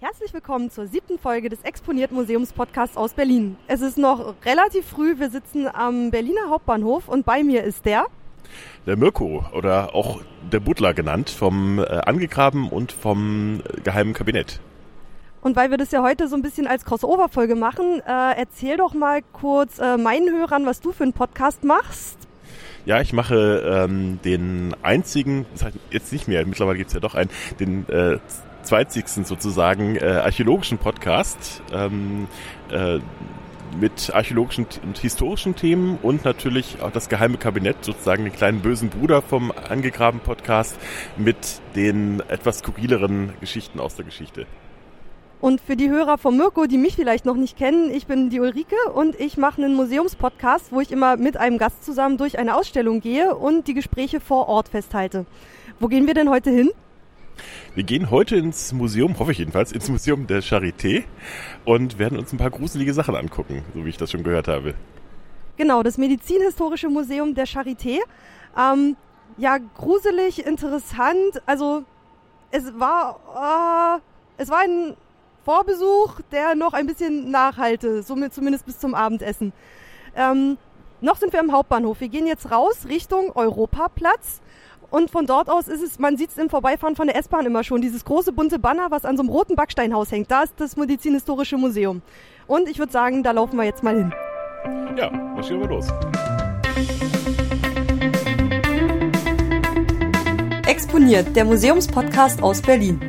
Herzlich willkommen zur siebten Folge des Exponiert Museums Podcasts aus Berlin. Es ist noch relativ früh, wir sitzen am Berliner Hauptbahnhof und bei mir ist der der Mirko oder auch der Butler genannt, vom äh, Angegraben und vom Geheimen Kabinett. Und weil wir das ja heute so ein bisschen als Crossover-Folge machen, äh, erzähl doch mal kurz äh, meinen Hörern, was du für einen Podcast machst. Ja, ich mache ähm, den einzigen, das heißt jetzt nicht mehr, mittlerweile gibt's ja doch einen, den äh, zweitzigsten sozusagen äh, archäologischen Podcast ähm, äh, mit archäologischen und historischen Themen und natürlich auch das geheime Kabinett, sozusagen den kleinen bösen Bruder vom angegraben Podcast mit den etwas skurrileren Geschichten aus der Geschichte. Und für die Hörer von Mirko, die mich vielleicht noch nicht kennen, ich bin die Ulrike und ich mache einen Museumspodcast, wo ich immer mit einem Gast zusammen durch eine Ausstellung gehe und die Gespräche vor Ort festhalte. Wo gehen wir denn heute hin? Wir gehen heute ins Museum, hoffe ich jedenfalls, ins Museum der Charité und werden uns ein paar gruselige Sachen angucken, so wie ich das schon gehört habe. Genau, das Medizinhistorische Museum der Charité. Ähm, ja, gruselig, interessant. Also es war, äh, es war ein Vorbesuch, der noch ein bisschen nachhalte, somit zumindest bis zum Abendessen. Ähm, noch sind wir am Hauptbahnhof. Wir gehen jetzt raus Richtung Europaplatz. Und von dort aus ist es, man sieht es im Vorbeifahren von der S-Bahn immer schon, dieses große bunte Banner, was an so einem roten Backsteinhaus hängt. Da ist das Medizinhistorische Museum. Und ich würde sagen, da laufen wir jetzt mal hin. Ja, marschieren wir los. Exponiert, der Museumspodcast aus Berlin.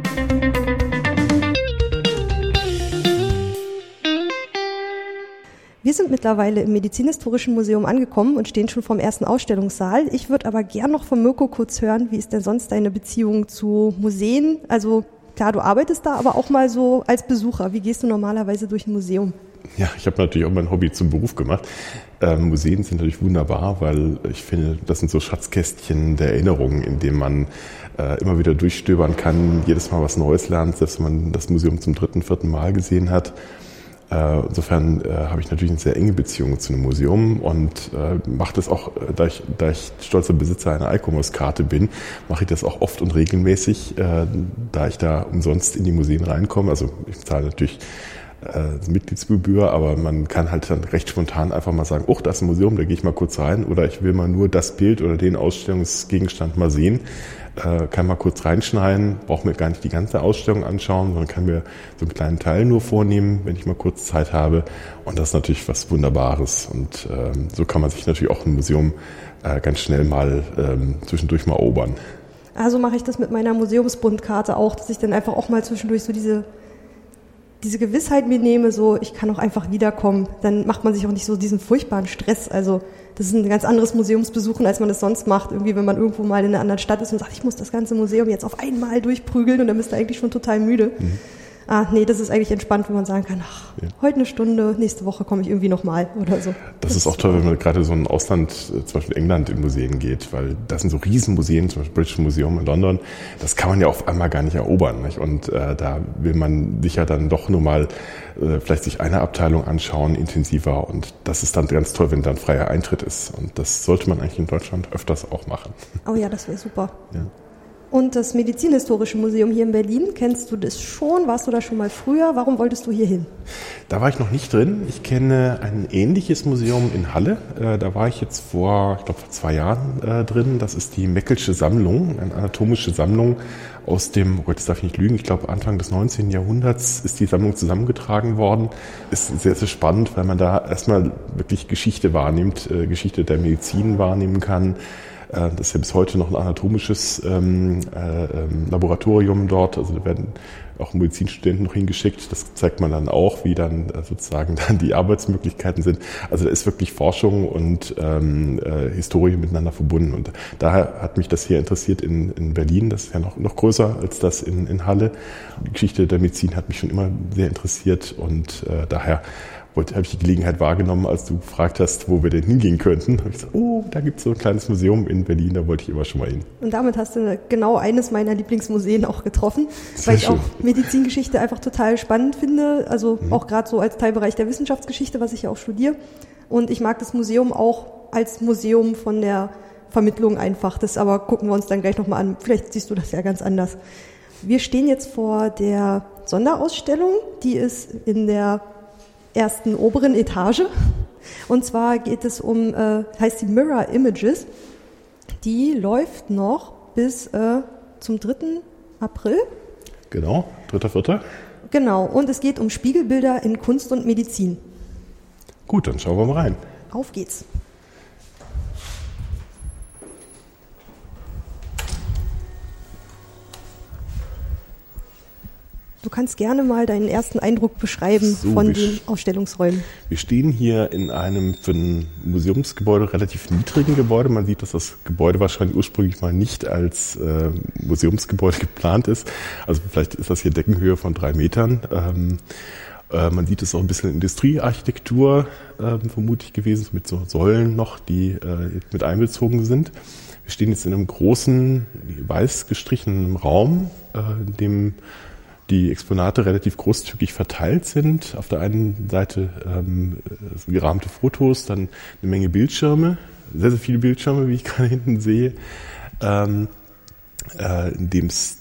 Wir sind mittlerweile im Medizinhistorischen Museum angekommen und stehen schon vorm ersten Ausstellungssaal. Ich würde aber gern noch von Mirko kurz hören, wie ist denn sonst deine Beziehung zu Museen? Also klar, du arbeitest da, aber auch mal so als Besucher. Wie gehst du normalerweise durch ein Museum? Ja, ich habe natürlich auch mein Hobby zum Beruf gemacht. Ähm, Museen sind natürlich wunderbar, weil ich finde, das sind so Schatzkästchen der Erinnerungen, in denen man äh, immer wieder durchstöbern kann, jedes Mal was Neues lernt, selbst wenn man das Museum zum dritten, vierten Mal gesehen hat. Äh, insofern äh, habe ich natürlich eine sehr enge Beziehung zu einem Museum und äh, mache das auch, da ich, da ich stolzer Besitzer einer ICOMOS-Karte bin, mache ich das auch oft und regelmäßig, da ich da umsonst in die Museen reinkomme. Also ich zahle natürlich Mitgliedsgebühr, aber man kann halt dann recht spontan einfach mal sagen, oh, da ist ein Museum, da gehe ich mal kurz rein oder ich will mal nur das Bild oder den Ausstellungsgegenstand mal sehen äh, kann mal kurz reinschneiden, brauche mir gar nicht die ganze Ausstellung anschauen, sondern kann mir so einen kleinen Teil nur vornehmen, wenn ich mal kurz Zeit habe. Und das ist natürlich was Wunderbares. Und ähm, so kann man sich natürlich auch ein Museum äh, ganz schnell mal ähm, zwischendurch mal erobern. Also mache ich das mit meiner Museumsbundkarte auch, dass ich dann einfach auch mal zwischendurch so diese diese Gewissheit mir nehme, so ich kann auch einfach wiederkommen, dann macht man sich auch nicht so diesen furchtbaren Stress. Also das ist ein ganz anderes Museumsbesuchen, als man das sonst macht. Irgendwie, wenn man irgendwo mal in einer anderen Stadt ist und sagt, ich muss das ganze Museum jetzt auf einmal durchprügeln und dann bist du eigentlich schon total müde. Mhm ah, nee, das ist eigentlich entspannt, wenn man sagen kann, ach, ja. heute eine Stunde, nächste Woche komme ich irgendwie nochmal oder so. Das, das ist auch toll, wenn man gerade so ein Ausland, äh, zum Beispiel England in Museen geht, weil das sind so Riesenmuseen, zum Beispiel British Museum in London, das kann man ja auf einmal gar nicht erobern. Nicht? Und äh, da will man sich ja dann doch nur mal äh, vielleicht sich eine Abteilung anschauen, intensiver. Und das ist dann ganz toll, wenn dann freier Eintritt ist. Und das sollte man eigentlich in Deutschland öfters auch machen. Oh ja, das wäre super. Ja. Und das Medizinhistorische Museum hier in Berlin, kennst du das schon? Warst du da schon mal früher? Warum wolltest du hier hin? Da war ich noch nicht drin. Ich kenne ein ähnliches Museum in Halle. Äh, da war ich jetzt vor, ich glaube, vor zwei Jahren äh, drin. Das ist die Meckelsche Sammlung, eine anatomische Sammlung aus dem, oh Gott, das darf ich nicht lügen, ich glaube Anfang des 19. Jahrhunderts ist die Sammlung zusammengetragen worden. Ist sehr, sehr spannend, weil man da erstmal wirklich Geschichte wahrnimmt, äh, Geschichte der Medizin wahrnehmen kann äh, das ist ja bis heute noch ein anatomisches ähm, äh, ähm, Laboratorium dort. Also da werden auch Medizinstudenten noch hingeschickt. Das zeigt man dann auch, wie dann äh, sozusagen dann die Arbeitsmöglichkeiten sind. Also da ist wirklich Forschung und ähm, äh, Historie miteinander verbunden. Und daher hat mich das hier interessiert in, in Berlin. Das ist ja noch, noch größer als das in, in Halle. Die Geschichte der Medizin hat mich schon immer sehr interessiert und äh, daher habe ich die Gelegenheit wahrgenommen, als du gefragt hast, wo wir denn hingehen könnten. Habe ich gesagt, oh, da gibt es so ein kleines Museum in Berlin, da wollte ich immer schon mal hin. Und damit hast du genau eines meiner Lieblingsmuseen auch getroffen, Sehr weil ich schön. auch Medizingeschichte einfach total spannend finde. Also mhm. auch gerade so als Teilbereich der Wissenschaftsgeschichte, was ich ja auch studiere. Und ich mag das Museum auch als Museum von der Vermittlung einfach. Das aber gucken wir uns dann gleich nochmal an. Vielleicht siehst du das ja ganz anders. Wir stehen jetzt vor der Sonderausstellung, die ist in der ersten oberen Etage. Und zwar geht es um, äh, heißt die Mirror Images. Die läuft noch bis äh, zum 3. April. Genau, 3.4. Genau, und es geht um Spiegelbilder in Kunst und Medizin. Gut, dann schauen wir mal rein. Auf geht's. Du kannst gerne mal deinen ersten Eindruck beschreiben So, von den Ausstellungsräumen. Wir stehen hier in einem für ein Museumsgebäude relativ niedrigen Gebäude. Man sieht, dass das Gebäude wahrscheinlich ursprünglich mal nicht als äh, Museumsgebäude geplant ist. Also vielleicht ist das hier Deckenhöhe von drei Metern. Ähm, äh, man sieht es auch ein bisschen Industriearchitektur ähm, vermutlich gewesen, mit so Säulen noch, die äh, mit einbezogen sind. Wir stehen jetzt in einem großen, weiß gestrichenen Raum, äh, in dem die Exponate relativ großzügig verteilt sind. Auf der einen Seite ähm, gerahmte Fotos, dann eine Menge Bildschirme, sehr, sehr viele Bildschirme, wie ich gerade hinten sehe, ähm, äh, in dem es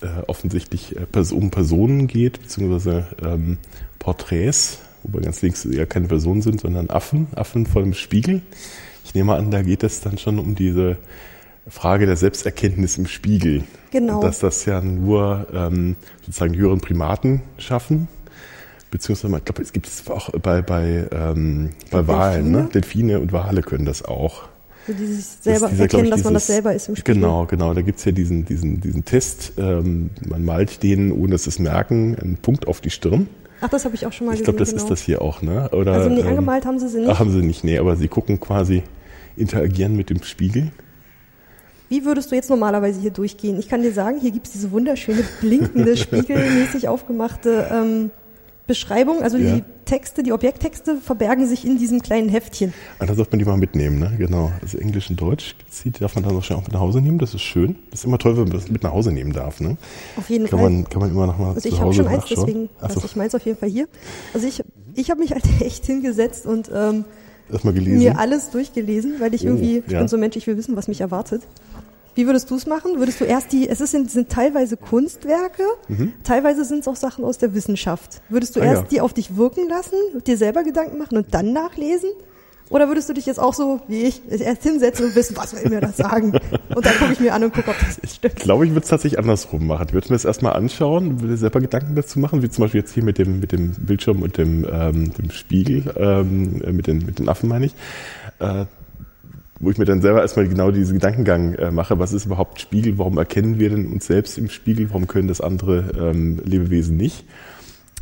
äh, offensichtlich äh, um Personen geht, beziehungsweise ähm, Porträts, wobei ganz links ja keine Personen sind, sondern Affen, Affen vor dem Spiegel. Ich nehme an, da geht es dann schon um diese Frage der Selbsterkenntnis im Spiegel. Genau. Dass das ja nur ähm, sozusagen die höheren Primaten schaffen. Beziehungsweise, ich glaube, es gibt es auch bei, bei, ähm, bei Walen, ne? Delfine und Wale können das auch. So dieses Das selber ist dieser, erkennen, ich, dass man das dieses- selber ist im Spiegel. Genau, genau. Da gibt's ja diesen, diesen, diesen Test. Ähm, man malt denen, ohne dass sie es merken, einen Punkt auf die Stirn. Ach, das habe ich auch schon mal Ich gesehen. glaube, das genau. ist das hier auch, ne? Oder, Also nee, ähm, angemalt haben sie sie nicht. Ach, haben sie nicht, nee, aber sie gucken quasi, interagieren mit dem Spiegel. Wie würdest du jetzt normalerweise hier durchgehen? Ich kann dir sagen, hier gibt's diese wunderschöne, blinkende, spiegelmäßig aufgemachte ähm, Beschreibung. Also Ja. die Texte, die Objekttexte verbergen sich in diesem kleinen Heftchen. Ah, da sollte man die mal mitnehmen, ne? Genau. Also Englisch und Deutsch die, darf man dann auch mit nach Hause nehmen. Das ist schön. Das ist immer toll, wenn man das mit nach Hause nehmen darf, ne? Auf jeden Kann Fall. man, kann man immer noch mal also zu ich habe schon eins, deswegen Ach so, lasse ich meins auf jeden Fall hier. Also ich, ich habe mich halt echt hingesetzt und ähm, erstmal gelesen. mir alles durchgelesen, weil ich Oh, irgendwie, ich ja. bin so ein Mensch, ich will wissen, was mich erwartet. Wie würdest du es machen? Würdest du erst die, es ist, sind, teilweise Kunstwerke, teilweise sind es auch Sachen aus der Wissenschaft. Würdest du Mhm. Ah, erst ja. die auf dich wirken lassen, dir selber Gedanken machen und dann nachlesen? Oder würdest du dich jetzt auch so wie ich erst hinsetzen und wissen, was will mir das sagen? Und dann gucke ich mir an und gucke, ob das Ich stimmt. glaube, ich würde es tatsächlich andersrum machen. Ich würde mir das erstmal anschauen, würde selber Gedanken dazu machen, wie zum Beispiel jetzt hier mit dem, mit dem Bildschirm und dem, ähm, dem Spiegel, ähm, äh, mit, den, mit den Affen meine ich, äh, wo ich mir dann selber erstmal genau diesen Gedankengang äh, mache, was ist überhaupt Spiegel, warum erkennen wir denn uns selbst im Spiegel, warum können das andere ähm, Lebewesen nicht?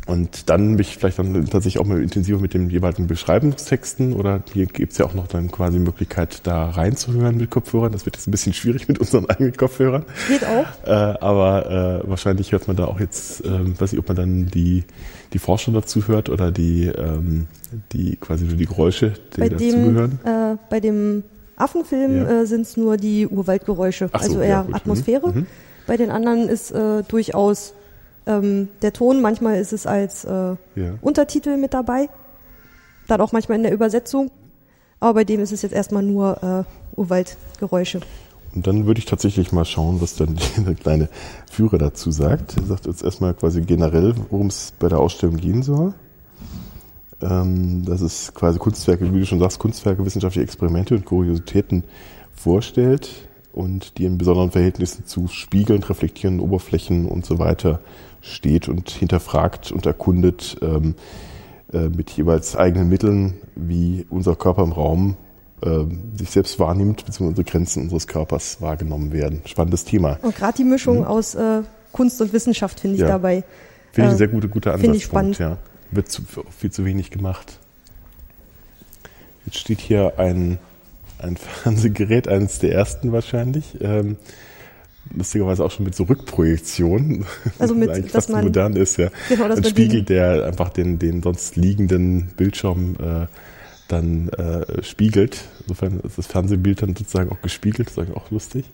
Und dann mich vielleicht dann tatsächlich auch mal intensiver mit den jeweiligen Beschreibungstexten oder hier gibt's ja auch noch dann quasi Möglichkeit, da reinzuhören mit Kopfhörern. Das wird jetzt ein bisschen schwierig mit unseren eigenen Kopfhörern. Geht auch. Äh, aber äh, wahrscheinlich hört man da auch jetzt, ähm, weiß nicht, ob man dann die, die Forscher dazu hört oder die, ähm, die quasi nur die Geräusche, die Bei dem, dazugehören. äh, bei dem Affenfilm Ja. äh, sind es nur die Urwaldgeräusche, so, also ja, eher gut. Mhm. Atmosphäre. Mhm. Bei den anderen ist äh, durchaus ähm, der Ton, manchmal ist es als äh, Ja. Untertitel mit dabei, dann auch manchmal in der Übersetzung. Aber bei dem ist es jetzt erstmal nur äh, Urwaldgeräusche. Und dann würde ich tatsächlich mal schauen, was dann der kleine Führer dazu sagt. Er sagt jetzt erstmal quasi generell, worum es bei der Ausstellung gehen soll. Ähm, dass es quasi Kunstwerke, wie du schon sagst, Kunstwerke, wissenschaftliche Experimente und Kuriositäten vorstellt und die in besonderen Verhältnissen zu Spiegeln, reflektierenden Oberflächen und so weiter steht und hinterfragt und erkundet ähm, äh, mit jeweils eigenen Mitteln, wie unser Körper im Raum äh, sich selbst wahrnimmt, beziehungsweise unsere Grenzen unseres Körpers wahrgenommen werden. Spannendes Thema. Und gerade die Mischung aus äh, Kunst und Wissenschaft finde ich Mhm. Ja. dabei. Finde ich Äh, ein sehr guter, guter finde ich Ansatzpunkt. spannend. Ja. Wird zu, viel zu wenig gemacht. Jetzt steht hier ein, ein Fernsehgerät, eines der ersten wahrscheinlich. Ähm, lustigerweise auch schon mit so Rückprojektion. Also mit, eigentlich dass man- modern ist, ja. Genau, dass ein Spiegel, der einfach den, den sonst liegenden Bildschirm äh, dann äh, spiegelt. Insofern ist das Fernsehbild dann sozusagen auch gespiegelt, das ist eigentlich auch lustig.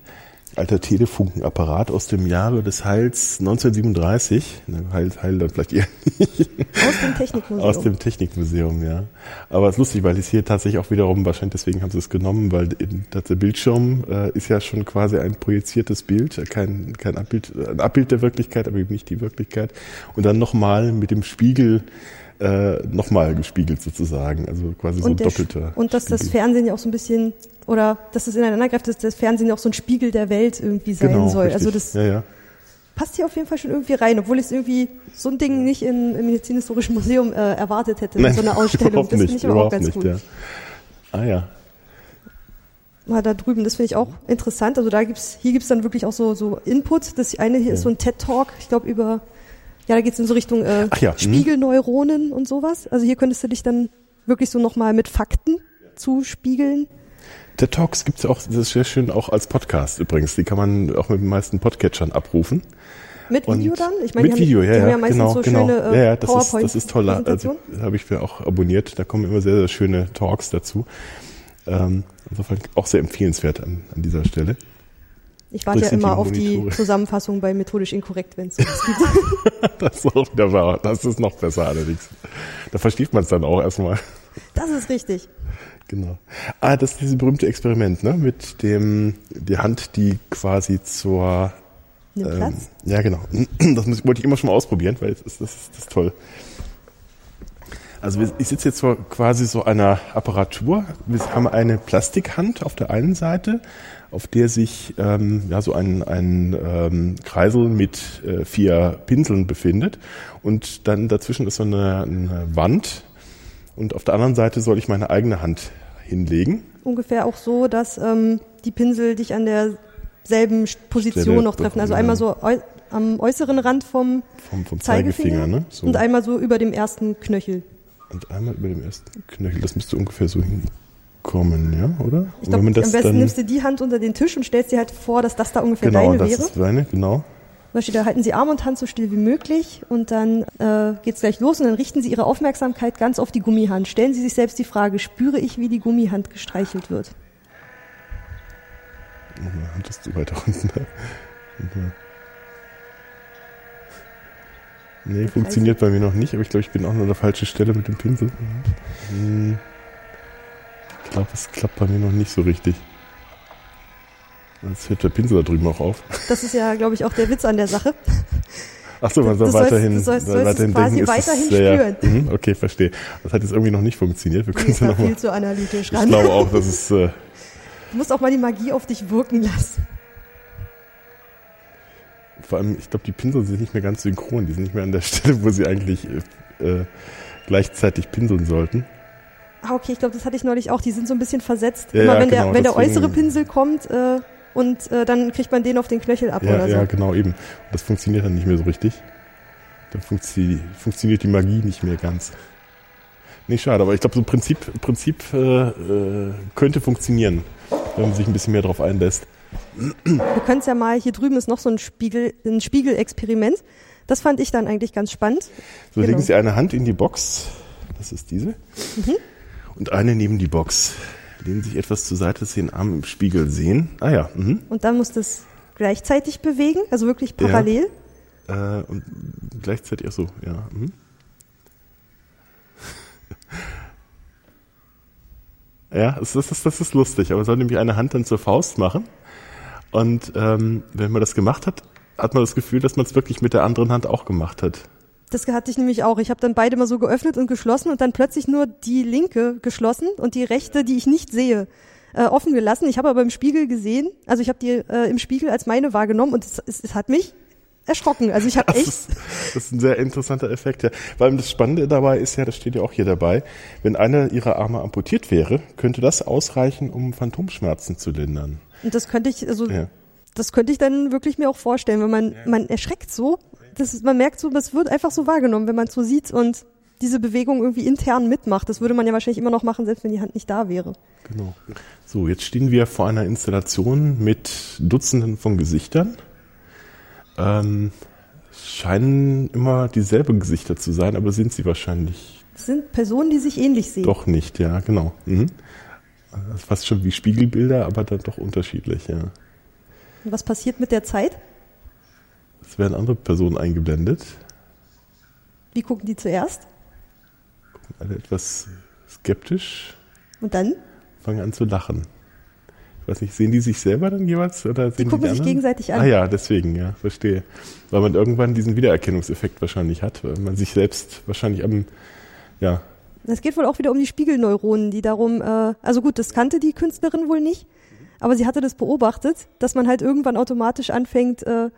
Alter Telefunkenapparat aus dem Jahre des Heils 1937. Ne, Heil, Heil dann vielleicht eher nicht. Aus dem Technikmuseum. Aus dem Technikmuseum, ja. Aber es ist lustig, weil es hier tatsächlich auch wiederum, wahrscheinlich deswegen haben sie es genommen, weil der Bildschirm äh, ist ja schon quasi ein projiziertes Bild, kein, kein Abbild, ein Abbild der Wirklichkeit, aber eben nicht die Wirklichkeit. Und dann nochmal mit dem Spiegel äh, nochmal gespiegelt sozusagen, also quasi so ein doppelter. Und dass Spiegel. das Fernsehen ja auch so ein bisschen oder dass es ineinander greift, dass das Fernsehen ja auch so ein Spiegel der Welt irgendwie sein genau, soll. Richtig. Also das ja, ja. passt hier auf jeden Fall schon irgendwie rein, obwohl ich es irgendwie so ein Ding nicht in, im Medizinhistorischen Museum äh, erwartet hätte, Nein, so eine Ausstellung. Das nicht, finde ich aber auch ganz nicht, gut. Ja. Ah ja. Mal da drüben, das finde ich auch interessant. Also da gibt's, hier gibt's dann wirklich auch so, so Input. Das eine hier Ja. ist so ein TED-Talk, ich glaube über, ja, da geht's in so Richtung äh, ja, mhm. Spiegelneuronen und sowas. Also hier könntest du dich dann wirklich so nochmal mit Fakten zuspiegeln. Der Talks gibt's ja auch, das ist sehr schön auch als Podcast übrigens. Die kann man auch mit den meisten Podcatchern abrufen. Mit Und Video dann? Ich mit die Video, haben, ja, die haben ja, ja meistens genau, so genau. schöne äh, ja, ja, das ist, PowerPoint das ist toll. Also, habe ich mir auch abonniert. Da kommen immer sehr, sehr schöne Talks dazu. Ähm, insofern auch sehr empfehlenswert an, an dieser Stelle. Ich warte ja immer auf die. Zusammenfassung bei methodisch inkorrekt, wenn es gibt. Das ist auch wieder wahr. Das ist noch besser allerdings. Da versteht man es dann auch erstmal. Das ist richtig. Genau. Ah, das ist dieses berühmte Experiment, ne? Mit dem, die Hand, die quasi zur Nimm Ähm, Platz. ja, genau. Das muss, wollte ich immer schon mal ausprobieren, weil das ist, das ist, das ist toll. Also ich sitze jetzt vor quasi so einer Apparatur. Wir haben eine Plastikhand auf der einen Seite, auf der sich ähm, ja so ein, ein ähm, Kreisel mit äh, vier Pinseln befindet. Und dann dazwischen ist so eine, eine Wand. Und auf der anderen Seite soll ich meine eigene Hand hinlegen. Ungefähr auch so, dass ähm, die Pinsel dich an derselben Position Stelle noch treffen. Also einmal so am äußeren Rand vom Vom, vom Zeigefinger, Zeigefinger, ne? So. und einmal so über dem ersten Knöchel. Und einmal über dem ersten Knöchel. Das müsste ungefähr so hinkommen, ja, oder? Ich glaube, am besten nimmst du die Hand unter den Tisch und stellst dir halt vor, dass das da ungefähr Genau, deine das wäre. ist deine, genau. Da halten Sie Arm und Hand so still wie möglich und dann äh, geht's gleich los und dann richten Sie Ihre Aufmerksamkeit ganz auf die Gummihand. Stellen Sie sich selbst die Frage, spüre ich, wie die Gummihand gestreichelt wird? Meine Hand ist zu weit unten. ne? Nee, funktioniert bei mir noch nicht, aber ich glaube, ich bin auch nur an der falschen Stelle mit dem Pinsel. Hm. Ich glaube, es klappt bei mir noch nicht so richtig. Jetzt hört der Pinsel da drüben auch auf. Das ist ja, glaube ich, auch der Witz an der Sache. Achso, man soll weiterhin, sollst- soll sollst weiterhin quasi denken, ist weiterhin ja. Mhm, okay, verstehe. Das hat jetzt irgendwie noch nicht funktioniert. Wir können es ja nochmal. viel zu analytisch Ich ran. glaube auch, dass es. Äh, Du musst auch mal die Magie auf dich wirken lassen. Vor allem, ich glaube, die Pinsel sind nicht mehr ganz synchron. Die sind nicht mehr an der Stelle, wo sie eigentlich äh, äh, gleichzeitig pinseln sollten. Ah, okay, ich glaube, das hatte ich neulich auch. Die sind so ein bisschen versetzt. Ja, Immer ja, wenn, genau, der, wenn der deswegen- äußere Pinsel kommt äh, und äh, dann kriegt man den auf den Knöchel ab Ja, oder so. ja, genau, eben. Und das funktioniert dann nicht mehr so richtig. Dann funktio funktioniert die Magie nicht mehr ganz. Nee, schade, aber ich glaube, so Prinzip, Prinzip äh, äh, könnte funktionieren, wenn man sich ein bisschen mehr darauf einlässt. Wir können es ja mal, hier drüben ist noch so ein Spiegel, ein Spiegelexperiment. Das fand ich dann eigentlich ganz spannend. So Genau. legen Sie eine Hand in die Box, das ist diese, Mhm. und eine neben die Box. Lehnen sich etwas zur Seite, dass Sie den Arm im Spiegel sehen. Ah ja, mhm. Und dann muss das gleichzeitig bewegen, also wirklich parallel. Äh, und gleichzeitig, ach so, ja. Mhm. Ja, das ist, das ist lustig, aber soll nämlich eine Hand dann zur Faust machen. Und ähm, wenn man das gemacht hat, hat man das Gefühl, dass man es wirklich mit der anderen Hand auch gemacht hat. Das hatte ich nämlich auch. Ich habe dann beide mal so geöffnet und geschlossen und dann plötzlich nur die linke geschlossen und die rechte, die ich nicht sehe, äh, offen gelassen. Ich habe aber im Spiegel gesehen, also ich habe die äh, im Spiegel als meine wahrgenommen und es, es, es hat mich erschrocken. Also ich habe echt ist, das ist ein sehr interessanter Effekt, ja. Weil das Spannende dabei ist ja, das steht ja auch hier dabei, wenn einer ihrer Arme amputiert wäre, könnte das ausreichen, um Phantomschmerzen zu lindern. Und das könnte ich also Ja. das könnte ich dann wirklich mir auch vorstellen, wenn man man erschreckt so, das ist, man merkt so, das wird einfach so wahrgenommen, wenn man so sieht und diese Bewegung irgendwie intern mitmacht. Das würde man ja wahrscheinlich immer noch machen, selbst wenn die Hand nicht da wäre. Genau. So, jetzt stehen wir vor einer Installation mit Dutzenden von Gesichtern. Ähm, scheinen immer dieselben Gesichter zu sein, aber sind sie wahrscheinlich Das sind Personen, die sich ähnlich sehen. doch nicht, ja, genau. Mhm. Das ist fast schon wie Spiegelbilder, aber dann doch unterschiedlich, ja. Und was passiert mit der Zeit? Es werden andere Personen eingeblendet. Wie gucken die zuerst? Alle etwas skeptisch, Und dann? fangen an zu lachen. Ich weiß nicht, sehen die sich selber dann jeweils? Oder sehen gucken die sich gegenseitig an. Ah ja, deswegen, ja, verstehe. Weil man irgendwann diesen Wiedererkennungseffekt wahrscheinlich hat, weil man sich selbst wahrscheinlich am, ja, Es geht wohl auch wieder um die Spiegelneuronen, die darum, äh, also gut, das kannte die Künstlerin wohl nicht, aber sie hatte das beobachtet, dass man halt irgendwann automatisch anfängt, äh,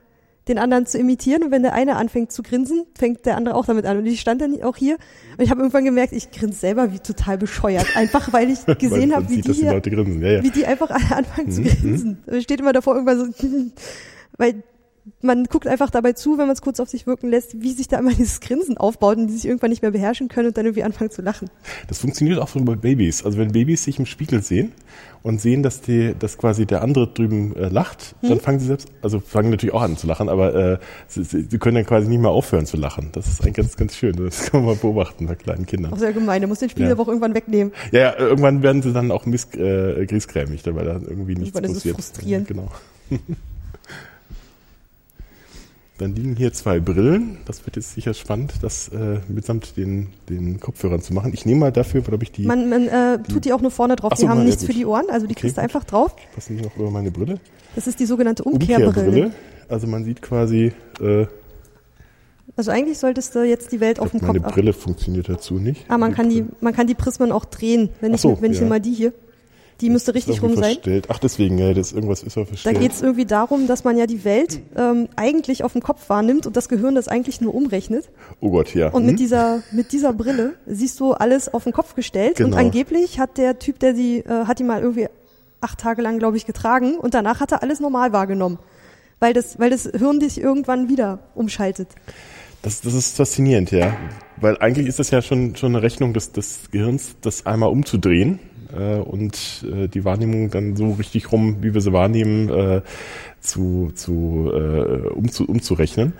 den anderen zu imitieren und wenn der eine anfängt zu grinsen, fängt der andere auch damit an. Und ich stand dann auch hier und ich habe irgendwann gemerkt, ich grinse selber wie total bescheuert, einfach weil ich gesehen man habe, wie die die. Ja, ja. wie die einfach alle anfangen zu Mhm, grinsen. Es steht immer davor irgendwann so, weil man guckt einfach dabei zu, wenn man es kurz auf sich wirken lässt, wie sich da immer dieses Grinsen aufbaut und die sich irgendwann nicht mehr beherrschen können und dann irgendwie anfangen zu lachen. Das funktioniert auch so bei Babys. Also wenn Babys sich im Spiegel sehen und sehen, dass die, dass quasi der andere drüben äh, lacht, Hm? dann fangen sie selbst, also fangen natürlich auch an zu lachen, aber äh, sie, sie, können dann quasi nicht mehr aufhören zu lachen. Das ist eigentlich ganz, ganz schön. Das kann man mal beobachten bei kleinen Kindern. Auch sehr gemein, der muss den Spiegel Ja. aber auch irgendwann wegnehmen. Ja, ja, irgendwann werden sie dann auch miss, äh, griesgrämig, weil da irgendwie nichts Irgendwann ist es passiert. frustrierend. Ja, genau. Dann liegen hier zwei Brillen. Das wird jetzt sicher spannend, das äh, mitsamt den, den Kopfhörern zu machen. Ich nehme mal dafür, glaube ich, die Man, man äh, tut die auch nur vorne drauf. So, die haben ja, nichts gut. für die Ohren, also die Okay, kriegst du gut. einfach drauf. passen die noch über meine Brille. Das ist die sogenannte Umkehrbrille. Also man sieht quasi, äh, Also eigentlich solltest du jetzt die Welt ich auf dem meine Kopf ab. Brille funktioniert dazu nicht. Ah, man kann die, man kann die Prismen auch drehen. Wenn Ach ich, so, wenn ich ja. hier mal die hier, die müsste richtig rum sein. Verstellt. Ach, deswegen, ja, das irgendwas ist ja Da verstellt. geht es irgendwie darum, dass man ja die Welt ähm, eigentlich auf dem Kopf wahrnimmt und das Gehirn das eigentlich nur umrechnet. oh Gott, ja. Und Hm? mit dieser, mit dieser Brille siehst du alles auf den Kopf gestellt. Und Genau. angeblich hat der Typ, der die, äh, hat die mal irgendwie acht Tage lang, glaube ich, getragen und danach hat er alles normal wahrgenommen. Weil das, weil das Hirn dich irgendwann wieder umschaltet. Das, das ist faszinierend, ja. Weil eigentlich ist das ja schon, schon eine Rechnung des, des Gehirns, das einmal umzudrehen äh, und äh, die Wahrnehmung dann so richtig rum, wie wir sie wahrnehmen, äh, zu, zu, äh, umzu, umzurechnen.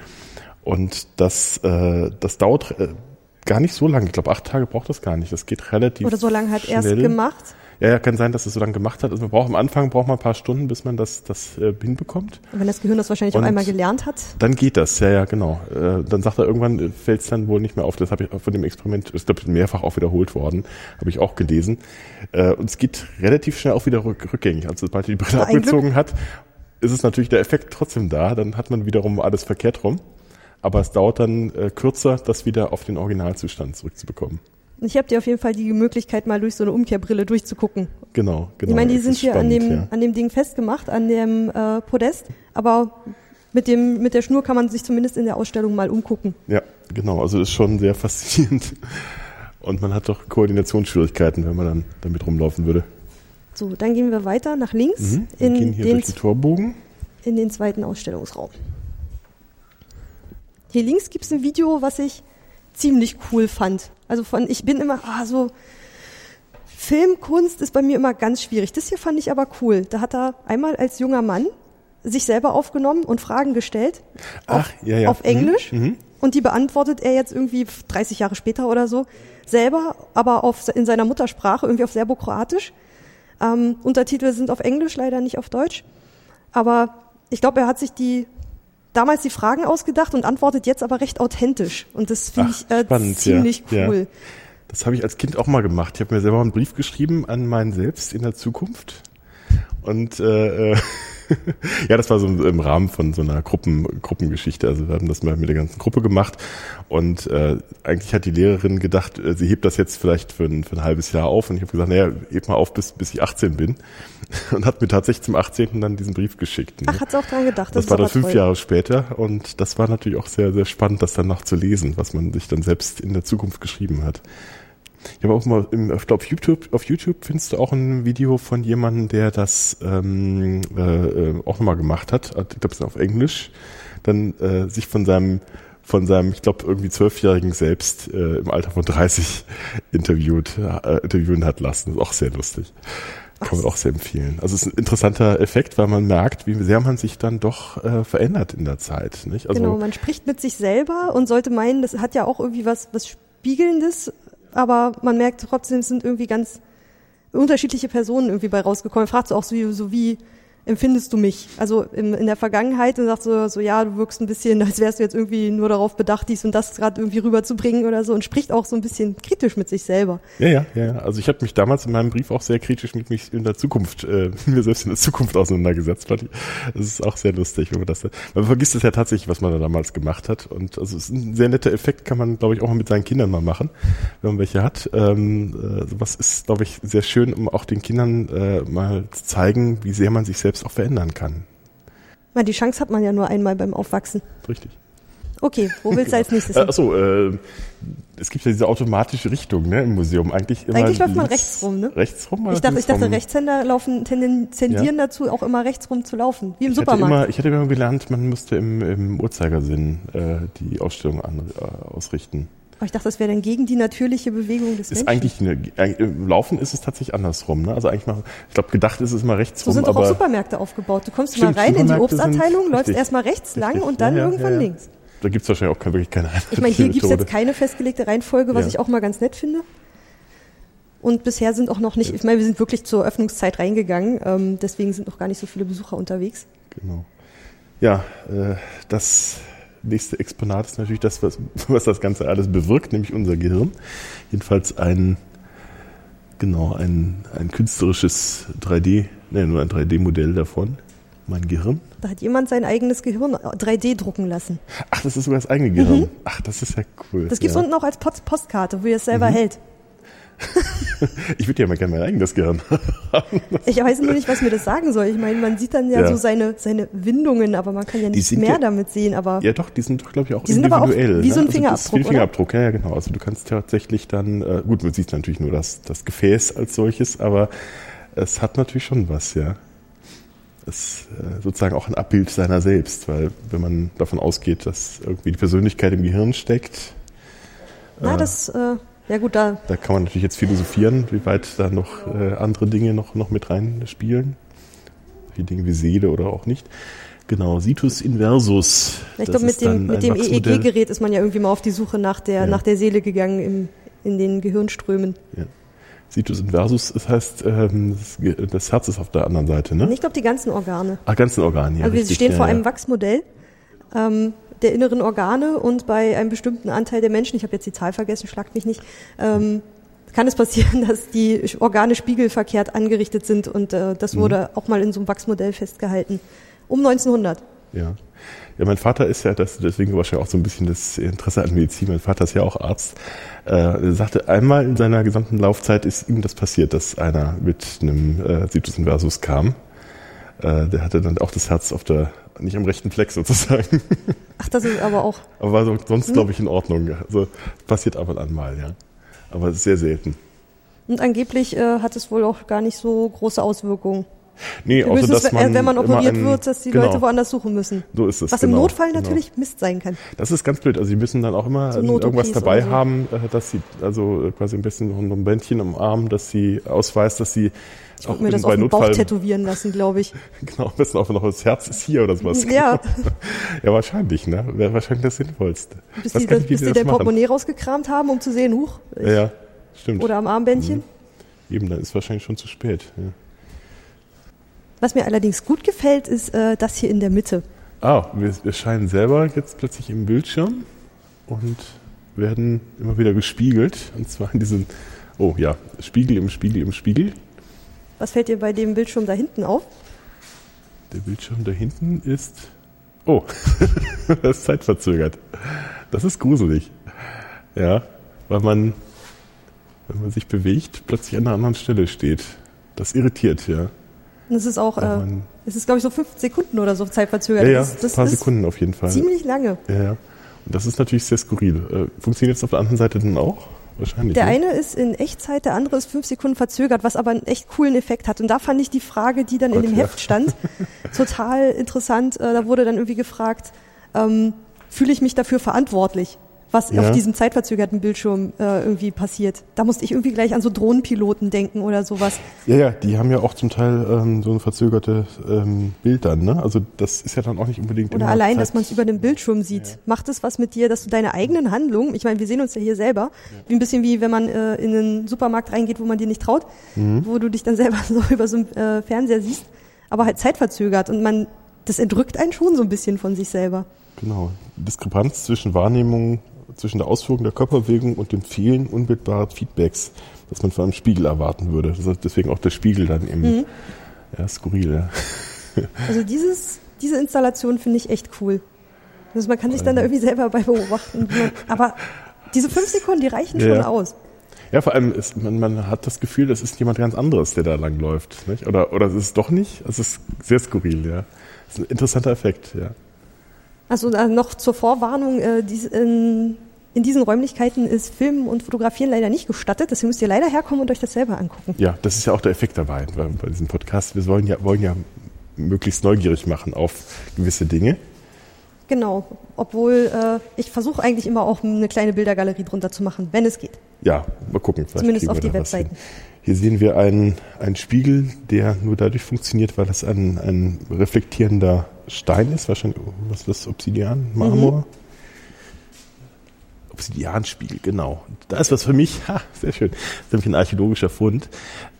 Und das, äh, das dauert äh, gar nicht so lange. Ich glaube, acht Tage braucht das gar nicht. Das geht relativ Oder so lange hat er es gemacht. Ja, ja, kann sein, dass es so lange gemacht hat. Also man braucht am Anfang braucht man ein paar Stunden, bis man das, das äh, hinbekommt. Und wenn das Gehirn das wahrscheinlich auch Und- einmal gelernt hat. Dann geht das, ja, ja, genau. Äh, dann sagt er irgendwann, fällt es dann wohl nicht mehr auf. Das habe ich auch von dem Experiment, ist glaube ich mehrfach auch wiederholt worden, habe ich auch gelesen. Äh, und es geht relativ schnell auch wieder rück, rückgängig. Also sobald er die Brille abgezogen hat, ist es natürlich der Effekt trotzdem da. Dann hat man wiederum alles verkehrt rum. Aber es dauert dann äh, kürzer, das wieder auf den Originalzustand zurückzubekommen. Ich habe dir auf jeden Fall die Möglichkeit, mal durch so eine Umkehrbrille durchzugucken. Genau, genau. ich meine, die Das sind hier an spannend, dem, ja. an dem Ding festgemacht, an dem äh, Podest. Aber mit, dem, mit der Schnur kann man sich zumindest in der Ausstellung mal umgucken. Ja, genau. Also ist schon sehr faszinierend. Und man hat doch Koordinationsschwierigkeiten, wenn man dann damit rumlaufen würde. So, dann gehen wir weiter nach links Mhm. In, gehen hier den, durch den Torbogen. in den zweiten Ausstellungsraum. Hier links gibt es ein Video, was ich ziemlich cool fand. Also von, ich bin immer, ah, so, Filmkunst ist bei mir immer ganz schwierig. Das hier fand ich aber cool. Da hat er einmal als junger Mann sich selber aufgenommen und Fragen gestellt. Ach, ja, ja. Auf Englisch. Mhm. Mhm. Und die beantwortet er jetzt irgendwie 30 Jahre später oder so selber, aber auf, in seiner Muttersprache, irgendwie auf Serbokroatisch. Ähm, Untertitel sind auf Englisch, leider nicht auf Deutsch. Aber ich glaube, er hat sich die damals die Fragen ausgedacht und antwortet jetzt aber recht authentisch. Und das finde ich äh, spannend, ziemlich ja. cool. Ja. Das habe ich als Kind auch mal gemacht. Ich habe mir selber einen Brief geschrieben an meinen Selbst in der Zukunft. Und äh, äh, ja, das war so im Rahmen von so einer Gruppen, Gruppengeschichte. Also wir haben das mal mit der ganzen Gruppe gemacht. Und äh, eigentlich hat die Lehrerin gedacht, äh, sie hebt das jetzt vielleicht für ein, für ein halbes Jahr auf. Und ich habe gesagt, naja, heb mal auf, bis, bis ich 18 bin. Und hat mir tatsächlich zum 18. dann diesen Brief geschickt. ne? Ach, hat's auch dran gedacht. Das, ist war dann fünf toll. Jahre später und das war natürlich auch sehr, sehr spannend, das dann noch zu lesen, was man sich dann selbst in der Zukunft geschrieben hat. Ich habe auch mal, im, glaube, auf YouTube, auf YouTube findest du auch ein Video von jemandem, der das ähm, äh, äh, auch nochmal gemacht hat. Ich glaube, es ist auf Englisch. Dann äh, sich von seinem, von seinem, ich glaube, irgendwie zwölfjährigen selbst äh, im Alter von 30 interviewt, äh, interviewen hat lassen. Das ist auch sehr lustig. Kann man auch sehr empfehlen. Also es ist ein interessanter Effekt, weil man merkt, wie sehr man sich dann doch äh, verändert in der Zeit. Nicht? Also, genau, man spricht mit sich selber und sollte meinen, das hat ja auch irgendwie was, was Spiegelndes, aber man merkt trotzdem, es sind irgendwie ganz unterschiedliche Personen irgendwie bei rausgekommen. Fragst du auch so, wie- so wie, empfindest du mich? Also in, in der Vergangenheit und sagst so, so, ja, du wirkst ein bisschen, als wärst du jetzt irgendwie nur darauf bedacht, dies und das gerade irgendwie rüberzubringen oder so und spricht auch so ein bisschen kritisch mit sich selber. Ja, ja, ja. Also ich habe mich damals in meinem Brief auch sehr kritisch mit mich in der Zukunft, äh, mir selbst in der Zukunft auseinandergesetzt. Das ist auch sehr lustig, wenn man das. Man vergisst es ja tatsächlich, was man da damals gemacht hat. Und also es ist ein sehr netter Effekt, kann man, glaube ich, auch mal mit seinen Kindern mal machen, wenn man welche hat. Ähm, äh, sowas ist, glaube ich, sehr schön, um auch den Kindern äh, mal zu zeigen, wie sehr man sich selbst selbst auch verändern kann. Na, die Chance hat man ja nur einmal beim Aufwachsen. Richtig. Okay, wo willst du als nächstes hin? Achso, äh, es gibt ja diese automatische Richtung ne, im Museum. Eigentlich immer Eigentlich läuft man rechts rum, ne? Rechts rum? Ich dachte, ich dachte Rechtshänder laufen, tendieren ja. dazu, auch immer rechts rum zu laufen, wie im ich Supermarkt. Hatte immer, ich hatte immer gelernt, man müsste im, im Uhrzeigersinn äh, die Ausstellung an, äh, ausrichten. Aber ich dachte, das wäre dann gegen die natürliche Bewegung des ist Menschen. Eigentlich eine, äh, Laufen ist es tatsächlich andersrum. Ne? Also eigentlich mal, ich glaube, gedacht ist es mal rechts so rum. So sind aber auch Supermärkte aufgebaut. Du kommst mal rein in die Obstabteilung, läufst erstmal rechts lang und dann ja, irgendwann ja, links. Da gibt es wahrscheinlich auch keine, wirklich keine Ich meine, hier gibt es jetzt keine festgelegte Reihenfolge, was ich auch mal ganz nett finde. Und bisher sind auch noch nicht, ich meine, wir sind wirklich zur Öffnungszeit reingegangen, ähm, deswegen sind noch gar nicht so viele Besucher unterwegs. Genau. Ja, äh, das nächste Exponat ist natürlich das, was, was das Ganze alles bewirkt, nämlich unser Gehirn. Jedenfalls ein, genau, ein, ein künstlerisches 3D, ne, nur ein 3D-Modell davon. Mein Gehirn. Da hat jemand sein eigenes Gehirn 3D drucken lassen. Ach, das ist sogar das eigene Gehirn. Mhm. Ach, das ist ja cool. Das gibt's ja. unten auch als Post Postkarte, wo ihr es selber mhm. hält. ich würde ja mal gerne mein eigenes Gehirn haben. Ich weiß nur nicht, was mir das sagen soll. Ich meine, man sieht dann ja, ja. so seine, seine Windungen, aber man kann ja nicht mehr ja, damit sehen. Aber ja, doch, die sind doch, glaube ich, auch die sind individuell. Aber auch wie so ein ne? Fingerabdruck. Also wie ein Fingerabdruck, ja, ja, genau. Also du kannst tatsächlich dann, äh, gut, man sieht natürlich nur das, das Gefäß als solches, aber es hat natürlich schon was, ja. Es äh, sozusagen auch ein Abbild seiner selbst, weil wenn man davon ausgeht, dass irgendwie die Persönlichkeit im Gehirn steckt. Na, äh, das äh, ja gut, da. Da kann man natürlich jetzt philosophieren, wie weit da noch äh, andere Dinge noch, noch mit reinspielen. Wie Dinge wie Seele oder auch nicht. Genau, Situs inversus. Ich glaube, mit dem, mit dem EEG-Gerät ist man ja irgendwie mal auf die Suche nach der, ja. nach der Seele gegangen im, in den Gehirnströmen. Ja. Situs inversus, das heißt, ähm, das, Herz ist auf der anderen Seite, ne? Ich glaube, die ganzen Organe. Ah, ganzen Organe, ja. Also wir stehen ja, vor einem Wachsmodell. Ähm, der inneren Organe und bei einem bestimmten Anteil der Menschen, ich habe jetzt die Zahl vergessen, schlagt mich nicht, ähm, kann es passieren, dass die Organe spiegelverkehrt angerichtet sind und äh, das wurde mhm. auch mal in so einem Wachsmodell festgehalten. Um 1900. Ja. Ja, mein Vater ist ja, das, deswegen wahrscheinlich auch so ein bisschen das Interesse an Medizin. Mein Vater ist ja auch Arzt. Äh, er sagte, einmal in seiner gesamten Laufzeit ist ihm das passiert, dass einer mit einem äh, Situs inversus kam. Äh, der hatte dann auch das Herz auf der nicht am rechten Fleck sozusagen. Ach, das ist aber auch. Aber war so, sonst, glaube ich, in Ordnung. Also passiert ab und an mal, ja. Aber sehr selten. Und angeblich äh, hat es wohl auch gar nicht so große Auswirkungen. Nee, außer dass man wenn man operiert ein, wird, dass die genau. Leute woanders suchen müssen. So ist es. Was genau, im Notfall genau. natürlich Mist sein kann. Das ist ganz blöd. Also sie müssen dann auch immer So irgendwas dabei so. haben, äh, dass sie also quasi ein bisschen noch ein Bändchen am Arm, dass sie ausweist, dass sie ich würde mir das auf den Bauch tätowieren lassen, glaube ich. genau, am besten auch noch das Herz ist hier oder sowas. Ja. ja, wahrscheinlich, ne? Wäre wahrscheinlich das Sinnvollste. Bis die, das, bis die dein Portemonnaie rausgekramt haben, um zu sehen, huch. Ja, ja, stimmt. Oder am Armbändchen. Mhm. Eben, dann ist wahrscheinlich schon zu spät. Ja. Was mir allerdings gut gefällt, ist äh, das hier in der Mitte. Ah, wir, wir scheinen selber jetzt plötzlich im Bildschirm und werden immer wieder gespiegelt. Und zwar in diesem, oh ja, Spiegel im Spiegel im Spiegel. Was fällt dir bei dem Bildschirm da hinten auf? Der Bildschirm da hinten ist. Oh, das ist zeitverzögert. Das ist gruselig. Ja, weil man, wenn man sich bewegt, plötzlich an einer anderen Stelle steht. Das irritiert, ja. Und es ist auch, äh, es ist glaube ich so fünf Sekunden oder so zeitverzögert. Ja, ja, das, das ein paar Sekunden auf jeden Fall. Ziemlich lange. Ja, ja. Und das ist natürlich sehr skurril. Äh, funktioniert es auf der anderen Seite denn auch? Wahrscheinlich. Der ne? eine ist in Echtzeit, der andere ist fünf Sekunden verzögert, was aber einen echt coolen Effekt hat. Und da fand ich die Frage, die dann Gott, in dem ja. Heft stand, total interessant. Äh, Da wurde dann irgendwie gefragt, ähm, fühle ich mich dafür verantwortlich, was Ja. auf diesem zeitverzögerten Bildschirm äh, irgendwie passiert. Da musste ich irgendwie gleich an so Drohnenpiloten denken oder sowas. Ja, ja, die haben ja auch zum Teil ähm, so ein verzögertes ähm, Bild dann, ne? Also das ist ja dann auch nicht unbedingt Oder immer allein, Zeit- dass man es über den Bildschirm sieht. Macht es was mit dir, dass du deine eigenen Handlungen, ich meine, wir sehen uns ja hier selber, wie ein bisschen wie wenn man äh, in einen Supermarkt reingeht, wo man dir nicht traut, Mhm. wo du dich dann selber so über so einen äh, Fernseher siehst. aber halt zeitverzögert und man, das entrückt einen schon so ein bisschen von sich selber. Genau. Diskrepanz zwischen Wahrnehmung, zwischen der Ausführung der Körperbewegung und dem Fehlen unmittelbaren Feedbacks, das man von einem Spiegel erwarten würde. Ist deswegen auch der Spiegel dann eben mhm. ja, skurril. Ja. Also dieses, diese Installation finde ich echt cool. Also man kann sich dann da irgendwie selber bei beobachten. Aber diese fünf Sekunden, die reichen ja. schon aus. Ja, vor allem ist man, man hat das Gefühl, das ist jemand ganz anderes, der da langläuft. Nicht? Oder, oder ist es doch nicht? Es ist sehr skurril, ja. Das ist ein interessanter Effekt, ja. Also noch zur Vorwarnung, äh, dies, in, in diesen Räumlichkeiten ist Filmen und Fotografieren leider nicht gestattet, deswegen müsst ihr leider herkommen und euch das selber angucken. Ja, das ist ja auch der Effekt dabei bei, bei diesem Podcast. Wir wollen ja, wollen ja möglichst neugierig machen auf gewisse Dinge. Genau, obwohl äh, ich versuche eigentlich immer auch eine kleine Bildergalerie drunter zu machen, wenn es geht. Ja, mal gucken. Zumindest auf die Webseiten. Hier sehen wir einen, einen Spiegel, der nur dadurch funktioniert, weil das ein, ein reflektierender Stein ist. Wahrscheinlich, was ist das? Obsidian? Marmor? Mhm. Obsidianspiegel, genau. Da ist was für mich, ha, sehr schön. Das ist nämlich ein archäologischer Fund.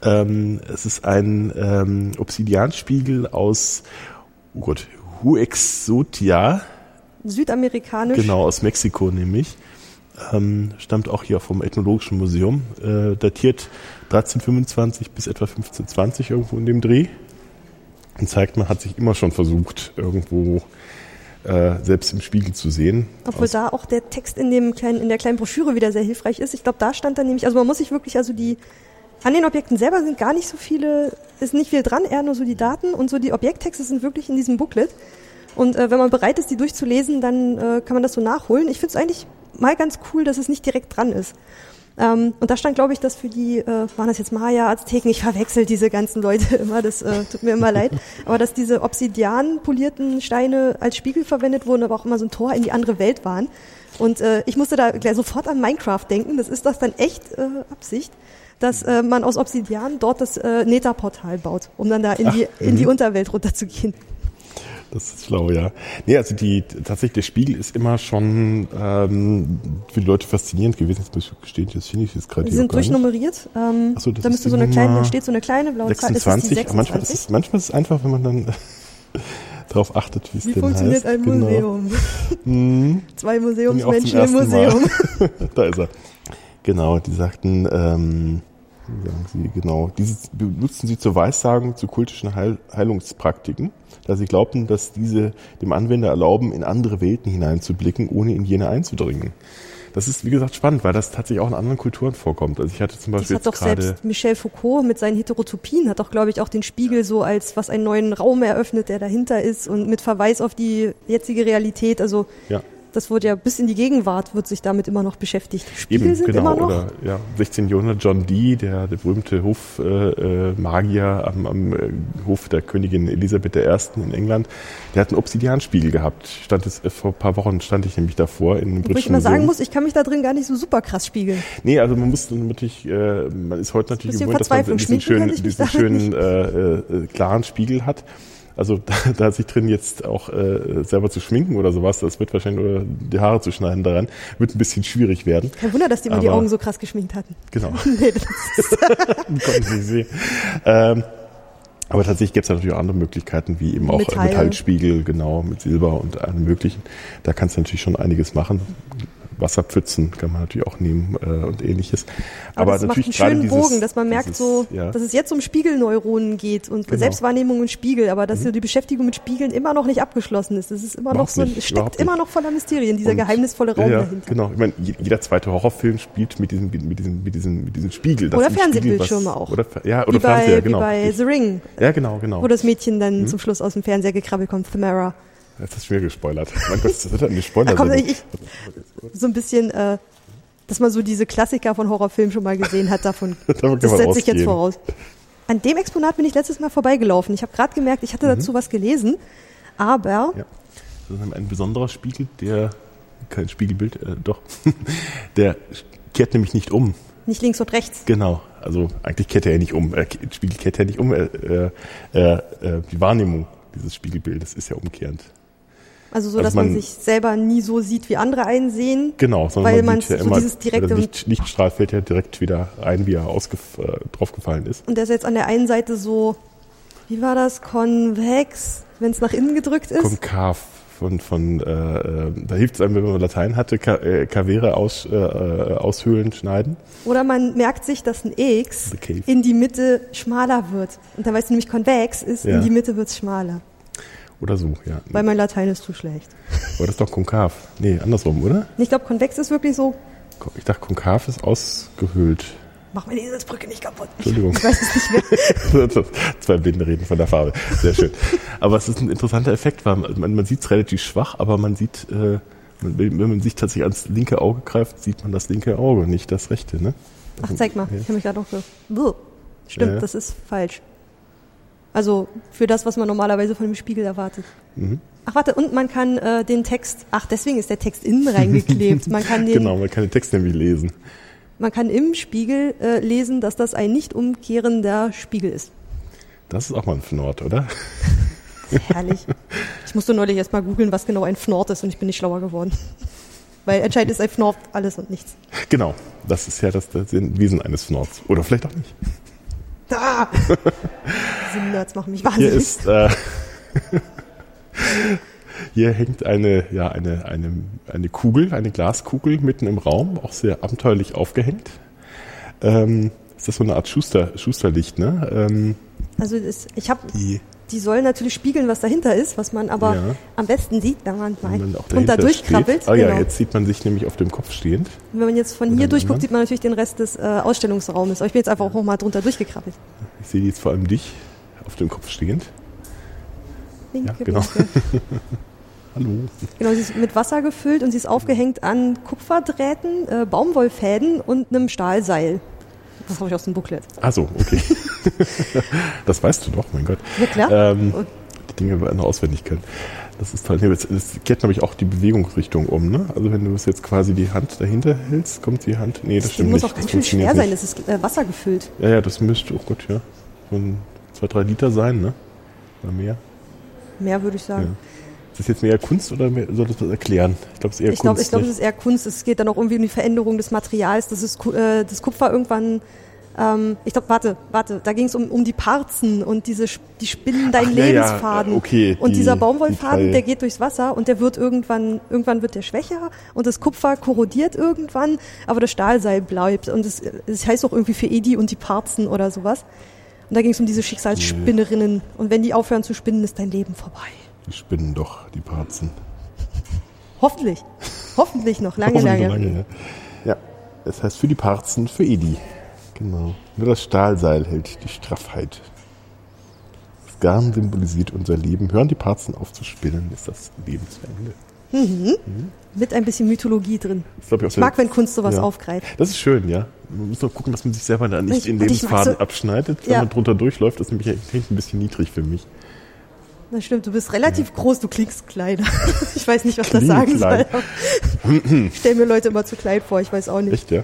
Ähm, es ist ein ähm, Obsidianspiegel aus, oh Gott, Huexotia. Südamerikanisch. Genau, aus Mexiko nämlich. Ähm, stammt auch hier vom Ethnologischen Museum. Äh, datiert 1325 bis etwa 1520 irgendwo in dem Dreh. Und zeigt, man hat sich immer schon versucht, irgendwo äh, selbst im Spiegel zu sehen. Obwohl da auch der Text in, dem kleinen, in der kleinen Broschüre wieder sehr hilfreich ist. Ich glaube, da stand dann nämlich, also man muss sich wirklich, also die, an den Objekten selber sind gar nicht so viele, ist nicht viel dran, eher nur so die Daten und so die Objekttexte sind wirklich in diesem Booklet. Und äh, wenn man bereit ist, die durchzulesen, dann äh, kann man das so nachholen. Ich finde es eigentlich mal ganz cool, dass es nicht direkt dran ist. Ähm, und da stand, glaube ich, dass für die, äh, waren das jetzt Maya, Azteken, ich verwechsel diese ganzen Leute immer, das äh, tut mir immer leid, aber dass diese Obsidian polierten Steine als Spiegel verwendet wurden, aber auch immer so ein Tor in die andere Welt waren. Und äh, ich musste da gleich sofort an Minecraft denken, das ist das dann echt äh, Absicht dass äh, man aus Obsidian dort das äh, Nether-Portal baut, um dann da in, Ach, die, in die mhm. Unterwelt runterzugehen. Das ist schlau, ja. Nee, also die tatsächlich der Spiegel ist immer schon ähm, für die Leute faszinierend gewesen. Jetzt muss ich gestehen, das finde ich jetzt gerade. Die sind durchnummeriert. Ähm, so, da müsste so eine kleine, da steht so eine kleine blaue 26. Zahl. Ist 26. Manchmal ist es manchmal ist es einfach, wenn man dann darauf achtet, wie es denn funktioniert heißt. ein genau. Museum? Mhm. Zwei Museumsmenschen im Museum. da ist er. Genau, die sagten, ähm, sagen sie genau, diese benutzen sie zur Weissagung zu kultischen Heil Heilungspraktiken da sie glaubten, dass diese dem Anwender erlauben, in andere Welten hineinzublicken, ohne in jene einzudringen. Das ist, wie gesagt, spannend, weil das tatsächlich auch in anderen Kulturen vorkommt. Also ich hatte zum Beispiel das hat doch selbst Michel Foucault mit seinen Heterotopien hat doch, glaube ich, auch den Spiegel so als was einen neuen Raum eröffnet, der dahinter ist und mit Verweis auf die jetzige Realität. Also ja das wird ja bis in die Gegenwart wird sich damit immer noch beschäftigt. Spiegel Eben, sind genau, immer noch. Oder, ja, 16. Jahrhundert John Dee, der, der berühmte Hofmagier äh, am, am äh, Hof der Königin Elisabeth I. in England, der hat einen Obsidianspiegel gehabt. Stand es, äh, vor ein paar Wochen stand ich nämlich davor in einem Wo ich mal sagen muss, ich kann mich da drin gar nicht so super krass spiegeln. Nee, also man muss natürlich, äh, man ist heute natürlich gewohnt, dass man diesen schönen, diesen schönen äh, äh, klaren Spiegel hat. Also da, da sich drin jetzt auch äh, selber zu schminken oder sowas, das wird wahrscheinlich, oder die Haare zu schneiden daran, wird ein bisschen schwierig werden. Kein Wunder, dass die mal die Augen so krass geschminkt hatten. Genau. nee, Konnten sie sehen. Ähm, aber tatsächlich gibt es natürlich auch andere Möglichkeiten, wie eben auch Metall. Metallspiegel, genau, mit Silber und allem möglichen. Da kannst du natürlich schon einiges machen. Wasserpfützen kann man natürlich auch nehmen äh, und ähnliches. Aber, Aber das natürlich macht einen schönen dieses, Bogen, dass man merkt dieses, so, ja. dass es jetzt um Spiegelneuronen geht und genau. Selbstwahrnehmung und Spiegel, aber dass mhm. die Beschäftigung mit Spiegeln immer noch nicht abgeschlossen ist. Das ist immer überhaupt noch so, es steckt immer noch voller Mysterien, dieser und, geheimnisvolle Raum ja, dahinter. Genau, ich meine, jeder zweite Horrorfilm spielt mit diesem, mit diesem, mit diesem, mit diesem Spiegel. oder Fernsehbildschirme auch. Oder, ja, oder wie Fernseher, genau. Wie bei The Ring. Ja, genau, genau. Wo das Mädchen dann mhm. zum Schluss aus dem Fernseher gekrabbelt kommt, Tamara. Jetzt hast du mir gespoilert. Mein Gott, das wird eine Spoiler. Komm, ich, so ein bisschen, äh, dass man so diese Klassiker von Horrorfilmen schon mal gesehen hat, davon. davon das setze ich jetzt voraus. An dem Exponat bin ich letztes Mal vorbeigelaufen. Ich habe gerade gemerkt, ich hatte mhm. dazu was gelesen, aber. Ja. Das ist ein besonderer Spiegel, der kein Spiegelbild, äh, doch, der kehrt nämlich nicht um. Nicht links und rechts. Genau. Also eigentlich kehrt er ja nicht um. Er, Spiegel kehrt ja nicht um. Er, äh, äh, die Wahrnehmung dieses Spiegelbildes ist ja umkehrend. Also so, also dass man, man, sich selber nie so sieht, wie andere einsehen. Genau, sondern weil man, man ja so immer, dieses direkte der Licht, Lichtstrahl fällt ja direkt wieder ein, wie er ausgef äh, draufgefallen ist. Und der ist jetzt an der einen Seite so Wie war das? Konvex, wenn es nach innen gedrückt ist? Konkav von, von äh, äh, da hilft es einem, wenn man Latein hatte, Ka äh, Kavere aus, äh, aushöhlen, schneiden. Oder man merkt sich, dass ein X in die Mitte schmaler wird. Und dann weißt du nämlich, konvex ist, ja. in die Mitte wird es schmaler. Oder so, ja. Weil mein Latein ist zu schlecht. Aber das ist doch konkav. Nee, andersrum, oder? Ich glaube, konvex ist wirklich so. Ich dachte, konkav ist ausgehöhlt. Mach meine Eselsbrücke nicht kaputt. Entschuldigung. Ich weiß es nicht mehr. Zwei Blinde reden von der Farbe. Sehr schön. aber es ist ein interessanter Effekt, weil man, man sieht es relativ schwach, aber man sieht, äh, wenn man sich tatsächlich ans linke Auge greift, sieht man das linke Auge, nicht das rechte. Ne? Ach, zeig mal. Ja. Ich habe mich gerade auch so. Stimmt, ja. das ist falsch. Also für das, was man normalerweise von dem Spiegel erwartet. Mhm. Ach warte, und man kann äh, den Text, ach deswegen ist der Text innen reingeklebt. Man kann den, genau, man kann den Text nämlich lesen. Man kann im Spiegel äh, lesen, dass das ein nicht umkehrender Spiegel ist. Das ist auch mal ein Fnord, oder? Herrlich. Ich musste neulich erst mal googeln, was genau ein Fnord ist und ich bin nicht schlauer geworden. Weil entscheidend ist ein Fnord alles und nichts. Genau, das ist ja das, das Wesen eines Fnords. Oder vielleicht auch nicht. Da! Diese Nerds machen mich wahnsinnig. Hier ist, äh, Hier hängt eine, ja, eine, eine, eine Kugel, eine Glaskugel mitten im Raum, auch sehr abenteuerlich aufgehängt. Ähm, ist das so eine Art Schuster, Schusterlicht, ne? Ähm, also das, ich habe die, sollen natürlich spiegeln, was dahinter ist, was man aber ja. am besten sieht, wenn man wenn runter durchkrabbelt. Ah genau. ja, jetzt sieht man sich nämlich auf dem Kopf stehend. Und wenn man jetzt von hier durchguckt, sieht man natürlich den Rest des äh, Ausstellungsraumes. Aber ich bin jetzt einfach auch mal drunter durchgekrabbelt. Ich sehe jetzt vor allem dich auf dem Kopf stehend. Winke, ja, genau. Hallo. Genau, sie ist mit Wasser gefüllt und sie ist aufgehängt an Kupferdrähten, äh, Baumwollfäden und einem Stahlseil. Das habe ich aus dem Booklet. Ach so, okay. das weißt du doch, mein Gott. Ja, klar. Ähm, die Dinge noch auswendig können. Das ist toll. Das kehrt, glaube ich, auch die Bewegungsrichtung um. Ne? Also wenn du jetzt quasi die Hand dahinter hältst, kommt die Hand... Nee, das, das stimmt nicht. muss auch ganz schön schwer sein. Das ist äh, Wasser gefüllt. Ja, ja, das müsste, oh Gott, ja. So ein, zwei, drei Liter sein, ne? Oder mehr. Mehr würde ich sagen. Ja. Ist das jetzt mehr Kunst oder mehr, soll das was erklären? Ich glaube, es ist eher ich glaub, Kunst. Ich glaube, es ist eher Kunst. Es geht dann auch irgendwie um die Veränderung des Materials, dass es, äh, das Kupfer irgendwann ähm, ich glaube, warte, warte, da ging es um, um die Parzen und diese die spinnen deinen Ach, Lebensfaden. Ja, okay, und die, dieser Baumwollfaden, die der geht durchs Wasser und der wird irgendwann, irgendwann wird der schwächer und das Kupfer korrodiert irgendwann, aber das Stahlseil bleibt. Und es, es heißt auch irgendwie für Edi und die Parzen oder sowas. Und da ging es um diese Schicksalsspinnerinnen. Und wenn die aufhören zu spinnen, ist dein Leben vorbei. Die spinnen doch, die Parzen. Hoffentlich. Hoffentlich noch lange, Hoffentlich lange. lange ja. ja, es heißt für die Parzen, für Edi. Genau. Nur das Stahlseil hält die Straffheit. Das Garn symbolisiert unser Leben. Hören die Parzen auf zu spinnen, ist das Lebensende. Mhm. Mhm. Mit ein bisschen Mythologie drin. Ich, ich mag, wenn Kunst sowas ja. aufgreift. Das ist schön, ja. Man muss nur gucken, dass man sich selber da nicht ich, in Lebensfaden so, abschneidet, wenn ja. man drunter durchläuft. Das ist nämlich ein bisschen niedrig für mich. Das stimmt, du bist relativ ja. groß, du klingst kleiner. ich weiß nicht, was Kling das sagen klein. soll. ich stelle mir Leute immer zu klein vor, ich weiß auch nicht. Echt, ja?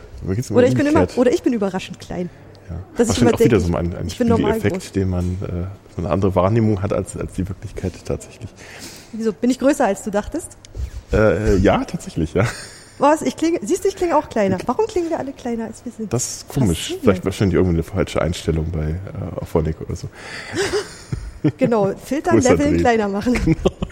Oder ich, bin immer, oder ich bin überraschend klein. Ja. Das ist auch wieder so ein, ein Effekt, den man äh, eine andere Wahrnehmung hat als, als die Wirklichkeit tatsächlich. Wieso? Bin ich größer, als du dachtest? Äh, ja, tatsächlich, ja. Was? Ich klinge, siehst du, ich klinge auch kleiner. Warum klingen wir alle kleiner, als wir sind? Das ist komisch. Vielleicht wahrscheinlich irgendwie eine falsche Einstellung bei äh, Auphonic oder so. Genau, filtern, leveln, kleiner machen. Genau.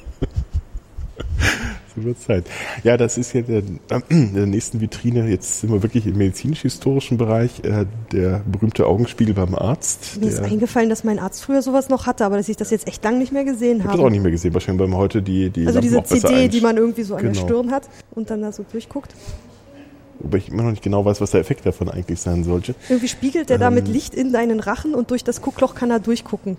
so wird Zeit. Ja, das ist ja der, der nächsten Vitrine. Jetzt sind wir wirklich im medizinisch-historischen Bereich. Äh, der berühmte Augenspiegel beim Arzt. Mir ist eingefallen, dass mein Arzt früher sowas noch hatte, aber dass ich das jetzt echt lange nicht mehr gesehen habe. Ich habe auch nicht mehr gesehen, wahrscheinlich, weil man heute die, die Also Lampen diese CD, die man irgendwie so an genau. der Stirn hat und dann da so durchguckt. Wobei ich immer noch nicht genau weiß, was der Effekt davon eigentlich sein sollte. Irgendwie spiegelt der ähm, da mit Licht in deinen Rachen und durch das Guckloch kann er durchgucken.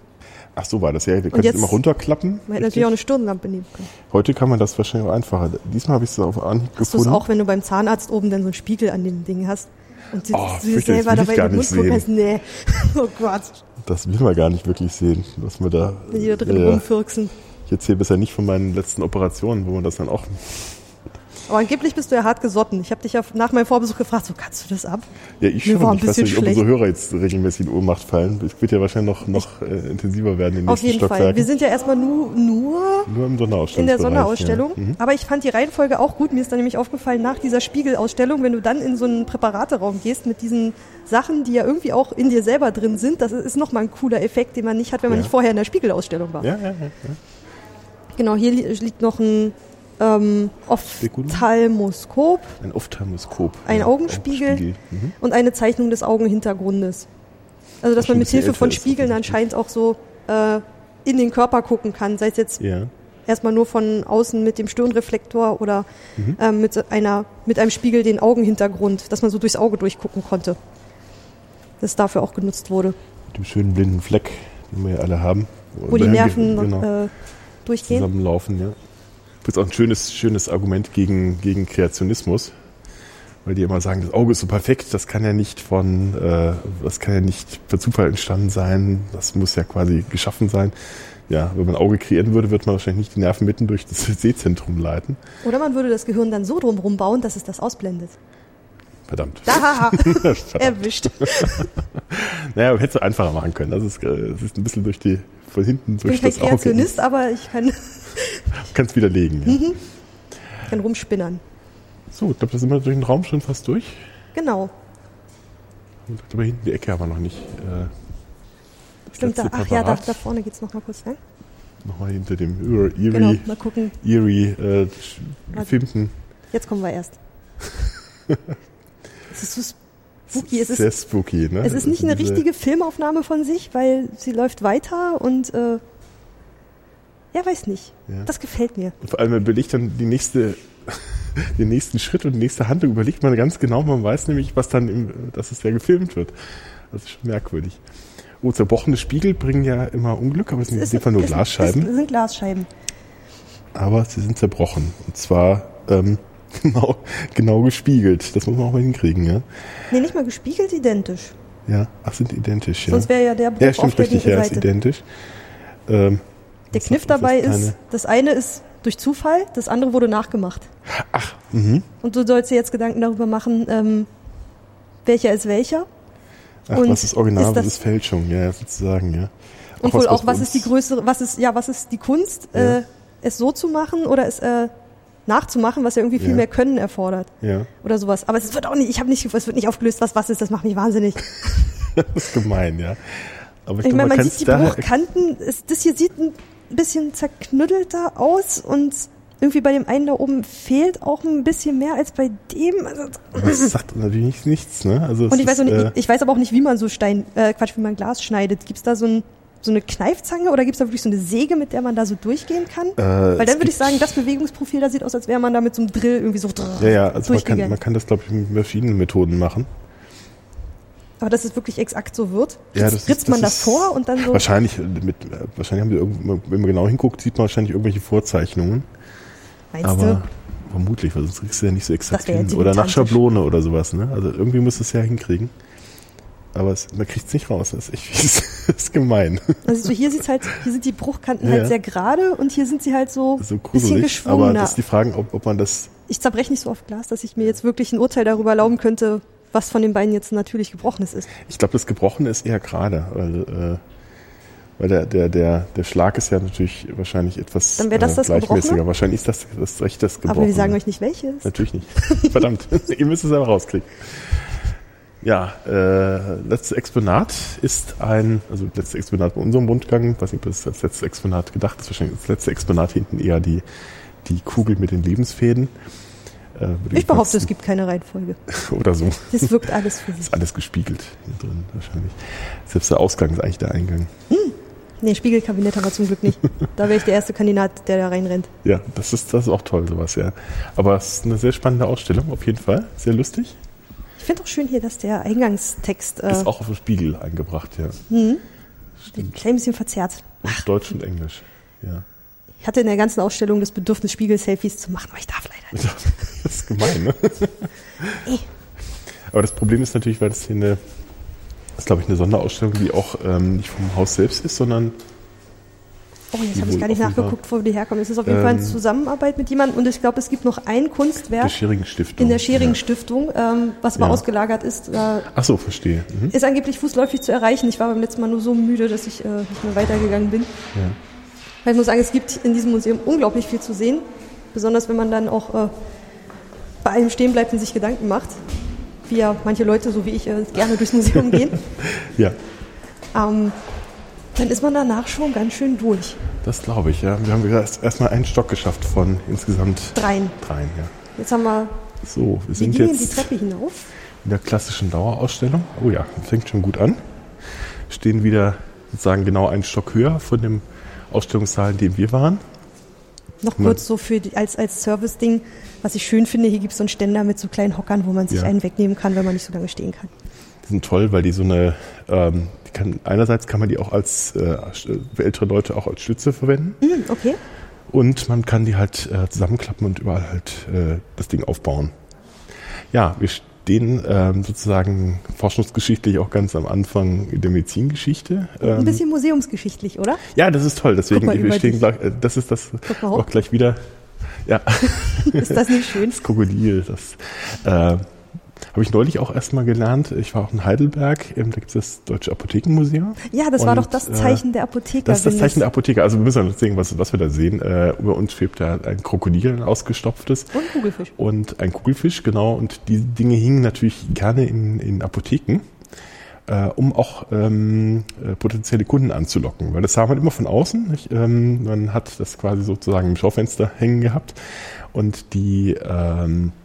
Ach so war das ja. Du kannst es immer runterklappen. Man hätte natürlich auch eine Stirnlampe nehmen können. Heute kann man das wahrscheinlich auch einfacher. Diesmal habe ich es auf Anhieb hast gefunden. Es auch, wenn du beim Zahnarzt oben dann so einen Spiegel an dem Ding hast? Und oh, du dir selber dabei in den Mund guckst, nee, oh Gott. Das will man gar nicht wirklich sehen, was wir da... Wenn die da drin äh, rumfürksen. Ich erzähle bisher nicht von meinen letzten Operationen, wo man das dann auch Aber angeblich bist du ja hart gesotten. Ich habe dich ja nach meinem Vorbesuch gefragt, so kannst du das ab? Ja, ich Mir schon. war ein Ich weiß nicht, ob unsere Hörer jetzt regelmäßig in Ohnmacht fallen. Es wird ja wahrscheinlich noch, noch äh, intensiver werden in den Auf nächsten jeden Fall. Wir sind ja erstmal nur, nur Nur im Sonderausstellung. in der Sonderausstellung. Ja. Mhm. Aber ich fand die Reihenfolge auch gut. Mir ist dann nämlich aufgefallen, nach dieser Spiegelausstellung, wenn du dann in so einen Präparateraum gehst mit diesen Sachen, die ja irgendwie auch in dir selber drin sind, das ist nochmal ein cooler Effekt, den man nicht hat, wenn man Ja. nicht vorher in der Spiegelausstellung war. Ja, ja, ja. ja. Genau, hier li liegt noch ein ähm? Ophthalmoskop Ein Ophthalmoskop. Ein ja, Augenspiegel. Mhm. und eine Zeichnung des Augenhintergrundes. Also, dass schon man mit Hilfe von Spiegeln anscheinend auch so äh, in den Körper gucken kann, sei es jetzt Ja. erstmal nur von außen mit dem Stirnreflektor oder Mhm. ähm, mit, einer, mit einem Spiegel den Augenhintergrund, dass man so durchs Auge durchgucken konnte. Das dafür auch genutzt wurde, Mit dem schönen blinden Fleck, den wir ja alle haben. wo die Oder- Nerven genau, äh, durchgehen. zusammenlaufen, ja. Das ist auch ein schönes, schönes Argument gegen, gegen Kreationismus. Weil die immer sagen, das Auge ist so perfekt, das kann ja nicht von, äh, das kann ja nicht per Zufall entstanden sein, das muss ja quasi geschaffen sein. Ja, wenn man ein Auge kreieren würde, würde man wahrscheinlich nicht die Nerven mitten durch das Sehzentrum leiten. Oder man würde das Gehirn dann so drumherum bauen, dass es das ausblendet. Verdammt. Verdammt. erwischt. Naja, hätte es einfacher machen können. Das ist, äh, das ist ein bisschen durch die, von hinten Ich bin kein. Kreationist, aber ich kann, Kannst widerlegen. Ja. Mhm. kann rumspinnern. So, ich glaube, da sind wir durch den Raum schon fast durch. Genau. Und aber hinten die Ecke haben wir noch nicht. Äh, Stimmt, da, ach ja, da, da vorne geht's noch mal kurz lang. Nochmal hinter dem Erie, Genau, mal gucken. Erie äh, gefilmten. Jetzt kommen wir erst. es ist so spooky. Es ist, sehr spooky, ne? es ist nicht eine richtige Filmaufnahme von sich, weil sie läuft weiter und äh, ja, weiß nicht. Ja. Das gefällt mir. Und vor allem man überlegt dann die nächste, den nächsten Schritt und die nächste Handlung überlegt man ganz genau. Man weiß nämlich, was dann, im, dass es ja gefilmt wird. Das ist schon merkwürdig. Oh, zerbrochene Spiegel bringen ja immer Unglück, aber es sind Fall nur Glasscheiben. Es sind Glasscheiben. aber sie sind zerbrochen. Und zwar ähm, genau, genau gespiegelt. Das muss man auch mal hinkriegen, ja. Nee, nicht mal gespiegelt, identisch. Ja, ach, sind identisch, ja. Sonst wäre ja der Bruch ja, auf stimmt der richtig, linken ja, ist identisch. Ähm, Der was- Kniff was dabei ist, das eine ist durch Zufall, das andere wurde nachgemacht. Ach, mhm. Und du sollst dir jetzt Gedanken darüber machen, ähm, welcher ist welcher. Ach, Und was ist Original, ist was das- ist Fälschung, ja, sozusagen, ja. Und wohl auch, was ist die größere, was ist, ja, was ist die Kunst, Ja. äh, es so zu machen oder es äh, nachzumachen, was ja irgendwie viel Ja. mehr Können erfordert Ja, oder sowas. Aber es wird auch nicht, ich habe nicht, es wird nicht aufgelöst, was was ist, das macht mich wahnsinnig. das ist gemein, ja. Aber ich, Ich meine, man kann's sieht die Bruchkanten, es, das hier sieht ein bisschen zerknüttelter aus und irgendwie bei dem einen da oben fehlt auch ein bisschen mehr als bei dem. Also, das sagt natürlich nicht, nichts, ne? Also es und ich weiß, ist, auch nicht, äh, ich weiß aber auch nicht, wie man so Stein, äh, Quatsch, wie man Glas schneidet. Gibt's da so, ein, so eine Kneifzange oder gibt's da wirklich so eine Säge, mit der man da so durchgehen kann? äh, Weil es dann würde ich gibt- sagen, das Bewegungsprofil da sieht aus, als wäre man da mit so einem Drill irgendwie so Ja, ja, also man kann, man kann das, glaube ich, mit verschiedenen Methoden machen. Aber dass es wirklich exakt so wird, Ja, ritzt, das ist- ritzt man das ist vor und dann so. Wahrscheinlich, äh, mit, äh, wahrscheinlich haben die irgend, wenn man genau hinguckt, sieht man wahrscheinlich irgendwelche Vorzeichnungen. Meinst aber du? vermutlich, weil sonst kriegst du ja nicht so exakt ja hin. Oder nach. Schablone oder sowas, ne? Also irgendwie muss es ja hinkriegen. Aber es, man kriegt es nicht raus. Das ist echt fies. das ist gemein. Also so hier sieht's halt, hier sind die Bruchkanten Ja, halt ja. sehr gerade und hier sind sie halt so, So bisschen gruselig. Aber geschwungener. das ist die Frage, ob, ob man das Ich zerbreche nicht so oft Glas, dass ich mir jetzt wirklich ein Urteil darüber erlauben könnte, was von den beiden jetzt natürlich gebrochenes ist. Ich glaube, das Gebrochene ist eher gerade, weil, äh, weil der, der, der, der Schlag ist ja natürlich wahrscheinlich etwas Dann das äh, das gleichmäßiger. Wahrscheinlich ist das das recht das Gebrochene. Aber wir sagen euch nicht welches. Natürlich nicht. Verdammt, ihr müsst es selber rauskriegen. Ja, äh, letztes Exponat ist ein, also letztes Exponat bei unserem Rundgang, weiß nicht, ob das als letztes Exponat gedacht ist, wahrscheinlich das letzte Exponat hinten eher die, die Kugel mit den Lebensfäden. Äh, Ich behaupte, es gibt keine Reihenfolge. Oder so. Das wirkt alles für sich. Ist alles gespiegelt hier drin wahrscheinlich. Selbst der Ausgang ist eigentlich der Eingang. Nee, Spiegelkabinett haben wir zum Glück nicht. Da wäre ich der erste Kandidat, der da reinrennt. Ja, das ist, das ist auch toll, sowas, ja. Aber es ist eine sehr spannende Ausstellung, auf jeden Fall. Sehr lustig. Ich finde auch schön hier, dass der Eingangstext äh, Ist auch auf dem Spiegel eingebracht, ja. ein Stimmt. klein bisschen verzerrt. Auf Deutsch und Englisch. Ja. Ich hatte in der ganzen Ausstellung das Bedürfnis, Spiegel-Selfies zu machen, aber ich darf leider nicht. Das ist gemein, ne? Eh. Aber das Problem ist natürlich, weil das hier eine, das ist glaube ich eine Sonderausstellung, die auch ähm, nicht vom Haus selbst ist, sondern Oh, jetzt habe ich gar nicht nachgeguckt, wo die herkommen. Es ist auf jeden ähm, Fall eine Zusammenarbeit mit jemandem und ich glaube, es gibt noch ein Kunstwerk. Die Schering Stiftung. In der Schering Stiftung, ähm, was aber ja. ausgelagert ist. Äh, Ach so, verstehe. Mhm. Ist angeblich fußläufig zu erreichen. Ich war beim letzten Mal nur so müde, dass ich äh, nicht mehr weitergegangen bin. Ja. Weil ich muss sagen, es gibt in diesem Museum unglaublich viel zu sehen. Besonders wenn man dann auch äh, bei allem stehen bleibt und sich Gedanken macht. Wie ja manche Leute, so wie ich, äh, gerne durchs Museum gehen. ja. Ähm, dann ist man danach schon ganz schön durch. Das glaube ich, ja. Wir haben erst, erst mal einen Stock geschafft von insgesamt dreien. Dreien, ja. Jetzt haben wir. So, wir sind wir jetzt die Treppe hinauf. in der klassischen Dauerausstellung. Oh ja, fängt schon gut an. Stehen wieder sozusagen genau einen Stock höher von dem Ausstellungssaal, in dem wir waren. Noch kurz so für die, als, als Service-Ding, was ich schön finde, hier gibt es so einen Ständer mit so kleinen Hockern, wo man sich ja. einen wegnehmen kann, wenn man nicht so lange stehen kann. Die sind toll, weil die so eine, ähm, kann, einerseits kann man die auch als, äh, für ältere Leute auch als Stütze verwenden. Mm, okay. Und man kann die halt äh, zusammenklappen und überall halt äh, das Ding aufbauen. Ja, wir stehen ähm, sozusagen forschungsgeschichtlich auch ganz am Anfang der Medizingeschichte. Ähm, Ein bisschen museumsgeschichtlich, oder? Ja, das ist toll. Deswegen, wir stehen, äh, das ist das auch gleich wieder. Ja. ist das nicht schön? Das Krokodil, das. Äh, habe ich neulich auch erstmal gelernt. Ich war auch in Heidelberg, da gibt es das Deutsche Apothekenmuseum. Ja, das und, war doch das Zeichen der Apotheker. Das ist das Zeichen der Apotheker. Also wir müssen mal sehen, was, was wir da sehen. Äh, über uns schwebt da ein Krokodil, ein ausgestopftes. Und ein Kugelfisch. Und ein Kugelfisch, genau. Und die Dinge hingen natürlich gerne in, in Apotheken. Äh, um auch ähm, äh, potenzielle Kunden anzulocken. Weil das sah man immer von außen. Ähm, man hat das quasi sozusagen im Schaufenster hängen gehabt. Und die ähm, äh,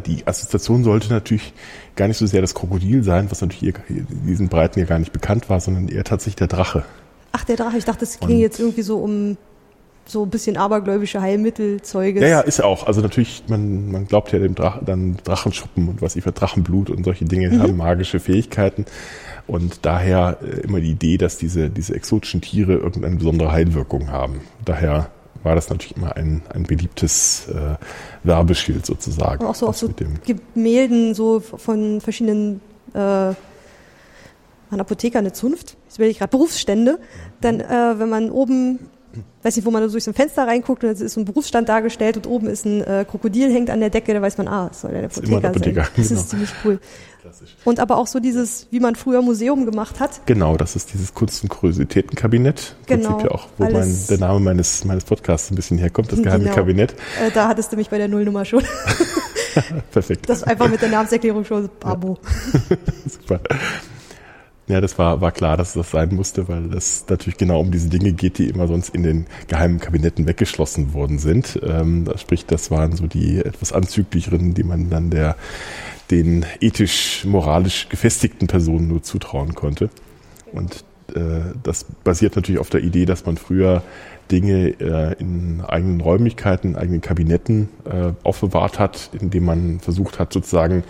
die Assoziation sollte natürlich gar nicht so sehr das Krokodil sein, was natürlich hier in diesen Breiten ja gar nicht bekannt war, sondern eher tatsächlich der Drache. Ach, der Drache. Ich dachte, es ging jetzt irgendwie so um so ein bisschen abergläubische Heilmittelzeuge. Ja, ja, ist auch. Also natürlich, man, man glaubt ja dem Drachen, dann Drachenschuppen und was ich für Drachenblut und solche Dinge mhm. haben magische Fähigkeiten. Und daher äh, immer die Idee, dass diese, diese exotischen Tiere irgendeine besondere Heilwirkung haben. Daher war das natürlich immer ein, ein beliebtes äh, Werbeschild sozusagen. Auch so auf so Gemälden so von verschiedenen äh, ein Apotheker, eine Zunft, jetzt will ich gerade Berufsstände, dann äh, wenn man oben weiß nicht, wo man so durch so ein Fenster reinguckt und es ist so ein Berufsstand dargestellt und oben ist ein äh, Krokodil hängt an der Decke, da weiß man, ah, das soll der Apotheker, das Apotheker sein. Das genau. ist ziemlich cool. Klassisch. Und aber auch so dieses, wie man früher Museum gemacht hat. Genau, das ist dieses Kunst- und Kuriositätenkabinett. Genau. Ja auch, wo mein, der Name meines, meines Podcasts ein bisschen herkommt, das geheime genau. Kabinett. Äh, da hattest du mich bei der Nullnummer schon. Perfekt. Das einfach mit der Namenserklärung schon Abo. Super. Ja, das war, war klar, dass das sein musste, weil es natürlich genau um diese Dinge geht, die immer sonst in den geheimen Kabinetten weggeschlossen worden sind. Ähm, sprich, das waren so die etwas anzüglicheren, die man dann der den ethisch-moralisch gefestigten Personen nur zutrauen konnte. Und äh, das basiert natürlich auf der Idee, dass man früher Dinge äh, in eigenen Räumlichkeiten, in eigenen Kabinetten äh, aufbewahrt hat, indem man versucht hat, sozusagen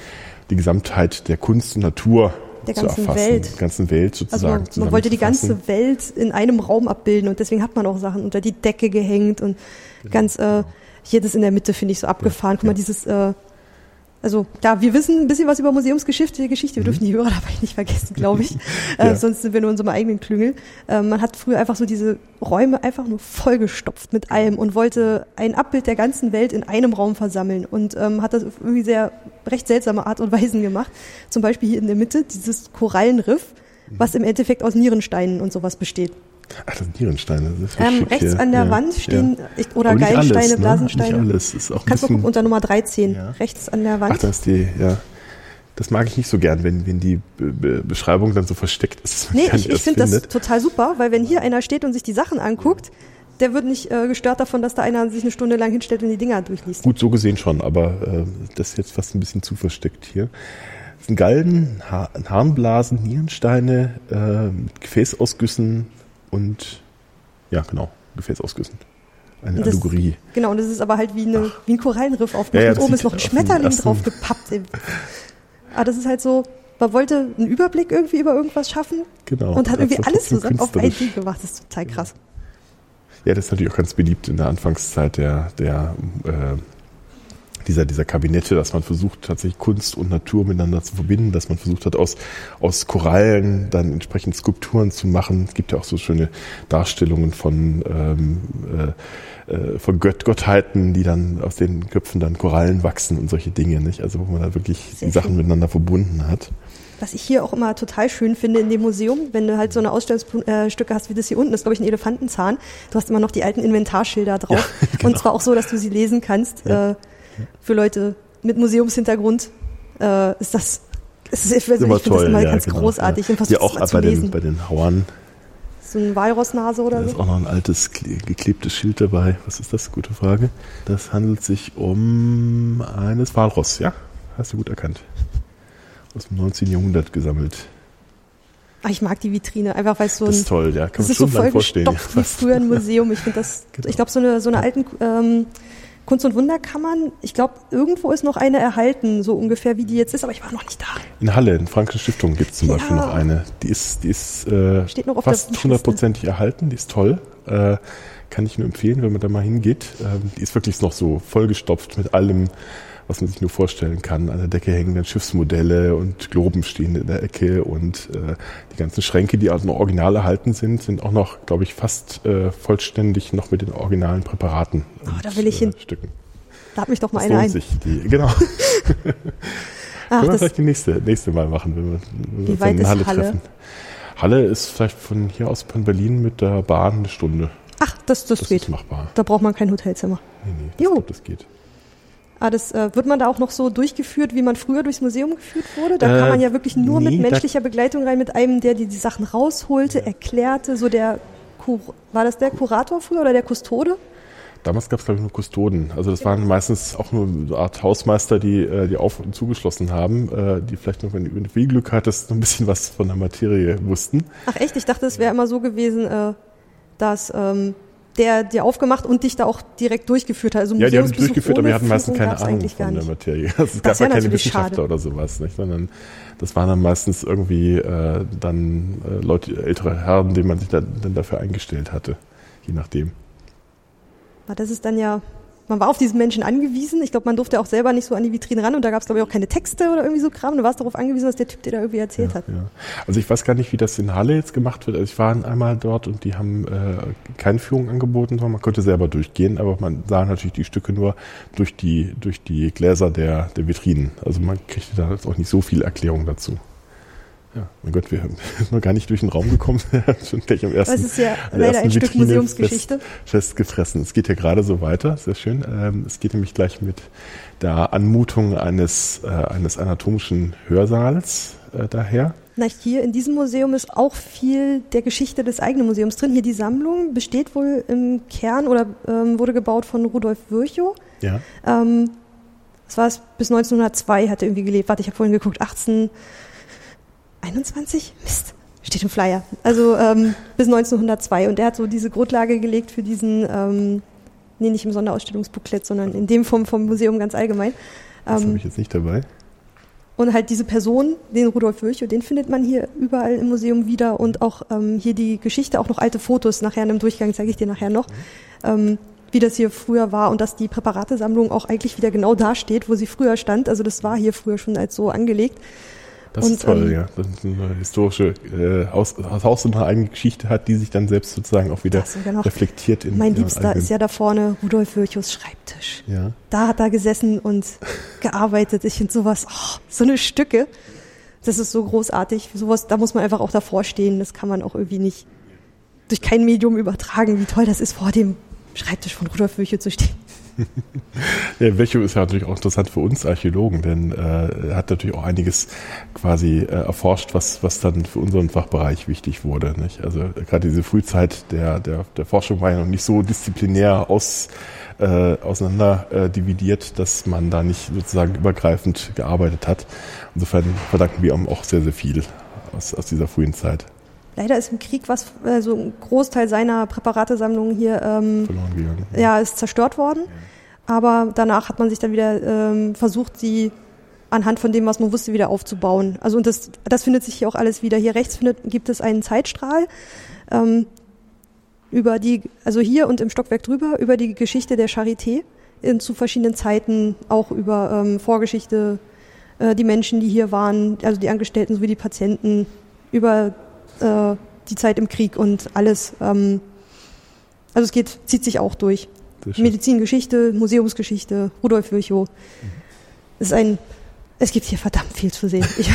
die Gesamtheit der Kunst und Natur der ganzen Welt. Der ganzen Welt sozusagen. Also man, man wollte die ganze Welt in einem Raum abbilden und deswegen hat man auch Sachen unter die Decke gehängt und genau. ganz äh, hier das in der Mitte finde ich so abgefahren. Ja, Guck mal, dieses äh, also ja, wir wissen ein bisschen was über Museumsgeschichte, Geschichte. Wir mhm. dürfen die Hörer dabei nicht vergessen, glaube ich. ja. äh, sonst sind wir nur in unserem eigenen Klüngel. Äh, man hat früher einfach so diese Räume einfach nur vollgestopft mit allem und wollte ein Abbild der ganzen Welt in einem Raum versammeln und ähm, hat das auf irgendwie sehr recht seltsame Art und Weisen gemacht. Zum Beispiel hier in der Mitte dieses Korallenriff, was im Endeffekt aus Nierensteinen und sowas besteht. Ach, das sind Nierensteine. Das ist ähm, rechts hier. an der ja, Wand stehen, ja. oder Geilensteine, alles, ne? Blasensteine. Nicht alles. Ist auch Kannst du gucken unter Nummer 13, ja. rechts an der Wand. Ach, das ist die, ja. Das mag ich nicht so gern, wenn, wenn die Be Beschreibung dann so versteckt ist. Nee, ich, ich finde das total super, weil wenn hier einer steht und sich die Sachen anguckt, der wird nicht äh, gestört davon, dass da einer sich eine Stunde lang hinstellt und die Dinger durchliest. Gut, so gesehen schon, aber äh, das ist jetzt fast ein bisschen zu versteckt hier. Das sind Galden, ha Harnblasen, Nierensteine, äh, Gefäßausgüssen und ja, genau. Gefäßausgüssen. Eine das, Allegorie. Genau, und das ist aber halt wie, eine, wie ein Korallenriff aufgemacht. Ja, ja, oben ist noch ein Schmetterling drauf gepappt. aber das ist halt so, man wollte einen Überblick irgendwie über irgendwas schaffen. Genau. Und hat irgendwie alles zusammen auf ein Ding gemacht. Das ist total krass. Ja, das ist natürlich auch ganz beliebt in der Anfangszeit der, der äh, dieser, dieser Kabinette, dass man versucht, tatsächlich Kunst und Natur miteinander zu verbinden, dass man versucht hat, aus, aus Korallen dann entsprechend Skulpturen zu machen. Es gibt ja auch so schöne Darstellungen von, ähm, äh, äh von Gött Gottheiten, die dann aus den Köpfen dann Korallen wachsen und solche Dinge, nicht? Also wo man da wirklich Sehr die Sachen schön. miteinander verbunden hat. Was ich hier auch immer total schön finde in dem Museum, wenn du halt so eine Ausstellungsstücke hast wie das hier unten, das ist glaube ich ein Elefantenzahn. Du hast immer noch die alten Inventarschilder drauf. Ja, genau. Und zwar auch so, dass du sie lesen kannst. Ja. Äh, für Leute mit Museumshintergrund äh, ist das, ist, ich, ich finde das immer ja, ganz genau, großartig. Ja. ja auch bei den, bei den Hauern. So ein Walrossnase oder so? Da ist auch noch ein altes geklebtes Schild dabei. Was ist das? Gute Frage. Das handelt sich um eines Walross, ja? Hast du gut erkannt. Aus dem 19. Jahrhundert gesammelt. Ach, ich mag die Vitrine, einfach weil es so ein. Das ist toll, ja. Kann man schon so voll vorstellen. wie früher ein Museum. Ich finde das, genau. ich glaube, so eine, so eine alten ähm, Kunst- und Wunderkammern, ich glaube, irgendwo ist noch eine erhalten, so ungefähr wie die jetzt ist, aber ich war noch nicht da. In Halle, in Frankische Stiftung gibt es zum ja. Beispiel noch eine. Die ist, die ist äh, fast hundertprozentig erhalten, die ist toll. Äh, kann ich nur empfehlen, wenn man da mal hingeht. Ähm, die ist wirklich noch so vollgestopft mit allem was man sich nur vorstellen kann. An der Decke hängen dann Schiffsmodelle und Globen stehen in der Ecke und äh, die ganzen Schränke, die also noch original erhalten sind, sind auch noch, glaube ich, fast äh, vollständig noch mit den originalen Präparaten. Oh, und, da will ich äh, hin. Stücken. Da hat mich doch mal das einer ein. Sich, die, genau. Ach, Können wir vielleicht die nächste, nächste Mal machen, wenn wir, wenn wir uns in Halle, Halle treffen. Halle ist vielleicht von hier aus von Berlin mit der Bahn eine Stunde. Ach, das, das, das geht. Ist machbar. Da braucht man kein Hotelzimmer. Nee, nee, das, glaub, das geht. Ah, das, äh, wird man da auch noch so durchgeführt, wie man früher durchs Museum geführt wurde? Da äh, kann man ja wirklich nur nee, mit menschlicher Begleitung rein, mit einem, der die, die Sachen rausholte, erklärte, so der, Kur war das der Kurator früher oder der Kustode? Damals gab es, glaube ich, nur Kustoden. Also das waren meistens auch nur so eine Art Hausmeister, die äh, die auf und zugeschlossen haben, äh, die vielleicht noch, wenn du viel Glück hattest, noch ein bisschen was von der Materie wussten. Ach echt? Ich dachte, es wäre immer so gewesen, äh, dass ähm, der dir aufgemacht und dich da auch direkt durchgeführt hat. Also ja, die haben mich durchgeführt, aber wir hatten meistens keine Ahnung von der Materie. Also es gab ja keine Wissenschaftler schade. oder sowas, nicht? sondern das waren dann meistens irgendwie äh, dann äh, Leute, ältere Herren, denen man sich da, dann dafür eingestellt hatte, je nachdem. Das ist dann ja man war auf diesen Menschen angewiesen. Ich glaube, man durfte auch selber nicht so an die Vitrine ran und da gab es, glaube ich, auch keine Texte oder irgendwie so Kram. Du warst darauf angewiesen, dass der Typ dir da irgendwie erzählt ja, hat. Ja. Also ich weiß gar nicht, wie das in Halle jetzt gemacht wird. Also ich war einmal dort und die haben äh, keine Führung angeboten, sondern man konnte selber durchgehen, aber man sah natürlich die Stücke nur durch die, durch die Gläser der, der Vitrinen. Also man kriegte da jetzt auch nicht so viel Erklärung dazu. Ja, mein Gott, wir sind noch gar nicht durch den Raum gekommen. Schon gleich am ersten. Das ist ja leider ein Stück Museumsgeschichte. Fest, festgefressen. Es geht ja gerade so weiter, sehr schön. Ähm, es geht nämlich gleich mit der Anmutung eines, äh, eines anatomischen Hörsaals äh, daher. Na, hier in diesem Museum ist auch viel der Geschichte des eigenen Museums drin. Hier die Sammlung besteht wohl im Kern oder ähm, wurde gebaut von Rudolf Virchow. Ja. Ähm, das war es bis 1902, hat er irgendwie gelebt. Warte, ich habe vorhin geguckt, 18 21? Mist, steht im Flyer. Also ähm, bis 1902. Und er hat so diese Grundlage gelegt für diesen, ähm, nee, nicht im Sonderausstellungsbooklet, sondern in dem vom, vom Museum ganz allgemein. Das ähm, habe ich jetzt nicht dabei. Und halt diese Person, den Rudolf Virchow, den findet man hier überall im Museum wieder und auch ähm, hier die Geschichte, auch noch alte Fotos. Nachher in einem Durchgang zeige ich dir nachher noch, ähm, wie das hier früher war und dass die Präparatesammlung auch eigentlich wieder genau da steht, wo sie früher stand. Also das war hier früher schon als so angelegt. Das und, ist toll, ähm, ja. Das ist eine historische äh, Haus, Haus eine eigene Geschichte hat, die sich dann selbst sozusagen auch wieder reflektiert in Mein Liebster ist ja da vorne Rudolf Virchows Schreibtisch. Ja. Da hat er gesessen und gearbeitet. Ich finde sowas, oh, so eine Stücke. Das ist so großartig. Sowas, da muss man einfach auch davor stehen. Das kann man auch irgendwie nicht durch kein Medium übertragen, wie toll das ist, vor dem Schreibtisch von Rudolf Virchow zu stehen. Ja, Vecho ist ja natürlich auch interessant für uns Archäologen, denn äh, er hat natürlich auch einiges quasi äh, erforscht, was, was dann für unseren Fachbereich wichtig wurde. Nicht? Also gerade diese Frühzeit der, der, der Forschung war ja noch nicht so disziplinär aus, äh, auseinander äh, dividiert, dass man da nicht sozusagen übergreifend gearbeitet hat. Insofern verdanken wir ihm auch sehr, sehr viel aus, aus dieser frühen Zeit. Leider ist im Krieg was, also ein Großteil seiner Präparatesammlung hier ähm. Ja, ist zerstört worden. Aber danach hat man sich dann wieder ähm, versucht, sie anhand von dem, was man wusste, wieder aufzubauen. Also und das, das findet sich hier auch alles wieder. Hier rechts findet, gibt es einen Zeitstrahl ähm, über die, also hier und im Stockwerk drüber über die Geschichte der Charité in, zu verschiedenen Zeiten, auch über ähm, Vorgeschichte, äh, die Menschen, die hier waren, also die Angestellten sowie die Patienten, über äh, die Zeit im Krieg und alles. Ähm, also es geht, zieht sich auch durch. Medizingeschichte, Museumsgeschichte, Rudolf Virchow. Mhm. Es ist ein es gibt hier verdammt viel zu sehen. Ich,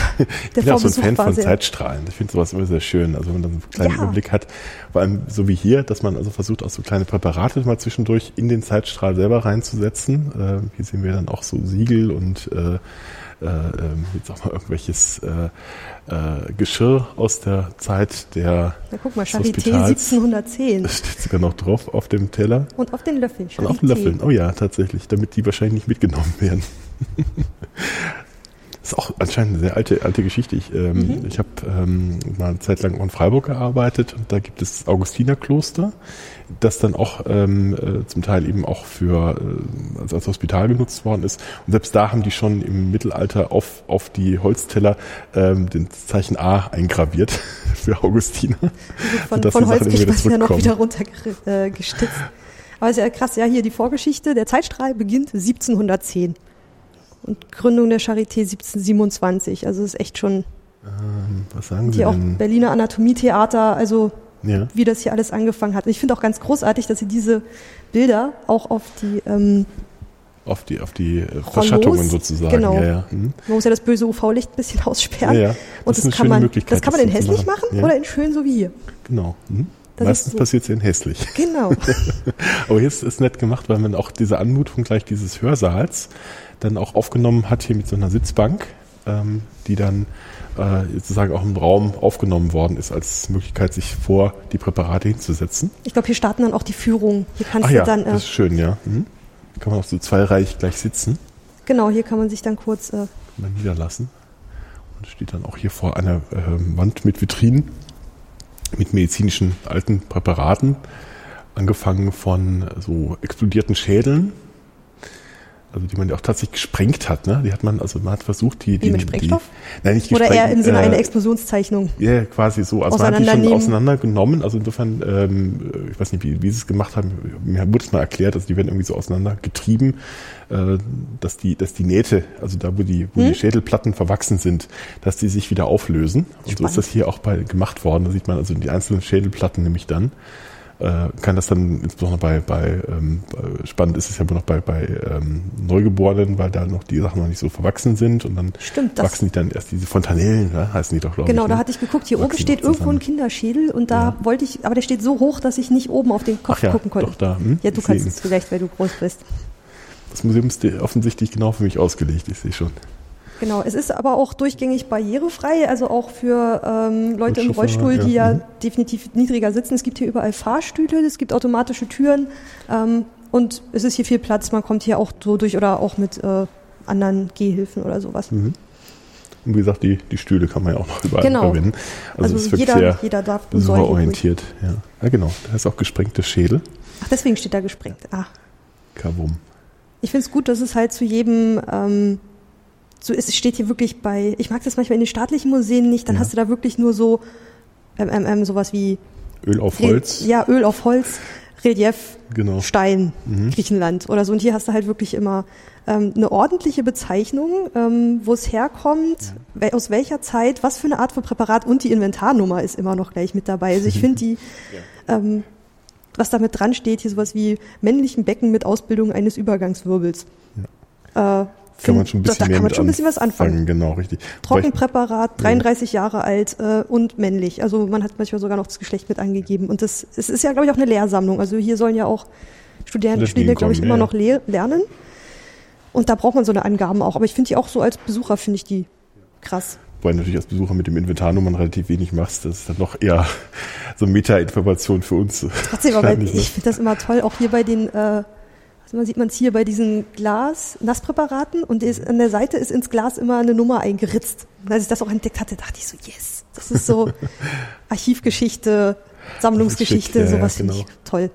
bin auch so ein Fan von Zeitstrahlen. Ich finde sowas immer sehr schön. Also wenn man dann einen kleinen ja. Überblick hat, vor allem so wie hier, dass man also versucht, auch so kleine Präparate mal zwischendurch in den Zeitstrahl selber reinzusetzen. Äh, hier sehen wir dann auch so Siegel und äh, äh, ähm, jetzt auch mal irgendwelches äh, äh, Geschirr aus der Zeit der Na guck mal, Charité 1710. Das steht sogar noch drauf auf dem Teller. Und auf den Löffeln. Charité. Und auf den Löffeln, oh ja, tatsächlich, damit die wahrscheinlich nicht mitgenommen werden. Das ist auch anscheinend eine sehr alte, alte Geschichte. Ich, ähm, mhm. ich habe ähm, mal eine Zeit lang in Freiburg gearbeitet und da gibt es Augustinerkloster, das dann auch ähm, äh, zum Teil eben auch für äh, als, als Hospital genutzt worden ist. Und selbst da haben die schon im Mittelalter auf, auf die Holzteller ähm, den Zeichen A eingraviert für Augustiner. Also von, von Holz man ja noch wieder runtergestitzt. Äh, Aber ist ja krass, ja, hier die Vorgeschichte. Der Zeitstrahl beginnt 1710 und Gründung der Charité 1727. Also es ist echt schon. Ähm, was sagen Sie hier denn? auch Berliner Anatomietheater, also ja. wie das hier alles angefangen hat. Ich finde auch ganz großartig, dass sie diese Bilder auch auf die ähm, auf die auf die äh, Verschattungen sozusagen. Genau. Ja, ja. Mhm. Man muss ja das böse UV-Licht ein bisschen aussperren. Ja, ja. Das und das, kann man, das kann man in hässlich machen, machen oder in schön so wie hier. Genau. Mhm. Meistens so. passiert es in hässlich. Genau. Aber hier ist es nett gemacht, weil man auch diese Anmutung gleich dieses Hörsaals dann auch aufgenommen hat, hier mit so einer Sitzbank, ähm, die dann äh, sozusagen auch im Raum aufgenommen worden ist, als Möglichkeit, sich vor die Präparate hinzusetzen. Ich glaube, hier starten dann auch die Führungen. Hier kannst Ach du ja, dann. Äh, das ist schön, ja. Mhm. Kann man auch so zweireich gleich sitzen. Genau, hier kann man sich dann kurz äh, mal niederlassen. Und steht dann auch hier vor einer äh, Wand mit Vitrinen, mit medizinischen alten Präparaten, angefangen von so explodierten Schädeln also die man ja auch tatsächlich gesprengt hat, ne? Die hat man, also man hat versucht, die, die, mit Sprengstoff? Die, nein, nicht Oder eher im Sinne äh, einer Explosionszeichnung? Ja, quasi so. Also man hat die schon auseinandergenommen. Also insofern, ähm, ich weiß nicht, wie, wie sie es gemacht haben. Mir wurde es mal erklärt, also die werden irgendwie so auseinandergetrieben, äh, dass die, dass die Nähte, also da, wo die, wo hm? die Schädelplatten verwachsen sind, dass die sich wieder auflösen. Und Spannend. so ist das hier auch bei gemacht worden. Da sieht man also die einzelnen Schädelplatten nämlich dann äh, kann das dann insbesondere bei, bei ähm, spannend ist es ja noch bei, bei ähm, Neugeborenen, weil da noch die Sachen noch nicht so verwachsen sind und dann Stimmt, wachsen die dann erst diese Fontanellen, ne? heißen die doch, glaube genau, ich. Genau, da ne? hatte ich geguckt, hier oben steht irgendwo ein Kinderschädel und da ja. wollte ich, aber der steht so hoch, dass ich nicht oben auf den Kopf ja, gucken konnte. Doch, da, hm? Ja, du kannst es vielleicht, weil du groß bist. Das Museum ist offensichtlich genau für mich ausgelegt, ich sehe schon. Genau, es ist aber auch durchgängig barrierefrei, also auch für ähm, Leute im Rollstuhl, die ja, ja mhm. definitiv niedriger sitzen. Es gibt hier überall Fahrstühle, es gibt automatische Türen ähm, und es ist hier viel Platz. Man kommt hier auch so durch oder auch mit äh, anderen Gehhilfen oder sowas. Mhm. Und wie gesagt, die, die Stühle kann man ja auch noch überall genau. verwenden. Also, also jeder, sehr jeder darf besucherorientiert. Ja. ja, genau. Da ist auch gesprengte Schädel. Ach, deswegen steht da gesprengt. Ah. Kabum. Ich finde es gut, dass es halt zu jedem ähm, so ist, es steht hier wirklich bei, ich mag das manchmal in den staatlichen Museen nicht, dann ja. hast du da wirklich nur so ähm, ähm, ähm sowas wie Öl auf Holz. ja, Öl auf Holz, Relief, genau. Stein, mhm. Griechenland oder so. Und hier hast du halt wirklich immer ähm, eine ordentliche Bezeichnung, ähm, wo es herkommt, ja. aus welcher Zeit, was für eine Art von Präparat und die Inventarnummer ist immer noch gleich mit dabei. Also ich finde die, ja. ähm, was damit dran steht, hier sowas wie männlichen Becken mit Ausbildung eines Übergangswirbels. Ja. Äh, kann man schon ein bisschen da, da kann man schon ein bisschen was anfangen. Genau, richtig. Trockenpräparat, 33 ja. Jahre alt äh, und männlich. Also man hat manchmal sogar noch das Geschlecht mit angegeben. Und das es ist ja, glaube ich, auch eine Lehrsammlung. Also hier sollen ja auch Studenten, Studierende, glaube ich, immer ja. noch le lernen. Und da braucht man so eine Angaben auch. Aber ich finde die auch so als Besucher, finde ich die krass. Wobei natürlich als Besucher mit dem Inventarnummern relativ wenig machst. Das ist dann noch eher so Meta-Information für uns. Trotzdem, aber ich finde das immer toll, auch hier bei den äh, man sieht man es hier bei diesen Glas-Nasspräparaten und an der Seite ist ins Glas immer eine Nummer eingeritzt. Und als ich das auch entdeckt hatte, dachte ich so, yes, das ist so Archivgeschichte, Sammlungsgeschichte, schick, ja, sowas ja, genau. finde ich toll.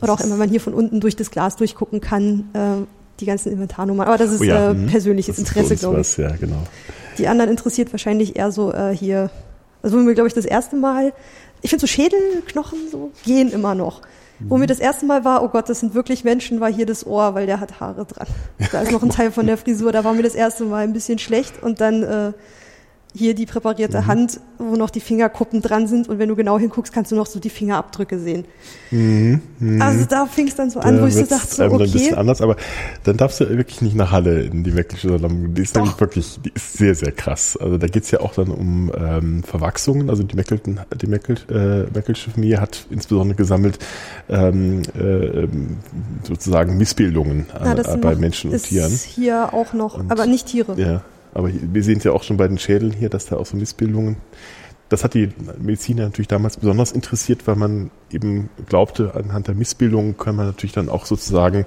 Oder auch immer, wenn man hier von unten durch das Glas durchgucken kann, äh, die ganzen Inventarnummern. Aber das ist oh ja, äh, mhm. persönliches das Interesse, glaube ich. Was, ja, genau. Die anderen interessiert wahrscheinlich eher so äh, hier, also wo wir, glaube ich, das erste Mal, ich finde so Schädelknochen so gehen immer noch. Wo mir das erste Mal war, oh Gott, das sind wirklich Menschen, war hier das Ohr, weil der hat Haare dran. Da ist noch ein Teil von der Frisur, da war mir das erste Mal ein bisschen schlecht und dann äh, hier die präparierte mhm. Hand, wo noch die Fingerkuppen dran sind und wenn du genau hinguckst, kannst du noch so die Fingerabdrücke sehen. Mhm. Mhm. Also da fing es dann so an, da wo ich so dachte, so, okay. ein bisschen anders, aber dann darfst du wirklich nicht nach Halle in die Mecklische Sammlung. Die ist nämlich wirklich, die ist sehr, sehr krass. Also da geht's ja auch dann um ähm, Verwachsungen. Also die Meckelten, die Meckel, äh, Meckelsche Familie hat insbesondere gesammelt ähm, äh, sozusagen Missbildungen äh, ja, bei Menschen und Tieren. Hier auch noch, und, aber nicht Tiere. Ja. Aber wir sehen es ja auch schon bei den Schädeln hier, dass da auch so Missbildungen. Das hat die Mediziner natürlich damals besonders interessiert, weil man eben glaubte, anhand der Missbildungen kann man natürlich dann auch sozusagen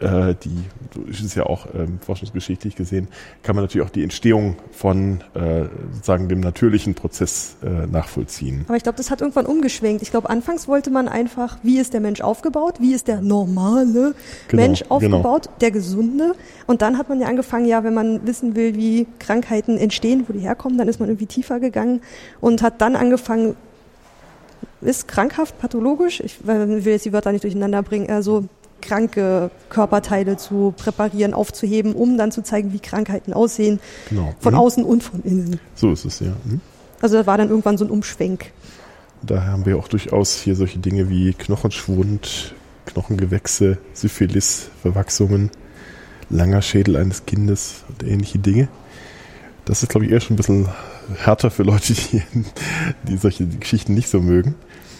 äh, die, das ist ja auch ähm, forschungsgeschichtlich gesehen, kann man natürlich auch die Entstehung von äh, sozusagen dem natürlichen Prozess äh, nachvollziehen. Aber ich glaube, das hat irgendwann umgeschwenkt. Ich glaube, anfangs wollte man einfach, wie ist der Mensch aufgebaut, wie ist der normale genau, Mensch genau. aufgebaut, genau. der gesunde. Und dann hat man ja angefangen, ja, wenn man wissen will, wie Krankheiten entstehen, wo die herkommen, dann ist man irgendwie tiefer gegangen und hat dann angefangen, ist krankhaft, pathologisch, ich will jetzt die Wörter nicht durcheinander bringen, also kranke Körperteile zu präparieren, aufzuheben, um dann zu zeigen, wie Krankheiten aussehen, genau. von mhm. außen und von innen. So ist es, ja. Mhm. Also da war dann irgendwann so ein Umschwenk. Daher haben wir auch durchaus hier solche Dinge wie Knochenschwund, Knochengewächse, Syphilis, Verwachsungen, langer Schädel eines Kindes und ähnliche Dinge. Das ist, glaube ich, eher schon ein bisschen härter für Leute, die, die solche Geschichten nicht so mögen.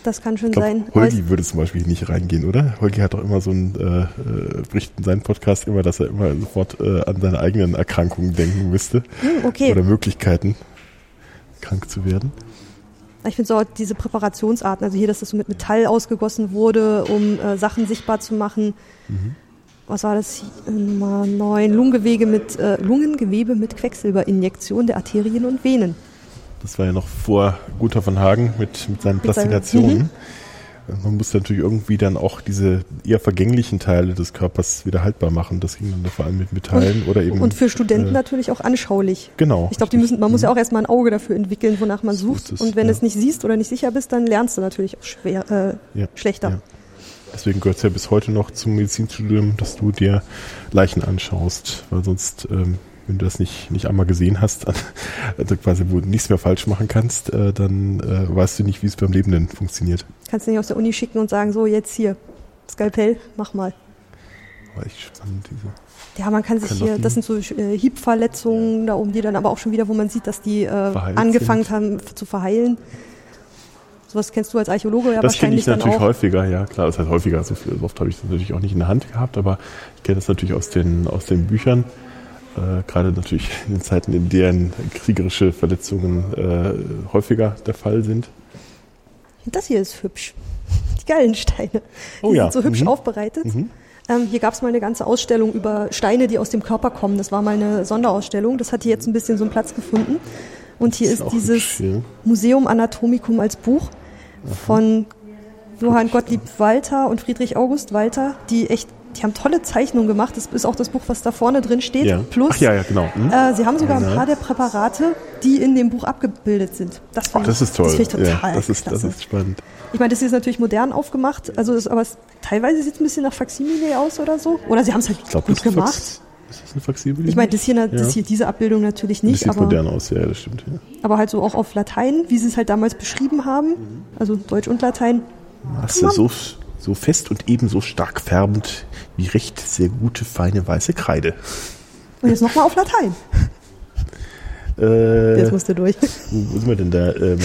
Das kann schon glaub, sein. Holgi würde zum Beispiel nicht reingehen, oder? Holgi hat doch immer so ein, äh, äh, bricht in seinem Podcast immer, dass er immer sofort äh, an seine eigenen Erkrankungen denken müsste. Hm, okay. Oder Möglichkeiten, krank zu werden. Ich finde so diese Präparationsarten, also hier, dass das so mit Metall ausgegossen wurde, um äh, Sachen sichtbar zu machen. Mhm. Was war das? Nummer 9. Lungengewebe mit, äh, Lungengewebe mit Quecksilberinjektion der Arterien und Venen. Das war ja noch vor Gunther von Hagen mit, mit seinen Plastinationen. Mhm. Man musste natürlich irgendwie dann auch diese eher vergänglichen Teile des Körpers wieder haltbar machen. Das ging dann vor allem mit Metallen und, oder eben. Und für Studenten äh, natürlich auch anschaulich. Genau. Ich glaube, die müssen, man muss ja mhm. auch erstmal ein Auge dafür entwickeln, wonach man sucht. Es, und wenn ja. es nicht siehst oder nicht sicher bist, dann lernst du natürlich auch schwer, äh, ja, schlechter. Ja. Deswegen gehört es ja bis heute noch zum Medizinstudium, dass du dir Leichen anschaust, weil sonst ähm, wenn du das nicht, nicht einmal gesehen hast, also quasi, wo du nichts mehr falsch machen kannst, äh, dann äh, weißt du nicht, wie es beim Lebenden funktioniert. Kannst du nicht aus der Uni schicken und sagen, so jetzt hier, Skalpell, mach mal. War echt spannend, diese. Ja, man kann sich hier, das sind so äh, Hiebverletzungen da oben, die dann aber auch schon wieder, wo man sieht, dass die äh, angefangen sind. haben zu verheilen. Sowas kennst du als Archäologe ja das wahrscheinlich Das kenne ich natürlich häufiger, ja klar. Das heißt häufiger, so, viel, so oft habe ich das natürlich auch nicht in der Hand gehabt, aber ich kenne das natürlich aus den, aus den Büchern äh, gerade natürlich in den Zeiten, in denen kriegerische Verletzungen äh, häufiger der Fall sind. Das hier ist hübsch. Die Gallensteine. Oh, ja. sind so hübsch mhm. aufbereitet. Mhm. Ähm, hier gab es mal eine ganze Ausstellung über Steine, die aus dem Körper kommen. Das war mal eine Sonderausstellung. Das hat hier jetzt ein bisschen so einen Platz gefunden. Und hier ist, ist dieses hübsch, ja. Museum Anatomicum als Buch Aha. von Johann Gottlieb Walter und Friedrich August Walter, die echt die haben tolle Zeichnungen gemacht. Das ist auch das Buch, was da vorne drin steht. Ja. Plus, Ach ja, ja, genau. Hm? Äh, sie haben sogar ein paar der Präparate, die in dem Buch abgebildet sind. Das, Ach, das ist toll. Das finde ich total ja, das, ist, das ist spannend. Ich meine, das hier ist natürlich modern aufgemacht, also ist, aber es, teilweise sieht es ein bisschen nach Faximile aus oder so. Oder sie haben es halt glaub, gut gemacht. Ist das eine Faximile? Ich meine, das hier, ja. das hier, diese Abbildung natürlich nicht. Das sieht aber, modern aus, ja, das stimmt. Ja. Aber halt so auch auf Latein, wie sie es halt damals beschrieben haben, also Deutsch und Latein. Masse so so fest und ebenso stark färbend wie recht sehr gute, feine weiße Kreide. Und jetzt nochmal auf Latein. Äh, jetzt musst du durch. Wo, sind wir denn da? Ähm,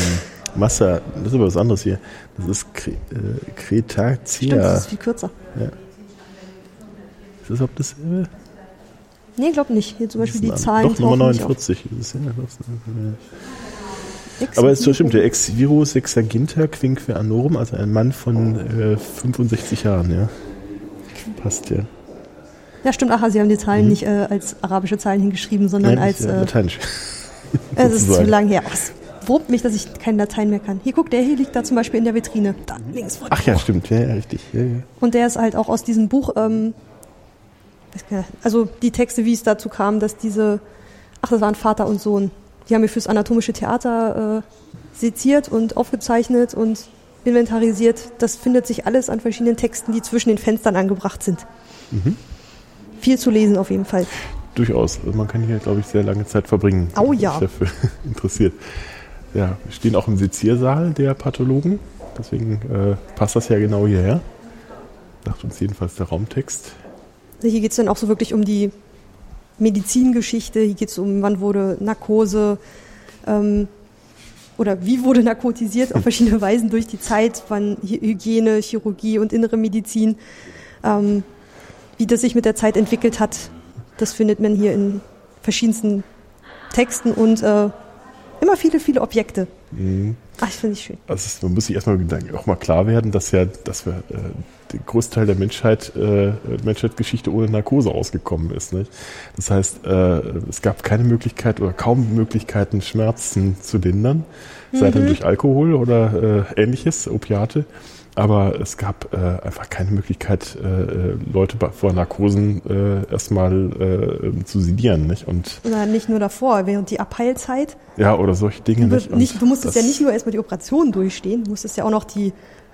Massa, das ist aber was anderes hier. Das ist Kre äh. Stimmt, das ist viel kürzer. Ja. Ist das ob das äh, Nee, glaub nicht. Hier zum Beispiel die Zahlen. Doch, Nummer 49. Das ist ja, aber es stimmt, der Ex-Viro Sexaginta Quinque Anorum, also ein Mann von äh, 65 Jahren, ja. Passt ja. Ja, stimmt. Ach, Sie haben die Zahlen mhm. nicht äh, als arabische Zahlen hingeschrieben, sondern Nein, als. Äh, Lateinisch. es ist zu lang her. Es wurmt mich, dass ich kein Latein mehr kann. Hier, guck, der hier liegt da zum Beispiel in der Vitrine. Da links vor Ach ja, stimmt. Ja, ja richtig. Ja, ja. Und der ist halt auch aus diesem Buch, ähm, also die Texte, wie es dazu kam, dass diese, ach, das waren Vater und Sohn, die haben wir fürs anatomische Theater äh, seziert und aufgezeichnet und inventarisiert. Das findet sich alles an verschiedenen Texten, die zwischen den Fenstern angebracht sind. Mhm. Viel zu lesen auf jeden Fall. Durchaus. Also man kann hier, glaube ich, sehr lange Zeit verbringen. Oh ja. Dafür interessiert. Ja, wir stehen auch im Seziersaal der Pathologen. Deswegen äh, passt das ja genau hierher. Sagt uns jedenfalls der Raumtext. Hier geht es dann auch so wirklich um die Medizingeschichte. Hier geht es um, wann wurde Narkose ähm, oder wie wurde narkotisiert auf verschiedene Weisen durch die Zeit, wann Hygiene, Chirurgie und innere Medizin, ähm, wie das sich mit der Zeit entwickelt hat. Das findet man hier in verschiedensten Texten und äh, immer viele, viele Objekte. Mhm. Ach, ich finde ich schön. Also man muss sich erstmal auch mal klar werden, dass ja, dass wir äh, der Großteil der Menschheit, äh, Menschheitsgeschichte ohne Narkose ausgekommen ist. Nicht? Das heißt, äh, es gab keine Möglichkeit oder kaum Möglichkeiten, Schmerzen zu lindern, mhm. sei dann durch Alkohol oder äh, ähnliches, Opiate. Aber es gab äh, einfach keine Möglichkeit, äh Leute vor Narkosen äh, erstmal äh, zu sedieren. Nicht? Und Na, nicht nur davor, während die Abheilzeit. Ja, oder solche Dinge. Du, nicht. nicht du musstest ja nicht nur erstmal die Operation durchstehen, du musstest ja auch noch die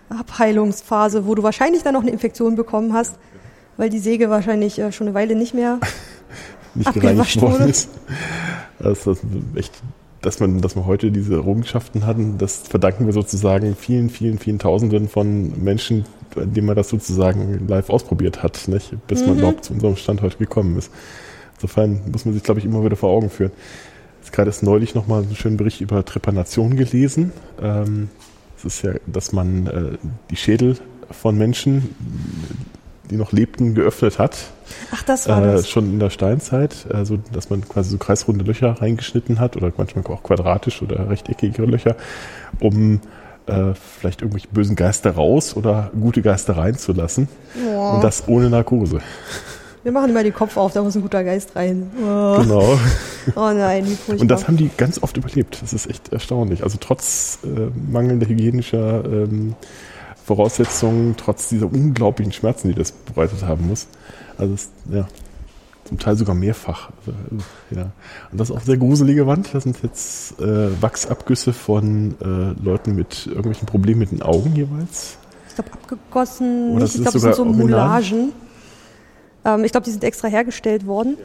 Abheilungsphase, wo du wahrscheinlich dann noch eine Infektion bekommen hast, weil die Säge wahrscheinlich äh, schon eine Weile nicht mehr nicht gereinigt worden ist. Das ist echt, dass man, dass wir heute diese Errungenschaften hatten, das verdanken wir sozusagen vielen, vielen, vielen Tausenden von Menschen, denen man das sozusagen live ausprobiert hat, nicht? bis mhm. man überhaupt zu unserem Stand heute gekommen ist. Insofern muss man sich, glaube ich, immer wieder vor Augen führen. Jetzt gerade erst neulich nochmal einen schönen Bericht über Trepanation gelesen. Ähm, es ist ja, dass man äh, die Schädel von Menschen, die noch lebten, geöffnet hat. Ach, das war äh, das. Schon in der Steinzeit, also dass man quasi so kreisrunde Löcher reingeschnitten hat oder manchmal auch quadratisch oder rechteckige Löcher, um äh, vielleicht irgendwelche bösen Geister raus oder gute Geister reinzulassen. Ja. Und das ohne Narkose. Wir machen immer den Kopf auf, da muss ein guter Geist rein. Oh. Genau. Oh nein, wie furchtbar. Und das haben die ganz oft überlebt. Das ist echt erstaunlich. Also trotz äh, mangelnder hygienischer ähm, Voraussetzungen, trotz dieser unglaublichen Schmerzen, die das bereitet haben muss. Also es, ja, zum Teil sogar mehrfach. Also, ja. Und das ist auch sehr gruselige Wand. Das sind jetzt äh, Wachsabgüsse von äh, Leuten mit irgendwelchen Problemen mit den Augen jeweils. Ich glaube abgegossen, Oder ich glaube, das sind so Moulagen. Ähm, ich glaube, die sind extra hergestellt worden,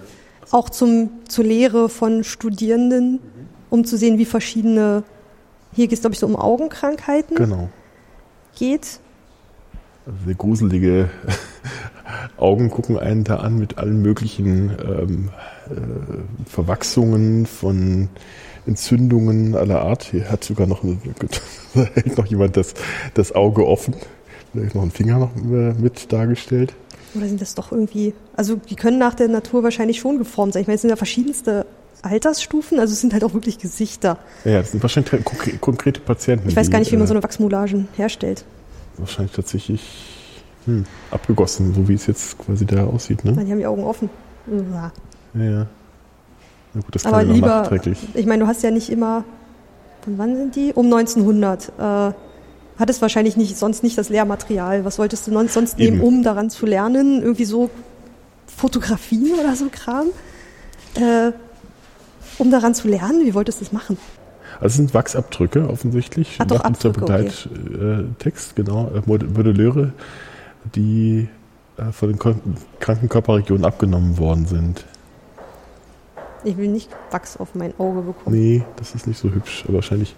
auch zum, zur Lehre von Studierenden, um zu sehen, wie verschiedene, hier geht es, glaube ich, so um Augenkrankheiten. Genau. Geht. Also sehr gruselige Augen gucken einen da an mit allen möglichen ähm, äh, Verwachsungen von Entzündungen aller Art. Hier hat sogar noch, eine, hält noch jemand das, das Auge offen. Da ist noch ein Finger noch äh, mit dargestellt. Oder sind das doch irgendwie, also die können nach der Natur wahrscheinlich schon geformt sein. Ich meine, es sind ja verschiedenste Altersstufen, also es sind halt auch wirklich Gesichter. Ja, das sind wahrscheinlich konkrete Patienten. Ich weiß gar nicht, wie man äh, so eine Wachsmoulagen herstellt. Wahrscheinlich tatsächlich hm, abgegossen, so wie es jetzt quasi da aussieht, ne? die haben die Augen offen. Ja, ja. Na gut, das Aber lieber, ich meine, du hast ja nicht immer, von wann sind die? Um 1900. Äh, hattest wahrscheinlich nicht, sonst nicht das Lehrmaterial. Was wolltest du sonst nehmen, um daran zu lernen? Irgendwie so Fotografie oder so Kram? Äh, um daran zu lernen? Wie wolltest du das machen? Also es sind Wachsabdrücke offensichtlich. Ach, doch, Abdrücke, Begleittext, okay. genau, äh, Modelleure, die äh, von den kranken Körperregionen abgenommen worden sind. Ich will nicht Wachs auf mein Auge bekommen. Nee, das ist nicht so hübsch. Aber wahrscheinlich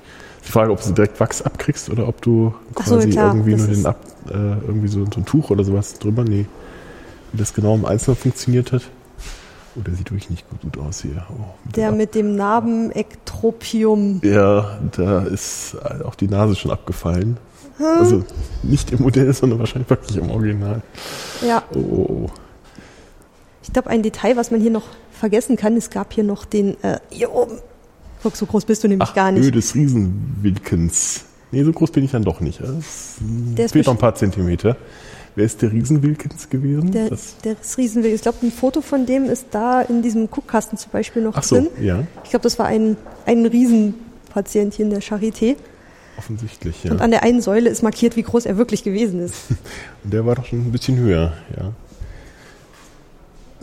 die Frage, ob du direkt Wachs abkriegst oder ob du quasi so, irgendwie nur den Ab, äh, irgendwie so, so, ein Tuch oder sowas drüber. Nee. Wie das genau im Einzelnen funktioniert hat. Oh, der sieht wirklich nicht gut aus hier. Oh, mit der mit dem Narbenektropium. Ja, da ist auch die Nase schon abgefallen. Hm. Also nicht im Modell, sondern wahrscheinlich wirklich im Original. Ja. Oh, oh, oh. Ich glaube, ein Detail, was man hier noch vergessen kann, es gab hier noch den, äh, hier oben, Guck, so groß bist du nämlich Ach, gar nicht. Höhe des Riesenwilkens. Nee, so groß bin ich dann doch nicht. Es fehlt noch ein paar Zentimeter. Wer ist der Riesenwilkens gewesen? Der, das der ist Riesenwilkens. Ich glaube, ein Foto von dem ist da in diesem Guckkasten zum Beispiel noch Ach so, drin. ja. Ich glaube, das war ein, ein Riesenpatient hier in der Charité. Offensichtlich, ja. Und an der einen Säule ist markiert, wie groß er wirklich gewesen ist. Und der war doch schon ein bisschen höher, ja.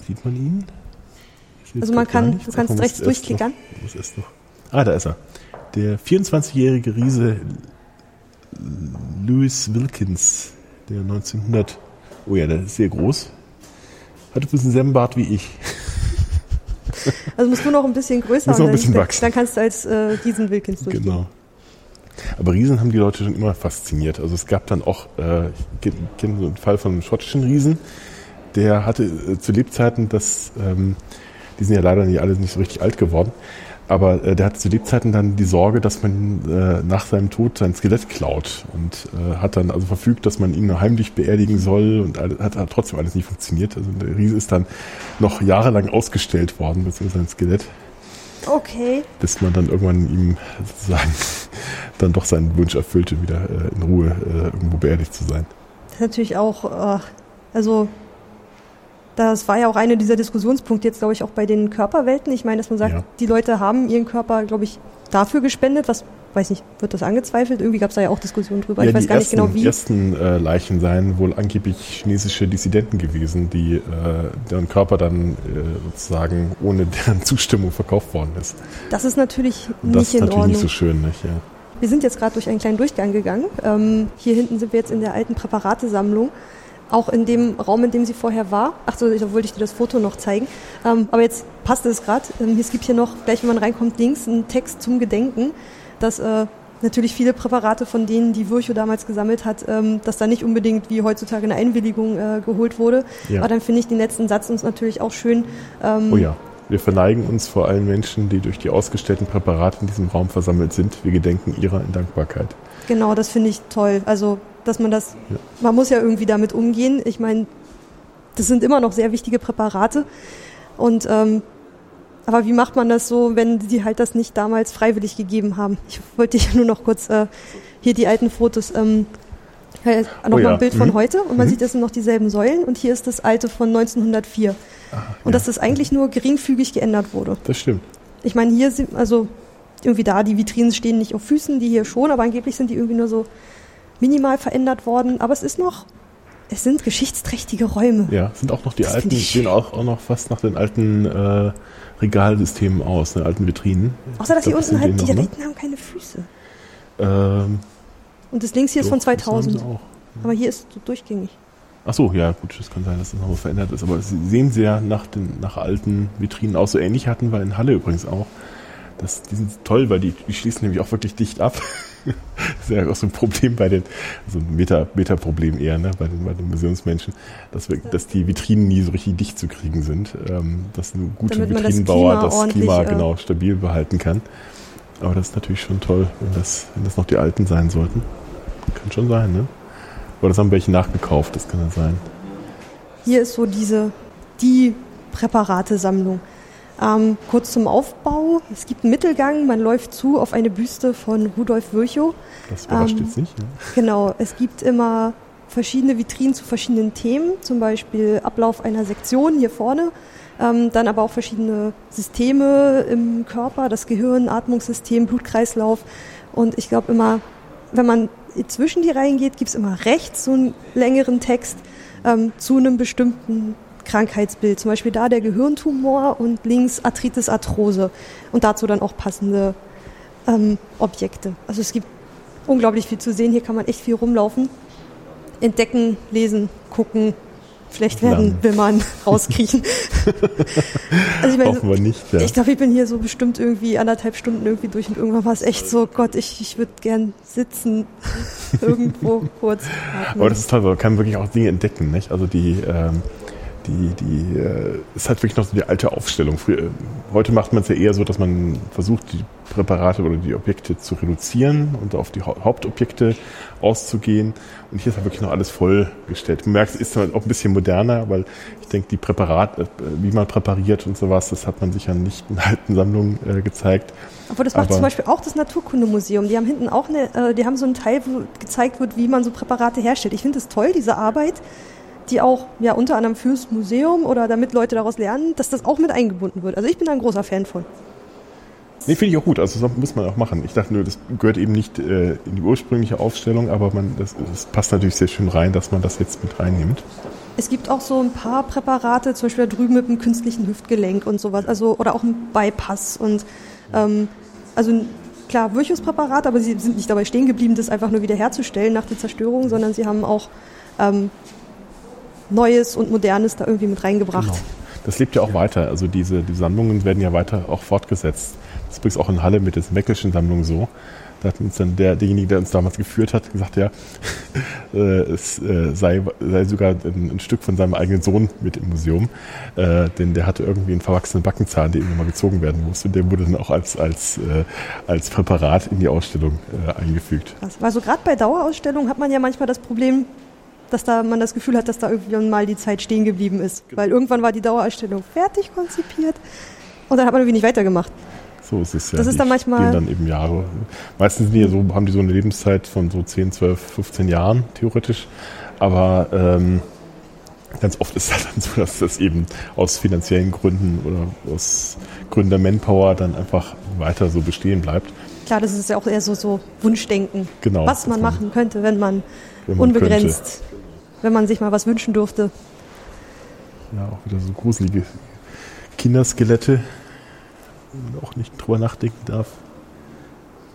Sieht man ihn? Also man kann, du kannst rechts durchklickern. Noch, was ist noch? Ah, da ist er. Der 24-jährige Riese Louis Wilkins, der 1900, oh ja, der ist sehr groß, hatte ein bisschen selben Bart wie ich. Also musst du noch ein bisschen größer Muss noch ein dann- bisschen wachsen. Dann kannst du als äh, diesen Wilkins durchgehen. Genau. Aber Riesen haben die Leute schon immer fasziniert. Also es gab dann auch, äh, ich kenne so einen Fall von einem schottischen Riesen, der hatte äh, zu Lebzeiten das, ähm, die sind ja leider nicht alle nicht so richtig alt geworden, aber äh, der hatte zu Lebzeiten dann die Sorge, dass man äh, nach seinem Tod sein Skelett klaut und äh, hat dann also verfügt, dass man ihn nur heimlich beerdigen soll und alles, hat, hat trotzdem alles nicht funktioniert. Also der Riese ist dann noch jahrelang ausgestellt worden, beziehungsweise sein Skelett Okay. bis man dann irgendwann ihm sozusagen dann doch seinen Wunsch erfüllte, wieder äh, in Ruhe äh, irgendwo beerdigt zu sein. Das ist natürlich auch, äh, also das war ja auch einer dieser Diskussionspunkte jetzt, glaube ich, auch bei den Körperwelten. Ich meine, dass man sagt, Ja. die Leute haben ihren Körper, glaube ich, dafür gespendet. Was, weiß nicht, wird das angezweifelt? Irgendwie gab es da ja auch Diskussionen drüber. ich weiß die gar ersten, nicht genau wie. ersten äh, Leichen seien wohl angeblich chinesische Dissidenten gewesen, die äh, deren Körper dann äh, sozusagen ohne deren Zustimmung verkauft worden ist. Das ist natürlich Und das nicht ist in natürlich Ordnung. nicht so schön, nicht? Ja. Wir sind jetzt gerade durch einen kleinen Durchgang gegangen. Ähm, hier hinten sind wir jetzt in der alten Präparatesammlung. Auch in dem Raum, in dem sie vorher war. Ach so, da wollte ich dir das Foto noch zeigen. Ähm, aber jetzt passt es gerade. Ähm, es gibt hier noch, gleich wenn man reinkommt, links einen Text zum Gedenken, dass äh, natürlich viele Präparate von denen, die Virchow damals gesammelt hat, ähm, dass da nicht unbedingt wie heutzutage eine Einwilligung äh, geholt wurde. Ja. Aber dann finde ich den letzten Satz uns natürlich auch schön. Ähm, Oh ja. Wir verneigen uns vor allen Menschen, die durch die ausgestellten Präparate in diesem Raum versammelt sind. Wir gedenken ihrer in Dankbarkeit. Genau, das finde ich toll. Also, dass man das, Ja. man muss ja irgendwie damit umgehen. Ich meine, das sind immer noch sehr wichtige Präparate. Und, ähm, aber wie macht man das so, wenn sie halt das nicht damals freiwillig gegeben haben? Ich wollte hier nur noch kurz äh, hier die alten Fotos, ähm, äh, noch Oh ja. mal ein Bild von Mhm. heute und man Mhm. sieht, das sind noch dieselben Säulen und hier ist das alte von 1904. Ah, Und ja. dass das eigentlich nur geringfügig geändert wurde. Das stimmt. Ich meine, hier sind, also irgendwie da, die Vitrinen stehen nicht auf Füßen, die hier schon, aber angeblich sind die irgendwie nur so minimal verändert worden. Aber es ist noch, es sind geschichtsträchtige Räume. Ja, sind auch noch die Das alten, ich sehen auch, auch noch fast nach den alten äh, Regalsystemen aus, den alten Vitrinen. Außer, dass hier glaub, das unten halt, die noch, ne? haben keine Füße. Ähm, Und das links hier ist von doch, das haben 2000. sie auch. Aber hier ist so durchgängig. Ach so, ja, gut, es kann sein, dass das nochmal verändert ist, aber sie sehen sehr nach den nach alten Vitrinen aus. So ähnlich hatten wir in Halle übrigens auch. Das, die sind toll, weil die, die schließen nämlich auch wirklich dicht ab. das ist ja auch so ein Problem bei den, so ein Meta, Meta-Problem eher, ne, bei den, bei den Museumsmenschen, dass wir, dass die Vitrinen nie so richtig dicht zu kriegen sind, ähm, dass ein guter man das Vitrinenbauer Klima das Klima äh, genau stabil behalten kann. Aber das ist natürlich schon toll, wenn das, wenn das noch die alten sein sollten. Kann schon sein, ne? Oder das haben welche nachgekauft, das kann ja sein. Hier ist so diese, die Präparatesammlung. Ähm, kurz zum Aufbau. Es gibt einen Mittelgang, man läuft zu auf eine Büste von Rudolf Virchow. Das überrascht Ähm, jetzt nicht. Ne? Genau, es gibt immer verschiedene Vitrinen zu verschiedenen Themen, zum Beispiel Ablauf einer Sektion hier vorne, ähm, dann aber auch verschiedene Systeme im Körper, das Gehirn, Atmungssystem, Blutkreislauf. Und ich glaube immer, wenn man zwischen die Reihen geht, gibt es immer rechts so einen längeren Text ähm, zu einem bestimmten Krankheitsbild. Zum Beispiel da der Gehirntumor und links Arthritis, Arthrose. Und dazu dann auch passende ähm, Objekte. Also es gibt unglaublich viel zu sehen. Hier kann man echt viel rumlaufen, entdecken, lesen, gucken, vielleicht werden, Lernen. will man rauskriechen. also ich meine, Hoffen wir nicht. Ja. ich glaube, ich bin hier so bestimmt irgendwie anderthalb Stunden irgendwie durch und irgendwann war es echt so, Gott, ich, ich würde gern sitzen, irgendwo kurz. atmen. Aber das ist toll, weil man kann wirklich auch Dinge entdecken. Nicht? Also die, ähm, die, die äh, ist halt wirklich noch so die alte Aufstellung. Früher, heute macht man es ja eher so, dass man versucht, die Präparate oder die Objekte zu reduzieren und auf die Hau- Hauptobjekte auszugehen. Und hier ist halt wirklich noch alles vollgestellt. Man merkt, es ist halt auch ein bisschen moderner, weil ich denke, die Präparate, äh, wie man präpariert und sowas, das hat man sicher nicht in alten Sammlungen äh, gezeigt. Aber das macht aber- zum Beispiel auch das Naturkundemuseum. Die haben hinten auch eine, äh, die haben so einen Teil, wo gezeigt wird, wie man so Präparate herstellt. Ich finde es toll, diese Arbeit, die auch ja unter anderem fürs Museum oder damit Leute daraus lernen, dass das auch mit eingebunden wird. Also ich bin da ein großer Fan von. Nee, finde ich auch gut. Also das muss man auch machen. Ich dachte nur, das gehört eben nicht äh, in die ursprüngliche Aufstellung, aber man, das, das passt natürlich sehr schön rein, dass man das jetzt mit reinnimmt. Es gibt auch so ein paar Präparate, zum Beispiel da drüben mit dem künstlichen Hüftgelenk und sowas, also oder auch ein Bypass und ähm, also klar Virchuspräparat, aber sie sind nicht dabei stehen geblieben, das einfach nur wiederherzustellen nach der Zerstörung, sondern sie haben auch ähm, Neues und Modernes da irgendwie mit reingebracht. Genau. Das lebt ja auch weiter. Also diese die Sammlungen werden ja weiter auch fortgesetzt. Das ist übrigens auch in Halle mit der Meckelschen Sammlung so. Da hat uns dann der, derjenige, der uns damals geführt hat, gesagt, ja, äh, es äh, sei, sei sogar ein, ein, Stück von seinem eigenen Sohn mit im Museum, äh, denn der hatte irgendwie einen verwachsenen Backenzahn, der irgendwann mal gezogen werden musste. Und der wurde dann auch als, als, äh, als Präparat in die Ausstellung äh, eingefügt. Also gerade bei Dauerausstellungen hat man ja manchmal das Problem, dass da man das Gefühl hat, dass da irgendwann mal die Zeit stehen geblieben ist. Genau. Weil irgendwann war die Dauerausstellung fertig konzipiert und dann hat man irgendwie nicht weitergemacht. So ist es ja. Das ist dann manchmal. Gehen dann eben Jahre. Meistens die so, haben die so eine Lebenszeit von so 10, 12, 15 Jahren, theoretisch. Aber ähm, ganz oft ist es dann so, dass das eben aus finanziellen Gründen oder aus Gründen der Manpower dann einfach weiter so bestehen bleibt. Klar, das ist ja auch eher so, so Wunschdenken. Genau. Was man machen könnte, wenn man, wenn man unbegrenzt, könnte. Wenn man sich mal was wünschen durfte. Ja, auch wieder so gruselige Kinderskelette man auch nicht drüber nachdenken darf.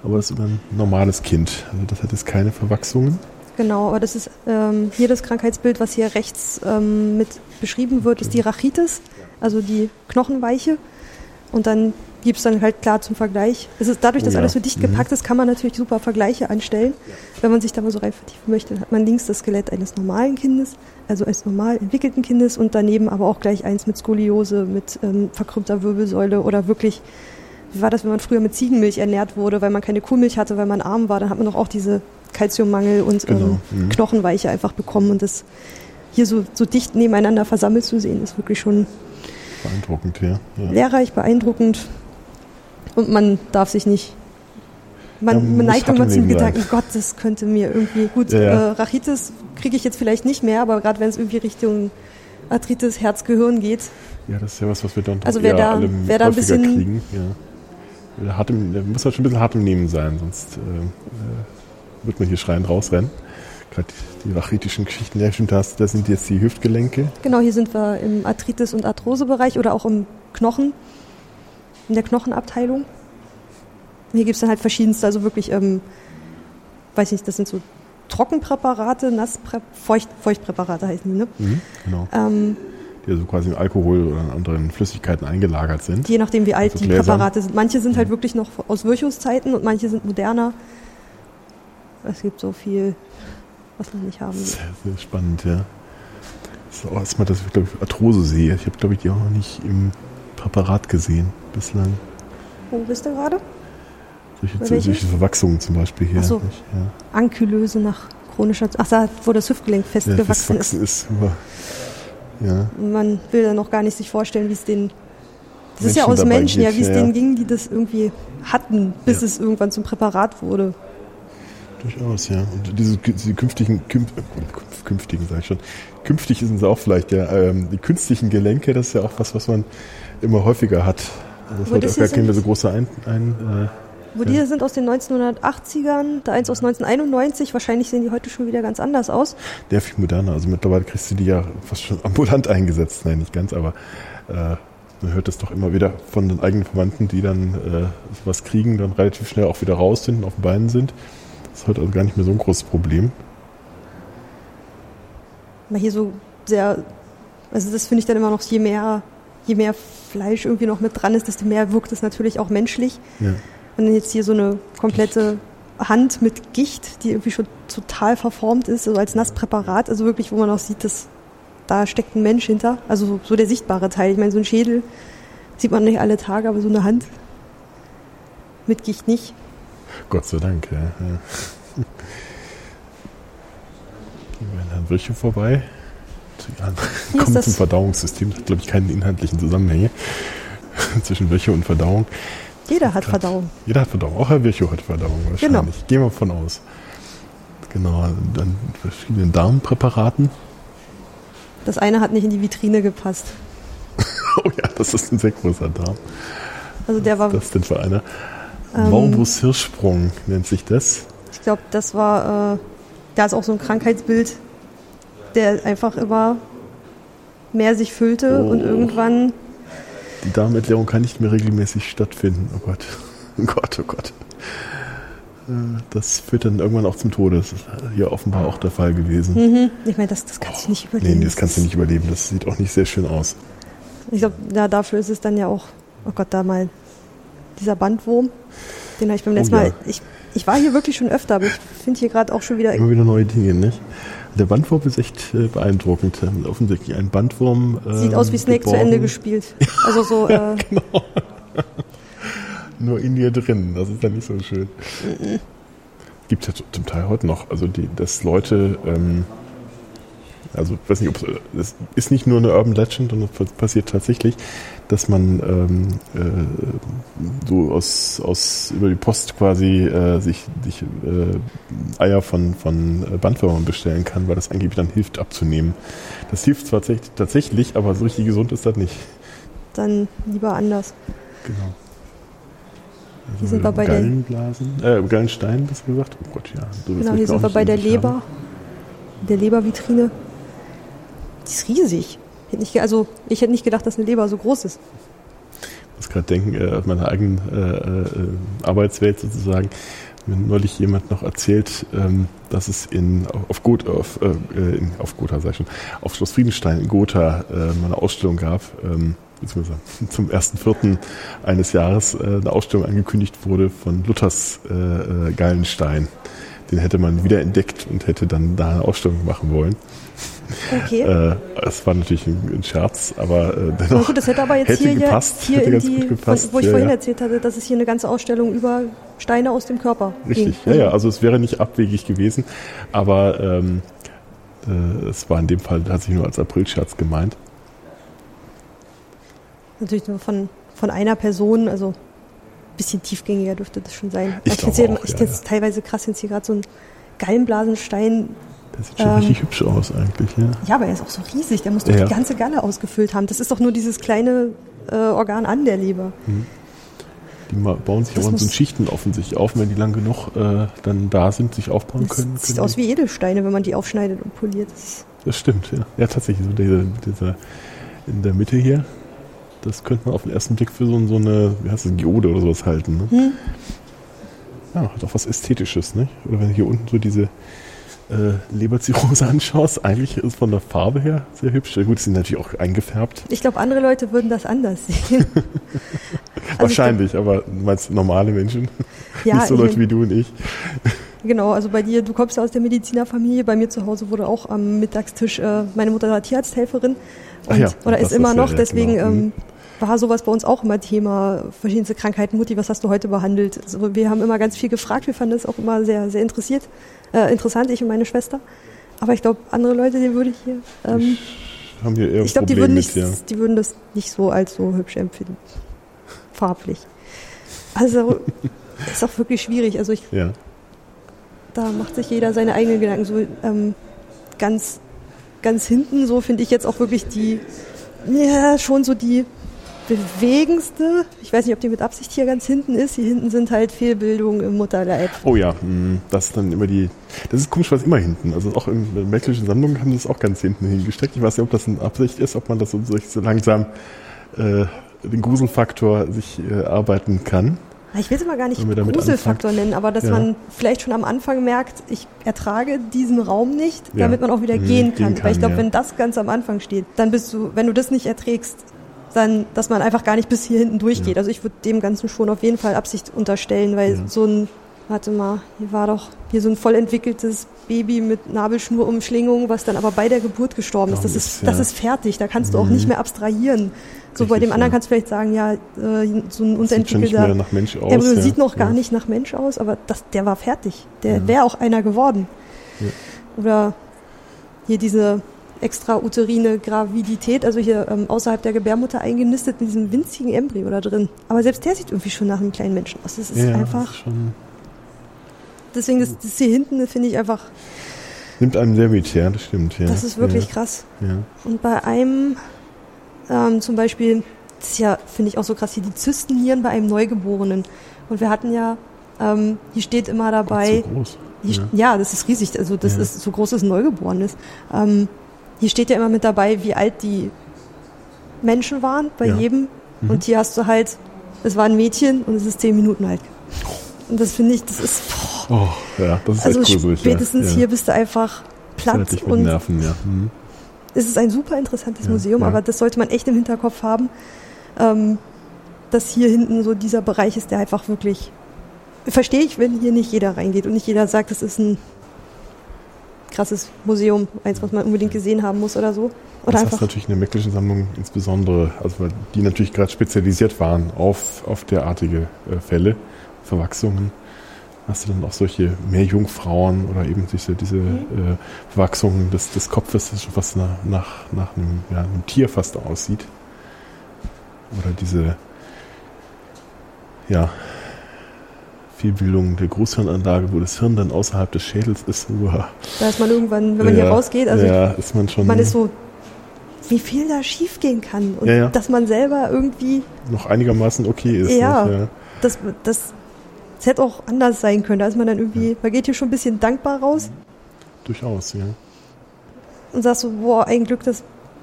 Aber das ist immer ein normales Kind. Also das hat jetzt keine Verwachsungen. Genau, aber das ist ähm, hier das Krankheitsbild, was hier rechts ähm, mit beschrieben wird, ist die Rachitis, also die Knochenweiche. Und dann gibt es dann halt klar zum Vergleich. Es ist dadurch, dass oh ja. alles so dicht gepackt mhm. ist, kann man natürlich super Vergleiche anstellen. Wenn man sich da mal so rein vertiefen möchte, dann hat man links das Skelett eines normalen Kindes, also eines normal entwickelten Kindes und daneben aber auch gleich eins mit Skoliose, mit ähm, verkrümmter Wirbelsäule oder wirklich, wie war das, wenn man früher mit Ziegenmilch ernährt wurde, weil man keine Kuhmilch hatte, weil man arm war, dann hat man doch auch diese Kalziummangel und genau. ähm, mhm. Knochenweiche einfach bekommen und das hier so, so dicht nebeneinander versammelt zu sehen, ist wirklich schon beeindruckend, ja. ja. Lehrreich, beeindruckend und man darf sich nicht. Man, ja, man neigt immer zum Gedanken, Gott, das könnte mir irgendwie gut. Ja, ja. Äh, Rachitis kriege ich jetzt vielleicht nicht mehr, aber gerade wenn es irgendwie Richtung Arthritis, Herz, Gehirn geht. Ja, das ist ja was, was wir dann also wer da, wer da ein bisschen kriegen. Ja. Hart im, der muss halt schon ein bisschen hart im Nehmen sein, sonst äh, äh wird man hier schreiend rausrennen. Gerade die rachitischen Geschichten, ja stimmt, das, das sind jetzt die Hüftgelenke. Genau, hier sind wir im Arthritis- und Arthrosebereich oder auch im Knochen in der Knochenabteilung. Hier gibt es dann halt verschiedenste, also wirklich, ähm, weiß nicht, das sind so Trockenpräparate, Nasspräparate, Feucht, Feuchtpräparate heißen die, ne? Mhm, genau. Ähm, die also quasi in Alkohol oder in anderen Flüssigkeiten eingelagert sind. Je nachdem, wie alt also die Gläsern. Präparate sind. Manche sind halt mhm. wirklich noch aus Virchus-Zeiten und manche sind moderner. Es gibt so viel, was man nicht haben. Sehr, sehr spannend, ja. Das ist auch erstmal, dass ich, glaube ich, Arthrose sehe. Ich habe, glaube ich, die auch noch nicht im Präparat gesehen bislang. Wo bist du gerade? Solche, solche Verwachsungen zum Beispiel hier. Ach so. ja. Ankylöse nach chronischer... Ach, da, wo das Hüftgelenk festgewachsen ja, ist. ist ja. Man will da noch gar nicht sich vorstellen, wie es den... Das Menschen ist ja aus Menschen, geht, ja, wie es denen ging, die das irgendwie hatten, bis es irgendwann zum Präparat wurde. Durchaus, ja. Und diese, diese künftigen, künf, künftigen, sag ich schon, künftig sind sie auch vielleicht, ja, ähm, die künstlichen Gelenke, das ist ja auch was, was man immer häufiger hat. Also das wird auch gar keine so große ein, ein äh, wo die sind aus den 1980ern, da eins aus 1991, wahrscheinlich sehen die heute schon wieder ganz anders aus. Der viel moderner, also mittlerweile kriegst du die ja fast schon ambulant eingesetzt, nein, nicht ganz, aber äh, man hört das doch immer wieder von den eigenen Verwandten, die dann äh, was kriegen, dann relativ schnell auch wieder raus sind und auf den Beinen sind. Das ist heute also gar nicht mehr so ein großes Problem. Mal hier so sehr, also das finde ich dann immer noch, je mehr je mehr Fleisch irgendwie noch mit dran ist, desto mehr wirkt es natürlich auch menschlich. Ja. Wenn jetzt hier so eine komplette Hand mit Gicht, die irgendwie schon total verformt ist, also als Nasspräparat, also wirklich, wo man auch sieht, dass da steckt ein Mensch hinter. Also so der sichtbare Teil. Ich meine, so ein Schädel sieht man nicht alle Tage, aber so eine Hand mit Gicht nicht. Gott sei Dank, ja. ja. Gehen wir an Wirche vorbei ja, kommt zum Verdauungssystem. Das hat, glaube ich, keine inhaltlichen Zusammenhänge zwischen Wirchow und Verdauung. Jeder hat Grad, Verdauung. Jeder hat Verdauung. Auch Herr Virchow hat Verdauung wahrscheinlich. Genau. Gehen wir von aus. Genau, dann verschiedenen Darmpräparaten. Das eine hat nicht in die Vitrine gepasst. oh ja, das ist ein sehr großer Darm. Also der war. Was ist das denn für einer? Ähm, Morbus Hirschsprung nennt sich das. Ich glaube, das war, äh, da ist auch so ein Krankheitsbild, der einfach immer mehr sich füllte oh. und irgendwann. Die Darmentleerung kann nicht mehr regelmäßig stattfinden. Oh Gott. Oh Gott, oh Gott. äh, das führt dann irgendwann auch zum Tode. Das ist hier offenbar auch der Fall gewesen. Mhm. Ich meine, das, das kannst du nicht überleben. Nee, das kannst du nicht überleben. Das sieht auch nicht sehr schön aus. Ich glaube, ja, dafür ist es dann ja auch, oh Gott, da mal dieser Bandwurm. Den habe ich beim letzten Oh ja. Mal. Ich, ich war hier wirklich schon öfter, aber ich finde hier gerade auch schon wieder. Immer wieder neue Dinge, nicht? Der Bandwurm ist echt äh, beeindruckend. Offensichtlich ein Bandwurm. ähm, Sieht aus wie Snake zu Ende geborgen, gespielt. Also so, äh, Nur in dir drin. Das ist dann nicht so schön. Gibt es ja zum Teil heute noch. Also, die, dass Leute. Ähm, also, ich weiß nicht, ob es ist nicht nur eine Urban Legend, sondern es passiert tatsächlich, dass man ähm, äh, so aus, aus über die Post quasi äh, sich, sich äh, Eier von, von äh, Bandwürmern bestellen kann, weil das angeblich dann hilft abzunehmen. Das hilft zwar tatsächlich, aber so richtig gesund ist das nicht. dann lieber anders. Genau. Also Hier sind wir bei der- Gallenblasen, äh, Gallenstein, das gesagt? Oh Gott, ja. So Genau, hier sind wir bei der Leber. Der Lebervitrine. Die ist riesig. Hätte nicht, also ich hätte nicht gedacht, dass eine Leber so groß ist. Ich muss gerade denken, äh, aus meiner eigenen äh, äh, Arbeitswelt sozusagen, mir neulich jemand noch erzählt, ähm, dass es in auf Gut auf, äh, in, auf Gotha sag ich schon, auf Schloss Friedenstein in Gotha äh, mal eine Ausstellung gab, ähm, beziehungsweise zum ersten Vierten eines Jahres äh, eine Ausstellung angekündigt wurde von Luthers äh, äh, Gallenstein. Den hätte man wieder entdeckt und hätte dann da eine Ausstellung machen wollen. Okay. Äh, es war natürlich ein, ein Scherz, aber äh, Na dennoch gut, das hätte aber jetzt hätte hier, gepasst, hier hätte die, gepasst. Wo ich ja, vorhin ja. erzählt hatte, dass es hier eine ganze Ausstellung über Steine aus dem Körper Richtig, ging. ja, ja, also es wäre nicht abwegig gewesen, aber ähm, äh, es war in dem Fall tatsächlich nur als Aprilscherz gemeint. Natürlich nur von, von einer Person, also ein bisschen tiefgängiger dürfte das schon sein. Ich ich ja, find's ja. teilweise krass, wenn es hier gerade so ein Gallenblasenstein. Der sieht schon Ähm, richtig hübsch aus eigentlich, ja. Ja, aber er ist auch so riesig, der muss doch Ja. die ganze Galle ausgefüllt haben. Das ist doch nur dieses kleine äh, Organ an der Leber. Die ma- bauen sich Das aber in so Schichten offensichtlich auf, wenn die lang genug äh, dann da sind, sich aufbauen Das können. sieht können aus die- wie Edelsteine, wenn man die aufschneidet und poliert. Das Das stimmt, ja. Ja, tatsächlich, so dieser, dieser in der Mitte hier, das könnte man auf den ersten Blick für so, so eine, wie heißt das, Geode oder sowas halten. Ne? hm? Ja, hat auch was Ästhetisches, nicht? Oder wenn hier unten so diese äh, Leberzirrhose anschaust, eigentlich ist es von der Farbe her sehr hübsch. Ja, gut, sie sind natürlich auch eingefärbt. Ich glaube, andere Leute würden das anders sehen. Also Wahrscheinlich, aber du meinst normale Menschen? Ja, Nicht so Leute wie du und ich. Genau, also bei dir, du kommst ja aus der Medizinerfamilie. Bei mir zu Hause wurde auch am Mittagstisch, äh, meine Mutter war Tierarzthelferin Ach und, ja, oder ist immer noch. ja, deswegen genau. ähm, war sowas bei uns auch immer Thema. Verschiedenste Krankheiten. Mutti, was hast du heute behandelt? Also wir haben immer ganz viel gefragt. Wir fanden das auch immer sehr, sehr interessiert, äh, interessant, ich und meine Schwester. Aber ich glaube, andere Leute, die würde ich hier, ähm, Haben hier eher ich glaube, die würden mit, nicht, ja. die würden das nicht so als so hübsch empfinden. Farblich. Also ist auch wirklich schwierig. Also ich ja. da macht sich jeder seine eigenen Gedanken. So ähm, ganz, ganz hinten, so finde ich jetzt auch wirklich die, ja, schon so die bewegendste. Ich weiß nicht, ob die mit Absicht hier ganz hinten ist. Hier hinten sind halt Fehlbildungen im Mutterleib. Oh ja, mh, das ist dann immer die. Das ist komisch, was immer hinten. Also auch in der Meckelischen Sammlung haben das auch ganz hinten hingesteckt. Ich weiß nicht, ob das eine Absicht ist, ob man das so, so langsam äh, den Gruselfaktor sich äh, arbeiten kann. Ich will es mal gar nicht Gruselfaktor nennen, aber dass Ja. man vielleicht schon am Anfang merkt, ich ertrage diesen Raum nicht, Ja. damit man auch wieder Mhm, gehen gehen kann. kann, Weil ich glaube, ja. wenn das ganz am Anfang steht, dann bist du, wenn du das nicht erträgst, dann, dass man einfach gar nicht bis hier hinten durchgeht. Ja. Also ich würde dem Ganzen schon auf jeden Fall Absicht unterstellen, weil Ja. so ein, warte mal, hier war doch hier so ein voll entwickeltes Baby mit Nabelschnurumschlingung, was dann aber bei der Geburt gestorben ist. Das ist, das ist fertig, da kannst du auch Mhm. nicht mehr abstrahieren. So bei Richtig, dem anderen ja. kannst du vielleicht sagen, ja, äh, so ein sieht unterentwickelter aus. der sieht noch gar nicht nach Mensch aus, aber das, der war fertig. Der wäre auch einer geworden. Oder hier diese extrauterine Gravidität, also hier ähm, außerhalb der Gebärmutter eingenistet mit diesem winzigen Embryo da drin. Aber selbst der sieht irgendwie schon nach einem kleinen Menschen aus. Das ist Ja, einfach, Das ist schon, deswegen das, das hier hinten finde ich einfach, nimmt einem sehr mit, ja, das stimmt. Ja. das ist wirklich ja. krass. Ja. Und bei einem ähm, zum Beispiel, das ist ja, finde ich auch so krass, hier die Zystennieren bei einem Neugeborenen. Und wir hatten ja, ähm, hier steht immer dabei, Gott, so groß. Hier, Ja. das ist riesig. Also das ist so groß, dass ein Neugeboren ist. Ähm, hier steht ja immer mit dabei, wie alt die Menschen waren bei Ja. jedem. Mhm. Und hier hast du halt, es war ein Mädchen und es ist zehn Minuten alt. Und das finde ich, das ist. Boah. Oh, ja, das ist also echt gruselig. Spätestens ja. hier bist du einfach platt. mit und Nerven, ja. Mhm. Es ist ein super interessantes ja, Museum, aber das sollte man echt im Hinterkopf haben, ähm, dass hier hinten so dieser Bereich ist, der einfach wirklich. Verstehe ich, wenn hier nicht jeder reingeht und nicht jeder sagt, das ist ein krasses Museum, eins, was man unbedingt gesehen haben muss oder so. Oder das ist natürlich in der Mecklischen Sammlung insbesondere, also weil die natürlich gerade spezialisiert waren auf, auf derartige äh, Fälle, Verwachsungen. Hast du dann auch solche Meerjungfrauen oder eben diese, diese mhm. äh, Verwachsungen des, des Kopfes, das schon fast nach, nach, nach einem, ja, einem Tier fast aussieht. Oder diese, ja, Fehlbildung der Großhirnanlage, wo das Hirn dann außerhalb des Schädels ist. Uah. Da ist man irgendwann, wenn man ja, hier rausgeht, also ja, ist man schon. Man ist so, wie viel da schief gehen kann und ja, dass man selber irgendwie noch einigermaßen okay ist. Ja, nicht, das, das, das hätte auch anders sein können. Da ist man dann irgendwie, man geht hier schon ein bisschen dankbar raus. Durchaus, ja. Und sagst so, boah, ein Glück, dass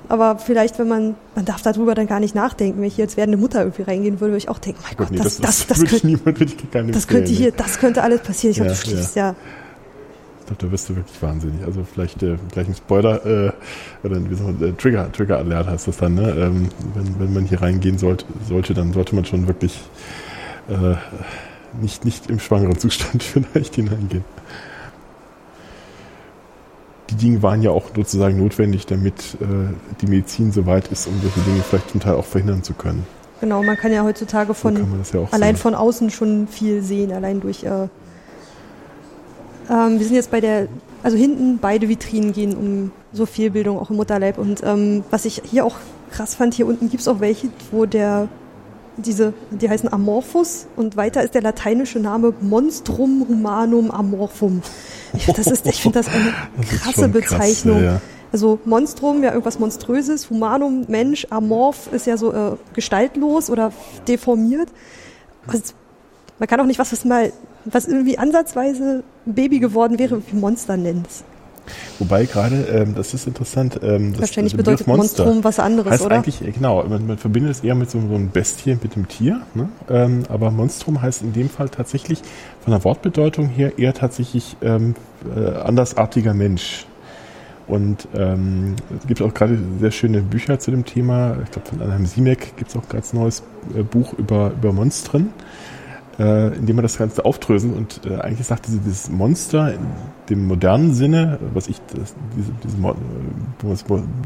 aber vielleicht, wenn man, man darf darüber dann gar nicht nachdenken. Wenn ich jetzt werdende Mutter irgendwie reingehen würde, würde ich auch denken, mein Gott, nee, das, das, das, das, könnte, niemand, das könnte hier, das könnte alles passieren. Ich ja, glaube, du schließt ja. ja. Ich glaube, da wirst du wirklich wahnsinnig. Also vielleicht äh, gleich ein Spoiler, äh, oder wie soll man, äh, Trigger, Trigger Alert heißt das dann, ne? Ähm, wenn, wenn man hier reingehen sollte, sollte, dann sollte man schon wirklich äh, nicht, nicht im schwangeren Zustand vielleicht hineingehen die Dinge waren ja auch sozusagen notwendig, damit äh, die Medizin so weit ist, um solche Dinge vielleicht zum Teil auch verhindern zu können. Genau, man kann ja heutzutage von so ja allein sehen. von außen schon viel sehen, allein durch. Äh, ähm, wir sind jetzt bei der, also hinten beide Vitrinen gehen um so viel Bildung auch im Mutterleib und ähm, was ich hier auch krass fand, hier unten gibt es auch welche, wo der diese, die heißen Amorphus und weiter ist der lateinische Name Monstrum Humanum Amorphum. Ich, das ist, ich finde das eine das krasse Bezeichnung. Krass, ja. Also Monstrum, ja irgendwas Monströses, Humanum, Mensch, Amorph ist ja so äh, gestaltlos oder deformiert. Also, man kann auch nicht was, was mal, was irgendwie ansatzweise Baby geworden wäre, wie Monster nennt. Wobei gerade, ähm, das ist interessant. Ähm, das, Wahrscheinlich das bedeutet Monster Monstrum was anderes, heißt oder? Eigentlich, genau, man, man verbindet es eher mit so, so einem Bestien, mit dem Tier. Ne? Ähm, aber Monstrum heißt in dem Fall tatsächlich von der Wortbedeutung her eher tatsächlich ähm, äh, andersartiger Mensch. Und ähm, es gibt auch gerade sehr schöne Bücher zu dem Thema. Ich glaube, von Anheim Siemek gibt es auch gerade ein neues äh, Buch über, über Monstren äh, indem man das Ganze aufdröseln und äh, eigentlich sagt diese, dieses Monster in dem modernen Sinne, was ich das, diese,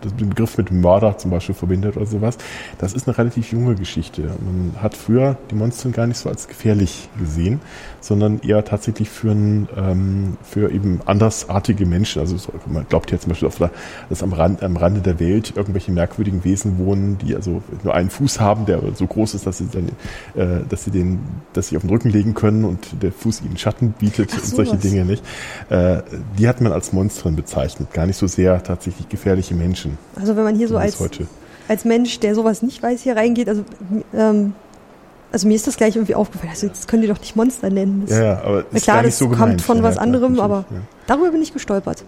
das Begriff mit Mörder zum Beispiel verbindet oder sowas, das ist eine relativ junge Geschichte. Man hat früher die Monster gar nicht so als gefährlich gesehen, sondern eher tatsächlich für, ein, ähm, für eben andersartige Menschen. Also so, man glaubt ja zum Beispiel, der, dass am, Rand, am Rande der Welt irgendwelche merkwürdigen Wesen wohnen, die also nur einen Fuß haben, der so groß ist, dass sie, dann, äh, dass sie den, dass sie auf den Rücken legen können und der Fuß ihnen Schatten bietet Ach, und solche. Dinge nicht. Äh, die hat man als Monstren bezeichnet, gar nicht so sehr tatsächlich gefährliche Menschen. Also wenn man hier so als, als Mensch, der sowas nicht weiß, hier reingeht, also ähm, also mir ist das gleich irgendwie aufgefallen. Also das können die doch nicht Monster nennen. Das, ja, ja, aber ist klar, das so kommt von was anderem, aber darüber bin ich gestolpert.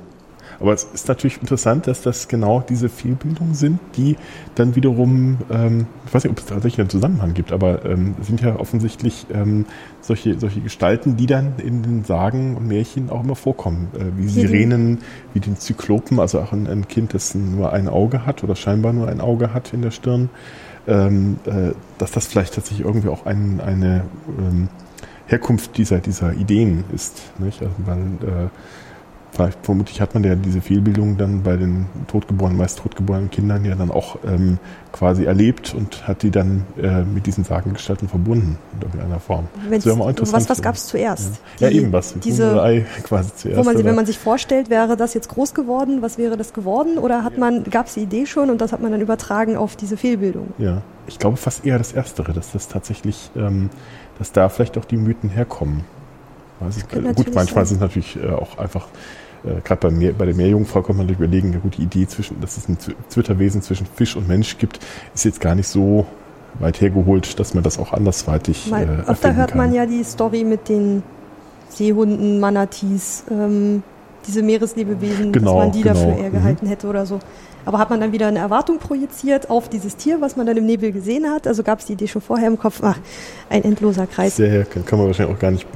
Aber es ist natürlich interessant, dass das genau diese Fehlbildungen sind, die dann wiederum, ähm, ich weiß nicht, ob es tatsächlich einen Zusammenhang gibt, aber ähm, sind ja offensichtlich ähm, solche, solche Gestalten, die dann in den Sagen und Märchen auch immer vorkommen. Äh, wie Sirenen, wie den Zyklopen, also auch ein, ein Kind, das nur ein Auge hat oder scheinbar nur ein Auge hat in der Stirn. Ähm, äh, dass das vielleicht tatsächlich irgendwie auch ein, eine ähm, Herkunft dieser, dieser Ideen ist. Nicht? Also, weil äh, vermutlich hat man ja diese Fehlbildung dann bei den totgeborenen, meist totgeborenen Kindern ja dann auch ähm, quasi erlebt und hat die dann äh, mit diesen Sagengestalten verbunden in irgendeiner Form. das wäre mal interessant. Was, was gab es zuerst? Ja. Die, ja, eben was. Diese, Ei quasi zuerst. Wo man, wenn man sich vorstellt, wäre das jetzt groß geworden, was wäre das geworden? Oder hat man, gab es die Idee schon und das hat man dann übertragen auf diese Fehlbildung? Ja, ich glaube fast eher das Erstere, dass das tatsächlich, ähm, dass da vielleicht auch die Mythen herkommen. Gut, manchmal sein. sind es natürlich äh, auch einfach äh, gerade bei, bei der Meerjungfrau kann man überlegen, eine gute Idee, zwischen, dass es ein Zwitterwesen zwischen Fisch und Mensch gibt, ist jetzt gar nicht so weit hergeholt, dass man das auch andersweitig Mal, äh, Öfter hört kann. man ja die Story mit den Seehunden, Manatees. Ähm, diese Meereslebewesen, Genau, dass man die genau. dafür eher Mhm. gehalten hätte oder so. Aber hat man dann wieder eine Erwartung projiziert auf dieses Tier, was man dann im Nebel gesehen hat? Also gab es die Idee schon vorher im Kopf, ach, ein endloser Kreis. Sehr, kann, kann man wahrscheinlich auch gar nicht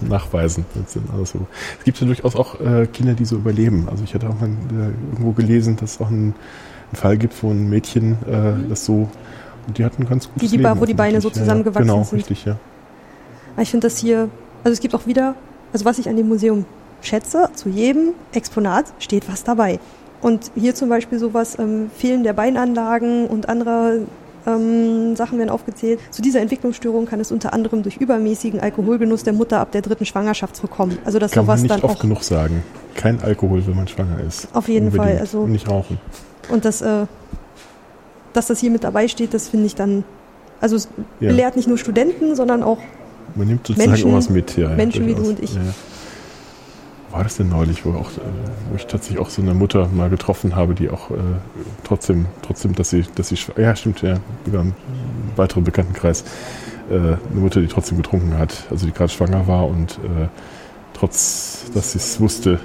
nachweisen. Das sind alles so. Es gibt ja durchaus auch äh, Kinder, die so überleben. Also ich hatte auch mal äh, irgendwo gelesen, dass es auch einen, einen Fall gibt, wo ein Mädchen äh, das so und die hatten ganz gutes die Be- Leben wo die Beine so zusammengewachsen genau, sind. richtig, ja. Aber Ich finde das hier, also es gibt auch wieder, also was ich an dem Museum schätze, zu jedem Exponat steht was dabei. Und hier zum Beispiel sowas, ähm, Fehlen der Beinanlagen und andere ähm, Sachen werden aufgezählt. Zu dieser Entwicklungsstörung kann es unter anderem durch übermäßigen Alkoholgenuss der Mutter ab der dritten Schwangerschaft kommen. Also dass Kann man sowas nicht dann oft auch genug sagen. Kein Alkohol, wenn man schwanger ist. auf jeden Fall, Unbedingt. also Und nicht rauchen. und das, äh, dass das hier mit dabei steht, das finde ich dann, also es Ja. belehrt nicht nur Studenten, sondern auch Man nimmt sozusagen Menschen- was mit. Ja, ja, Menschen wie du und ich. Ja. War das denn neulich, wo, auch, wo ich tatsächlich auch so eine Mutter mal getroffen habe, die auch äh, trotzdem, trotzdem, dass sie, dass sie, ja stimmt, ja, über einen weiteren Bekanntenkreis, äh, eine Mutter, die trotzdem getrunken hat, also die gerade schwanger war und äh, trotz, dass sie es wusste,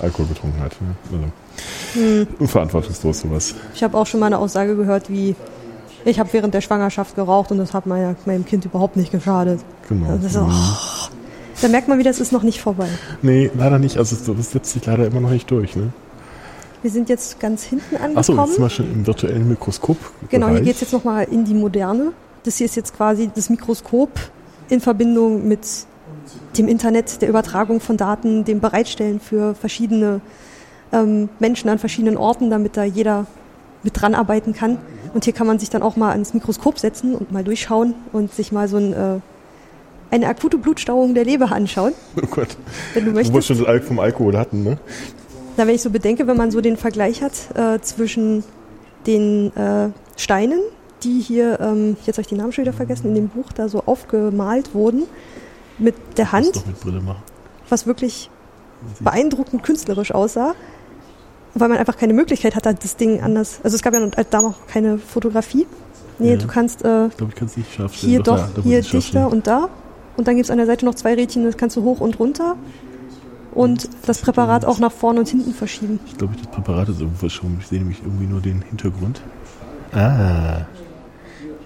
Alkohol getrunken hat. Ne? Also, hm, unverantwortungslos sowas. Ich habe auch schon mal eine Aussage gehört, wie ich habe während der Schwangerschaft geraucht und das hat meiner, meinem Kind überhaupt nicht geschadet. Genau. Das ist Mhm. oh, da merkt man wieder, es ist noch nicht vorbei. Nee, leider nicht. Also das setzt sich leider immer noch nicht durch. Ne? Wir sind jetzt ganz hinten Achso, angekommen. jetzt sind wir schon im virtuellen Mikroskop. genau, hier geht es jetzt nochmal in die Moderne. Das hier ist jetzt quasi das Mikroskop in Verbindung mit dem Internet, der Übertragung von Daten, dem Bereitstellen für verschiedene ähm, Menschen an verschiedenen Orten, damit da jeder mit dran arbeiten kann. Und hier kann man sich dann auch mal ans Mikroskop setzen und mal durchschauen und sich mal so ein, äh, eine akute Blutstauung der Leber anschauen, Oh Gott. wenn du Wo wir möchtest. schon das Alk vom Alkohol hatten, ne? Na, wenn ich so bedenke, wenn man so den Vergleich hat äh, zwischen den äh, Steinen, die hier, ähm, jetzt habe ich die Namen schon wieder vergessen, in dem Buch da so aufgemalt wurden, mit der Hand, doch mit Brille machen. was wirklich beeindruckend künstlerisch aussah, weil man einfach keine Möglichkeit hatte, das Ding anders. Also es gab ja noch- da noch keine Fotografie. Nee, Ja. du kannst äh, Ich glaube, ich kann es nicht scharf stellen. hier doch, da muss hier dichter und da. Und dann gibt es an der Seite noch zwei Rädchen, das kannst du hoch und runter. Und das Präparat auch nach vorne und hinten verschieben. Ich glaube, das Präparat ist irgendwo verschoben. Ich sehe nämlich irgendwie nur den Hintergrund. Ah.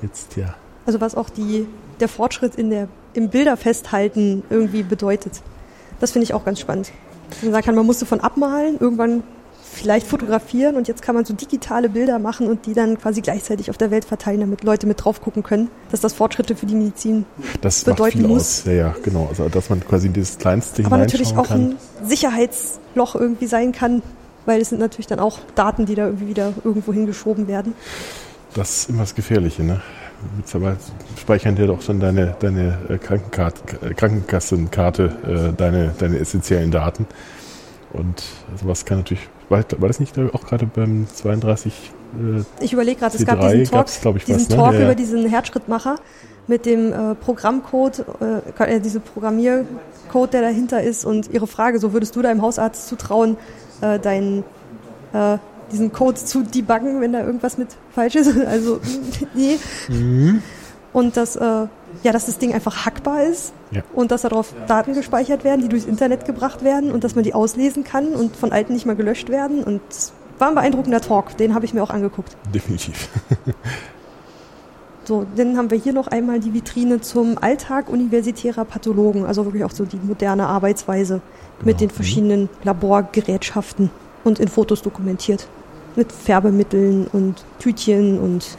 Jetzt ja. Also was auch die, der Fortschritt in der, im Bilderfesthalten irgendwie bedeutet. Das finde ich auch ganz spannend. Dass Man sagen kann, man musste von abmalen, irgendwann vielleicht fotografieren und jetzt kann man so digitale Bilder machen und die dann quasi gleichzeitig auf der Welt verteilen, damit Leute mit drauf gucken können, dass das Fortschritte für die Medizin, Das Bedeuten muss. Ja, ja, genau. Also, dass man quasi das Kleinste aber natürlich auch kann. ein Sicherheitsloch irgendwie sein kann, weil es sind natürlich dann auch Daten, die da irgendwie wieder irgendwo hingeschoben werden. Das ist immer das Gefährliche, ne? Mittlerweile speichern dir doch schon deine, deine äh, äh, Krankenkassenkarte, äh, deine, deine essentiellen Daten. Und sowas kann natürlich, war, war das nicht auch gerade beim 32 äh, Ich überlege gerade, es C3 gab diesen Talk, diesen was, ne? Talk Ja, ja. über diesen Herzschrittmacher mit dem äh, Programmcode, äh, äh, diese Programmiercode, der dahinter ist und ihre Frage, so würdest du deinem Hausarzt zutrauen, äh, deinen äh, diesen Code zu debuggen, wenn da irgendwas mit falsch ist. Also nee. Mhm. Und dass, äh, ja, dass das Ding einfach hackbar ist Ja. und dass darauf Daten gespeichert werden, die durchs Internet gebracht werden und dass man die auslesen kann und von alten nicht mal gelöscht werden. Und war ein beeindruckender Talk, den habe ich mir auch angeguckt. definitiv. So, dann haben wir hier noch einmal die Vitrine zum Alltag universitärer Pathologen, also wirklich auch so die moderne Arbeitsweise mit Genau. den verschiedenen Laborgerätschaften und in Fotos dokumentiert. Mit Färbemitteln und Tütchen und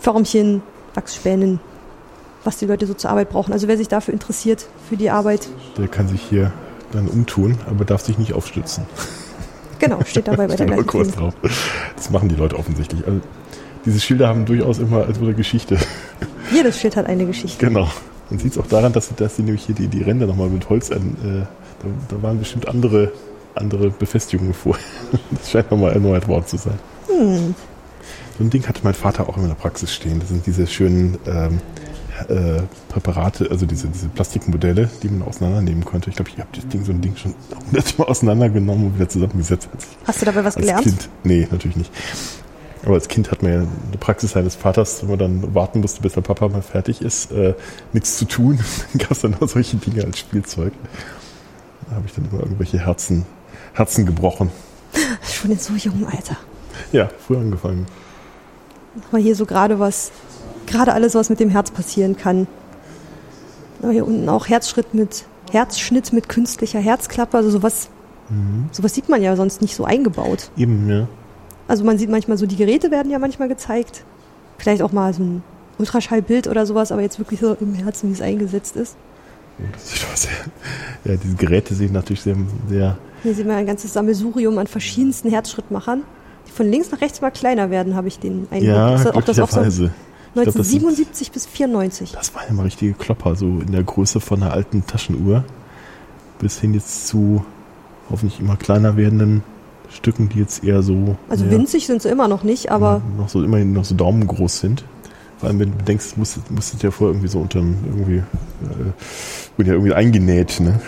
Förmchen, Wachsspänen, was die Leute so zur Arbeit brauchen. Also wer sich dafür interessiert, für die Arbeit, Der kann sich hier dann umtun, aber darf sich nicht aufstützen. genau, steht dabei bei der gleichen kurz drauf. Das machen die Leute offensichtlich. Also, diese Schilder haben durchaus immer als eine Geschichte. Jedes Schild hat eine Geschichte. Genau. Man sieht es auch daran, dass sie, dass sie nämlich hier die, die Ränder nochmal mit Holz an, äh, da, da waren bestimmt andere, andere Befestigungen vor. Das scheint nochmal erneuert worden zu sein. Hm. So ein Ding hatte mein Vater auch immer in der Praxis stehen. Das sind diese schönen ähm, äh, Präparate, also diese, diese Plastikmodelle, die man auseinandernehmen konnte. Ich glaube, ich habe das Ding, so ein Ding schon hundertmal auseinandergenommen und wieder zusammengesetzt. Als, Hast du dabei was als gelernt? Kind. Nee, natürlich nicht. Aber als Kind hat man ja eine Praxis seines Vaters, wo man dann warten musste, bis der Papa mal fertig ist, äh, nichts zu tun. Dann gab es dann auch solche Dinge als Spielzeug. Da habe ich dann immer irgendwelche Herzen, Herzen gebrochen. Schon in so jungem Alter. Ja, früh angefangen. Aber hier so gerade was, gerade alles, was mit dem Herz passieren kann. Hier unten auch Herzschritt mit, Herzschnitt mit künstlicher Herzklappe, also sowas, Mhm. sowas sieht man ja sonst nicht so eingebaut. Eben, ja. Also man sieht manchmal so, die Geräte werden ja manchmal gezeigt. Vielleicht auch mal so ein Ultraschallbild oder sowas, aber jetzt wirklich so im Herzen, wie es eingesetzt ist. Sieht ja, diese Geräte sehen natürlich sehr, sehr Hier sehen wir ein ganzes Sammelsurium an verschiedensten Herzschrittmachern, die von links nach rechts mal kleiner werden, habe ich den Eindruck. ja, ob das auch so glücklicherweise. Ich glaub, das sind- 1977 bis 94. Das waren immer richtige Klopper, so in der Größe von einer alten Taschenuhr. Bis hin jetzt zu hoffentlich immer kleiner werdenden Stücken, die jetzt eher so Also ja, winzig sind sie immer noch nicht, aber noch so immerhin noch so daumengroß sind. Vor allem, wenn du denkst, musstet, musstet ja vorher irgendwie so unterm irgendwie äh, wurden ja irgendwie eingenäht, ne?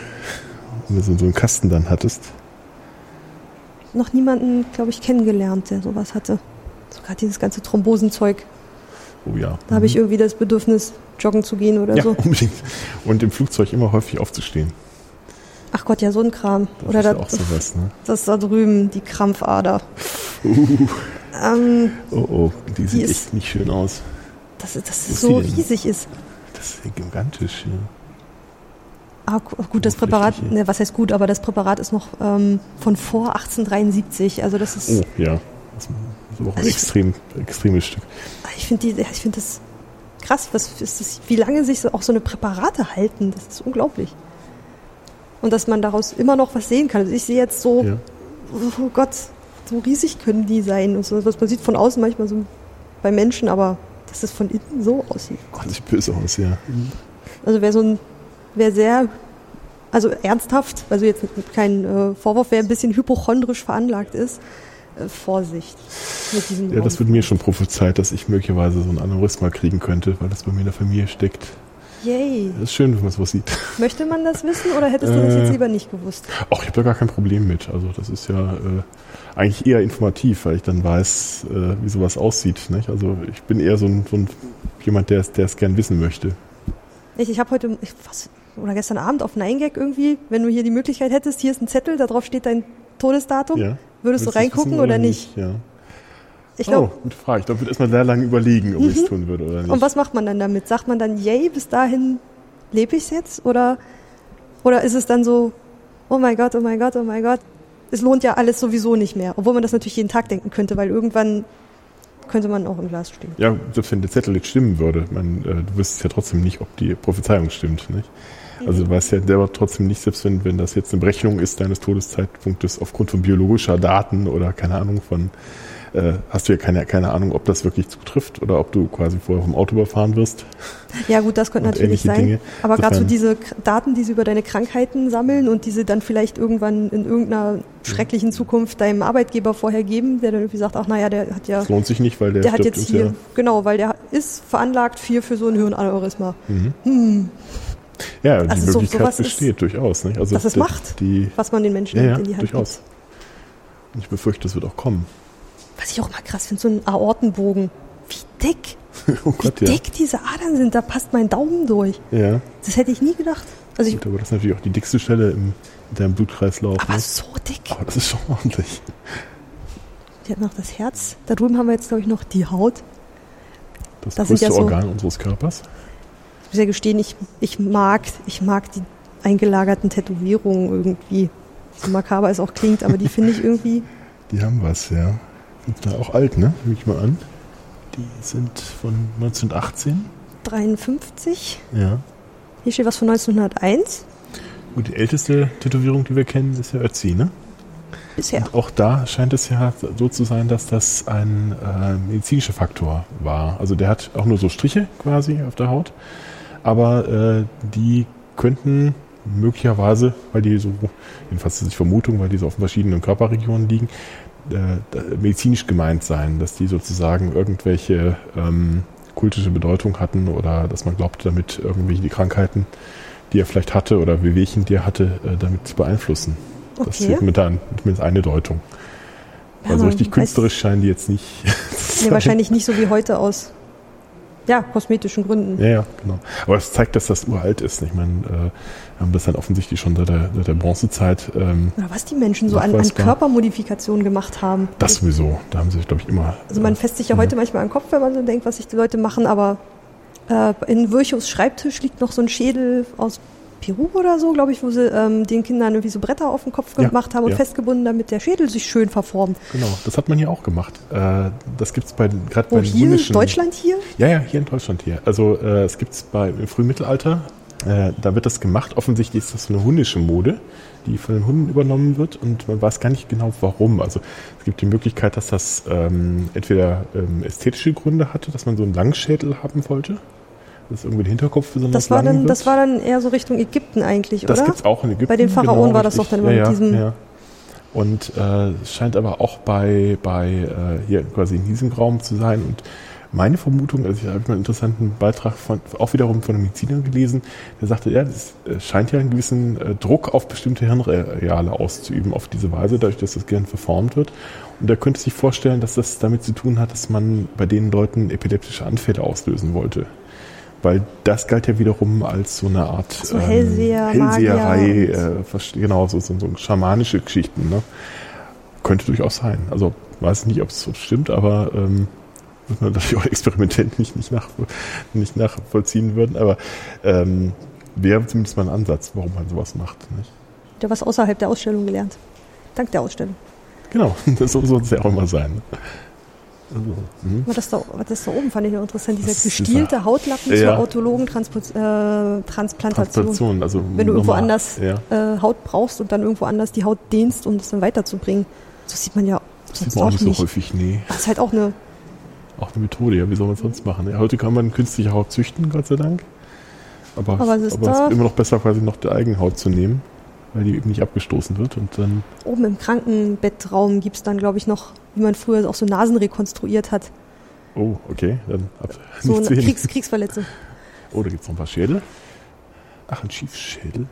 Wenn du so, so einen Kasten dann hattest. noch niemanden, glaube ich, kennengelernt, der sowas hatte. So gerade dieses ganze Thrombosenzeug. Oh ja. Da habe ich irgendwie das Bedürfnis, joggen zu gehen oder ja, so. unbedingt. Und im Flugzeug immer häufig aufzustehen. Ach Gott, ja, so ein Kram. Das oder ist ja das, auch sowas, ne? das da drüben, die Krampfader. Uh, Ähm, oh oh, die sieht ist- echt nicht schön aus. dass, dass es ist so die riesig ist. Das ist ja gigantisch, ja. Ah, gu- gut, das Präparat, ne, was heißt gut, aber das Präparat ist noch ähm, von vor 1873. Also das ist, Oh, ja. Das ist auch ein Also ich- extrem, extremes Stück. ich finde die, ich finde das krass, was ist das, wie lange sich auch so eine Präparate halten. Das ist unglaublich. Und dass man daraus immer noch was sehen kann. Also ich sehe jetzt so, Ja. oh Gott, so riesig können die sein. Und so, was man sieht von außen manchmal so bei Menschen, aber dass es von innen so aussieht. Das sieht böse aus, ja. Also wer so ein, wer sehr, also ernsthaft, also jetzt kein äh, Vorwurf, wer ein bisschen hypochondrisch veranlagt ist, Vorsicht mit diesem Ja, das wird mir schon prophezeit, dass ich möglicherweise so ein Aneurysma kriegen könnte, weil das bei mir in der Familie steckt. Yay. Das ist schön, wenn man sowas sieht. Möchte man das wissen oder hättest du das Äh, jetzt lieber nicht gewusst? Ach, ich habe da gar kein Problem mit. Also das ist ja äh, eigentlich eher informativ, weil ich dann weiß, äh, wie sowas aussieht. Nicht? Also ich bin eher so ein, so ein jemand, der es gern wissen möchte. Ich, ich habe heute, ich, was, oder gestern Abend auf 9gag irgendwie, wenn du hier die Möglichkeit hättest, hier ist ein Zettel, da drauf steht dein Todesdatum. Ja. Würdest du reingucken wissen oder nicht? Ja. Ich oh, glaube, gute Frage. Ich glaube, ich würde erstmal sehr lange überlegen, ob ich es tun würde oder nicht. und was macht man dann damit? Sagt man dann, yay, bis dahin lebe ich jetzt? Oder, oder ist es dann so, oh mein Gott, oh mein Gott, oh mein Gott, es lohnt ja alles sowieso nicht mehr. Obwohl man das natürlich jeden Tag denken könnte, weil irgendwann könnte man auch im Glas stehen. Ja, selbst wenn der Zettel jetzt stimmen würde, man, äh, du wüsstest ja trotzdem nicht, ob die Prophezeiung stimmt. Nicht? Also du weißt ja selber trotzdem nicht, selbst wenn, wenn das jetzt eine Berechnung ist deines Todeszeitpunktes aufgrund von biologischer Daten oder keine Ahnung von, äh, hast du ja keine, keine Ahnung, ob das wirklich zutrifft oder ob du quasi vorher vom Auto überfahren wirst. Ja gut, das könnte natürlich sein. Dinge. Aber gerade so diese Daten, die sie über deine Krankheiten sammeln und diese dann vielleicht irgendwann in irgendeiner schrecklichen Zukunft deinem Arbeitgeber vorher geben, der dann irgendwie sagt, ach naja, der hat ja, Das lohnt sich nicht, weil der, der hat jetzt hier, genau, weil der ist veranlagt für, für so ein Hirnaneurysma. Ja, ja die Also so- Möglichkeit ist- besteht durchaus. Nicht? Also dass es die- macht. Die, Was man den Menschen ja, ja, in die Hand durchaus. Und ich befürchte, das wird auch kommen. gibt. Was ich auch mal krass finde, so ein Aortenbogen. Wie dick, oh wie Gott, ja. dick diese Adern sind, da passt mein Daumen durch. Ja, Das hätte ich nie gedacht. Also ich, gut, aber das ist natürlich auch die dickste Stelle im, in deinem Blutkreislauf. aber ne? so dick. aber das ist schon ordentlich. Die hat noch das Herz. Da drüben haben wir jetzt, glaube ich, noch die Haut. Das Das größte ja so- Organ unseres Körpers. Ich muss ja gestehen, ich, ich mag, ich mag die eingelagerten Tätowierungen irgendwie. So makaber es auch klingt, aber die finde ich irgendwie. Die haben was, ja. Sind da auch alt, ne? Nehme ich mal an. Die sind von 1918. 53. Ja. Hier steht was von 1901. Gut, die älteste Tätowierung, die wir kennen, ist ja Ötzi, ne? Bisher. Und auch da scheint es ja so zu sein, dass das ein äh, medizinischer Faktor war. Also der hat auch nur so Striche quasi auf der Haut, aber äh, die könnten möglicherweise, weil die so, jedenfalls ist die Vermutung, weil die so auf verschiedenen Körperregionen liegen, äh, medizinisch gemeint sein, dass die sozusagen irgendwelche ähm, kultische Bedeutung hatten oder dass man glaubte, damit irgendwelche die Krankheiten, die er vielleicht hatte oder Wehwehchen, die er hatte, äh, damit zu beeinflussen. Das ist Okay. mit der, zumindest eine Deutung. Ja, also richtig künstlerisch scheinen die jetzt nicht. zu Nee, sein. wahrscheinlich nicht so wie heute aus. Ja, kosmetischen Gründen. Ja, ja, genau. Aber das zeigt, dass das uralt ist. Ich meine, äh, wir haben das dann offensichtlich schon seit der, seit der Bronzezeit. Ähm, Oder was die Menschen so an, an Körpermodifikationen gemacht haben. Das sowieso. Da haben sie sich, glaube ich, immer. Also man fässt sich ja, ja heute manchmal an den Kopf, wenn man so denkt, was sich die Leute machen, aber äh, in Virchows Schreibtisch liegt noch so ein Schädel aus Peru oder so, glaube ich, wo sie ähm, den Kindern irgendwie so Bretter auf den Kopf ja, gemacht haben und ja. festgebunden, damit der Schädel sich schön verformt. Genau, das hat man hier auch gemacht. Äh, das gibt es bei gerade bei hier, in Deutschland hier? Ja, ja, hier in Deutschland hier. Also äh, es gibt es im Frühmittelalter. Äh, da wird das gemacht. Offensichtlich ist das eine hundische Mode, die von den Hunden übernommen wird und man weiß gar nicht genau warum. Also es gibt die Möglichkeit, dass das ähm, entweder ähm, ästhetische Gründe hatte, dass man so einen Langschädel haben wollte dass irgendwie der Hinterkopf besonders das war lang dann, wird. Das war dann eher so Richtung Ägypten eigentlich, das oder? Das gibt es auch in Ägypten. Bei den Pharaonen genau, war das doch dann immer ja, mit diesem... Ja. Und äh, es scheint aber auch bei, bei äh, hier quasi in diesem Raum zu sein. Und meine Vermutung, also ich habe mal einen interessanten Beitrag von, auch wiederum von einem Mediziner gelesen, der sagte, ja, das äh, scheint ja einen gewissen äh, Druck auf bestimmte Hirnareale auszuüben, auf diese Weise, dadurch, dass das Gehirn verformt wird. Und er könnte sich vorstellen, dass das damit zu tun hat, dass man bei den Leuten epileptische Anfälle auslösen wollte weil das galt ja wiederum als so eine Art so Hellseher, ähm, Hellseherei, äh, genau, so, so, so schamanische Geschichten. Ne? Könnte durchaus sein. Also weiß nicht, ob es so stimmt, aber ähm, muss man natürlich auch experimentell nicht, nicht, nach, nicht nachvollziehen würden, aber ähm, wäre zumindest mal ein Ansatz, warum man sowas macht. Nicht? Du was außerhalb der Ausstellung gelernt. Dank der Ausstellung. Genau, das soll es ja auch immer sein. Mhm. das, da, das da oben fand ich noch interessant, dieser gestielte Hautlappen ja. zur autologen Transpo äh, Transplantation. Transplantation also Wenn du irgendwo anders ja. äh, Haut brauchst und dann irgendwo anders die Haut dehnst, um das dann weiterzubringen. So sieht man ja das sieht man auch nicht so häufig, nee. Das ist halt auch eine... Auch eine Methode, ja, wie soll man es sonst machen? Ja, heute kann man künstliche Haut züchten, Gott sei Dank. Aber, aber, es ist, aber es ist immer noch besser, quasi noch die Eigenhaut zu nehmen weil die eben nicht abgestoßen wird. Und dann Oben im Krankenbettraum gibt es dann, glaube ich, noch, wie man früher auch so Nasen rekonstruiert hat. Oh, okay. Dann ab so eine Kriegs Kriegsverletzung. Oh, da gibt es noch ein paar Schädel. Ach, ein Schiefschädel.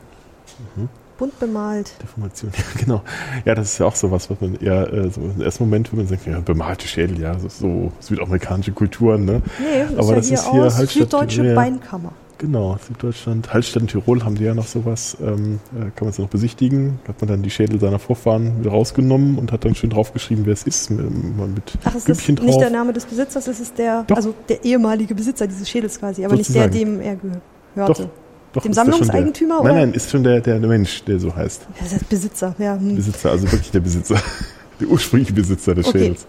Mhm. Bunt bemalt. Deformation, ja, genau. Ja, das ist ja auch so was, was man eher äh, so im ersten Moment, wenn man sagt, ja, bemalte Schädel, ja, so, so südamerikanische Kulturen, ne? Nee, das Aber ist ja das hier ist hier halt Süddeutsche Beinkammer. Genau, Süddeutschland, Hallstatt Tirol haben die ja noch sowas, ähm, äh, kann man es noch besichtigen. Hat man dann die Schädel seiner Vorfahren wieder rausgenommen und hat dann schön draufgeschrieben, wer es ist, mit, mit Ach, es ist drauf. nicht der Name des Besitzers, es ist der, Doch. also der ehemalige Besitzer dieses Schädels quasi, aber Sozusagen. nicht der, dem er gehörte. Doch. Doch, dem Sammlungseigentümer? Der, nein, nein, ist schon der, der Mensch, der so heißt. Ja, das heißt Besitzer, ja. Hm. Besitzer, also wirklich der Besitzer. der ursprüngliche Besitzer des okay. Schädels.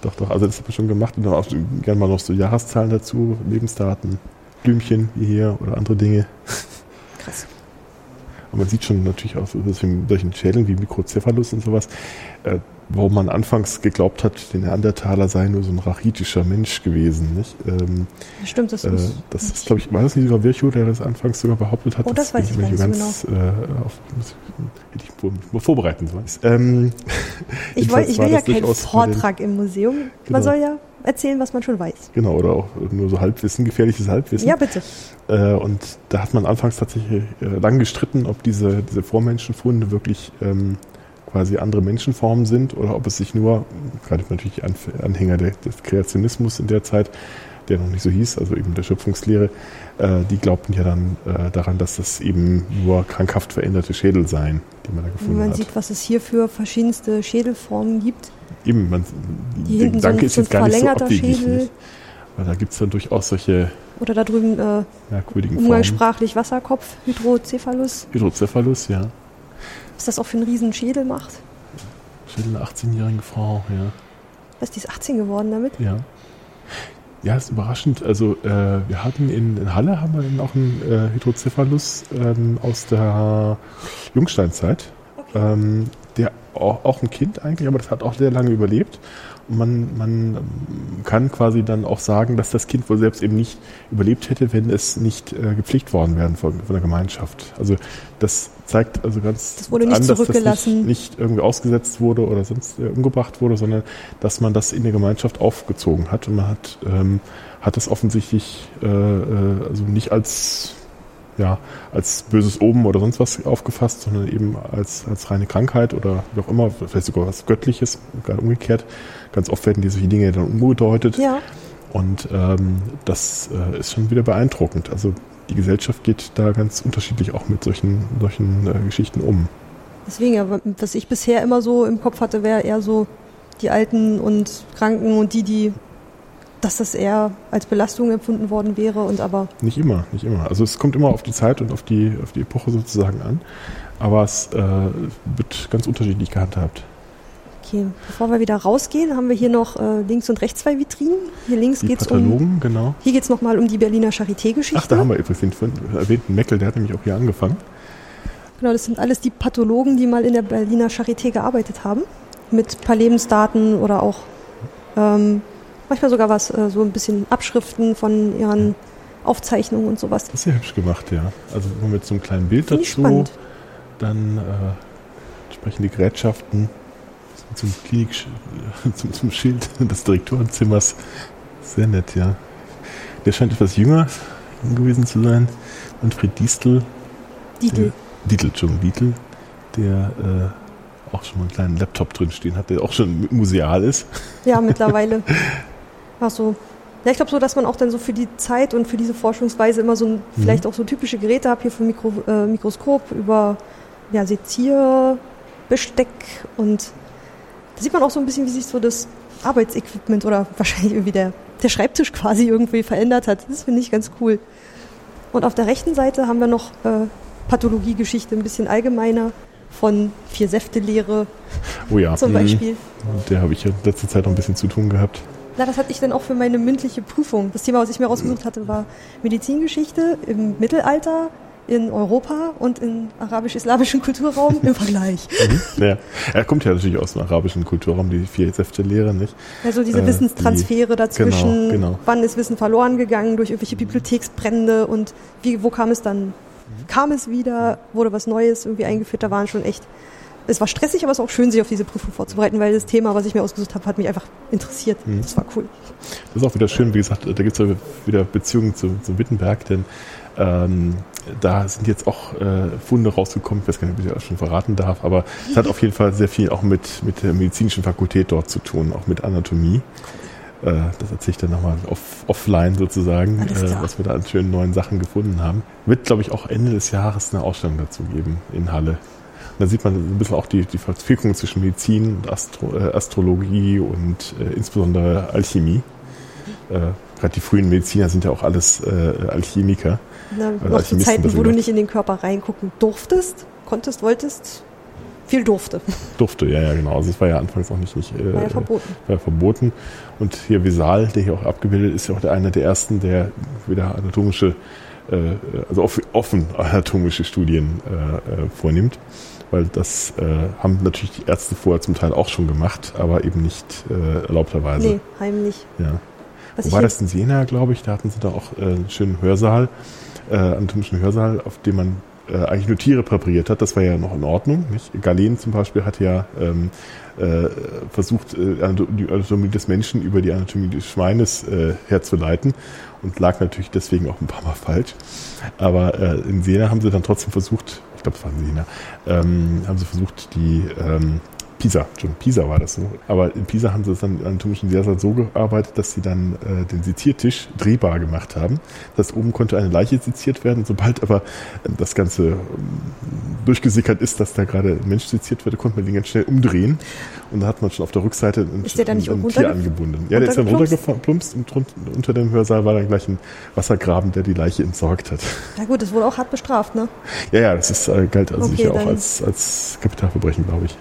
Doch, doch, also das habe ich schon gemacht und dann auch gerne mal noch so Jahreszahlen dazu, Lebensdaten. Blümchen wie hier oder andere Dinge. Krass. Und man sieht schon natürlich auch so solchen Schädeln wie Mikrocephalus und sowas, äh, wo man anfangs geglaubt hat, der Neandertaler sei nur so ein rachitischer Mensch gewesen. Nicht? Ähm, Stimmt, das äh, ist. Das ist, glaube ich, war das nicht sogar Virchow, der das anfangs sogar behauptet hat? Oh, das, das weiß ich nicht ganz, genau. Äh, auf, hätte ich mal vorbereiten sollen. Ähm, ich, will, ich will ja keinen Vortrag im Museum. Man genau. soll ja erzählen, was man schon weiß. Genau, oder auch nur so Halbwissen, gefährliches Halbwissen. Ja, bitte. Äh, und da hat man anfangs tatsächlich äh, lang gestritten, ob diese, diese Vormenschenfunde wirklich ähm, quasi andere Menschenformen sind oder ob es sich nur, gerade natürlich Anhänger des Kreationismus in der Zeit, der noch nicht so hieß, also eben der Schöpfungslehre, äh, die glaubten ja dann äh, daran, dass das eben nur krankhaft veränderte Schädel seien, die man da gefunden hat. Wenn man sieht, was es hier für verschiedenste Schädelformen gibt. Eben, man, der Gedanke ist jetzt gar nicht so abwegig. Schädel. Nicht? Weil da gibt es dann durchaus solche Oder da drüben äh, merkwürdigen umgangssprachlich Formen. Wasserkopf, Hydrocephalus. Hydrocephalus, ja. Was das auch für einen riesen Schädel macht. Schädel einer 18-jährigen Frau, ja. Was, die ist 18 geworden damit? Ja. Ja, ist überraschend. Also äh, wir hatten in, in, Halle haben wir dann auch einen äh, Hydrocephalus ähm, aus der Jungsteinzeit. Okay. Ähm, auch, auch, ein Kind eigentlich, aber das hat auch sehr lange überlebt. Und man, man kann quasi dann auch sagen, dass das Kind wohl selbst eben nicht überlebt hätte, wenn es nicht äh, gepflegt worden wäre von, von, der Gemeinschaft. Also das zeigt also ganz das wurde nicht an, dass das nicht, nicht, irgendwie ausgesetzt wurde oder sonst äh, umgebracht wurde, sondern dass man das in der Gemeinschaft aufgezogen hat und man hat, ähm, hat das offensichtlich äh, äh also nicht als ja, als böses Oben oder sonst was aufgefasst, sondern eben als, als reine Krankheit oder wie auch immer, vielleicht sogar was Göttliches, gerade umgekehrt. Ganz oft werden diese Dinge dann umgedeutet. Ja. Und ähm, das äh, ist schon wieder beeindruckend. Also die Gesellschaft geht da ganz unterschiedlich auch mit solchen, solchen äh, Geschichten um. Deswegen, ja, was ich bisher immer so im Kopf hatte, wäre eher so die Alten und Kranken und die, die, dass das eher als Belastung empfunden worden wäre und aber. Nicht immer, nicht immer. Also es kommt immer auf die Zeit und auf die, auf die Epoche sozusagen an. Aber es äh, wird ganz unterschiedlich gehandhabt. Okay, bevor wir wieder rausgehen, haben wir hier noch äh, links und rechts zwei Vitrinen. Hier links geht es um. genau. Hier geht es nochmal um die Berliner Charité-Geschichte. Ach, da haben wir übrigens den erwähnten Meckel, der hat nämlich auch hier angefangen. Genau, das sind alles die Pathologen, die mal in der Berliner Charité gearbeitet haben. Mit ein paar Lebensdaten oder auch ähm, manchmal sogar was, äh, so ein bisschen Abschriften von ihren Aufzeichnungen und sowas. Das ist ja hübsch gemacht, ja. Also mit so einem kleinen Bild Find dazu. Dann äh, entsprechende Gerätschaften zum Klinik, zum, zum Schild des Direktorenzimmers. Sehr nett, ja. Der scheint etwas jünger gewesen zu sein. Manfred Distel. Dietl. Dietl, Entschuldigung, Dietl, der äh, auch schon mal einen kleinen Laptop drin stehen hat, der auch schon museal ist. Ja, mittlerweile. Ach so. Ja, ich glaube so, dass man auch dann so für die Zeit und für diese Forschungsweise immer so ein, mhm. vielleicht auch so typische Geräte hat, hier vom Mikro, äh, Mikroskop über ja, Sezierbesteck und da sieht man auch so ein bisschen, wie sich so das Arbeitsequipment oder wahrscheinlich irgendwie der, der Schreibtisch quasi irgendwie verändert hat. Das finde ich ganz cool. Und auf der rechten Seite haben wir noch äh, Pathologiegeschichte, ein bisschen allgemeiner von Vier-Säfte-Lehre oh ja. zum Beispiel. Mit der habe ich in letzter Zeit noch ein bisschen zu tun gehabt. Na, das hatte ich dann auch für meine mündliche Prüfung. Das Thema, was ich mir rausgesucht hatte, war Medizingeschichte im Mittelalter, in Europa und im arabisch-islamischen Kulturraum im Vergleich. Mhm, ja. Er kommt ja natürlich aus dem arabischen Kulturraum, die vier Säfte-Lehre, nicht? Also diese äh, Wissenstransfere die, dazwischen, genau, genau. wann ist Wissen verloren gegangen durch irgendwelche Bibliotheksbrände und wie, wo kam es dann? Kam es wieder, wurde was Neues irgendwie eingeführt, da waren schon echt es war stressig, aber es war auch schön, sich auf diese Prüfung vorzubereiten, weil das Thema, was ich mir ausgesucht habe, hat mich einfach interessiert. Mhm. Das war cool. Das ist auch wieder schön, wie gesagt, da gibt es ja wieder Beziehungen zu, zu Wittenberg, denn ähm, da sind jetzt auch äh, Funde rausgekommen, ich weiß gar nicht, ob ich das schon verraten darf, aber es hat auf jeden Fall sehr viel auch mit, mit der medizinischen Fakultät dort zu tun, auch mit Anatomie. Äh, das erzähle ich dann nochmal off, offline sozusagen, äh, was wir da an schönen neuen Sachen gefunden haben. Wird, glaube ich, auch Ende des Jahres eine Ausstellung dazu geben in Halle. Da sieht man ein bisschen auch die, die Verzwickung zwischen Medizin und Astro, äh, Astrologie und äh, insbesondere Alchemie. Äh, Gerade die frühen Mediziner sind ja auch alles äh, Alchemiker. Na, noch zu Zeiten, wo du nicht in den Körper reingucken durftest, konntest, wolltest, viel durfte. Durfte, ja, ja, genau. Also es war ja anfangs auch nicht, nicht äh, war ja verboten. War ja verboten. Und hier Visal, der hier auch abgebildet ist, ja auch der einer der ersten, der wieder anatomische, äh, also offen anatomische Studien äh, äh, vornimmt. Weil das äh, haben natürlich die Ärzte vorher zum Teil auch schon gemacht, aber eben nicht äh, erlaubterweise. Nee, heimlich. Ja. Was Wo war das in Siena, glaube ich? Da hatten sie da auch äh, einen schönen Hörsaal äh, anatomischen Hörsaal, auf dem man äh, eigentlich nur Tiere präpariert hat. Das war ja noch in Ordnung. Nicht? Galen zum Beispiel hat ja ähm, äh, versucht, äh, die Anatomie des Menschen über die Anatomie des Schweines äh, herzuleiten und lag natürlich deswegen auch ein paar Mal falsch. Aber äh, in Siena haben sie dann trotzdem versucht, ich glaube, es war in Siena, ähm, haben sie versucht, die ähm, Pisa, schon Pisa war das so. Aber in Pisa haben sie es dann anatomischen Lehrsaal so gearbeitet, dass sie dann äh, den Seziertisch drehbar gemacht haben. Das oben konnte eine Leiche seziert werden. Sobald aber äh, das Ganze äh, durchgesickert ist, dass da gerade ein Mensch seziert wird, konnte man den ganz schnell umdrehen. Und da hat man schon auf der Rückseite ein, ist der dann nicht ein Tier angebunden. Ja, der ist dann runtergeplumpst und unter dem Hörsaal war dann gleich ein Wassergraben, der die Leiche entsorgt hat. Ja gut, das wurde auch hart bestraft, ne? Ja, ja, das ist, äh, galt also okay, sicher auch als, als Kapitalverbrechen, glaube ich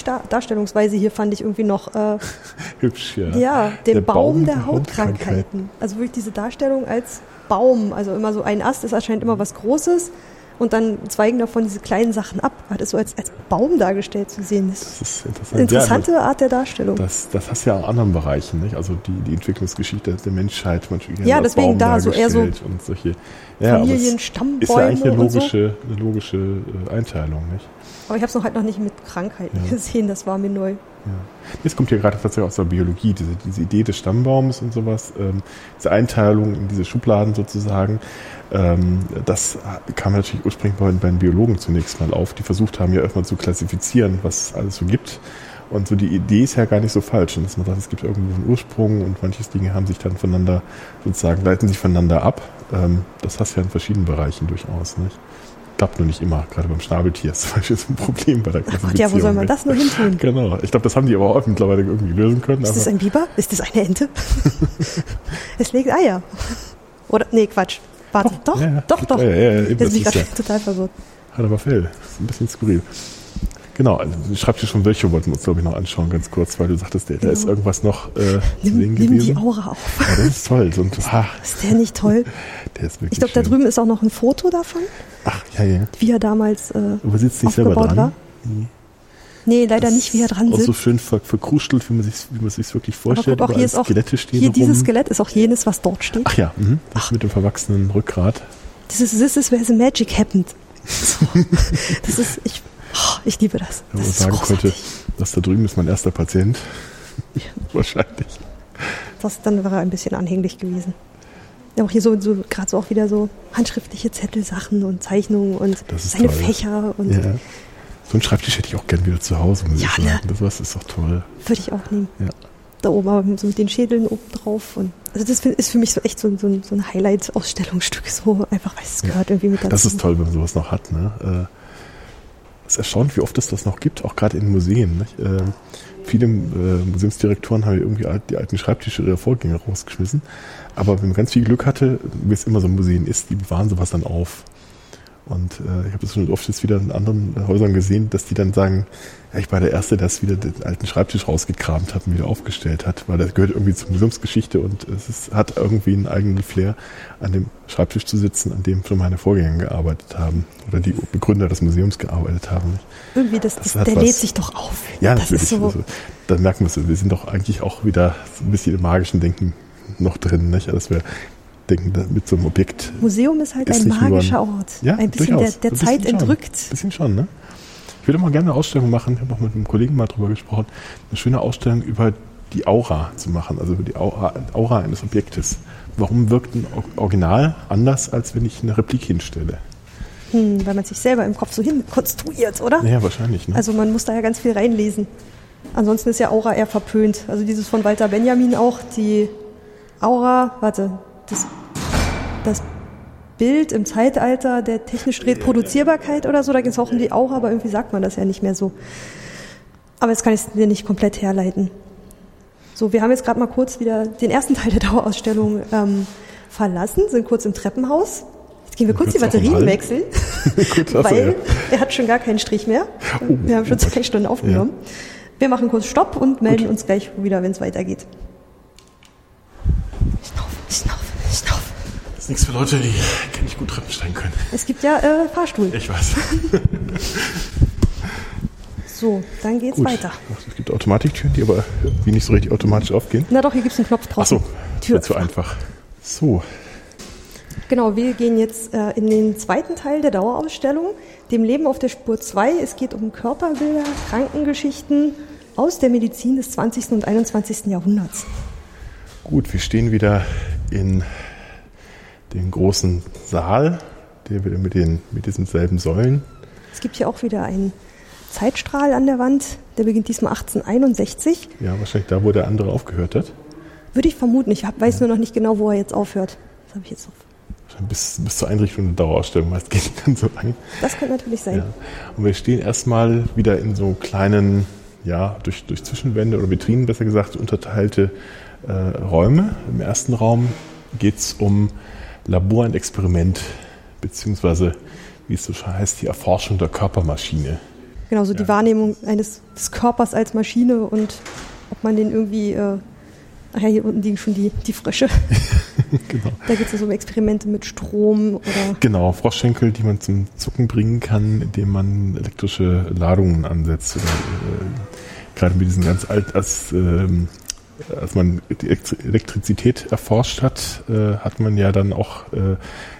Star Darstellungsweise hier fand ich irgendwie noch äh, hübsch, ja. Ja, den der Baum, Baum der, Hautkrankheiten. Hautkrankheiten. Also wirklich diese Darstellung als Baum, also immer so ein Ast, das erscheint immer was Großes und dann zweigen davon diese kleinen Sachen ab. Hat es so als, als Baum dargestellt zu sehen. Das, das ist interessant. Interessante ja, Art der Darstellung. Das, das hast du ja auch in anderen Bereichen, nicht? Also die, die Entwicklungsgeschichte der Menschheit, manchmal ja, deswegen Baum da so eher so und solche ja, Familien, Stammbäume ist ja eigentlich eine logische, so. eine logische Einteilung, nicht? Aber ich habe es noch halt noch nicht mit Krankheiten ja. gesehen, das war mir neu. Ja. Jetzt kommt hier gerade tatsächlich aus der Biologie, diese, diese Idee des Stammbaums und sowas, ähm, diese Einteilung in diese Schubladen sozusagen. Ähm, das kam natürlich ursprünglich bei, bei den Biologen zunächst mal auf, die versucht haben, ja erstmal zu klassifizieren, was es alles so gibt. Und so die Idee ist ja gar nicht so falsch. Dass man sagt, es gibt irgendwo einen Ursprung und manches Dinge haben sich dann voneinander, sozusagen, leiten sich voneinander ab. Ähm, das hast du ja in verschiedenen Bereichen durchaus, nicht? Klappt nur nicht immer, gerade beim Schnabeltier ist zum Beispiel so ein Problem bei der Ach Gott, ja, wo soll man das nur hin tun? Genau. Ich glaube, das haben die aber auch mittlerweile irgendwie lösen können. Ist das ein Biber? Ist das eine Ente? es legt Eier. Oder, nee, Quatsch. Warte, doch, doch, ja, doch. doch. Ja, ja, ja, eben, Jetzt bin ich gerade total verwirrt. Hat aber Fell. Das ist ein bisschen skurril. Genau, also schreibt dir schon welche, wollten wir uns, glaube ich, noch anschauen, ganz kurz, weil du sagtest, da, da ist irgendwas noch äh, nimm, zu sehen gewesen. Nimm die Aura auf. Ja, das ist toll. So ein, ah, ist der nicht toll? Der ist wirklich Ich glaube, da drüben ist auch noch ein Foto davon. Ach, ja, ja. Wie er damals äh, Aber sitzt nicht selber dran? War. Nee. Nee, leider das nicht, wie er dran sitzt. Auch so schön ver verkrustelt, wie man sich wie man sich wirklich vorstellt. Aber guck, auch hier ist auch, Skelette stehen hier dieses Skelett ist auch jenes, was dort steht. Ach ja, mh, das Ach. mit dem verwachsenen Rückgrat. Das ist, this is where the magic happened. So. das ist, ich, oh, ich liebe das. Wenn man sagen könnte, das da drüben ist mein erster Patient. Ja. Wahrscheinlich. Das, dann wäre er ein bisschen anhänglich gewesen. Ja, auch hier so, so gerade so auch wieder so handschriftliche Zettelsachen und Zeichnungen und seine toll. Fächer und. Ja. So einen Schreibtisch hätte ich auch gern wieder zu Hause, muss ja, ich sagen. Ne? Das ist doch toll. Würde ich auch nehmen. Ja. Da oben aber so mit den Schädeln oben drauf. Und also das ist für mich so echt so, so, so ein Highlight-Ausstellungsstück, so einfach, weil es gehört irgendwie mit dazu. Das ist toll, wenn man sowas noch hat. Ne? Äh, ist erstaunt, wie oft es das noch gibt, auch gerade in Museen. Nicht? Äh, viele äh, Museumsdirektoren haben irgendwie die alten Schreibtische ihrer Vorgänger rausgeschmissen. Aber wenn man ganz viel Glück hatte, wie es immer so ein Museen ist, die bewahren sowas dann auf. Und äh, ich habe das schon oft jetzt wieder in anderen Häusern gesehen, dass die dann sagen, ja, ich war der Erste, der wieder den alten Schreibtisch rausgekramt hat und wieder aufgestellt hat, weil das gehört irgendwie zur Museumsgeschichte und es ist, hat irgendwie einen eigenen Flair, an dem Schreibtisch zu sitzen, an dem schon meine Vorgänger gearbeitet haben oder die Begründer des Museums gearbeitet haben. Irgendwie, das, das, das der was, lädt sich doch auf. Ja, das natürlich. So also, dann merken wir es, wir sind doch eigentlich auch wieder so ein bisschen im magischen Denken noch drin, nicht? dass wir denken, mit so einem Objekt. Museum ist halt ein magischer Ort. Ja, ein bisschen durchaus. der, der Zeit schon. entrückt. Ein bisschen schon, ne? Ich würde mal gerne eine Ausstellung machen, ich habe auch mit einem Kollegen mal drüber gesprochen, eine schöne Ausstellung über die Aura zu machen, also über die Aura, Aura eines Objektes. Warum wirkt ein Original anders, als wenn ich eine Replik hinstelle? Hm, weil man sich selber im Kopf so hin konstruiert, oder? Ja, wahrscheinlich. Ne? Also man muss da ja ganz viel reinlesen. Ansonsten ist ja Aura eher verpönt. Also dieses von Walter Benjamin auch, die Aura, warte, das, das Bild im Zeitalter der technischen Reproduzierbarkeit oder so, da geht es auch um die Aura, aber irgendwie sagt man das ja nicht mehr so. Aber jetzt kann ich es dir nicht komplett herleiten. So, wir haben jetzt gerade mal kurz wieder den ersten Teil der Dauerausstellung ähm, verlassen, sind kurz im Treppenhaus. Jetzt gehen wir kurz die Batterien wechseln, weil er hat schon gar keinen Strich mehr. Oh, wir haben schon zwei Stunden aufgenommen. Ja. Wir machen kurz Stopp und melden Gut. uns gleich wieder, wenn es weitergeht. Ist nichts für Leute, die kann nicht gut Treppensteigen können. Es gibt ja äh, Fahrstuhl. Ich weiß. so, dann geht's gut. weiter. Es gibt Automatiktüren, die aber wie nicht so richtig automatisch aufgehen. Na doch, hier gibt es einen Knopf drauf. Achso, Tür zu einfach. So. Genau, wir gehen jetzt äh, in den zweiten Teil der Dauerausstellung, dem Leben auf der Spur 2. Es geht um Körperbilder, Krankengeschichten aus der Medizin des 20. und 21. Jahrhunderts. Gut, wir stehen wieder in den großen Saal, der wieder mit, den, mit diesen selben Säulen. Es gibt hier auch wieder einen Zeitstrahl an der Wand, der beginnt diesmal 1861. Ja, wahrscheinlich da, wo der andere aufgehört hat. Würde ich vermuten. Ich hab, weiß nur noch nicht genau, wo er jetzt aufhört. Das habe ich jetzt auf. Bis, bis zur Einrichtung der Dauerausstellung, meist geht dann so lange. Das könnte natürlich sein. Ja. Und wir stehen erstmal wieder in so kleinen, ja, durch, durch Zwischenwände oder Vitrinen besser gesagt, unterteilte äh, Räume. Im ersten Raum geht es um Labor und Experiment, beziehungsweise, wie es so schon heißt, die Erforschung der Körpermaschine. Genau, so ja. die Wahrnehmung eines des Körpers als Maschine und ob man den irgendwie, äh, ach ja, hier unten liegen schon die, die Frösche. genau. Da geht es also um Experimente mit Strom oder. Genau, Froschschenkel, die man zum Zucken bringen kann, indem man elektrische Ladungen ansetzt. Oder, äh, gerade mit diesen ganz alt, als ähm, als man die Elektrizität erforscht hat, äh, hat man ja dann auch äh,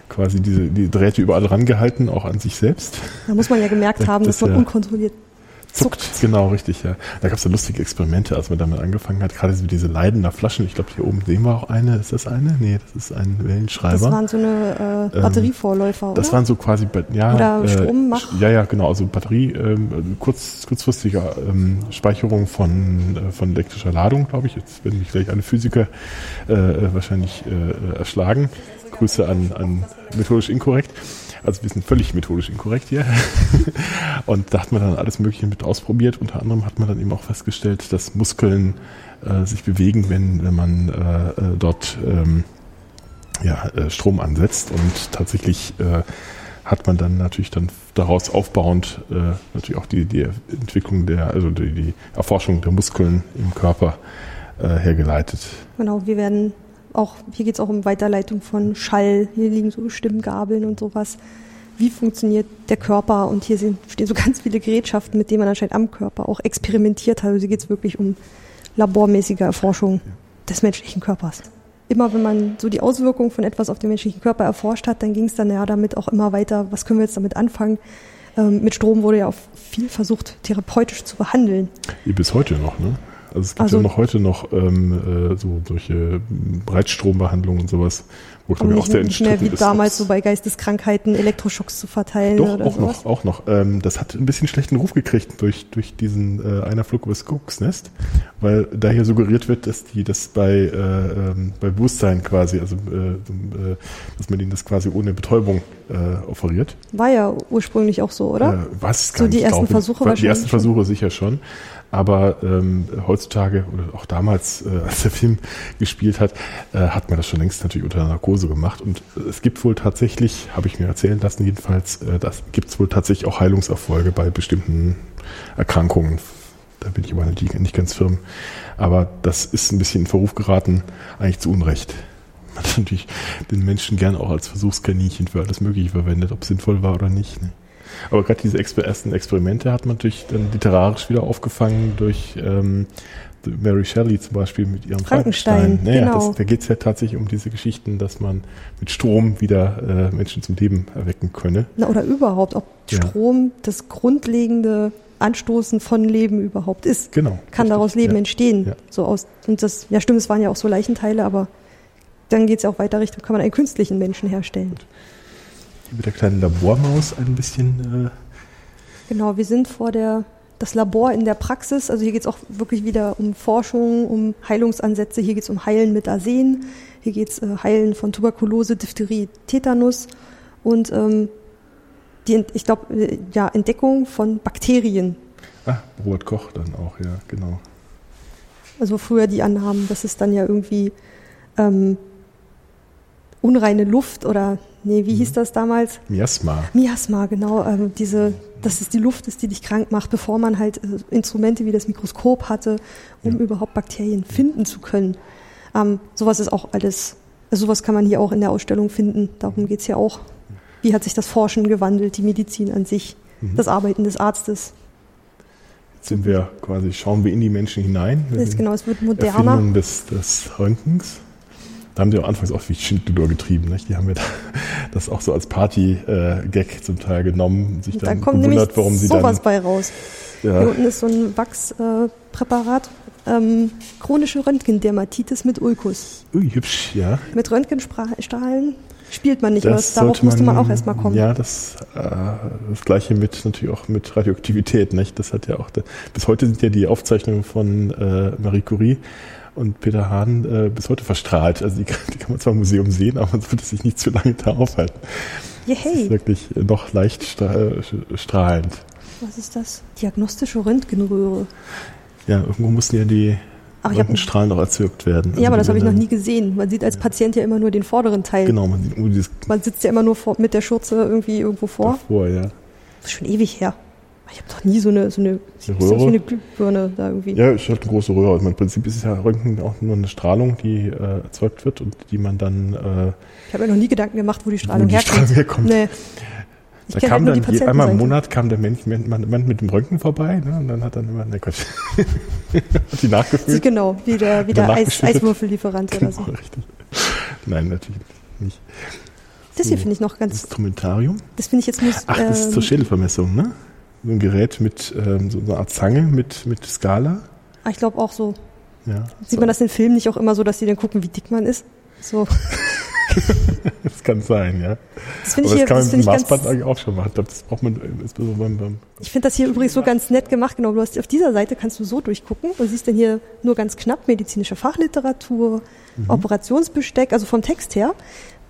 quasi diese die Drähte überall rangehalten, auch an sich selbst. Da muss man ja gemerkt haben, das dass man ja, unkontrolliert zuckt. zuckt. Genau, richtig, ja. Da gab es ja lustige Experimente, als man damit angefangen hat. Gerade so diese Leidender Flaschen. Ich glaube, hier oben sehen wir auch eine. Ist das eine? Nee, das ist ein Wellenschreiber. Das waren so eine äh, Batterievorläufer, ähm, Das waren so quasi, ja. Oder äh, Strommach. Ja, ja, genau. Also Batterie, ähm, kurz, kurzfristige ähm, Speicherung von, äh, von elektrischer Ladung, glaube ich. Jetzt werden mich gleich alle Physiker äh wahrscheinlich äh, erschlagen. Grüße an, an methodisch inkorrekt. Also wir sind völlig methodisch inkorrekt hier. und da hat man dann alles Mögliche mit ausprobiert. Unter anderem hat man dann eben auch festgestellt, dass Muskeln äh, sich bewegen, wenn, wenn man äh, äh dort ähm, ja, äh, Strom ansetzt. Und tatsächlich äh, hat man dann natürlich dann daraus aufbauend äh, natürlich auch die, die Entwicklung der, also die, die Erforschung der Muskeln im Körper hergeleitet. Genau, wir werden auch, hier geht es auch um Weiterleitung von Schall. Hier liegen so Stimmgabeln und sowas. Wie funktioniert der Körper? Und hier sind, stehen so ganz viele Gerätschaften, mit denen man anscheinend am Körper auch experimentiert hat. Also hier geht es wirklich um labormäßige Erforschung des menschlichen Körpers. Immer wenn man so die Auswirkungen von etwas auf den menschlichen Körper erforscht hat, dann ging es dann ja damit auch immer weiter, was können wir jetzt damit anfangen? Ähm, mit Strom wurde ja auch viel versucht, therapeutisch zu behandeln. Wie bis heute noch, ne? Also es gibt also, ja noch heute noch ähm, äh, so solche Breitstrombehandlungen und sowas, wo glaube ich auch sehr nicht mehr wie ist, damals so bei Geisteskrankheiten Elektroschocks zu verteilen doch, oder auch sowas. noch, auch noch. Ähm, das hat ein bisschen schlechten Ruf gekriegt durch durch diesen äh, einer Flug übers Kuckucksnest, weil da hier suggeriert wird, dass die das bei äh, ähm, bei Bewusstsein quasi, also äh, äh, dass man ihnen das quasi ohne Betäubung äh, offeriert. War ja ursprünglich auch so, oder? Äh, was? So die ersten Versuche wahrscheinlich. Die ersten Versuche sicher schon. Aber ähm, heutzutage oder auch damals, äh, als der Film gespielt hat, äh, hat man das schon längst natürlich unter Narkose gemacht. Und es gibt wohl tatsächlich, habe ich mir erzählen lassen jedenfalls, äh, das gibt es wohl tatsächlich auch Heilungserfolge bei bestimmten Erkrankungen. Da bin ich aber nicht ganz firm. Aber das ist ein bisschen in Verruf geraten, eigentlich zu Unrecht. Man hat natürlich den Menschen gern auch als Versuchskaninchen für alles Mögliche verwendet, ob sinnvoll war oder nicht. Ne? Aber gerade diese ersten Experimente hat man natürlich dann literarisch wieder aufgefangen durch ähm, Mary Shelley zum Beispiel mit ihrem Frankenstein. Frankenstein. Naja, genau. das, da geht es ja tatsächlich um diese Geschichten, dass man mit Strom wieder äh, Menschen zum Leben erwecken könne. Na, oder überhaupt, ob ja. Strom das grundlegende Anstoßen von Leben überhaupt ist. Genau. Kann richtig. daraus Leben ja. entstehen. Ja. So aus, und das, ja stimmt, es waren ja auch so Leichenteile, aber dann geht es ja auch weiter Richtung, kann man einen künstlichen Menschen herstellen. Gut mit der kleinen Labormaus ein bisschen. Äh genau, wir sind vor der das Labor in der Praxis. Also hier geht es auch wirklich wieder um Forschung, um Heilungsansätze. Hier geht es um Heilen mit Arsen. Hier geht es äh, Heilen von Tuberkulose, Diphtherie, Tetanus und ähm, die, ich glaube, äh, ja, Entdeckung von Bakterien. Ah, Robert Koch dann auch, ja, genau. Also früher die Annahmen, dass es dann ja irgendwie ähm, unreine Luft oder nee, wie hieß mhm. das damals? Miasma. Miasma, genau. Ähm, diese, dass es die Luft ist, die dich krank macht, bevor man halt äh, Instrumente wie das Mikroskop hatte, um ja. überhaupt Bakterien finden zu können. Ähm, sowas ist auch alles, also sowas kann man hier auch in der Ausstellung finden. Darum geht es ja auch. Wie hat sich das Forschen gewandelt, die Medizin an sich, mhm. das Arbeiten des Arztes? Jetzt sind wir quasi, schauen wir in die Menschen hinein. Das ist genau, es wird moderner. Erfindung des, des Röntgens. Da haben die auch anfangs auch wie Schindluder getrieben. Nicht? Die haben mir das auch so als Party-Gag zum Teil genommen. Sich dann, kommt gewundert, warum sie sowas dann, bei raus. Ja. Hier unten ist so ein Wachspräparat. Ähm, chronische Röntgendermatitis mit Ulkus. Ui, hübsch, ja. Mit Röntgenstrahlen spielt man nicht, das darauf man, musste man auch erstmal kommen. Ja, das, äh, das gleiche mit natürlich auch mit Radioaktivität, nicht? Das hat ja auch, bis heute sind ja die Aufzeichnungen von äh, Marie Curie und Peter Hahn äh, bis heute verstrahlt. Also die, die, kann man zwar im Museum sehen, aber man sollte sich nicht zu lange da aufhalten. Hey. Das ist wirklich noch leicht strahlend. Was ist das? Diagnostische Röntgenröhre. Ja, irgendwo mussten ja die Ach, Röntgenstrahlen noch erzeugt werden. Also ja, aber das habe ich noch nie gesehen. Man sieht als Patient ja immer nur den vorderen Teil. Genau, man sieht nur dieses. Man sitzt ja immer nur vor, mit der Schürze irgendwie irgendwo vor. Davor, ja. Das ist schon ewig her. Ich habe doch nie so eine, so eine, Röhre. So eine Glühbirne da irgendwie. Ja, ist halt eine große Röhre. Also Im Prinzip ist es ja Röntgen auch nur eine Strahlung, die äh, erzeugt wird und die man dann. Äh, ich habe mir noch nie Gedanken gemacht, wo die Strahlung wo die herkommt. Strahlung herkommt. Nee. Ich da kam halt dann je, einmal im Monat kam der Mensch, man, man mit dem Röntgen vorbei ne, und dann hat dann immer, ne Gott, hat die nachgefüllt. Genau, wie der, wie der Eis, Eiswürfellieferant genau, oder so. Richtig. Nein, natürlich nicht. Das hier finde ich noch ganz. Instrumentarium? Das finde ich jetzt nur. Ach, das ist zur ähm, Schädelvermessung, ne? So ein Gerät mit ähm, so einer Art Zange mit, mit Skala. Ah, ich glaube auch so. Ja. Sieht so. man das in Filmen nicht auch immer so, dass die dann gucken, wie dick man ist? So. das kann sein, ja. Das finde Aber ich hier, das kann man das mit finde dem Maßband ganz, eigentlich auch schon machen. Ich glaube, das braucht man insbesondere beim, beim ich finde das hier übrigens so ganz nett gemacht. Genau, du hast auf dieser Seite kannst du so durchgucken und siehst dann hier nur ganz knapp medizinische Fachliteratur, Mhm. Operationsbesteck, also vom Text her.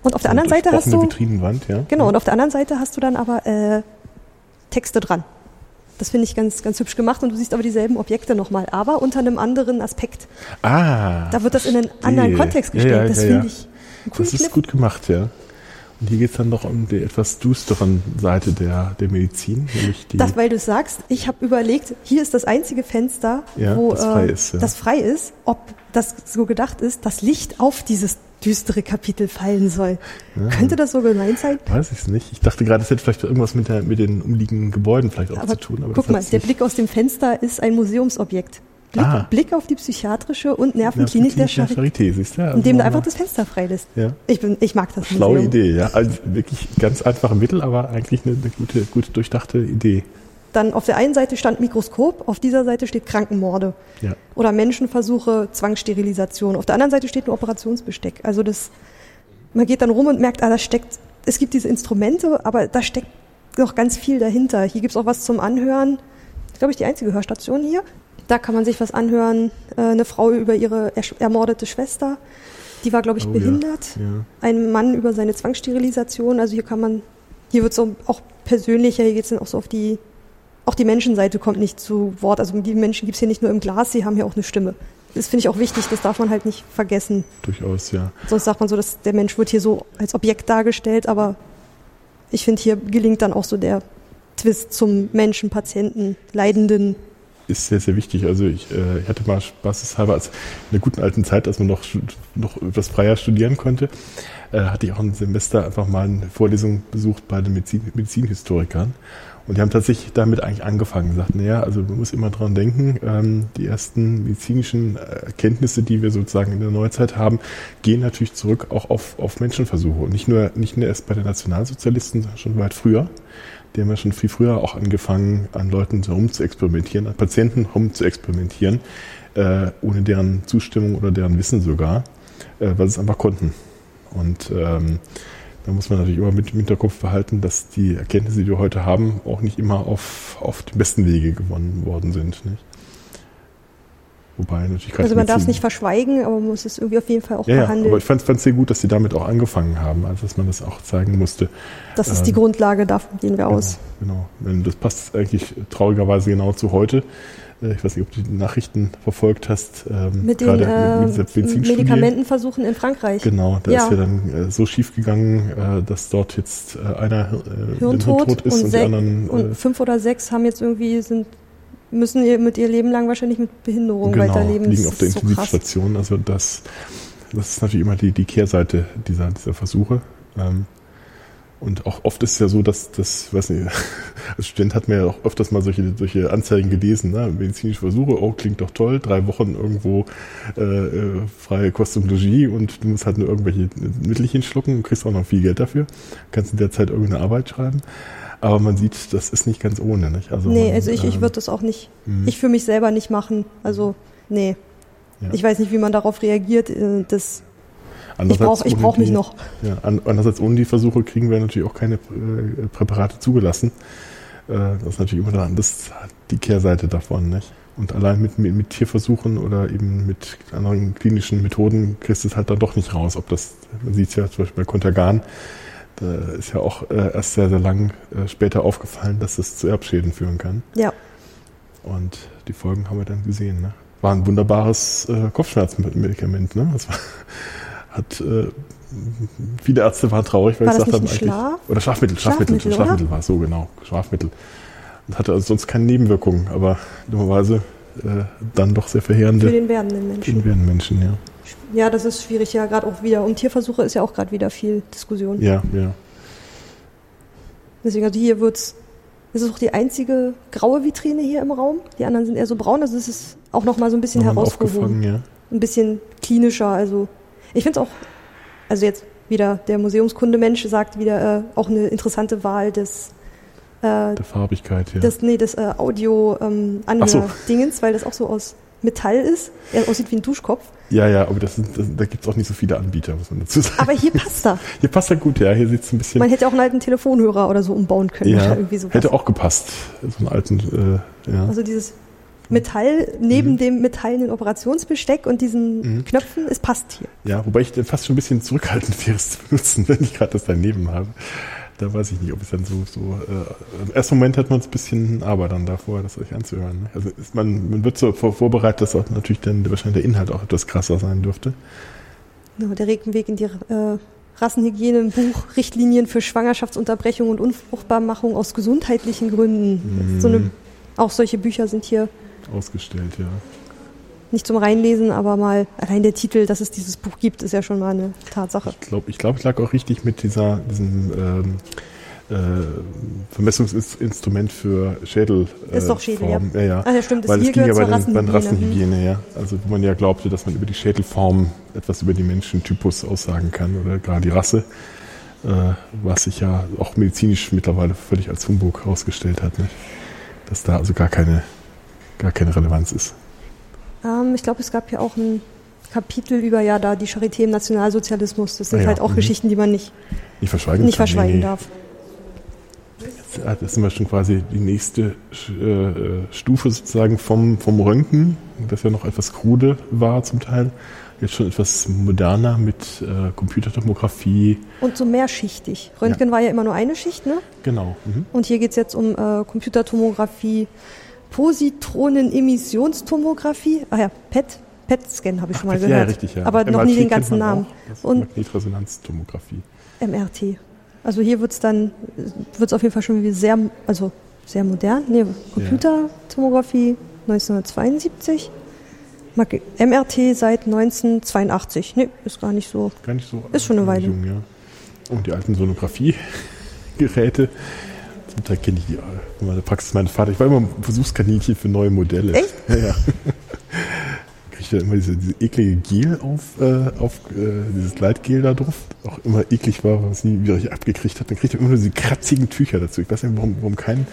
Und auf der anderen Seite hast du, Vitrinenwand, ja. genau, und auf der anderen Seite hast du dann aber äh, Texte dran. Das finde ich ganz, ganz hübsch gemacht und du siehst aber dieselben Objekte nochmal, aber unter einem anderen Aspekt. Ah. Da wird das in einen anderen Kontext gestellt. ja, das ja, finde ja. ich coolen Das ist Kniff. gut gemacht, ja. Und hier geht es dann noch um die etwas düsteren Seite der, der Medizin, nämlich die. Das, weil du sagst, ich habe überlegt, hier ist das einzige Fenster, Ja, wo das frei äh, ist, ja. das frei ist, ob das so gedacht ist, dass Licht auf dieses düstere Kapitel fallen soll. Ja. Könnte das so gemeint sein? Weiß ich es nicht. Ich dachte gerade, es hätte vielleicht irgendwas mit, der, mit den umliegenden Gebäuden vielleicht auch Aber zu tun. Aber guck mal, der. Blick aus dem Fenster ist ein Museumsobjekt. Blick, Ah. Blick auf die psychiatrische und Ja, Nervenklinik der Charité, Charité, siehst du? Also indem du einfach das Fenster freilässt. Ja. Ich, bin, ich mag das Schlaue Museum. Idee, ja. Also wirklich ganz einfache Mittel, aber eigentlich eine, eine gute, gut durchdachte Idee. Dann auf der einen Seite stand Mikroskop, auf dieser Seite steht Krankenmorde. Ja. Oder Menschenversuche, Zwangssterilisation. Auf der anderen Seite steht ein Operationsbesteck. Also das, man geht dann rum und merkt, ah, da steckt, es gibt diese Instrumente, aber da steckt noch ganz viel dahinter. Hier gibt's auch was zum Anhören. Ich glaube, ich die einzige Hörstation hier. Da kann man sich was anhören. Äh, eine Frau über ihre ermordete Schwester. Die war, glaube ich, Oh, behindert. Ja. ja. Ein Mann über seine Zwangssterilisation. Also hier kann man, hier wird so auch persönlicher, hier geht's dann auch so auf die, auch die Menschenseite kommt nicht zu Wort. Also die Menschen gibt's hier nicht nur im Glas, sie haben hier auch eine Stimme. Das finde ich auch wichtig, das darf man halt nicht vergessen. Durchaus, ja. Sonst sagt man so, dass der Mensch wird hier so als Objekt dargestellt, aber ich finde, hier gelingt dann auch so der Twist zum Menschen, Patienten, Leidenden. ist sehr, sehr wichtig. Also ich, äh, ich hatte mal spaßeshalber, als in der guten alten Zeit, als man noch, noch etwas freier studieren konnte, äh, hatte ich auch ein Semester einfach mal eine Vorlesung besucht bei den Medizin, Medizinhistorikern. Und die haben tatsächlich damit eigentlich angefangen, gesagt, naja, also man muss immer dran denken, ähm, die ersten medizinischen äh, Erkenntnisse, die wir sozusagen in der Neuzeit haben, gehen natürlich zurück auch auf, auf Menschenversuche. Und nicht nur, nicht nur erst bei den Nationalsozialisten, sondern schon weit früher. Die haben ja schon viel früher auch angefangen, an Leuten herum zu experimentieren, an Patienten herum zu experimentieren, äh, ohne deren Zustimmung oder deren Wissen sogar, äh, weil sie es einfach konnten. Und ähm, da muss man natürlich immer mit im Hinterkopf behalten, dass die Erkenntnisse, die wir heute haben, auch nicht immer auf, auf dem besten Wege gewonnen worden sind. Nicht? Wobei natürlich Also man darf es nicht verschweigen, aber man muss es irgendwie auf jeden Fall auch ja, ja, behandeln. aber ich fand es sehr gut, dass sie damit auch angefangen haben, also dass man das auch zeigen musste. das ist die ähm, Grundlage, davon gehen wir aus. Genau, genau. Das passt eigentlich traurigerweise genau zu heute. Äh, Ich weiß nicht, ob du die Nachrichten verfolgt hast. ähm, Mit den äh, Benzinstudie. Medikamentenversuchen in Frankreich. Genau, da Ja. ist ja dann äh, so schief gegangen, äh, dass dort jetzt äh, einer äh, Hirntod tot ist und, und, die anderen und fünf oder sechs haben jetzt irgendwie sind müssen ihr mit ihr Leben lang wahrscheinlich mit Behinderung genau, weiterleben. liegen Das auf der so krass. Intensivstation. Also das, das ist natürlich immer die, die Kehrseite dieser, dieser Versuche. Ähm, und auch oft ist es ja so, dass das, weiß nicht, als Student hat man ja auch öfters mal solche, solche Anzeigen gelesen, ne? medizinische Versuche, oh, klingt doch toll, drei Wochen irgendwo äh, äh, freie Kost und Logis und du musst halt nur irgendwelche Mittelchen schlucken und kriegst auch noch viel Geld dafür, kannst in der Zeit irgendeine Arbeit schreiben. Aber man sieht, das ist nicht ganz ohne. Nicht? Also nee, man, also ich, ich ähm, würde das auch nicht, mhm. ich für mich selber nicht machen. Also, nee. Ja. Ich weiß nicht, wie man darauf reagiert. äh, Das, ich brauche ich brauch mich die- noch. Ja, an, andererseits ohne die Versuche kriegen wir natürlich auch keine äh, Präparate zugelassen. Äh, das ist natürlich immer dann das, die Kehrseite davon. Nicht? Und allein mit, mit, mit Tierversuchen oder eben mit anderen klinischen Methoden kriegst du es halt dann doch nicht raus. Ob das, man sieht es ja zum Beispiel bei Contergan, da ist ja auch äh, erst sehr, sehr lang äh, später aufgefallen, dass es zu Erbschäden führen kann. Ja, Und die Folgen haben wir dann gesehen. Ne? War ein wunderbares äh, Kopfschmerzmedikament. Ne? Das war, hat äh, viele Ärzte waren traurig, weil War sie das gesagt eigentlich. Schlaf? Oder Schlafmittel, Schlafmittel, Schlafmittel, Schlafmittel, war es so genau, Schlafmittel. Und hatte also sonst keine Nebenwirkungen, aber dummerweise äh, dann doch sehr für verheerende den werdenden Menschen. in werden Menschen, ja. Ja, das ist schwierig, ja, gerade auch wieder. Um Tierversuche ist ja auch gerade wieder viel Diskussion. Ja, ja. Deswegen, also hier wird's, das ist auch die einzige graue Vitrine hier im Raum. Die anderen sind eher so braun, also es ist auch nochmal so ein bisschen Nochmal herausgehoben. ja. Ein bisschen klinischer, also ich finde es auch, also jetzt wieder der Museumskunde-Mensch sagt wieder, äh, auch eine interessante Wahl des äh, Der Farbigkeit, ja. das, nee, das äh, audio ähm, so. Weil das auch so aus Metall ist. Er aussieht wie ein Duschkopf. ja, ja, aber das, das, da gibt es auch nicht so viele Anbieter, muss man dazu sagen. Aber hier passt er. Hier passt er gut, ja. Hier sieht es ein bisschen. Man hätte auch einen alten Telefonhörer oder so umbauen können. ja, sowas. hätte auch gepasst. So einen alten, äh, ja. Also dieses Metall neben Mhm. dem metallenen Operationsbesteck und diesen Knöpfen, es passt hier. ja, wobei ich fast schon ein bisschen zurückhaltend wäre, es zu benutzen, wenn ich gerade das daneben habe. Da weiß ich nicht, ob es dann so, so äh, im ersten Moment hat man es ein bisschen aber dann davor, das euch anzuhören. Ne? Also ist man, man wird so vor, vorbereitet, dass auch natürlich dann wahrscheinlich der Inhalt auch etwas krasser sein dürfte. Ja, der Regenweg in die äh, Rassenhygiene im Buch Richtlinien für Schwangerschaftsunterbrechung und Unfruchtbarmachung aus gesundheitlichen Gründen. Mhm. So eine, auch solche Bücher sind hier Ausgestellt, ja. Nicht zum Reinlesen, aber mal allein der Titel, dass es dieses Buch gibt, ist ja schon mal eine Tatsache. Ich glaube, ich, glaub, ich lag auch richtig mit dieser, diesem ähm, äh, Vermessungsinstrument für Schädel. Äh, Ist doch Schädel, ja. Form. ja. ja. Ah, ja, stimmt, das Weil es ging ja bei, den, bei den Rassenhygiene. Ja. Also wo man ja glaubte, dass man über die Schädelform etwas über die Menschentypus aussagen kann oder gerade die Rasse, äh, was sich ja auch medizinisch mittlerweile völlig als Humbug herausgestellt hat, ne? dass da also gar keine, gar keine Relevanz ist. Ähm, ich glaube, es gab hier auch ein Kapitel über ja da die Charité im Nationalsozialismus. Das sind Ah ja, halt auch mhm. Geschichten, die man nicht, Nicht verschweigen nicht verschweigen Nee, darf. Ja, Das sind wir schon quasi die nächste äh, äh, Stufe sozusagen vom, vom Röntgen, das ja noch etwas krude war zum Teil. Jetzt schon etwas moderner mit äh, Computertomographie. Und so mehrschichtig. Röntgen war ja immer nur eine Schicht, ne? Genau. Mhm. Und hier geht es jetzt um äh, Computertomographie, Positronen-Emissionstomographie. Ah ja, PET. PET-Scan habe ich schon mal Ach, ja, gehört. richtig, ja. Aber noch MRT nie den ganzen Namen. Und Magnetresonanztomographie. MRT. Also hier wird es dann, wird es auf jeden Fall schon sehr, also sehr modern. Nee, Computertomographie 1972. Mag- MRT seit 1982. Nee, ist gar nicht so. Gar nicht so. Ist schon eine Weile. Jung, ja. Und die alten Sonographie-Geräte. Teil kenne ich die äh, in meiner Praxis. Mein Vater, ich war immer ein Versuchskaninchen für neue Modelle. Echt? Ja, ja. Kriegt ja immer diese, diese eklige Gel auf, äh, auf äh, dieses Gleitgel da drauf. Auch immer eklig war, was nie wieder ich abgekriegt hat. Dann kriegt er immer nur diese kratzigen Tücher dazu. Ich weiß nicht, warum, warum kein,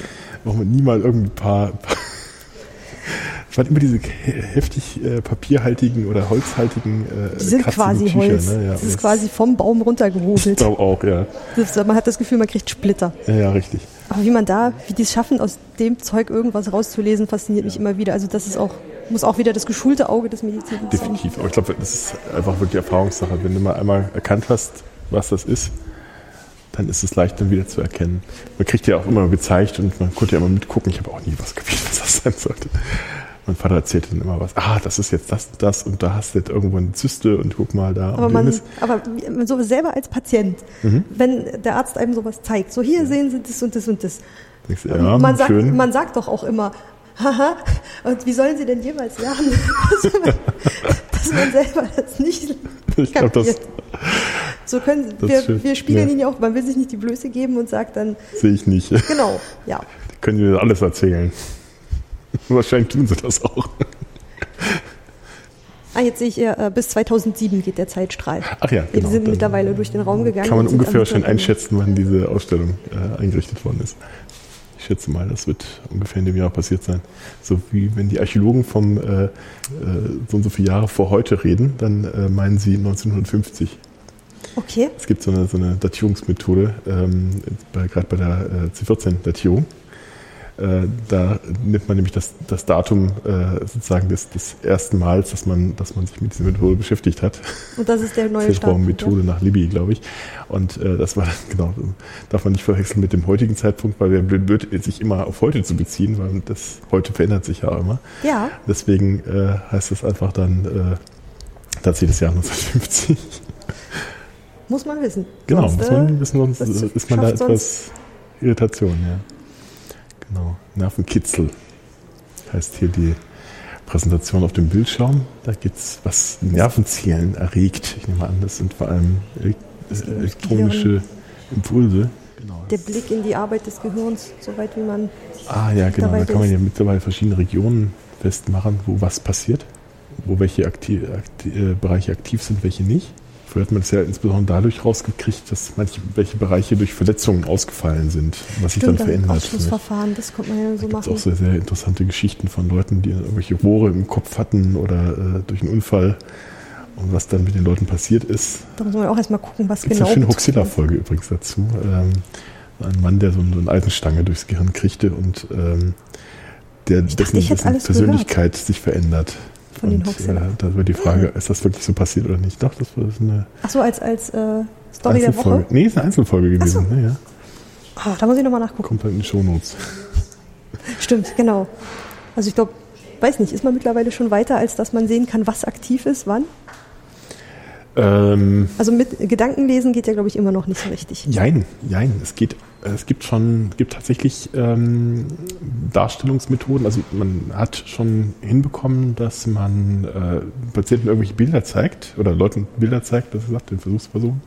warum man nie mal irgendwie ein paar, paar es waren immer diese he- heftig äh, papierhaltigen oder holzhaltigen äh, Die sind quasi Tücher, Holz. Ne? Ja, das ist quasi vom Baum ich runtergehobelt. glaube auch, ja. Das, man hat das Gefühl, man kriegt Splitter. Ja, ja, richtig. Aber wie man da, wie die es schaffen, aus dem Zeug irgendwas rauszulesen, fasziniert mich immer wieder. Also das ist auch, muss auch wieder das geschulte Auge des Mediziners sein. Definitiv. Aber ich glaube, das ist einfach wirklich Erfahrungssache. Wenn du mal einmal erkannt hast, was das ist, dann ist es leicht dann wieder zu erkennen. Man kriegt ja auch immer gezeigt und man konnte ja immer mitgucken. Ich habe auch nie was kapiert, was das sein sollte. Mein Vater erzählte dann immer was. Ah, das ist jetzt das und das und da hast du jetzt irgendwo eine Zyste und guck mal da. Aber man, aber so selber als Patient, Mhm. wenn der Arzt einem sowas zeigt, so hier sehen Sie das und das und das. Denkst du, ja, man, sagt, schön. man sagt doch auch immer, haha, und wie sollen Sie denn jemals lernen, dass man, selber das nicht ich glaube, das. So können wir, wir spiegeln Ja. ihn ja auch, man will sich nicht die Blöße geben und sagt dann, sehe ich nicht. genau, ja. Die können dir alles erzählen. Wahrscheinlich tun sie das auch. Ah, jetzt sehe ich, äh, bis 2007 geht der Zeitstrahl. Ach ja, Wir genau. sind Dann mittlerweile durch den Raum gegangen. Kann man sind ungefähr schon einschätzen, wann diese Ausstellung äh, eingerichtet worden ist. Ich schätze mal, das wird ungefähr in dem Jahr passiert sein. So wie wenn die Archäologen vom äh, äh, so und so viele Jahre vor heute reden, dann äh, meinen sie 1950. Okay, Es gibt so eine, so eine Datierungsmethode, ähm, gerade bei der äh, C14-Datierung. Äh, da nimmt man nämlich das, das Datum äh, sozusagen des, des ersten Mals, dass man, dass man sich mit dieser Methode beschäftigt hat. und das ist der neue Start. Methode nach Libby, glaube ich. Und äh, das war genau, darf man nicht verwechseln mit dem heutigen Zeitpunkt, weil der blöd wird, sich immer auf heute zu beziehen, weil das heute verändert sich ja auch immer. Ja, Deswegen äh, heißt das einfach dann äh, tatsächlich das Jahr 1950. muss man wissen. Genau, Sonst, muss äh, man wissen, sonst ist man da etwas Irritation, ja. Genau. Nervenkitzel heißt hier die Präsentation auf dem Bildschirm. Da geht's, was Nervenzellen erregt. Ich nehme an, das sind vor allem elektronische Impulse. Genau. der Blick in die Arbeit des Gehirns, soweit wie man. Ah ja, genau. Da kann man ja mittlerweile verschiedene Regionen festmachen, wo was passiert, wo welche akti akti äh, Bereiche aktiv sind, welche nicht. Früher hat man es ja insbesondere dadurch rausgekriegt, dass manche welche Bereiche durch Verletzungen ausgefallen sind, was sich dann verändert. Ausschlussverfahren, das kommt man ja so da machen. auch sehr, sehr interessante Geschichten von Leuten, die irgendwelche Rohre im Kopf hatten oder äh, durch einen Unfall und was dann mit den Leuten passiert ist. Da muss man auch erstmal gucken, was Gibt genau. eine schöne Huxilla-Folge übrigens dazu. Ähm, ein Mann, der so eine, Eisenstange durchs Gehirn kriegte und ähm, der, dessen, ich dessen alles Persönlichkeit sich verändert. Von den und Hoaxilla. äh, da war die Frage, ist das wirklich so passiert oder nicht? Doch, das war das eine Ach so, als, als äh, Story der. Woche. Nee, ist eine Einzelfolge gewesen. so. Ja, ja. Ah, da muss ich nochmal nachgucken. Kommt halt in die Shownotes. Stimmt, genau. Also ich glaube, weiß nicht, ist man mittlerweile schon weiter, als dass man sehen kann, was aktiv ist, wann? Ähm, Also mit Gedankenlesen geht ja, glaube ich, immer noch nicht so richtig. Jein, jein. Es geht, es gibt schon, gibt tatsächlich ähm, Darstellungsmethoden. Also man hat schon hinbekommen, dass man äh, Patienten irgendwelche Bilder zeigt oder Leuten Bilder zeigt, das sagt den Versuchspersonen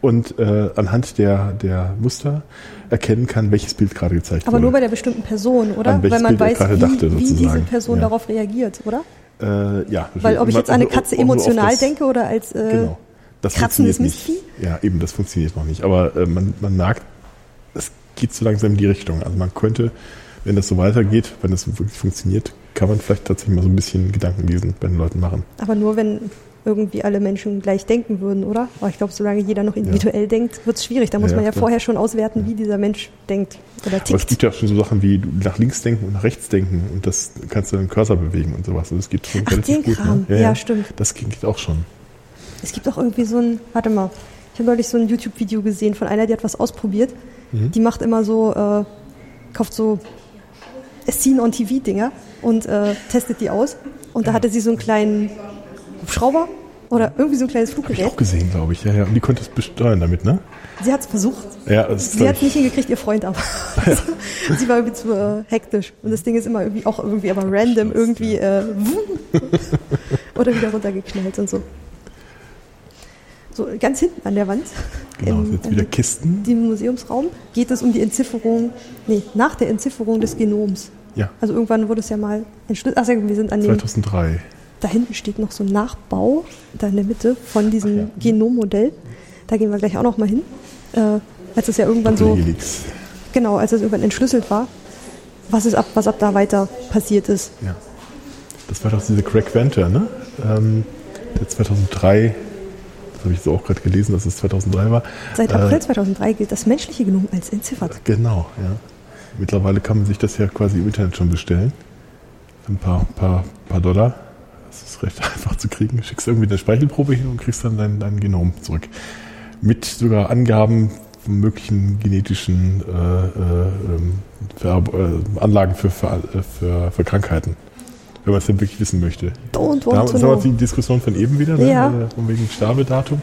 und äh, anhand der der Muster erkennen kann, welches Bild gerade gezeigt Aber wurde. nur bei der bestimmten Person, oder? An Weil man Bild weiß, wie, dachte, wie diese. Person Ja. darauf reagiert, oder? äh, ja, Weil ob ich jetzt an eine Katze emotional denke oder als äh, Genau. Das kratzendes nicht. Ja, eben, das funktioniert noch nicht. Aber äh, man, man merkt, geht so langsam in die Richtung. Also man könnte, wenn das so weitergeht, wenn das wirklich funktioniert, kann man vielleicht tatsächlich mal so ein bisschen Gedankenlesen bei den Leuten machen. aber nur wenn irgendwie alle Menschen gleich denken würden, oder? Aber ich glaube, solange jeder noch individuell denkt, wird es schwierig. Da muss Ja, man ja klar. vorher schon auswerten, wie dieser Mensch denkt oder Aber es tickt. gibt ja schon so Sachen wie nach links denken und nach rechts denken und das kannst du den Cursor bewegen und sowas. Also das geht schon Ach, relativ den gut. Kram. Ne? Ja, stimmt. Das geht auch schon. Es gibt auch irgendwie so ein, warte mal, ich habe neulich so ein YouTube-Video gesehen von einer, die hat was ausprobiert. Mhm. Die macht immer so, äh, kauft so Scene-on-TV-Dinger und äh, testet die aus. Und da hatte sie so einen kleinen Hubschrauber oder irgendwie so ein kleines Habe ich Fluggerät. auch gesehen, glaube ich. Ja, ja. Und die konnte es besteuern damit, ne? Sie hat es versucht. Ja, das Sie hat es nicht hingekriegt, ihr Freund aber. Und sie war irgendwie zu äh, hektisch. Und das Ding ist immer irgendwie auch irgendwie aber random irgendwie äh, oder wieder runtergeknallt und so. So ganz hinten an der Wand. genau, im, jetzt wieder äh, Kisten. dem Museumsraum geht es um die Entzifferung, nee, nach der Entzifferung des Genoms. Ja, Also irgendwann wurde es ja mal entschlüsselt. Ach, ja, wir sind an dem, 2003. da hinten steht noch so ein Nachbau, da in der Mitte von diesem Genommodell. Da gehen wir gleich auch noch mal hin. Äh, als es ja irgendwann so, Helix. genau, als es irgendwann entschlüsselt war, was ist ab, was ab da weiter passiert ist. Ja. Das war doch diese Craig Venter, ne? Ähm, der 2003, das habe ich so auch gerade gelesen, dass es 2003 war. Seit Äh, April 2003 gilt das menschliche Genom als entziffert. Genau, ja. Mittlerweile kann man sich das ja quasi im Internet schon bestellen. Für ein paar, paar, paar Dollar. Das ist recht einfach zu kriegen. Du schickst irgendwie eine Speichelprobe hin und kriegst dann dein, dein Genom zurück. Mit sogar Angaben von möglichen genetischen äh, äh, ähm, Vererb- äh, Anlagen für, für, äh, für, für Krankheiten. Wenn man es denn wirklich wissen möchte. Don't Da want haben to know. die Diskussion von eben wieder, ne? Ja. Äh, von wegen Sterbedatum.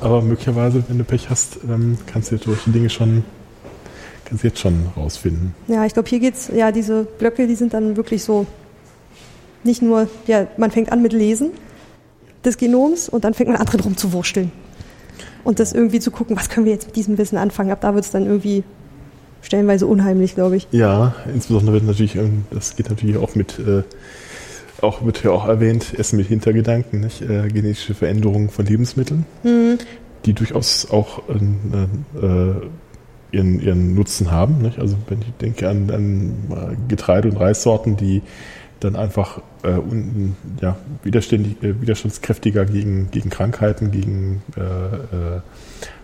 Aber möglicherweise, wenn du Pech hast, ähm, kannst du solche Dinge schon, kannst du jetzt schon rausfinden. Ja, ich glaube, hier geht's, ja, diese Blöcke, die sind dann wirklich so, nicht nur, ja, man fängt an mit Lesen des Genoms und dann fängt man an drin rumzuwursteln. Und das irgendwie zu gucken, was können wir jetzt mit diesem Wissen anfangen. Ab da wird's dann irgendwie stellenweise unheimlich, glaube ich. Ja, insbesondere wird natürlich, ähm, das geht natürlich auch mit, äh, auch wird ja auch erwähnt, Essen mit Hintergedanken, nicht? Äh, genetische Veränderungen von Lebensmitteln, die durchaus auch äh, äh, ihren, ihren Nutzen haben. Nicht? Also wenn ich denke an, an äh, Getreide- und Reissorten, die dann einfach äh, un, ja, äh, widerstandskräftiger gegen, gegen Krankheiten, gegen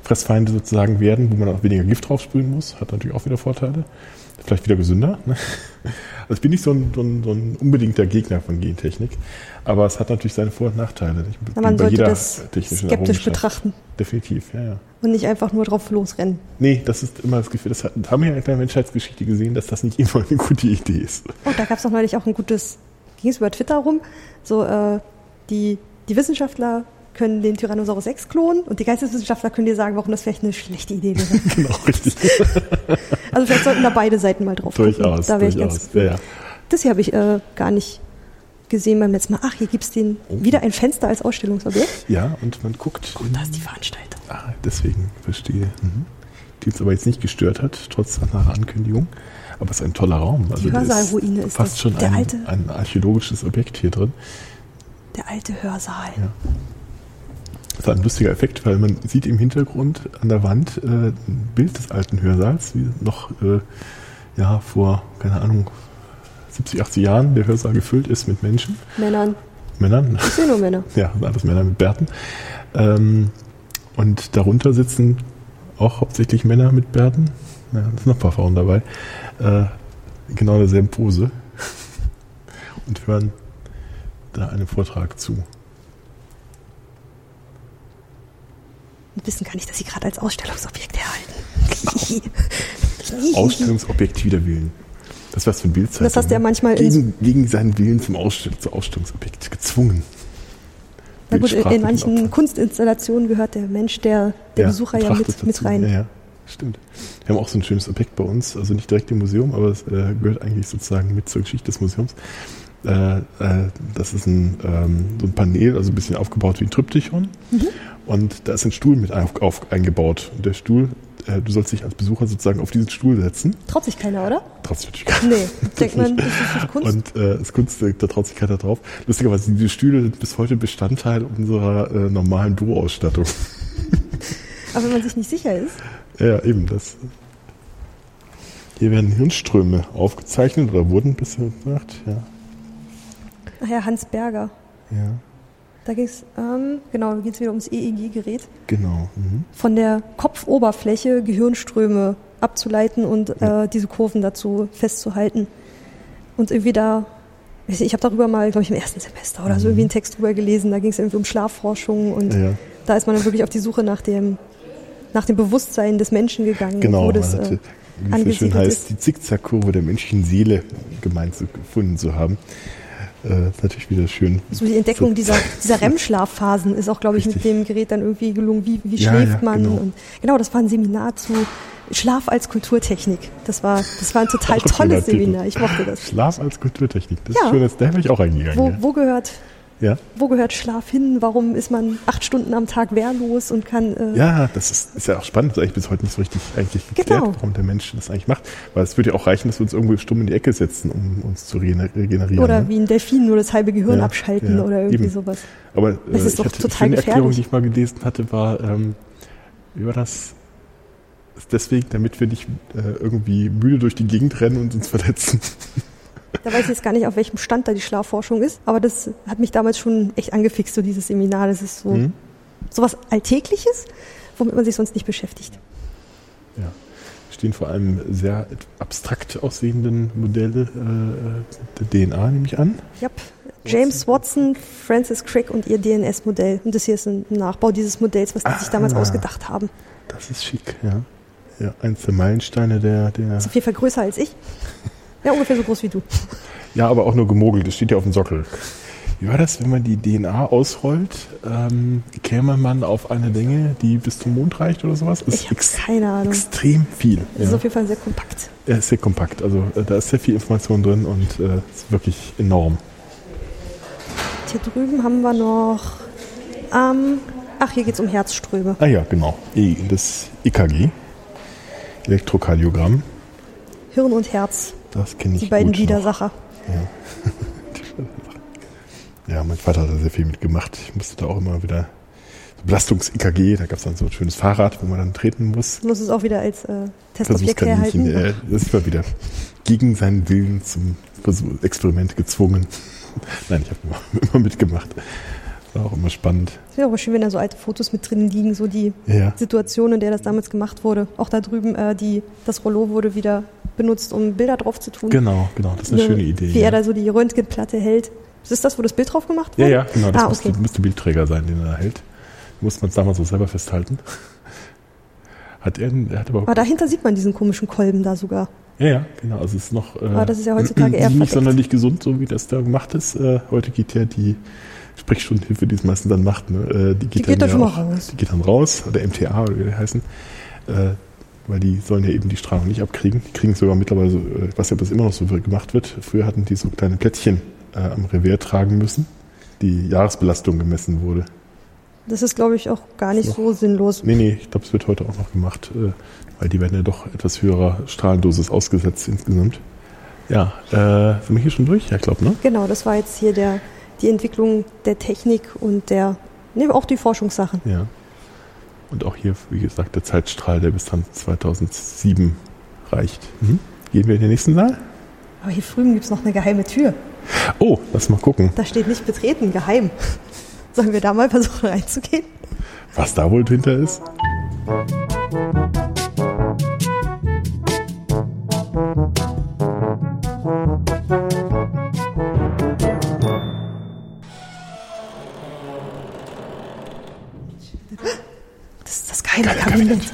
Fressfeinde sozusagen werden, wo man auch weniger Gift drauf sprühen muss, hat natürlich auch wieder Vorteile. Vielleicht wieder gesünder. Ne? Also ich bin nicht so ein, so, ein, so ein unbedingter Gegner von Gentechnik, aber es hat natürlich seine Vor- und Nachteile. Na, man sollte das skeptisch betrachten Definitiv, ja, ja. und nicht einfach nur drauf losrennen. Nee, das ist immer das Gefühl, das haben wir ja in der Menschheitsgeschichte gesehen, dass das nicht immer eine gute Idee ist. Oh, da gab's doch neulich auch ein gutes, ging es über Twitter rum, so äh, die, die Wissenschaftler können den Tyrannosaurus Rex klonen und die Geisteswissenschaftler können dir sagen, warum das vielleicht eine schlechte Idee wäre. genau, richtig. Also vielleicht sollten da beide Seiten mal drauf gucken. durchaus, Da wäre ich durchaus. ganz. Ja, ja. Das hier habe ich äh, gar nicht gesehen beim letzten Mal. Ach, hier gibt's den Oh. wieder ein Fenster als Ausstellungsobjekt. ja, und man guckt. in- Da ist die Veranstaltung. Ah, deswegen, verstehe. Mhm. Die uns aber jetzt nicht gestört hat, trotz seiner Ankündigung. Aber es ist ein toller Raum. Also da Hörsaalruine ist fast das. schon Der ein, alte- ein archäologisches Objekt hier drin. Der alte Hörsaal. Ja. Das war ein lustiger Effekt, weil man sieht im Hintergrund an der Wand äh, ein Bild des alten Hörsaals, wie noch äh, ja vor, keine Ahnung, 70, 80 Jahren der Hörsaal gefüllt ist mit Menschen. Männern. Männern. Ich sehe nur Männer. Ja, alles Männer mit Bärten. Ähm, und darunter sitzen auch hauptsächlich Männer mit Bärten. Ja, da sind noch ein paar Frauen dabei. Äh, genau derselben Pose. Und hören da einem Vortrag zu. Und wissen gar nicht, dass sie gerade als Ausstellungsobjekt erhalten. Ausstellungsobjekt wider Willen. Das war für ein Bildzeitung. Das hast du ja ne? manchmal in- gegen, gegen seinen Willen zum Ausstell zu Ausstellungsobjekt gezwungen. Na gut, in, manchen Opfer. Kunstinstallationen gehört der Mensch, der, der Ja, Besucher ja mit, mit rein. Ja, ja, stimmt. Wir haben auch so ein schönes Objekt bei uns, also nicht direkt im Museum, aber es äh, gehört eigentlich sozusagen mit zur Geschichte des Museums. Äh, äh, das ist ein, ähm, so ein Panel, also ein bisschen aufgebaut wie ein Tryptychon. Mhm. Und da ist ein Stuhl mit auf, auf, eingebaut. Und der Stuhl, äh, du sollst dich als Besucher sozusagen auf diesen Stuhl setzen. Traut sich keiner, oder? Trotzdem natürlich gar Nee, denkt man, das ist nicht Kunst. Und äh, das Kunst, da traut sich keiner drauf. Lustigerweise, diese Stühle sind bis heute Bestandteil unserer äh, normalen Büroausstattung. Aber wenn man sich nicht sicher ist, Ja, eben das. Hier werden Hirnströme aufgezeichnet oder wurden bisher gemacht. Ja. Ach ja, Hans Berger. ja, Da ging es, ähm, genau, da geht es wieder ums EEG-Gerät. genau. Mhm. Von der Kopfoberfläche Gehirnströme abzuleiten und Ja. äh, diese Kurven dazu festzuhalten. Und irgendwie da, ich habe darüber mal, glaube ich, im ersten Semester oder so irgendwie einen Text drüber gelesen. Da ging es irgendwie um Schlafforschung und Mhm. Ja, da ist man dann wirklich auf die Suche nach dem, nach dem Bewusstsein des Menschen gegangen. genau. Wo das, hatte, äh, wie es so schön heißt, ist. die Zickzackkurve der menschlichen Seele gemeint zu, gefunden zu haben. Äh, ist natürlich wieder schön. so die Entdeckung So- dieser, dieser REM-Schlafphasen ist auch, glaube ich, mit Richtig. dem Gerät dann irgendwie gelungen. Wie, wie Ja, schläft ja, man? genau. Und genau, das war ein Seminar zu Schlaf als Kulturtechnik. Das war, das war ein total tolles. Seminar. Ich mochte das. Schlaf als Kulturtechnik. Das Ja. ist schön, das- da wäre ich auch eingegangen. Wo, ja. wo, gehört, Ja. wo gehört Schlaf hin? Warum ist man acht Stunden am Tag wehrlos und kann. Äh, Ja, das ist, ist ja auch spannend. Das ist eigentlich bis heute nicht so richtig eigentlich geklärt, Genau. warum der Mensch das eigentlich macht. Weil es würde ja auch reichen, dass wir uns irgendwo stumm in die Ecke setzen, um uns zu regener- regenerieren. Oder ne? wie ein Delfin nur das halbe Gehirn Ja, abschalten ja, oder irgendwie eben. sowas. Aber äh, Das ist ich doch hatte, total eine Erklärung, die ich mal gelesen hatte, war, ähm, wie war das? Ist deswegen, damit wir nicht äh, irgendwie müde durch die Gegend rennen und uns verletzen. Da weiß ich jetzt gar nicht, auf welchem Stand da die Schlafforschung ist, aber das hat mich damals schon echt angefixt, so dieses Seminar. Das ist so Hm? sowas Alltägliches, womit man sich sonst nicht beschäftigt. Ja. Stehen vor allem sehr abstrakt aussehenden Modelle äh, der DNA, nehme ich an. Ja, James Watson, Francis Crick und ihr DNS-Modell. Und das hier ist ein Nachbau dieses Modells, was die sich damals Ah. ausgedacht haben. Das ist schick, ja. Ja, eins der Meilensteine der, der Ist auf jeden Fall größer als ich. Ja, ungefähr so groß wie du. Ja, aber auch nur gemogelt. Das steht ja auf dem Sockel. Wie war das, wenn man die DNA ausrollt? Ähm, käme man auf eine Länge, die bis zum Mond reicht oder sowas? Das Ich ist habe keine Ahnung. extrem viel. Das ist Ja. auf jeden Fall sehr kompakt. Er ist sehr kompakt. Also äh, da ist sehr viel Information drin und äh, ist wirklich enorm. Hier drüben haben wir noch. Ähm, ach, hier geht es um Herzströme. Ah ja, genau. E- Das EKG. Elektrokardiogramm. Hirn und Herz, Das kenne ich die beiden. Widersacher. Ja, mein Vater hat da sehr viel mitgemacht. Ich musste da auch immer wieder Belastungs-EKG, da gab es dann so ein schönes Fahrrad, wo man dann treten muss. Muss es auch wieder als äh, Testobjekt herhalten. Äh, das mal wieder gegen seinen Willen zum Experiment gezwungen. Nein, ich habe immer, immer mitgemacht. War auch immer spannend. Es wäre auch schön, wenn da so alte Fotos mit drin liegen, so die Ja, ja. Situation, in der das damals gemacht wurde. Auch da drüben, äh, die, das Rollo wurde wieder benutzt, um Bilder drauf zu tun. Genau, genau. Das ist eine Wie- schöne Idee. Wie ja. er da so die Röntgenplatte hält. Ist das das, wo das Bild drauf gemacht ja, wurde? ja, genau. Das Ah, müsste, okay. müsste Bildträger sein, den er da hält. Muss man es damals so selber festhalten. Hat er, er hat aber, Aber dahinter sieht man diesen komischen Kolben da sogar. ja, ja, genau. Also es ist noch. Äh, Aber das ist ja heutzutage eher nicht verdeckt. sonderlich gesund, so wie das da gemacht ist. Äh, heute geht ja die Sprechstundenhilfe, die es meistens dann macht, ne? äh, die geht, Die geht dann, ja schon mal raus. Die geht dann raus, oder MTA oder wie die heißen. Äh, weil die sollen ja eben die Strahlung nicht abkriegen. Die kriegen sogar mittlerweile, so, äh, ich weiß nicht, ob das immer noch so gemacht wird. Früher hatten die so kleine Plättchen äh, am Revier tragen müssen, die Jahresbelastung gemessen wurde. Das ist, glaube ich, auch gar nicht so sinnlos. Nee, nee, ich glaube, es wird heute auch noch gemacht, äh, weil die werden ja doch etwas höherer Strahlendosis ausgesetzt insgesamt. Ja, äh, sind wir hier schon durch? Ja, ich glaube, ne? Genau, das war jetzt hier der, die Entwicklung der Technik und der Nee, auch die Forschungssachen. Ja. Und auch hier, wie gesagt, der Zeitstrahl, der bis dann 2007 reicht. Mhm. Gehen wir in den nächsten Saal? Aber hier drüben gibt es noch eine geheime Tür. Oh, lass mal gucken. Da steht nicht betreten, geheim. Sollen wir da mal versuchen reinzugehen? Was da wohl hinter ist? Das ist das geheime Kabinett.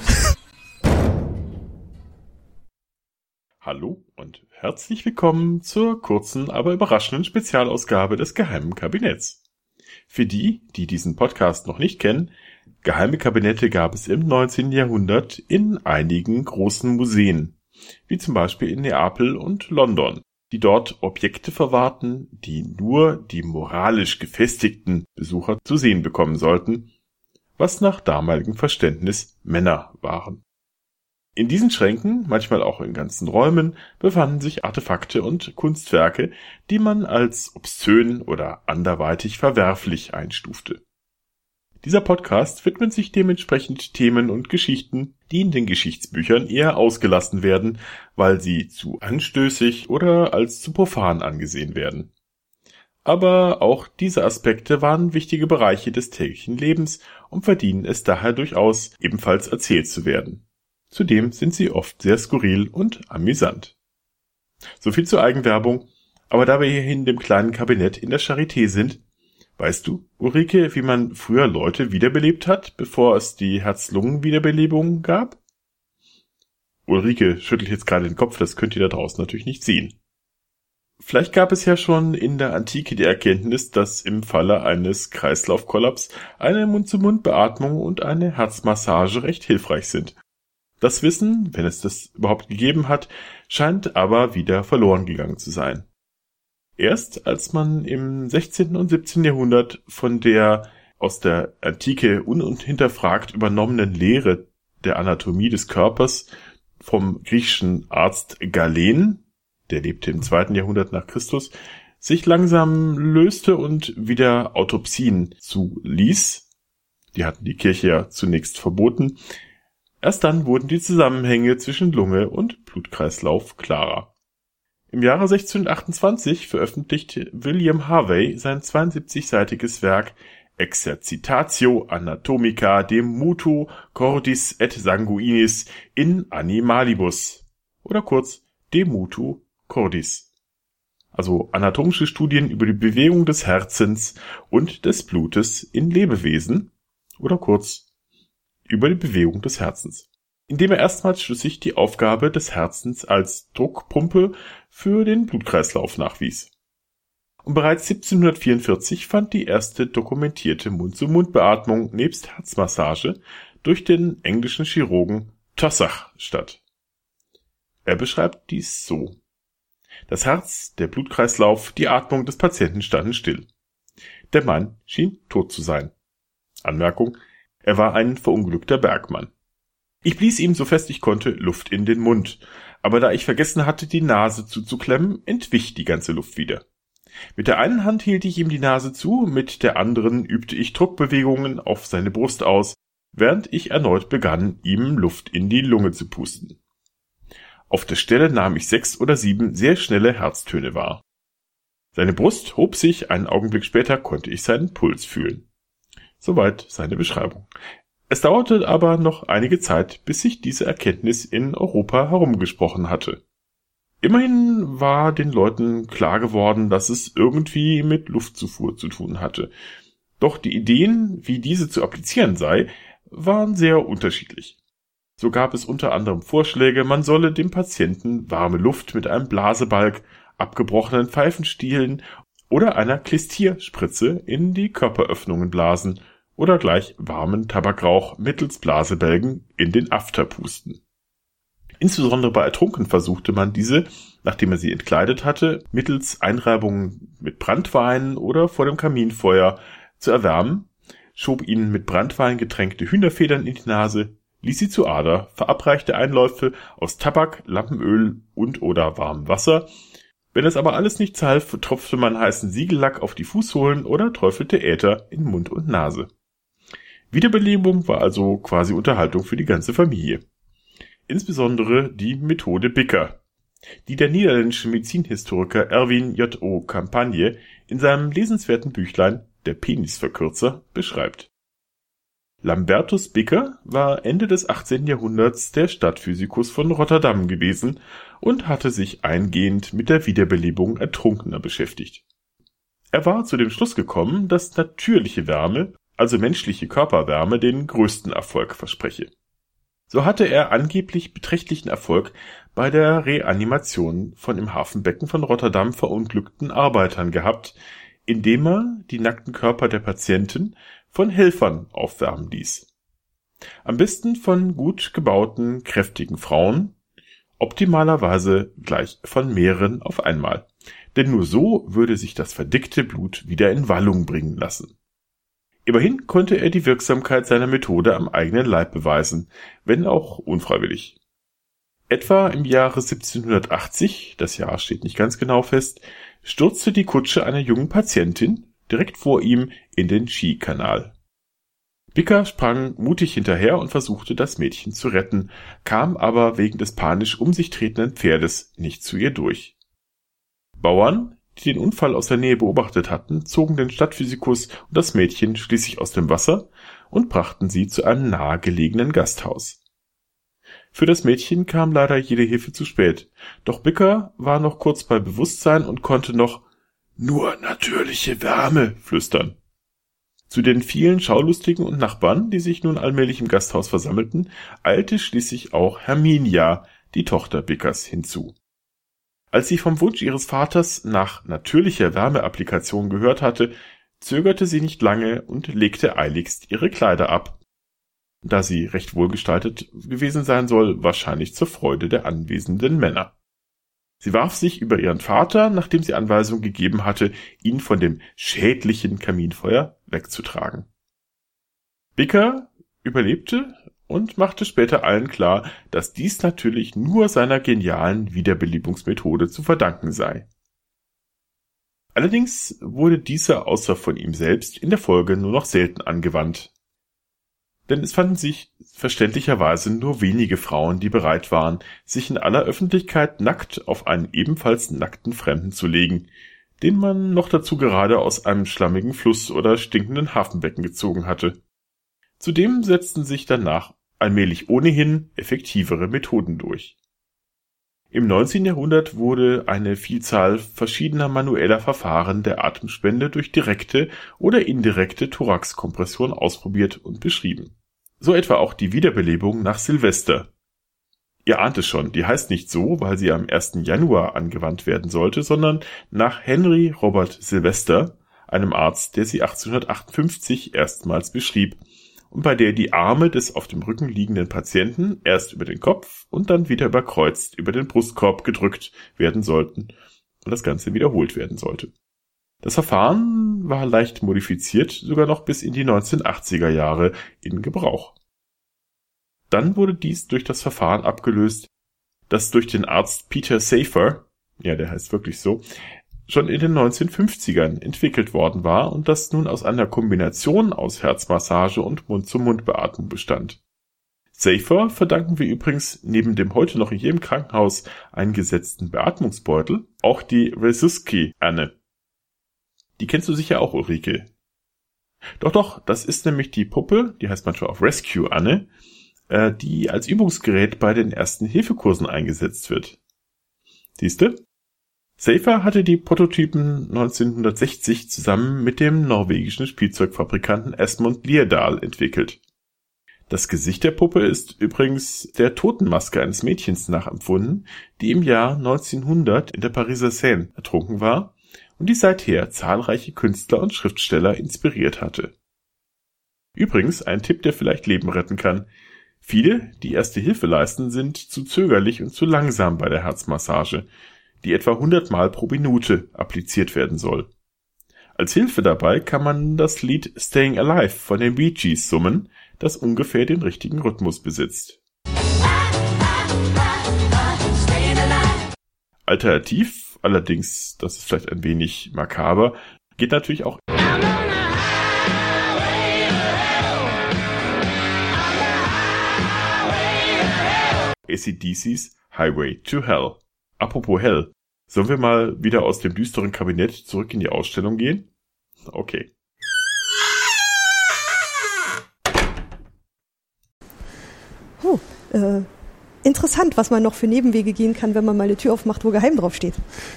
Hallo und herzlich willkommen zur kurzen, aber überraschenden Spezialausgabe des Geheimen Kabinetts. Für die, die diesen Podcast noch nicht kennen, geheime Kabinette gab es im 19. Jahrhundert in einigen großen Museen, wie zum Beispiel in Neapel und London, die dort Objekte verwahrten, die nur die moralisch gefestigten Besucher zu sehen bekommen sollten, was nach damaligem Verständnis Männer waren. In diesen Schränken, manchmal auch in ganzen Räumen, befanden sich Artefakte und Kunstwerke, die man als obszön oder anderweitig verwerflich einstufte. Dieser Podcast widmet sich dementsprechend Themen und Geschichten, die in den Geschichtsbüchern eher ausgelassen werden, weil sie zu anstößig oder als zu profan angesehen werden. Aber auch diese Aspekte waren wichtige Bereiche des täglichen Lebens und verdienen es daher durchaus, ebenfalls erzählt zu werden. Zudem sind sie oft sehr skurril und amüsant. So viel zur Eigenwerbung, aber da wir hier in dem kleinen Kabinett in der Charité sind, weißt du, Ulrike, wie man früher Leute wiederbelebt hat, bevor es die Herz-Lungen-Wiederbelebung gab? Ulrike schüttelt jetzt gerade den Kopf, das könnt ihr da draußen natürlich nicht sehen. Vielleicht gab es ja schon in der Antike die Erkenntnis, dass im Falle eines Kreislaufkollaps eine Mund-zu-Mund-Beatmung und eine Herzmassage recht hilfreich sind. Das Wissen, wenn es das überhaupt gegeben hat, scheint aber wieder verloren gegangen zu sein. Erst als man im 16. und 17. Jahrhundert von der aus der Antike unhinterfragt übernommenen Lehre der Anatomie des Körpers vom griechischen Arzt Galen, der lebte im zweiten Jahrhundert nach Christus, sich langsam löste und wieder Autopsien zuließ. Die hatten die Kirche ja zunächst verboten, Erst dann wurden die Zusammenhänge zwischen Lunge und Blutkreislauf klarer. Im Jahre 1628 veröffentlichte William Harvey sein 72-seitiges Werk Exercitatio Anatomica de Mutu Cordis et Sanguinis in Animalibus oder kurz de Mutu Cordis. Also anatomische Studien über die Bewegung des Herzens und des Blutes in Lebewesen oder kurz über die Bewegung des Herzens, indem er erstmals schlüssig die Aufgabe des Herzens als Druckpumpe für den Blutkreislauf nachwies. Und bereits 1744 fand die erste dokumentierte Mund-zu-Mund-Beatmung nebst Herzmassage durch den englischen Chirurgen Tossach statt. Er beschreibt dies so. Das Herz, der Blutkreislauf, die Atmung des Patienten standen still. Der Mann schien tot zu sein. Anmerkung, er war ein verunglückter Bergmann. Ich blies ihm so fest ich konnte Luft in den Mund, aber da ich vergessen hatte, die Nase zuzuklemmen, entwich die ganze Luft wieder. Mit der einen Hand hielt ich ihm die Nase zu, mit der anderen übte ich Druckbewegungen auf seine Brust aus, während ich erneut begann, ihm Luft in die Lunge zu pusten. Auf der Stelle nahm ich sechs oder sieben sehr schnelle Herztöne wahr. Seine Brust hob sich, einen Augenblick später konnte ich seinen Puls fühlen. Soweit seine Beschreibung. Es dauerte aber noch einige Zeit, bis sich diese Erkenntnis in Europa herumgesprochen hatte. Immerhin war den Leuten klar geworden, dass es irgendwie mit Luftzufuhr zu tun hatte. Doch die Ideen, wie diese zu applizieren sei, waren sehr unterschiedlich. So gab es unter anderem Vorschläge, man solle dem Patienten warme Luft mit einem Blasebalg, abgebrochenen Pfeifenstielen oder einer Klistierspritze in die Körperöffnungen blasen oder gleich warmen Tabakrauch mittels Blasebälgen in den After pusten. Insbesondere bei Ertrunken versuchte man diese, nachdem er sie entkleidet hatte, mittels Einreibungen mit Brandwein oder vor dem Kaminfeuer zu erwärmen, schob ihnen mit Brandwein getränkte Hühnerfedern in die Nase, ließ sie zu Ader, verabreichte Einläufe aus Tabak, Lampenöl und oder warmem Wasser wenn es aber alles nichts half, tropfte man heißen Siegellack auf die Fußsohlen oder träufelte Äther in Mund und Nase. Wiederbelebung war also quasi Unterhaltung für die ganze Familie. Insbesondere die Methode Bicker, die der niederländische Medizinhistoriker Erwin J. O. Campagne in seinem lesenswerten Büchlein Der Penisverkürzer beschreibt. Lambertus Bicker war Ende des 18. Jahrhunderts der Stadtphysikus von Rotterdam gewesen und hatte sich eingehend mit der Wiederbelebung Ertrunkener beschäftigt. Er war zu dem Schluss gekommen, dass natürliche Wärme, also menschliche Körperwärme, den größten Erfolg verspreche. So hatte er angeblich beträchtlichen Erfolg bei der Reanimation von im Hafenbecken von Rotterdam verunglückten Arbeitern gehabt, indem er die nackten Körper der Patienten von Helfern aufwärmen ließ. Am besten von gut gebauten, kräftigen Frauen, optimalerweise gleich von mehreren auf einmal. Denn nur so würde sich das verdickte Blut wieder in Wallung bringen lassen. Immerhin konnte er die Wirksamkeit seiner Methode am eigenen Leib beweisen, wenn auch unfreiwillig. Etwa im Jahre 1780, das Jahr steht nicht ganz genau fest, stürzte die Kutsche einer jungen Patientin direkt vor ihm in den Skikanal. Bicker sprang mutig hinterher und versuchte, das Mädchen zu retten, kam aber wegen des panisch um sich tretenden Pferdes nicht zu ihr durch. Bauern, die den Unfall aus der Nähe beobachtet hatten, zogen den Stadtphysikus und das Mädchen schließlich aus dem Wasser und brachten sie zu einem nahegelegenen Gasthaus. Für das Mädchen kam leider jede Hilfe zu spät, doch Bicker war noch kurz bei Bewusstsein und konnte noch nur natürliche Wärme flüstern. Zu den vielen Schaulustigen und Nachbarn, die sich nun allmählich im Gasthaus versammelten, eilte schließlich auch Herminia, die Tochter Bickers, hinzu. Als sie vom Wunsch ihres Vaters nach natürlicher Wärmeapplikation gehört hatte, zögerte sie nicht lange und legte eiligst ihre Kleider ab. Da sie recht wohlgestaltet gewesen sein soll, wahrscheinlich zur Freude der anwesenden Männer. Sie warf sich über ihren Vater, nachdem sie Anweisung gegeben hatte, ihn von dem schädlichen Kaminfeuer wegzutragen. Bicker überlebte und machte später allen klar, dass dies natürlich nur seiner genialen Wiederbelebungsmethode zu verdanken sei. Allerdings wurde diese außer von ihm selbst in der Folge nur noch selten angewandt denn es fanden sich verständlicherweise nur wenige Frauen, die bereit waren, sich in aller Öffentlichkeit nackt auf einen ebenfalls nackten Fremden zu legen, den man noch dazu gerade aus einem schlammigen Fluss oder stinkenden Hafenbecken gezogen hatte. Zudem setzten sich danach allmählich ohnehin effektivere Methoden durch. Im 19. Jahrhundert wurde eine Vielzahl verschiedener manueller Verfahren der Atemspende durch direkte oder indirekte Thoraxkompression ausprobiert und beschrieben. So etwa auch die Wiederbelebung nach Silvester. Ihr ahnt es schon, die heißt nicht so, weil sie am 1. Januar angewandt werden sollte, sondern nach Henry Robert Sylvester, einem Arzt, der sie 1858 erstmals beschrieb und bei der die Arme des auf dem Rücken liegenden Patienten erst über den Kopf und dann wieder überkreuzt über den Brustkorb gedrückt werden sollten und das Ganze wiederholt werden sollte. Das Verfahren war leicht modifiziert sogar noch bis in die 1980er Jahre in Gebrauch. Dann wurde dies durch das Verfahren abgelöst, das durch den Arzt Peter Safer, ja, der heißt wirklich so, schon in den 1950ern entwickelt worden war und das nun aus einer Kombination aus Herzmassage und Mund-zu-Mund-Beatmung bestand. Safer verdanken wir übrigens neben dem heute noch in jedem Krankenhaus eingesetzten Beatmungsbeutel auch die Resuski-Anne. Die kennst du sicher auch, Ulrike. Doch, doch, das ist nämlich die Puppe, die heißt manchmal auch Rescue Anne, äh, die als Übungsgerät bei den ersten Hilfekursen eingesetzt wird. Siehste? Safer hatte die Prototypen 1960 zusammen mit dem norwegischen Spielzeugfabrikanten Esmond Lierdal entwickelt. Das Gesicht der Puppe ist übrigens der Totenmaske eines Mädchens nachempfunden, die im Jahr 1900 in der Pariser Seine ertrunken war und die seither zahlreiche Künstler und Schriftsteller inspiriert hatte. Übrigens ein Tipp, der vielleicht Leben retten kann. Viele, die erste Hilfe leisten, sind zu zögerlich und zu langsam bei der Herzmassage, die etwa 100 Mal pro Minute appliziert werden soll. Als Hilfe dabei kann man das Lied Staying Alive von den Bee Gees summen, das ungefähr den richtigen Rhythmus besitzt. Alternativ allerdings, das ist vielleicht ein wenig makaber, geht natürlich auch ACDCs Highway to Hell. Apropos Hell, sollen wir mal wieder aus dem düsteren Kabinett zurück in die Ausstellung gehen? Okay. Huh, äh, interessant, was man noch für Nebenwege gehen kann, wenn man mal eine Tür aufmacht, wo Geheim drauf steht.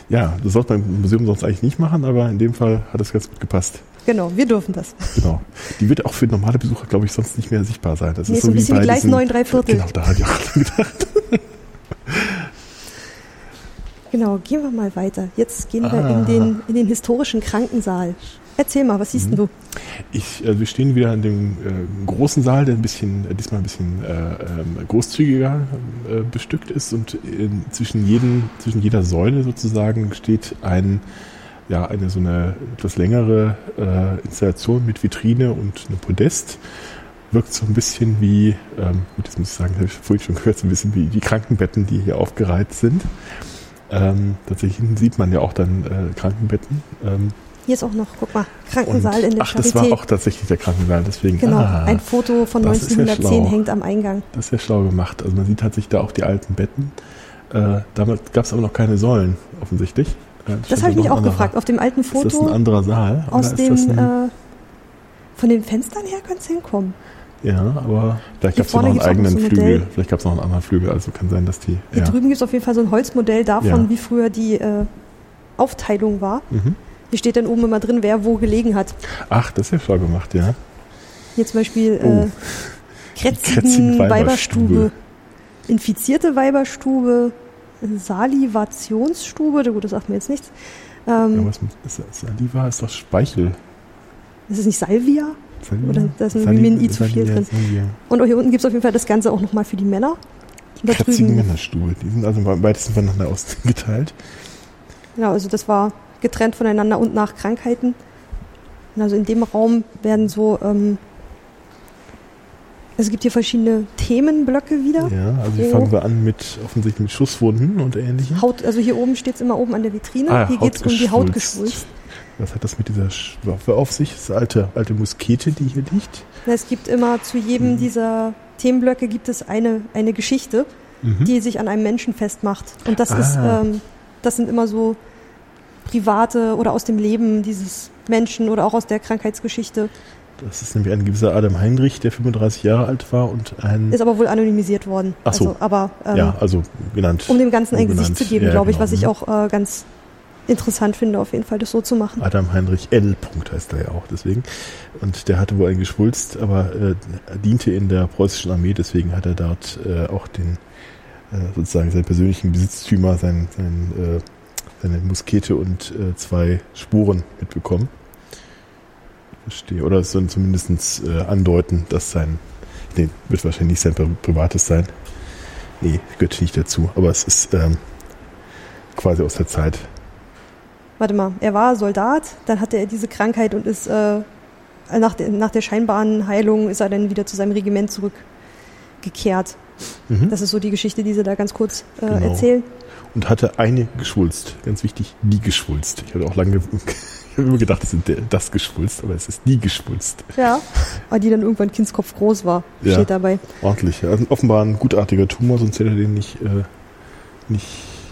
Ja, das sollte man im Museum sonst eigentlich nicht machen, aber in dem Fall hat es ganz gut gepasst. Genau, wir dürfen das. Genau. Die wird auch für normale Besucher, glaube ich, sonst nicht mehr sichtbar sein. Das Nee, ist so ein wie bisschen bei wie Gleis diesen, 9 3 Viertel. Genau, da hatte ich auch gedacht. Genau, gehen wir mal weiter. Jetzt gehen wir Ah. in, den, in den historischen Krankensaal. Erzähl mal, was siehst Mhm. du? Ich, äh, wir stehen wieder in dem äh, großen Saal, der ein bisschen, äh, diesmal ein bisschen äh, ähm, großzügiger äh, bestückt ist und in, zwischen, jedem, zwischen jeder Säule sozusagen steht ein, ja, eine so eine etwas längere äh, Installation mit Vitrine und einem Podest. Wirkt so ein bisschen wie, ähm, gut, das muss ich sagen, habe ich vorhin schon gehört, so ein bisschen wie die Krankenbetten, die hier aufgereiht sind. Ähm, tatsächlich sieht man ja auch dann Krankenbetten. Ähm, Hier ist auch noch, guck mal, Krankensaal und, in der ach, das war auch tatsächlich der Krankensaal, deswegen. Genau, ah, ein Foto von das ist ja 1910 schlau. hängt am Eingang. Das ist ja schlau gemacht. Also man sieht tatsächlich da auch die alten Betten. Äh, damals gab es aber noch keine Säulen, offensichtlich. Äh, Das habe ich mich auch anderer- gefragt. Auf dem alten Ist das ein Foto anderer Saal? aus dem, ein, äh, von den Fenstern her könnte es hinkommen. ja, aber vielleicht gab es ja noch einen eigenen so ein Flügel. Modell. Vielleicht gab es noch einen anderen Flügel. Also kann sein, dass die. Hier ja. drüben gibt es auf jeden Fall so ein Holzmodell davon, Ja. wie früher die äh, Aufteilung war. Mhm. Hier steht dann oben immer drin, wer wo gelegen hat. Ach, das ist ja schlau gemacht, ja. Hier zum Beispiel Oh. äh, Kretzigen Weiberstube, infizierte Weiberstube, Salivationsstube, gut, das sagt mir jetzt nichts. Ähm, ja was ist, Saliva ist doch Speichel. ist es nicht Salvia? Saliva? Oder da ist ein Vitamin I zu viel drin. Saliva. Und auch hier unten gibt es auf jeden Fall das Ganze auch nochmal für die Männer. Kretzigen drüben, Männerstube. Die sind also weitesten voneinander ausgeteilt. ja, also das war getrennt voneinander und nach Krankheiten. Und also in dem Raum werden so, ähm, es gibt hier verschiedene Themenblöcke wieder. Ja, also hier fangen wir an mit offensichtlich mit Schusswunden und ähnlichem. Haut, also hier oben steht es immer oben an der Vitrine. Ah, hier geht es um die Hautgeschwulst. Was hat das mit dieser Waffe auf sich? Das ist eine alte, alte Muskete, die hier liegt. Es gibt immer zu jedem Mhm. dieser Themenblöcke gibt es eine, eine Geschichte, Mhm. die sich an einem Menschen festmacht. Und das ist, Ah. ähm, das sind immer so private oder aus dem Leben dieses Menschen oder auch aus der Krankheitsgeschichte. Das ist nämlich ein gewisser Adam Heinrich, der 35 Jahre alt war und ein. Ist aber wohl anonymisiert worden. Ach so. Also, aber ähm, ja, also genannt. um dem Ganzen ein. Gesicht zu geben, Ja, glaube ich, genau. was ich auch äh, ganz interessant finde, auf jeden Fall das so zu machen. Adam Heinrich L. Punkt heißt er ja auch, deswegen. Und der hatte wohl ein Geschwulst, aber äh, diente in der preußischen Armee, deswegen hat er dort äh, auch den, äh, sozusagen seinen persönlichen Besitztümer, sein, sein, äh, seine Muskete und äh, zwei Spuren mitbekommen. Verstehe. Oder es soll zumindest äh, andeuten, dass sein, nee, wird wahrscheinlich nicht sein Pri- privates sein. Nee, gehört nicht dazu. Aber es ist ähm, quasi aus der Zeit. Warte mal, er war Soldat, dann hatte er diese Krankheit und ist äh, nach, der, nach der scheinbaren Heilung ist er dann wieder zu seinem Regiment zurückgekehrt. Mhm. Das ist so die Geschichte, die sie da ganz kurz äh, Genau. erzählen. Und hatte eine geschwulst. Ganz wichtig, die geschwulst. Ich hatte auch lange, ich habe immer gedacht, es ist das geschwulst, aber es ist die geschwulst. Ja. Aber die dann irgendwann Kindskopf groß war, Ja. steht dabei. Ordentlich. Ja. Also offenbar ein gutartiger Tumor, sonst hätte er den nicht, äh, nicht,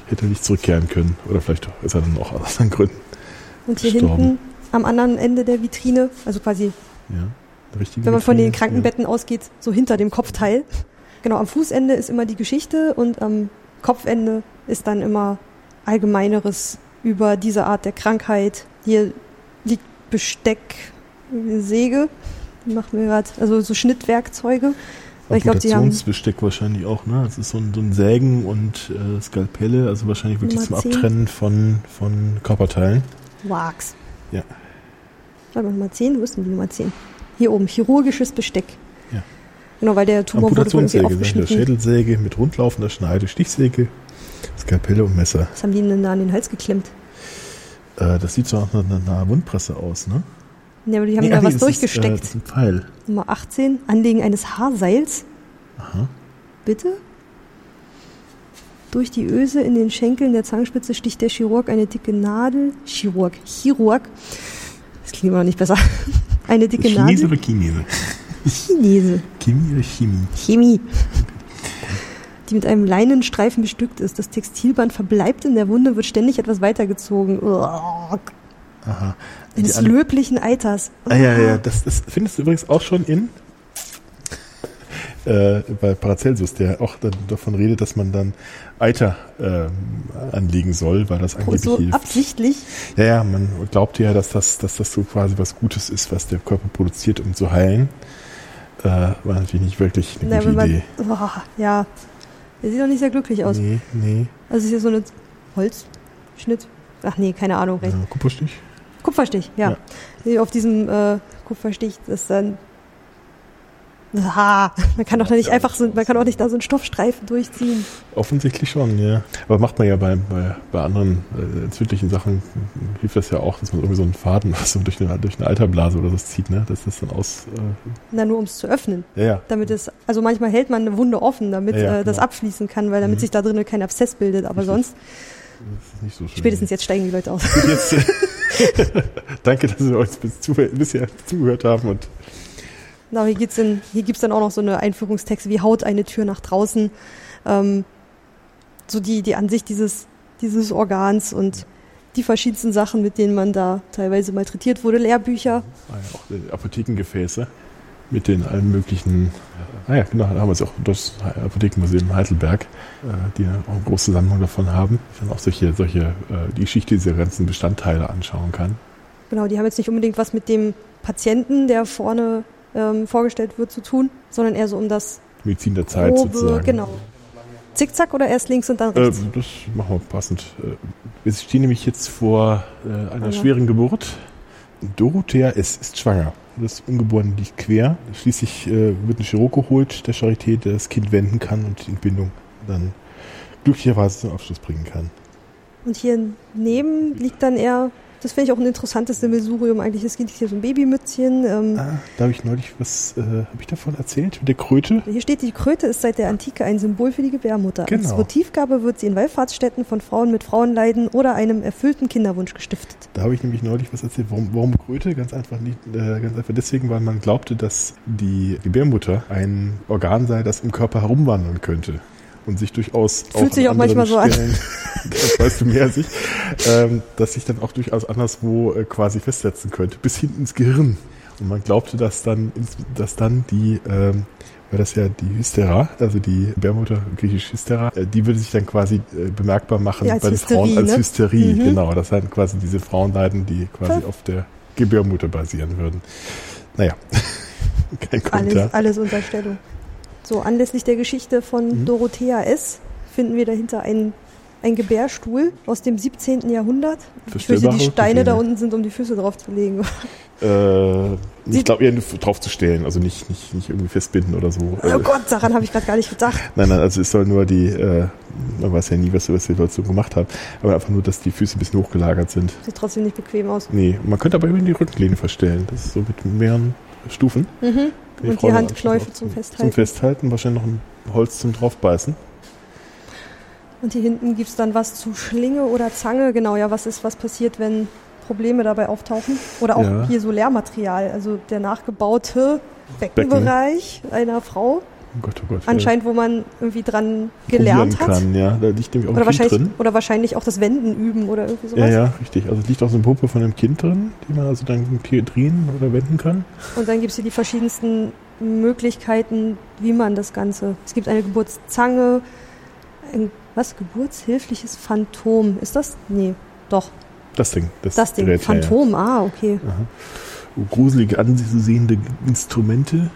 hätte er nicht zurückkehren können. Oder vielleicht ist er dann auch aus anderen Gründen. Und hier Gestorben. hinten am anderen Ende der Vitrine, also quasi, Ja. Wenn man von den Krankenbetten ausgeht, so hinter dem Kopfteil. Genau, am Fußende ist immer die Geschichte und am Kopfende ist dann immer allgemeineres über diese Art der Krankheit. Hier liegt Besteck, Säge, machen wir gerade, also so Schnittwerkzeuge. Ich glaube, haben wahrscheinlich auch, ne? Das ist so ein, so ein Sägen und äh, Skalpelle, also wahrscheinlich wirklich Nummer zum 10. Abtrennen von, von Körperteilen. Wax. Ja. Warte mal, Nummer 10, wo ist denn die Nummer 10? Hier oben, chirurgisches Besteck. Genau, weil der Tumor wurde irgendwie ja. aufgeschnitten. Schädelsäge mit rundlaufender Schneide, Stichsäge, Skalpelle und Messer. Was haben die denn da an den Hals geklemmt? Äh, das sieht so nach einer, einer Wundpresse aus, ne? Ja, aber die haben Nee, da nee, was das Ist, äh, durchgesteckt. das ist ein Pfeil. Nummer 18, Anlegen eines Haarseils. Aha. Bitte? Durch die Öse in den Schenkeln der Zangenspitze sticht der Chirurg eine dicke Nadel. Chirurg. Chirurg. Das klingt immer noch nicht besser. Eine dicke Chinese Nadel. oder Chinese? Chinese. Chemie oder Chemie? Chemie. die mit einem Leinenstreifen bestückt ist. Das Textilband verbleibt in der Wunde, wird ständig etwas weitergezogen. Aha. Eines alle- löblichen Eiters. Ah, ja, ja, das, das findest du übrigens auch schon in äh, bei Paracelsus, der auch dann davon redet, dass man dann Eiter ähm, anlegen soll, weil das angeblich So hilft. absichtlich. Ja, ja, man glaubt ja, dass das, dass das so quasi was Gutes ist, was der Körper produziert, um zu heilen. Äh, war natürlich nicht wirklich eine Na, gute man, Idee. Uah, ja, der sieht doch nicht sehr glücklich aus. Nee, nee. Also ist hier so eine Holzschnitt. Ach nee, keine Ahnung. Äh, Kupferstich? Kupferstich, ja. Hier Auf diesem äh, Kupferstich ist dann. Ah, man kann doch nicht einfach so, man kann doch nicht da so einen Stoffstreifen durchziehen. Offensichtlich schon, ja. Aber macht man ja bei, bei, bei anderen äh, entzündlichen Sachen, hilft das ja auch, dass man irgendwie so einen Faden was so durch eine, durch eine Alterblase oder so zieht, ne? Dass das dann aus. Na, nur um es zu öffnen. Äh, ja, ja. Damit es, also manchmal hält man eine Wunde offen, damit Ja, ja, äh, das genau. abschließen kann, weil damit Mhm. sich da drinnen kein Abszess bildet. Aber sonst, Das ist nicht so schön. spätestens jetzt steigen die Leute aus. Jetzt, danke, dass Sie uns bis zu, bisher zugehört haben und Na, hier hier gibt's dann auch noch so eine Einführungstexte wie haut eine Tür nach draußen. Ähm, so die, die Ansicht dieses, dieses Organs und die verschiedensten Sachen, mit denen man da teilweise malträtiert wurde. Lehrbücher. ah ja, auch Apothekengefäße mit den allen möglichen. Ah ja, genau, da haben wir es auch das Apothekenmuseum in Heidelberg, äh, die auch eine große Sammlung davon haben. Dann auch solche, solche, äh, die Geschichte dieser ganzen Bestandteile anschauen kann. Genau, die haben jetzt nicht unbedingt was mit dem Patienten, der vorne ähm, vorgestellt wird, zu tun, sondern eher so um das Medizin der Zeit grobe, sozusagen. genau. Zickzack oder erst links und dann Äh, rechts? das machen wir passend. Äh, Wir stehen nämlich jetzt vor äh, einer Ja. schweren Geburt. Dorothea S. ist schwanger. Das Ungeborene liegt quer. Schließlich äh, wird ein Chirurg geholt, der Charité, der das Kind wenden kann und die Entbindung dann glücklicherweise zum Abschluss bringen kann. Und hier neben liegt dann eher, das finde ich auch ein interessantes Sammelsurium eigentlich. Es liegt hier so ein Babymützchen. Ähm, Ah, da habe ich neulich was, äh, habe ich davon erzählt? Mit der Kröte? Hier steht, die Kröte ist seit der Antike ein Symbol für die Gebärmutter. Als Genau. Votivgabe wird sie in Wallfahrtsstätten von Frauen mit Frauenleiden oder einem erfüllten Kinderwunsch gestiftet. Da habe ich nämlich neulich was erzählt. Warum, warum Kröte? Ganz einfach nicht, äh, ganz einfach deswegen, weil man glaubte, dass die Gebärmutter ein Organ sei, das im Körper herumwandern könnte. Und sich durchaus Fühlt sich an auch manchmal so an. Stellen, das weißt du mehr als ich, ähm, dass sich dann auch durchaus anderswo äh, quasi festsetzen könnte, bis hinten ins Gehirn. Und man glaubte, dass dann, dass dann die, ähm, weil das ja die Hystera, also die Gebärmutter, griechisch Hystera, äh, die würde sich dann quasi äh, bemerkbar machen Ja, als bei den Hysterie, Frauen als ne? Hysterie. Mhm. Genau, das sind quasi diese Frauenleiden, die quasi auf der Gebärmutter basieren würden. Naja, kein Kommentar. Alles, alles Unterstellung. So, anlässlich der Geschichte von Mhm. Dorothea S. finden wir dahinter einen, einen Gebärstuhl aus dem 17. Jahrhundert. Ich fürchte, die Steine da unten sind, um die Füße drauf zu legen. Äh, ich glaube eher drauf zu stellen, also nicht, nicht, nicht irgendwie festbinden oder so. Oh Äh, Gott, daran habe ich gerade gar nicht gedacht. Nein, nein, also es soll nur die, äh, man weiß ja nie, was, was Leute so gemacht haben, aber einfach nur, dass die Füße ein bisschen hochgelagert sind. Sieht trotzdem nicht bequem aus. Nee, man könnte aber eben die Rückenlehne verstellen. Das ist so mit mehreren Stufen. Mhm. Die Und die Handkläufe zum Festhalten. Zum Festhalten, wahrscheinlich noch ein Holz zum draufbeißen. Und hier hinten gibt's dann was zu Schlinge oder Zange. Genau, ja, was ist, was passiert, wenn Probleme dabei auftauchen? Oder auch Ja. hier so Lehrmaterial, also der nachgebaute Beckenbereich einer Frau. Oh Gott, oh Gott. Anscheinend, wo man irgendwie dran ja, gelernt hat. Kann, ja, da liegt nämlich auch Oder ein Kind wahrscheinlich, drin. oder wahrscheinlich auch das Wenden üben oder irgendwie sowas. Ja, ja, richtig. Also es liegt auch so eine Puppe von einem Kind drin, die man also dann drehen oder wenden kann. Und dann gibt's hier die verschiedensten Möglichkeiten, wie man das Ganze. Es gibt eine Geburtszange, ein was? Geburtshilfliches Phantom. Ist das? Nee, doch. Das Ding. Das, Das Ding. Gerät, ja, ja. Phantom, ah, okay. Aha. Gruselige anzusehende Instrumente,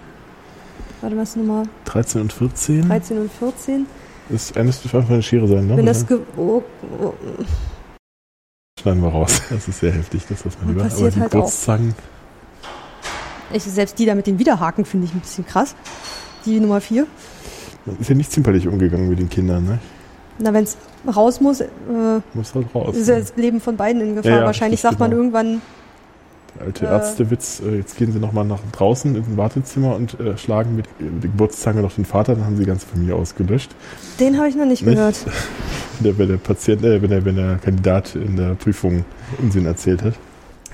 Warte, was Nummer 13 und 14. 13 und 14? Das eine müsste einfach eine Schere sein, ne? Wenn das ge oh, oh, Schneiden wir raus. Das ist sehr heftig, das was man lieber. Aber die halt. Kurzzangen, ich, selbst die da mit den Widerhaken finde ich ein bisschen krass. Die Nummer 4. man ist ja nicht zimperlich umgegangen mit den Kindern, ne? Na, wenn es raus muss, äh, Muss halt raus. ist ja das Leben von beiden in Gefahr. Ja, ja, Wahrscheinlich sagt man genau. irgendwann, alte äh, Ärztewitz, äh, jetzt gehen sie nochmal nach draußen in ein Wartezimmer und äh, schlagen mit, äh, mit der Geburtszange noch den Vater, dann haben sie die ganze Familie ausgelöscht. den habe ich noch nicht Nicht? gehört. Wenn der, wenn der Patient, äh, wenn der, wenn der Kandidat in der Prüfung Unsinn erzählt hat.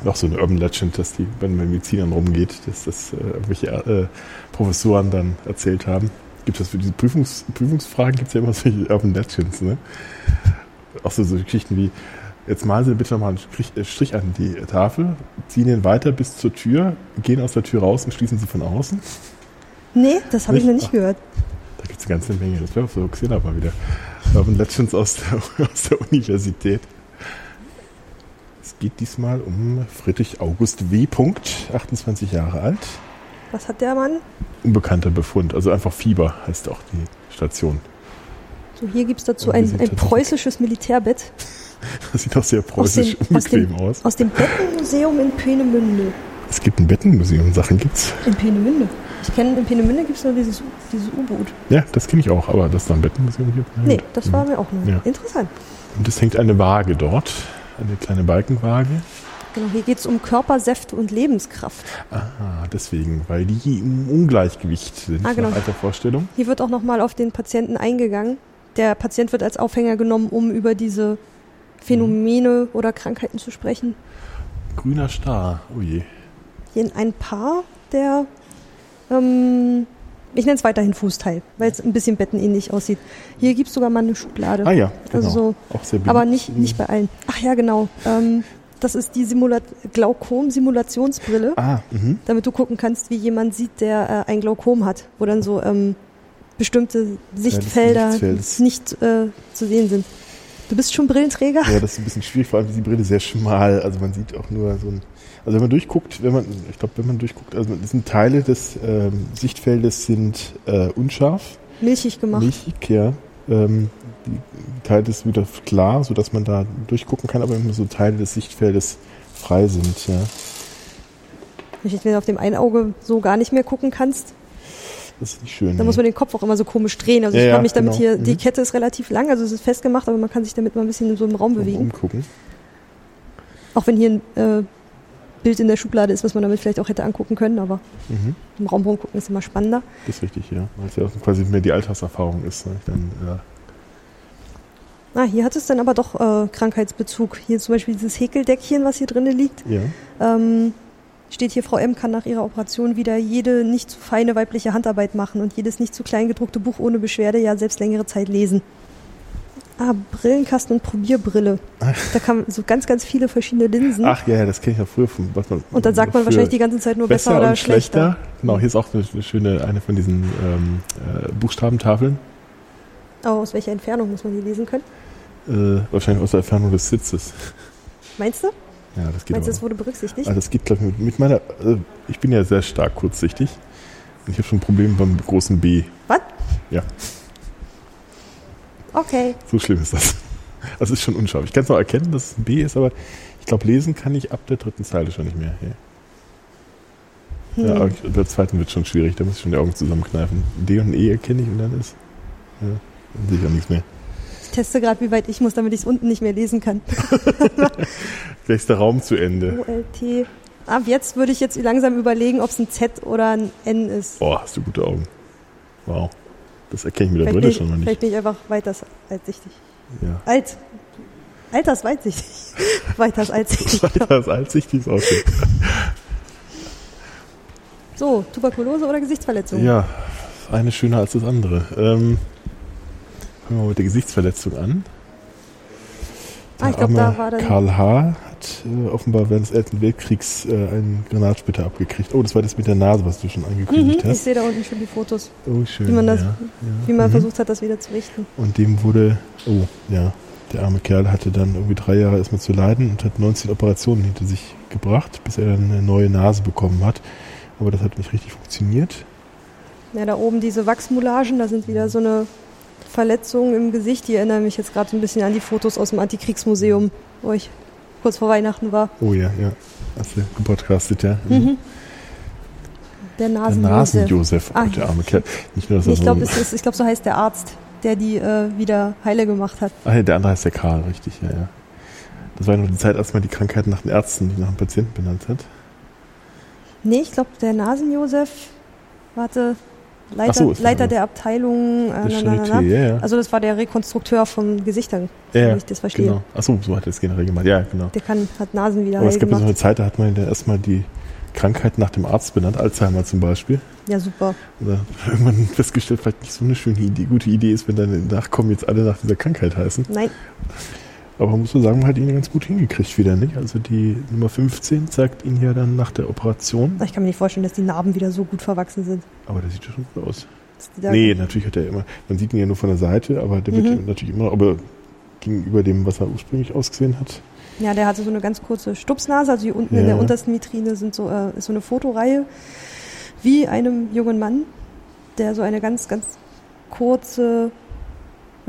Auch so eine Urban Legend, dass die, wenn man mit Medizinern rumgeht, dass das äh, irgendwelche äh, Professoren dann erzählt haben. gibt das für diese Prüfungs, Prüfungsfragen gibt es ja immer solche Urban Legends, ne? Auch so, so Geschichten wie, jetzt malen Sie bitte nochmal einen Strich, äh, Strich an die Tafel, ziehen ihn weiter bis zur Tür, gehen aus der Tür raus und schließen sie von außen. Nee, das habe ich noch nicht gehört. Da gibt es eine ganze Menge. Das wäre auch so Xena mal wieder. Urban Legends aus der, aus der Universität. Es geht diesmal um Friedrich August W. Punkt, 28 Jahre alt. Was hat der Mann? Unbekannter Befund, also einfach Fieber heißt auch die Station. So, hier gibt es dazu ein, ein preußisches Militärbett Das sieht auch sehr preußisch dem- aus dem- unbequem aus. aus dem Bettenmuseum in Peenemünde. Es gibt ein Bettenmuseum, Sachen gibt's. In Peenemünde. Ich kenne, in Peenemünde gibt es nur dieses, dieses U-Boot. Ja, das kenne ich auch, aber dass da ein Bettenmuseum gibt. na Nee, das war mir auch neu. Ja. Interessant. Und es hängt eine Waage dort, eine kleine Balkenwaage. Genau, hier geht es um Körpersäfte und Lebenskraft. Ah, deswegen, weil die im Ungleichgewicht sind, Ah, genau. nach alter Vorstellung. Hier wird auch nochmal auf den Patienten eingegangen. Der Patient wird als Aufhänger genommen, um über diese Phänomene oder Krankheiten zu sprechen. Grüner Star, oh je. Hier in ein Paar der, ähm, ich nenne es weiterhin Fußteil, weil es ein bisschen bettenähnlich aussieht. Hier gibt es sogar mal eine Schublade. Ah ja, genau. Also so, aber nicht, nicht bei allen. Ach ja, genau. Ähm, das ist die Simula Glaukom-Simulationsbrille, Ah, mhm. damit du gucken kannst, wie jemand sieht, der äh, ein Glaukom hat, wo dann so ähm, bestimmte Sichtfelder Sichtfelds. nicht äh, zu sehen sind. Du bist schon Brillenträger? Ja, das ist ein bisschen schwierig, vor allem ist die Brille sehr schmal. Also man sieht auch nur so ein. Also wenn man durchguckt, wenn man, ich glaube, wenn man durchguckt, also das sind Teile des ähm, Sichtfeldes sind äh, unscharf, Milchig gemacht. milchig, ja. Ähm, die Teile ist wieder klar, sodass man da durchgucken kann, aber immer so Teile des Sichtfeldes frei sind, ja. Wenn du auf dem einen Auge so gar nicht mehr gucken kannst, Das ist nicht schön. dann muss man den Kopf auch immer so komisch drehen. Also Ja, ich kann mich damit genau. hier, die Mhm. Kette ist relativ lang, also es ist festgemacht, aber man kann sich damit mal ein bisschen so im Raum Mal bewegen. umgucken. Auch wenn hier ein äh, Bild in der Schublade ist, was man damit vielleicht auch hätte angucken können, aber Mhm. im Raum rumgucken ist immer spannender. Das ist richtig, ja. Weil es ja auch quasi mehr die Alltagserfahrung ist. Ne? Dann, ja. Ah, hier hat es dann aber doch äh, Krankheitsbezug. Hier zum Beispiel dieses Häkeldeckchen, was hier drinnen liegt. ja. Ähm, steht hier, Frau M. kann nach ihrer Operation wieder jede nicht zu feine weibliche Handarbeit machen und jedes nicht zu klein gedruckte Buch ohne Beschwerde ja selbst längere Zeit lesen. Ah, Brillenkasten und Probierbrille. Da kann man so ganz, ganz viele verschiedene Linsen. Ach ja, das kenne ich ja früher von was man. und dann sagt man wahrscheinlich die ganze Zeit nur besser, oder und schlechter. Genau, hier ist auch eine, schöne, eine von diesen ähm, äh, Buchstabentafeln. Aber aus welcher Entfernung muss man die lesen können? Äh, wahrscheinlich aus der Entfernung des Sitzes. Meinst du? Ja, das geht Meinst du, das wurde berücksichtigt? Also das geht, glaube ich, mit, meiner. Äh, ich bin ja sehr stark kurzsichtig. Und ich habe schon Probleme beim großen B. Was? Ja. Okay. So schlimm ist das. Das ist schon unscharf. Ich kann es noch erkennen, dass es ein B ist, aber ich glaube, lesen kann ich ab der dritten Zeile schon nicht mehr. Ja. Hm. Ja, bei der zweiten wird schon schwierig, da muss ich schon die Augen zusammenkneifen. D und E erkenne ich und dann ist. Ja, dann sehe ich auch nichts mehr. Ich teste gerade, wie weit ich muss, damit ich es unten nicht mehr lesen kann. Gleich ist der Raum zu Ende. OLT. Ab jetzt würde ich jetzt langsam überlegen, ob es ein Z oder ein N ist. Oh, hast du gute Augen. Wow. Das erkenne ich mit der vielleicht, Brille schon mal vielleicht nicht. bin ich einfach weiter weitsichtig. Ja. Alt. Alters weitsichtig. Weiters weitsichtig. Das Allsichtig ist auch schön. So, Tuberkulose oder Gesichtsverletzung? Ja, das eine schöner als das andere. Ähm, fangen wir mal mit der Gesichtsverletzung an. Ah, ich glaub, arme da war dann- Karl H. hat äh, offenbar während des Ersten Weltkriegs äh, einen Granatsplitter abgekriegt. Oh, das war das mit der Nase, was du schon Mhm, angekündigt ich hast. sehe da unten schon die Fotos, Oh, schön. wie man das- ja, ja. wie man Mhm. versucht hat, das wieder zu richten. Und dem wurde, oh, ja, der arme Kerl hatte dann irgendwie drei Jahre erstmal zu leiden und hat 19 Operationen hinter sich gebracht, bis er dann eine neue Nase bekommen hat. Aber das hat nicht richtig funktioniert. Ja, da oben diese Wachsmulagen, da sind wieder so eine Verletzungen im Gesicht. Die erinnern mich jetzt gerade so ein bisschen an die Fotos aus dem Antikriegsmuseum, wo ich kurz vor Weihnachten war. Oh ja, ja. Hast du gepodcastet, ja? Mhm. Der Der Nasen. Nasen-Josef, oh, Ah, der arme Kerl. Nicht nur, dass er ich so glaube, ich glaub, so heißt der Arzt, der die äh, wieder heile gemacht hat. Ah, ja, der andere heißt der Karl, richtig, ja, ja. Das war ja noch die Zeit, als man die Krankheit nach den Ärzten, nicht nach dem Patienten benannt hat. Nee, ich glaube, der Nasen-Josef, warte, Leiter, so, Leiter der Abteilung. Äh, na, na, na, ja, ja. Also das war der Rekonstrukteur von Gesichtern, ja, ich das verstehe. genau. Achso, so hat er es generell gemacht. Ja, genau. Der kann, hat Nasen wieder Aber es gab ja so eine Zeit, da hat man ja erstmal die Krankheit nach dem Arzt benannt, Alzheimer zum Beispiel. Ja, super. Oder irgendwann festgestellt, vielleicht nicht so eine schöne Idee, gute Idee ist, wenn deine Nachkommen jetzt alle nach dieser Krankheit heißen. Nein. Aber muss man sagen, man hat ihn ganz gut hingekriegt wieder, nicht? Also die Nummer 15 zeigt ihn ja dann nach der Operation. Ich kann mir nicht vorstellen, dass die Narben wieder so gut verwachsen sind. Aber der sieht ja schon gut aus. Nee, natürlich hat er immer, man sieht ihn ja nur von der Seite, aber der wird Mhm. ja natürlich immer, aber gegenüber dem, was er ursprünglich ausgesehen hat. Ja, der hatte so eine ganz kurze Stupsnase, also hier unten in Ja. der untersten Vitrine sind so, äh, ist so eine Fotoreihe wie einem jungen Mann, der so eine ganz, ganz kurze,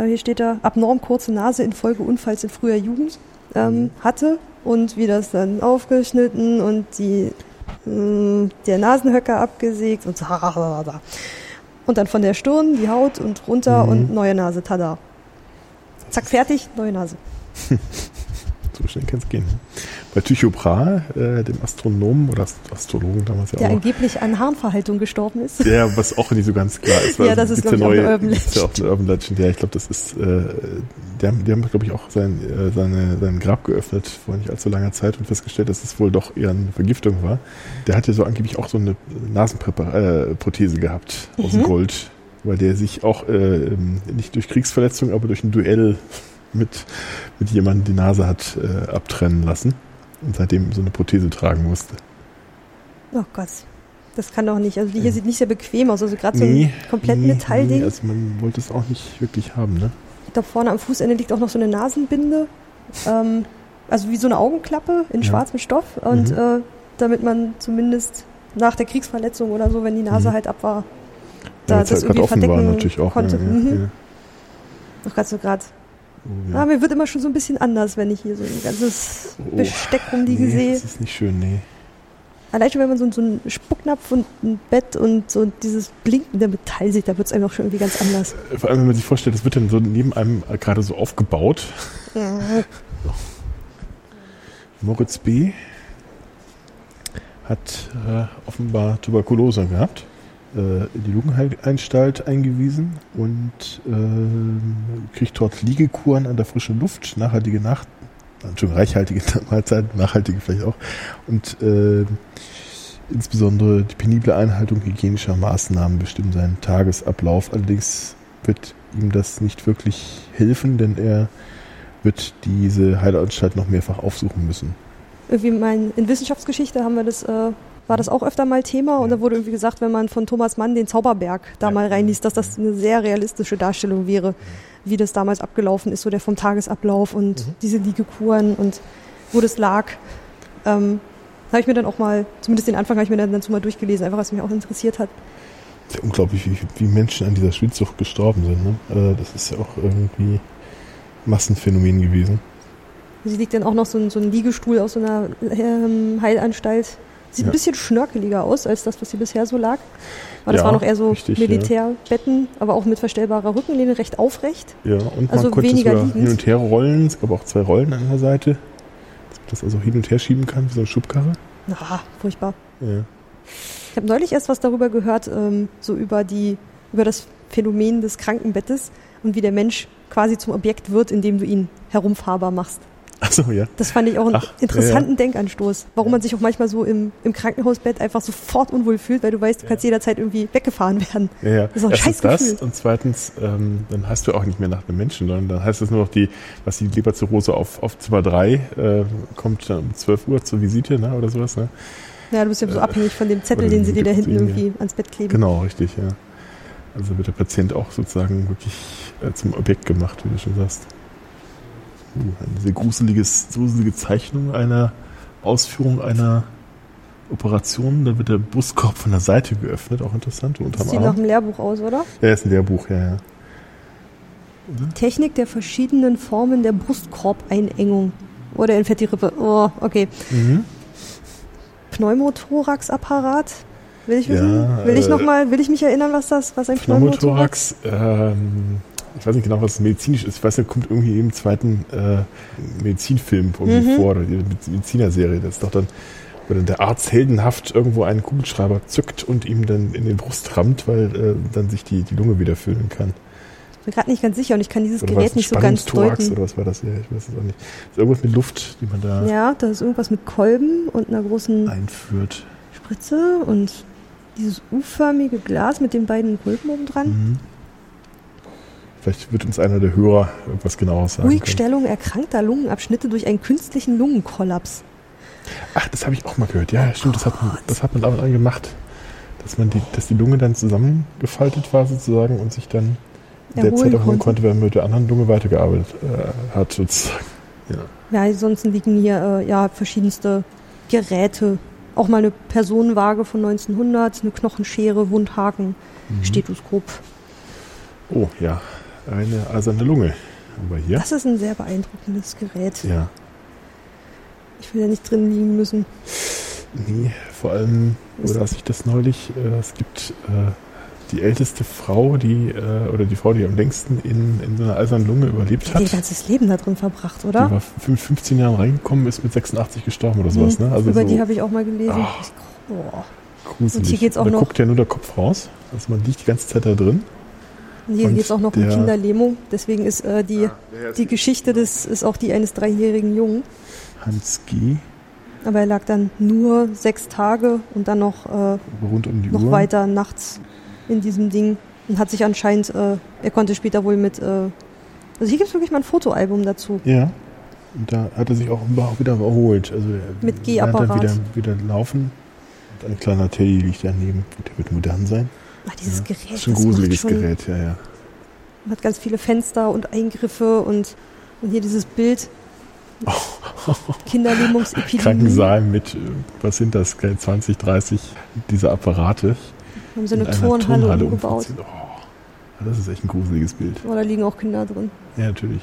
hier steht da, abnorm kurze Nase infolge Unfalls in früher Jugend ähm, Mhm. hatte und wie das dann aufgeschnitten und die, mh, der Nasenhöcker abgesägt und so. Und dann von der Stirn die Haut und runter Mhm. und neue Nase, tada. Zack, fertig, neue Nase. So schnell kann es gehen. Bei Tycho Brahe, äh, dem Astronomen oder Ast- Astrologen damals ja Der auch, angeblich an Harnverhaltung gestorben ist. der, was auch nicht so ganz klar ist. Ja, das ist, gibt's glaub ich, auch eine Urban gibt's ja auch Legend. eine Urban Legend. Ja, ich glaube, das ist, äh, die haben, die haben glaube ich, auch sein, äh, seine, sein Grab geöffnet vor nicht allzu langer Zeit und festgestellt, dass es wohl doch eher eine Vergiftung war. Der hatte so angeblich auch so eine Nasenprothese äh, gehabt aus Mhm. Gold, weil der sich auch äh, ähm, nicht durch Kriegsverletzung, aber durch ein Duell mit, mit jemandem die Nase hat äh, abtrennen lassen und seitdem so eine Prothese tragen musste. Oh Gott. Das kann doch nicht. Also die hier sieht nicht sehr bequem aus. Also gerade so Nee, ein komplett nee, Metallding. nee, also man wollte es auch nicht wirklich haben, ne? Da vorne am Fußende liegt auch noch so eine Nasenbinde. Ähm, also wie so eine Augenklappe in Ja. schwarzem Stoff. Und Mhm. äh, damit man zumindest nach der Kriegsverletzung oder so, wenn die Nase Mhm. halt ab war, Ja, da weil's das halt irgendwie offen war verdecken natürlich auch. konnte. Ja, Mhm. ja, Auch gerade so gerade. Ja. Ah, mir wird immer schon so ein bisschen anders, wenn ich hier so ein ganzes Oh, Besteck rumliegen nee, sehe. Das ist nicht schön, nee. Allein schon, wenn man so, so einen Spucknapf und ein Bett und so dieses blinkende Metall sieht, da wird es einem auch schon irgendwie ganz anders. Vor allem, wenn man sich vorstellt, das wird dann so neben einem äh, gerade so aufgebaut. Moritz B. hat äh, offenbar Tuberkulose gehabt, äh, in die Lungenheilanstalt eingewiesen und ähm, kriegt dort Liegekuren an der frischen Luft, nachhaltige Nacht, Entschuldigung, reichhaltige Mahlzeiten, nachhaltige vielleicht auch und äh, insbesondere die penible Einhaltung hygienischer Maßnahmen bestimmen seinen Tagesablauf. Allerdings wird ihm das nicht wirklich helfen, denn er wird diese Heilanstalt noch mehrfach aufsuchen müssen. irgendwie mein, in Wissenschaftsgeschichte haben wir das, äh, war das auch öfter mal Thema und da wurde irgendwie gesagt, wenn man von Thomas Mann den Zauberberg da mal reinliest, dass das eine sehr realistische Darstellung wäre, wie das damals abgelaufen ist, so der vom Tagesablauf und Mhm. diese Liegekuren und wo das lag. Ähm, habe ich mir dann auch mal, zumindest den Anfang habe ich mir dann dazu mal durchgelesen, einfach was mich auch interessiert hat. Ja unglaublich, wie, wie Menschen an dieser Schwindsucht gestorben sind. Ne? Äh, Das ist ja auch irgendwie Massenphänomen gewesen. Sie liegt dann auch noch so ein, so ein Liegestuhl aus so einer ähm, Heilanstalt. Sieht Ja. ein bisschen schnörkeliger aus als das, was sie bisher so lag. Aber das Ja, war noch eher so richtig, ja. Militärbetten, aber auch mit verstellbarer Rückenlehne, recht aufrecht. Ja, und Also man konnte weniger sogar hin und her rollen. Es gab auch zwei Rollen an der Seite, dass man das also hin und her schieben kann, wie so eine Schubkarre. Na, furchtbar. Ja. Ich habe neulich erst was darüber gehört, ähm, so über die, über das Phänomen des Krankenbettes und wie der Mensch quasi zum Objekt wird, indem du ihn herumfahrbar machst. Achso, ja. Das fand ich auch einen Ach, interessanten Denkanstoß. Warum man sich auch manchmal so im, im Krankenhausbett einfach sofort unwohl fühlt, weil du weißt, du kannst jederzeit irgendwie weggefahren werden. Ja, ja. Das ist auch ein Erstens das und zweitens, ähm, dann heißt du auch nicht mehr nach einem Menschen, sondern dann heißt es nur noch die, was die Leberzirrhose auf, auf Zimmer 3 äh, kommt dann um 12 Uhr zur Visite, ne, oder sowas, ne? Ja, du bist ja so Äh, abhängig von dem Zettel, den sie dir da hinten irgendwie ans Bett kleben. Genau, richtig, ja. Also wird der Patient auch sozusagen wirklich äh, zum Objekt gemacht, wie du schon sagst. Eine sehr gruseliges, gruselige Zeichnung einer Ausführung einer Operation. Da wird der Brustkorb von der Seite geöffnet, auch interessant, Das sieht nach einem Lehrbuch aus, oder? Ja, ist ein Lehrbuch, ja, ja. Technik der verschiedenen Formen der Brustkorbeinengung. Oder entfährt die Rippe. Oh, okay. Mhm. Pneumothorax-Apparat. Will ich wissen? Ja, will ich äh, noch mal, will ich mich erinnern, was das, was ein Pneumothorax? Pneumothorax, ähm, ich weiß nicht genau, was medizinisch ist. Ich weiß, der kommt irgendwie im zweiten äh, Medizinfilm irgendwie Mhm. vor, oder die Medizinerserie. Das ist doch dann, wo dann der Arzt heldenhaft irgendwo einen Kugelschreiber zückt und ihm dann in den Brust rammt, weil äh, dann sich die, die Lunge wieder füllen kann. Ich bin gerade nicht ganz sicher und ich kann dieses Oder Gerät nicht so ganz deuten. oder was war das? Ja, ich weiß es auch nicht. Das ist irgendwas mit Luft, die man da Ja, da ist irgendwas mit Kolben und einer großen einführt. Spritze und dieses U-förmige Glas mit den beiden Röpen oben dran. Mhm. Vielleicht wird uns einer der Hörer etwas genaueres sagen. können. Ruhigstellung erkrankter Lungenabschnitte durch einen künstlichen Lungenkollaps. Ach, das habe ich auch mal gehört. Ja, stimmt, das hat man, das hat man dann gemacht. Dass man die, dass die Lunge dann zusammengefaltet war sozusagen und sich dann in der Erholen Zeit auch konnte. konnte, wenn man mit der anderen Lunge weitergearbeitet äh, hat sozusagen. Ja. Ja, ansonsten liegen hier äh, ja verschiedenste Geräte. Auch mal eine Personenwaage von 1900, eine Knochenschere, Wundhaken, Mhm. Stethoskop. Oh, ja. Eine eiserne Lunge haben wir hier. Das ist ein sehr beeindruckendes Gerät. Ja. Ich will ja nicht drin liegen müssen. Nee, vor allem, wo las ich das neulich? Äh, es gibt äh, die älteste Frau, die, äh, oder die Frau, die am längsten in, in so einer eisernen Lunge überlebt Die hat. hat ihr ganzes Leben da drin verbracht, Die oder? war mit 15 Jahren reingekommen, ist mit 86 gestorben oder sowas, Mhm. ne? Also Über so die habe ich auch mal gelesen. Ah. Boah. gruselig. Und hier geht's auch da noch- guckt ja nur der Kopf raus. Also man liegt die ganze Zeit da drin. Und hier geht es auch noch um der- Kinderlähmung. Deswegen ist äh, die, die Geschichte des, ist auch die eines dreijährigen Jungen. Hans G. Aber er lag dann nur sechs Tage und dann noch, äh, rund um die noch Uhr. weiter nachts in diesem Ding. Und hat sich anscheinend, äh, er konnte später wohl mit, äh, also hier gibt es wirklich mal ein Fotoalbum dazu. Ja. Und da hat er sich auch wieder erholt. Also er Mit Gehapparat. wieder, wieder laufen. Und ein kleiner Teddy liegt daneben. Der wird modern sein. Ach, dieses. Gerät. Das ist ein gruseliges schon, Gerät, ja, ja. Hat ganz viele Fenster und Eingriffe und, und hier dieses Bild. Kinderlähmungsepidemie. Krankensaal mit, äh, was sind das, 20, 30 dieser Apparate. Haben sie eine Turnhalle, umgebaut. umgebaut. Oh, das ist echt ein gruseliges Bild. Oh, da liegen auch Kinder drin. Ja, natürlich.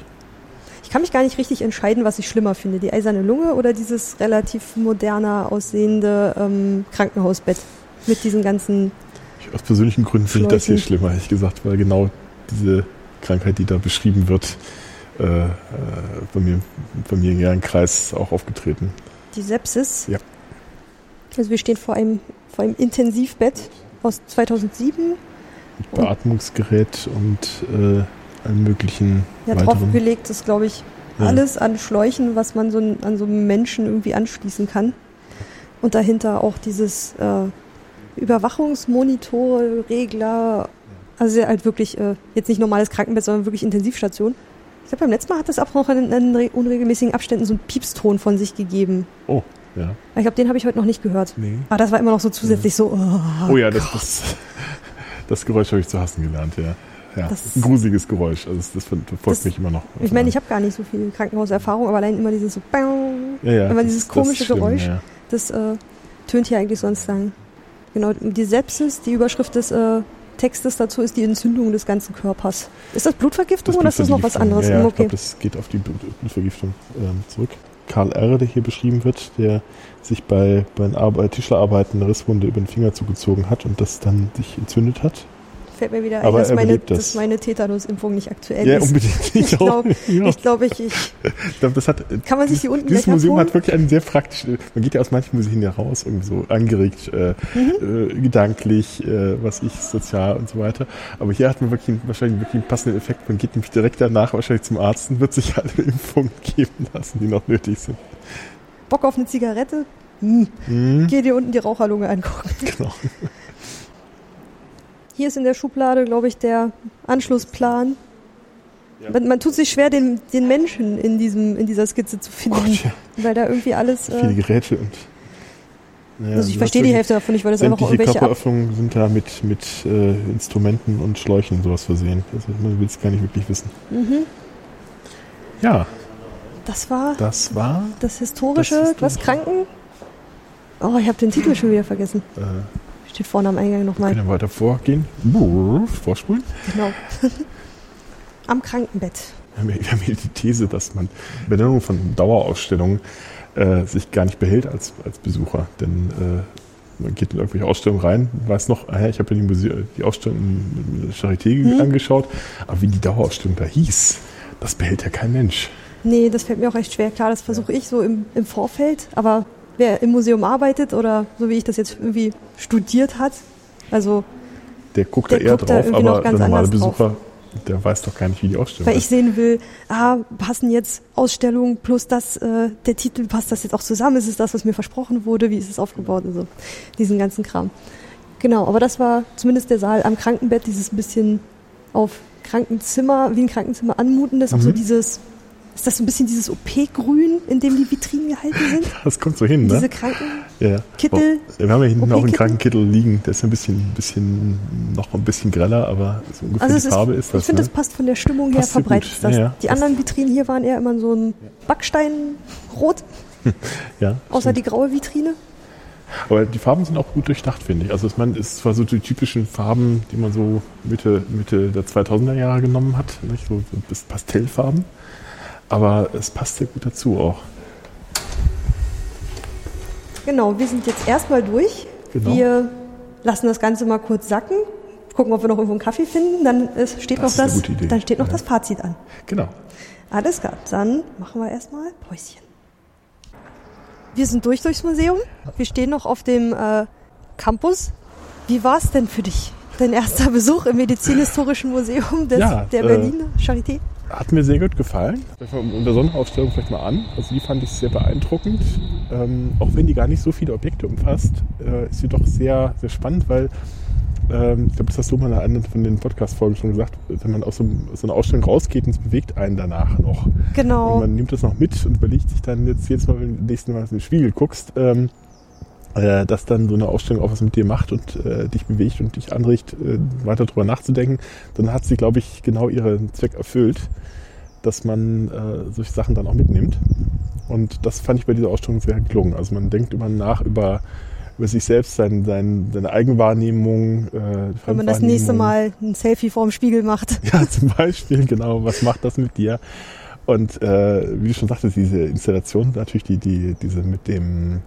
Ich kann mich gar nicht richtig entscheiden, was ich schlimmer finde. Die eiserne Lunge oder dieses relativ moderner aussehende ähm, Krankenhausbett. Mit diesen ganzen. Ich, aus persönlichen Gründen finde ich das hier schlimmer, ehrlich gesagt, weil genau diese Krankheit, die da beschrieben wird, äh, äh, bei mir im Kreis auch aufgetreten. Die Sepsis. Ja. Also wir stehen vor einem, vor einem Intensivbett aus 2007. Mit Beatmungsgerät und äh, allen möglichen Ja, weiteren. draufgelegt ist, glaube ich, Ja. alles an Schläuchen, was man so an so einen Menschen irgendwie anschließen kann. Und dahinter auch dieses äh, Überwachungsmonitore, Regler. Also halt wirklich äh, jetzt nicht normales Krankenbett, sondern wirklich Intensivstation. Ich glaube, beim letzten Mal hat das auch noch in, in re- unregelmäßigen Abständen so einen Piepston von sich gegeben. Oh, ja. Ich glaube, den habe ich heute noch nicht gehört. Nee. Aber das war immer noch so zusätzlich so. Oh, Oh ja, das, das, das Geräusch habe ich zu hassen gelernt, ja. Ja, Das- ein gruseliges Geräusch. Also das, das verfolgt mich immer noch. Ich meine, ich habe gar nicht so viel Krankenhauserfahrung, aber allein immer dieses so. Bang, ja, ja, immer dieses komische schlimm, Geräusch. Ja. Das äh, tönt hier eigentlich sonst lang. Genau, die Sepsis, die Überschrift des äh, Textes dazu ist die Entzündung des ganzen Körpers. Ist das Blutvergiftung oder ist das noch was anderes? Ja, ja, ich okay. glaube, das geht auf die Blut- Blutvergiftung ähm, zurück. Karl R., der hier beschrieben wird, der sich bei, bei Arbeit, Tischlerarbeiten eine Risswunde über den Finger zugezogen hat und das dann sich entzündet hat. Fällt mir wieder ein, dass meine, dass meine Tetanusimpfung nicht aktuell ja, ist. unbedingt. Ich glaube, ja. ich, glaub, ich, ich das hat, kann man sich die unten dieses Museum abholen? hat wirklich einen sehr praktischen, man geht ja aus manchen Museen ja raus, irgendwie so angeregt, äh, Mhm. äh, gedanklich, äh, was ich, sozial und so weiter. Aber hier hat man wirklich einen, wahrscheinlich wirklich einen passenden Effekt. Man geht nämlich direkt danach wahrscheinlich zum Arzt und wird sich alle Impfungen geben lassen, die noch nötig sind. Bock auf eine Zigarette? Hm. Mhm. Geh dir unten die Raucherlunge angucken. Genau. Hier ist in der Schublade, glaube ich, der Anschlussplan. Ja. Man, man tut sich schwer, den, den Menschen in, diesem, in dieser Skizze zu finden, Gott, ja. weil da irgendwie alles... Viele Äh, Geräte und. Naja, also ich verstehe die Hälfte davon nicht, weil das einfach Sämtliche irgendwelche... Körperöffnungen sind da mit, mit äh, Instrumenten und Schläuchen und sowas versehen. Also man will es gar nicht wirklich wissen. mhm. Ja, Das war das war. das historische, Das was Kranken... Oh, ich habe den Titel schon wieder vergessen. Äh, Steht vorne am Eingang wir nochmal. können weiter vorgehen. Vorspulen. Genau. am Krankenbett. Wir haben, wir hier die These, dass man Benennung von Dauerausstellungen äh, sich gar nicht behält als, als Besucher. Denn äh, man geht in irgendwelche Ausstellungen rein, weiß noch, ah ja, ich habe ja die, Muse die Ausstellung in der Charité Mhm. angeschaut, aber wie die Dauerausstellung da hieß, das behält ja kein Mensch. Nee, das fällt mir auch echt schwer. Klar, das versuche ich so im, im Vorfeld, aber wer im Museum arbeitet oder so wie ich das jetzt irgendwie studiert hat, also Der guckt Der da eher guckt da drauf, noch aber der normale anders drauf. Besucher Der weiß doch gar nicht, wie die Ausstellung Weil ich sehen will, ah, passen jetzt Ausstellungen plus das, äh, der Titel, passt das jetzt auch zusammen? Ist es das, was mir versprochen wurde? Wie ist es aufgebaut und so? Diesen ganzen Kram. Genau, aber das war zumindest der Saal am Krankenbett, dieses bisschen auf Krankenzimmer, wie ein Krankenzimmer anmutendes, mhm. so dieses ist das so ein bisschen dieses OP-Grün, in dem die Vitrinen gehalten sind? Das kommt so hin, ne? Diese Krankenkittel. Ja. Wir haben ja hinten auch einen Krankenkittel liegen. Der ist ein bisschen, bisschen, noch ein bisschen greller, aber so ungefähr also die Farbe ist, ist das. Ich finde, ne? das passt von der Stimmung passt her verbreitet. Das. Ja, ja. Die anderen Vitrinen hier waren eher immer so ein Backsteinrot. ja. Außer die graue Vitrine. Aber die Farben sind auch gut durchdacht, finde ich. Also ich meine, es war so die typischen Farben, die man so Mitte, Mitte der 2000er Jahre genommen hat, nicht? so bis Pastellfarben. Aber es passt sehr gut dazu auch. Genau, wir sind jetzt erstmal durch. Genau. Wir lassen das Ganze mal kurz sacken, gucken, ob wir noch irgendwo einen Kaffee finden. Dann steht das noch das, dann steht noch ja. das Fazit an. Genau. Alles klar, dann machen wir erstmal Päuschen. Wir sind durch durchs Museum. Wir stehen noch auf dem äh, Campus. Wie war es denn für dich? Dein erster Besuch im Medizinhistorischen Museum des, ja, der Berlin äh, Charité? Hat mir sehr gut gefallen. Unter Sonnenausstellung vielleicht mal an. Also die fand ich sehr beeindruckend. Ähm, auch wenn die gar nicht so viele Objekte umfasst, äh, ist sie doch sehr, sehr spannend, weil ähm, ich glaube, das hast du mal in einer von den Podcast-Folgen schon gesagt, wenn man aus so, so einer Ausstellung rausgeht und es bewegt einen danach noch. Genau. Und man nimmt das noch mit und überlegt sich dann jetzt jedes Mal, wenn du nächsten Mal in den Spiegel guckst, ähm, äh, dass dann so eine Ausstellung auch was mit dir macht und äh, dich bewegt und dich anregt, äh, weiter drüber nachzudenken, dann hat sie, glaube ich, genau ihren Zweck erfüllt, dass man äh, solche Sachen dann auch mitnimmt. Und das fand ich bei dieser Ausstellung sehr gelungen. Also man denkt immer nach über, über sich selbst, sein, sein, seine Eigenwahrnehmung. Äh, Wenn man das nächste Mal ein Selfie vorm Spiegel macht. Ja, zum Beispiel, genau. Was macht das mit dir? Und äh, wie du schon sagtest, diese Installation, natürlich die, die, diese mit dem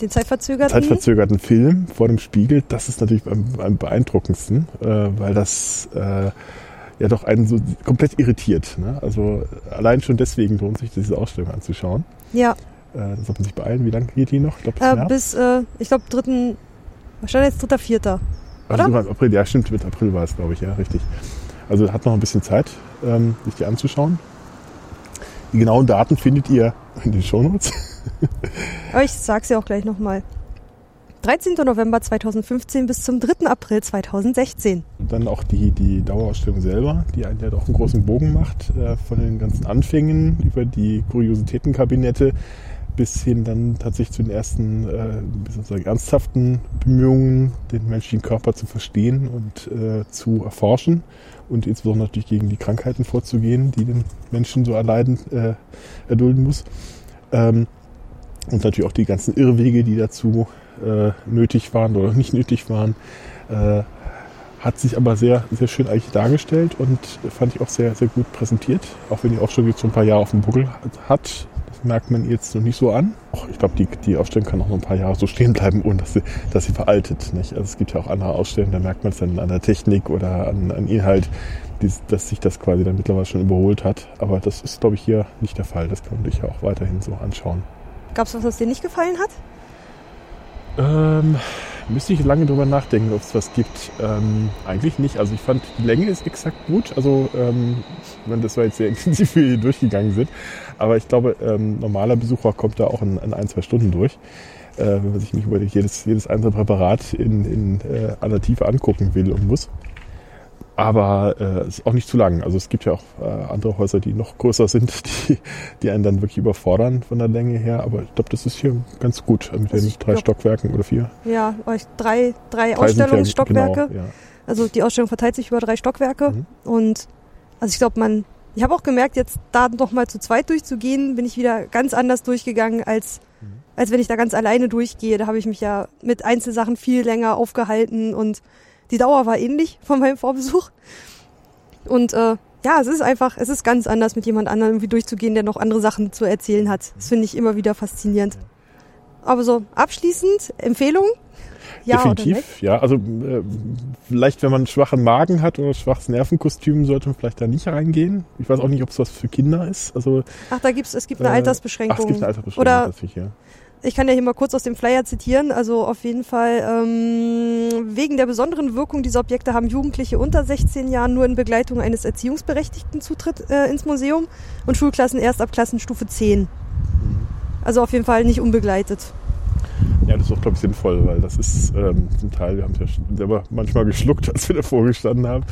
den zeitverzögerten? zeitverzögerten Film vor dem Spiegel, das ist natürlich am, am beeindruckendsten, äh, weil das äh, ja doch einen so komplett irritiert. Ne? Also allein schon deswegen lohnt sich diese Ausstellung anzuschauen. Ja. Äh, sollte man sich beeilen. Wie lange geht die noch? Ich glaub, bis, äh, bis äh, ich glaube, dritten, wahrscheinlich jetzt dritter, vierter. Also oder? April, ja, stimmt, mit April war es, glaube ich, ja, richtig. Also hat noch ein bisschen Zeit, ähm, sich die anzuschauen. Die genauen Daten findet ihr in den Shownotes. Aber ich sag's ja auch gleich nochmal. 13. November 2015 bis zum 3. April 2016. Dann auch die, die Dauerausstellung selber, die einen ja doch einen großen Bogen macht, äh, von den ganzen Anfängen über die Kuriositätenkabinette bis hin dann tatsächlich zu den ersten äh, ernsthaften Bemühungen, den menschlichen Körper zu verstehen und äh, zu erforschen und insbesondere natürlich gegen die Krankheiten vorzugehen, die den Menschen so erleiden, äh, erdulden muss. Ähm, und natürlich auch die ganzen Irrwege, die dazu äh, nötig waren oder nicht nötig waren. Äh, hat sich aber sehr, sehr schön eigentlich dargestellt und fand ich auch sehr, sehr gut präsentiert. Auch wenn die schon jetzt so ein paar Jahre auf dem Buckel hat. Das merkt man jetzt noch nicht so an. Ich glaube, die, die Ausstellung kann auch noch ein paar Jahre so stehen bleiben, ohne dass sie, dass sie veraltet. Nicht? Also es gibt ja auch andere Ausstellungen, da merkt man es dann an der Technik oder an, an Inhalt, die, dass sich das quasi dann mittlerweile schon überholt hat. Aber das ist, glaube ich, hier nicht der Fall. Das kann man sich ja auch weiterhin so anschauen. Gab es was, was dir nicht gefallen hat? Ähm, müsste ich lange drüber nachdenken, ob es was gibt. Ähm, eigentlich nicht. Also ich fand, die Länge ist exakt gut. Also ähm, das war jetzt sehr intensiv, wie wir hier durchgegangen sind. Aber ich glaube, ähm, normaler Besucher kommt da auch in, in ein, zwei Stunden durch. Äh, wenn man sich nicht über jedes, jedes einzelne Präparat in, in äh, aller Tiefe angucken will und muss. Aber äh, ist auch nicht zu lang. Also es gibt ja auch äh, andere Häuser, die noch größer sind, die, die einen dann wirklich überfordern von der Länge her. Aber ich glaube, das ist hier ganz gut mit also den drei glaub, Stockwerken oder vier. Ja, euch drei, drei, drei Ausstellungsstockwerke. Genau, ja. Also die Ausstellung verteilt sich über drei Stockwerke. Mhm. Und also ich glaube, man, ich habe auch gemerkt, jetzt da noch mal zu zweit durchzugehen, bin ich wieder ganz anders durchgegangen als mhm. als wenn ich da ganz alleine durchgehe. Da habe ich mich ja mit Einzelsachen viel länger aufgehalten und die Dauer war ähnlich von meinem Vorbesuch. Und äh, ja, es ist einfach, es ist ganz anders, mit jemand anderem irgendwie durchzugehen, der noch andere Sachen zu erzählen hat. Das finde ich immer wieder faszinierend. Aber so abschließend, Empfehlung? Ja Definitiv, ja. Also äh, vielleicht, wenn man einen schwachen Magen hat oder ein schwaches Nervenkostüm, sollte man vielleicht da nicht reingehen. Ich weiß auch nicht, ob es was für Kinder ist. Also, Ach, da gibt's, es gibt eine äh, Altersbeschränkung. Ach, es gibt eine Altersbeschränkung. Oder ich, ja. Ich kann ja hier mal kurz aus dem Flyer zitieren. Also auf jeden Fall, ähm, wegen der besonderen Wirkung dieser Objekte haben Jugendliche unter 16 Jahren nur in Begleitung eines Erziehungsberechtigten Zutritt äh, ins Museum und Schulklassen erst ab Klassenstufe 10. Also auf jeden Fall nicht unbegleitet. Ja, das ist auch, glaube ich, sinnvoll, weil das ist ähm, zum Teil, wir haben es ja selber manchmal geschluckt, als wir davor gestanden haben.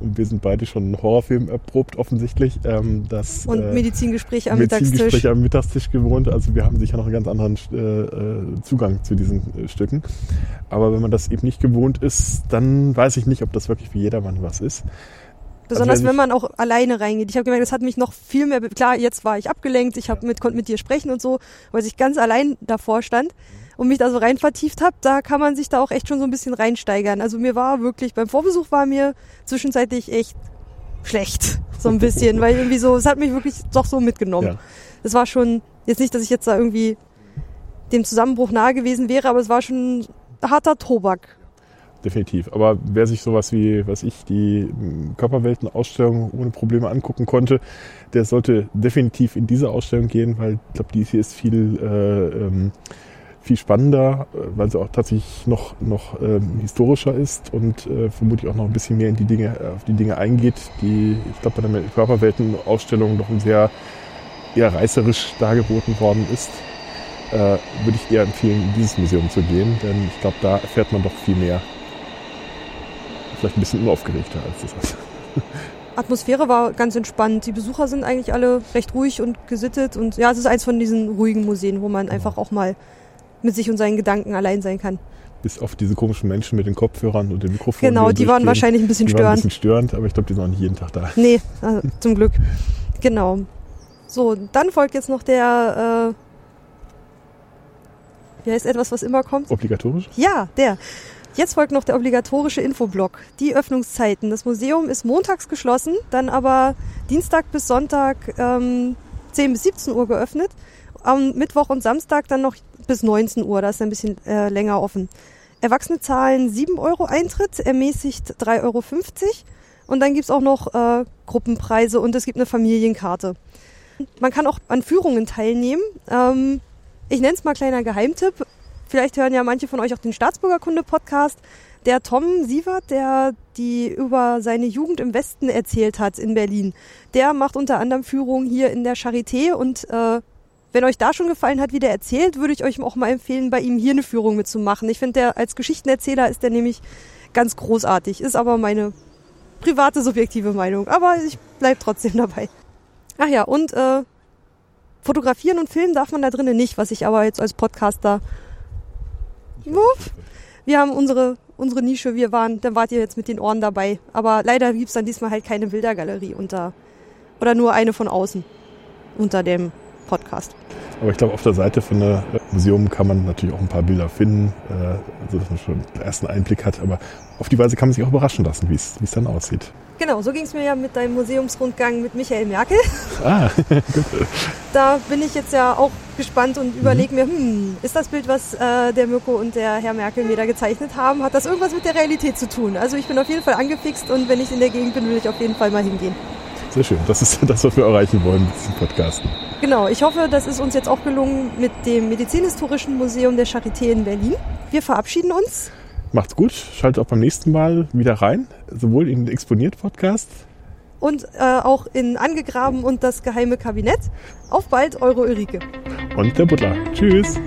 Und wir sind beide schon einen Horrorfilm erprobt, offensichtlich. Ähm, das, Und äh, Medizingespräche am Medizingespräche Mittagstisch. am Mittagstisch gewohnt. Also wir haben sicher noch einen ganz anderen äh, äh, Zugang zu diesen äh, Stücken. Aber wenn man das eben nicht gewohnt ist, dann weiß ich nicht, ob das wirklich für jedermann was ist. Besonders Also wer wenn man auch alleine reingeht. Ich habe gemerkt, das hat mich noch viel mehr. Klar, jetzt war ich abgelenkt, ich hab mit, konnte mit dir sprechen und so, weil ich ganz allein davor stand und mich da so rein vertieft habe, da kann man sich da auch echt schon so ein bisschen reinsteigern. Also mir war wirklich, beim Vorbesuch war mir zwischenzeitlich echt schlecht. So ein bisschen, weil irgendwie so, es hat mich wirklich doch so mitgenommen. Ja. Es war schon, jetzt nicht, dass ich jetzt da irgendwie dem Zusammenbruch nahe gewesen wäre, aber es war schon harter Tobak. definitiv. Aber wer sich sowas wie, was ich, die m, Körperwelten-Ausstellung ohne Probleme angucken konnte, der sollte definitiv in diese Ausstellung gehen, weil ich glaube, die hier ist viel, äh, ähm, viel spannender, äh, weil sie auch tatsächlich noch, noch ähm, historischer ist und äh, vermutlich auch noch ein bisschen mehr in die Dinge, äh, auf die Dinge eingeht, die, ich glaube, bei der Körperwelten-Ausstellung noch ein sehr eher reißerisch dargeboten worden ist. Äh, würde ich eher empfehlen, in dieses Museum zu gehen, denn ich glaube, da erfährt man doch viel mehr vielleicht ein bisschen unaufgeregter als das. Atmosphäre war ganz entspannt. Die Besucher sind eigentlich alle recht ruhig und gesittet. Und ja, es ist eins von diesen ruhigen Museen, wo man einfach auch mal mit sich und seinen Gedanken allein sein kann. Bis auf diese komischen Menschen mit den Kopfhörern und den Mikrofonen. Genau, hier die waren wahrscheinlich ein bisschen die waren ein störend. bisschen störend, aber ich glaube, die sind auch nicht jeden Tag da. Nee, äh, zum Glück. Genau. So, dann folgt jetzt noch der, äh, wie heißt etwas, was immer kommt? Obligatorisch? Ja, der. Jetzt folgt noch der obligatorische Infoblock. Die Öffnungszeiten. Das Museum ist montags geschlossen, dann aber Dienstag bis Sonntag ähm, 10 bis 17 Uhr geöffnet. Am Mittwoch und Samstag dann noch bis 19 Uhr, da ist ein bisschen äh, länger offen. Erwachsene zahlen 7 Euro Eintritt, ermäßigt 3,50 Euro. Und dann gibt's auch noch äh, Gruppenpreise und es gibt eine Familienkarte. Man kann auch an Führungen teilnehmen. Ähm, ich nenne es mal kleiner Geheimtipp. Vielleicht hören ja manche von euch auch den Staatsbürgerkunde-Podcast. Der Tom Sievert, der die über seine Jugend im Westen erzählt hat in Berlin, der macht unter anderem Führungen hier in der Charité und äh, wenn euch da schon gefallen hat, wie der erzählt, würde ich euch auch mal empfehlen, bei ihm hier eine Führung mitzumachen. Ich finde, der als Geschichtenerzähler ist der nämlich ganz großartig. Ist aber meine private, subjektive Meinung. Aber ich bleib trotzdem dabei. Ach ja, und äh, fotografieren und filmen darf man da drinnen nicht, was ich aber jetzt als Podcaster. Wuff. Wir haben unsere, unsere Nische, wir waren, dann wart ihr jetzt mit den Ohren dabei. Aber leider gibt's dann diesmal halt keine Bildergalerie unter. Oder nur eine von außen unter dem Podcast. Aber ich glaube, auf der Seite von der Museum kann man natürlich auch ein paar Bilder finden, äh, so dass man schon einen ersten Einblick hat. Aber auf die Weise kann man sich auch überraschen lassen, wie es es dann aussieht. Genau, so ging's mir ja mit deinem Museumsrundgang mit Michael Merkel. Ah, Da bin ich jetzt ja auch gespannt und überlege mir, hm, ist das Bild, was äh, der Mirko und der Herr Merkel mir da gezeichnet haben, hat das irgendwas mit der Realität zu tun? Also ich bin auf jeden Fall angefixt und wenn ich in der Gegend bin, will ich auf jeden Fall mal hingehen. sehr schön. Das ist das, was wir erreichen wollen mit diesem Podcast. Genau, ich hoffe, das ist uns jetzt auch gelungen mit dem Medizinhistorischen Museum der Charité in Berlin. Wir verabschieden uns. Macht's gut, schaltet auch beim nächsten Mal wieder rein, sowohl in den Exponiert-Podcast Und äh, auch in Angegraben und das geheime Kabinett. Auf bald, eure Ulrike. und der Butler. Tschüss.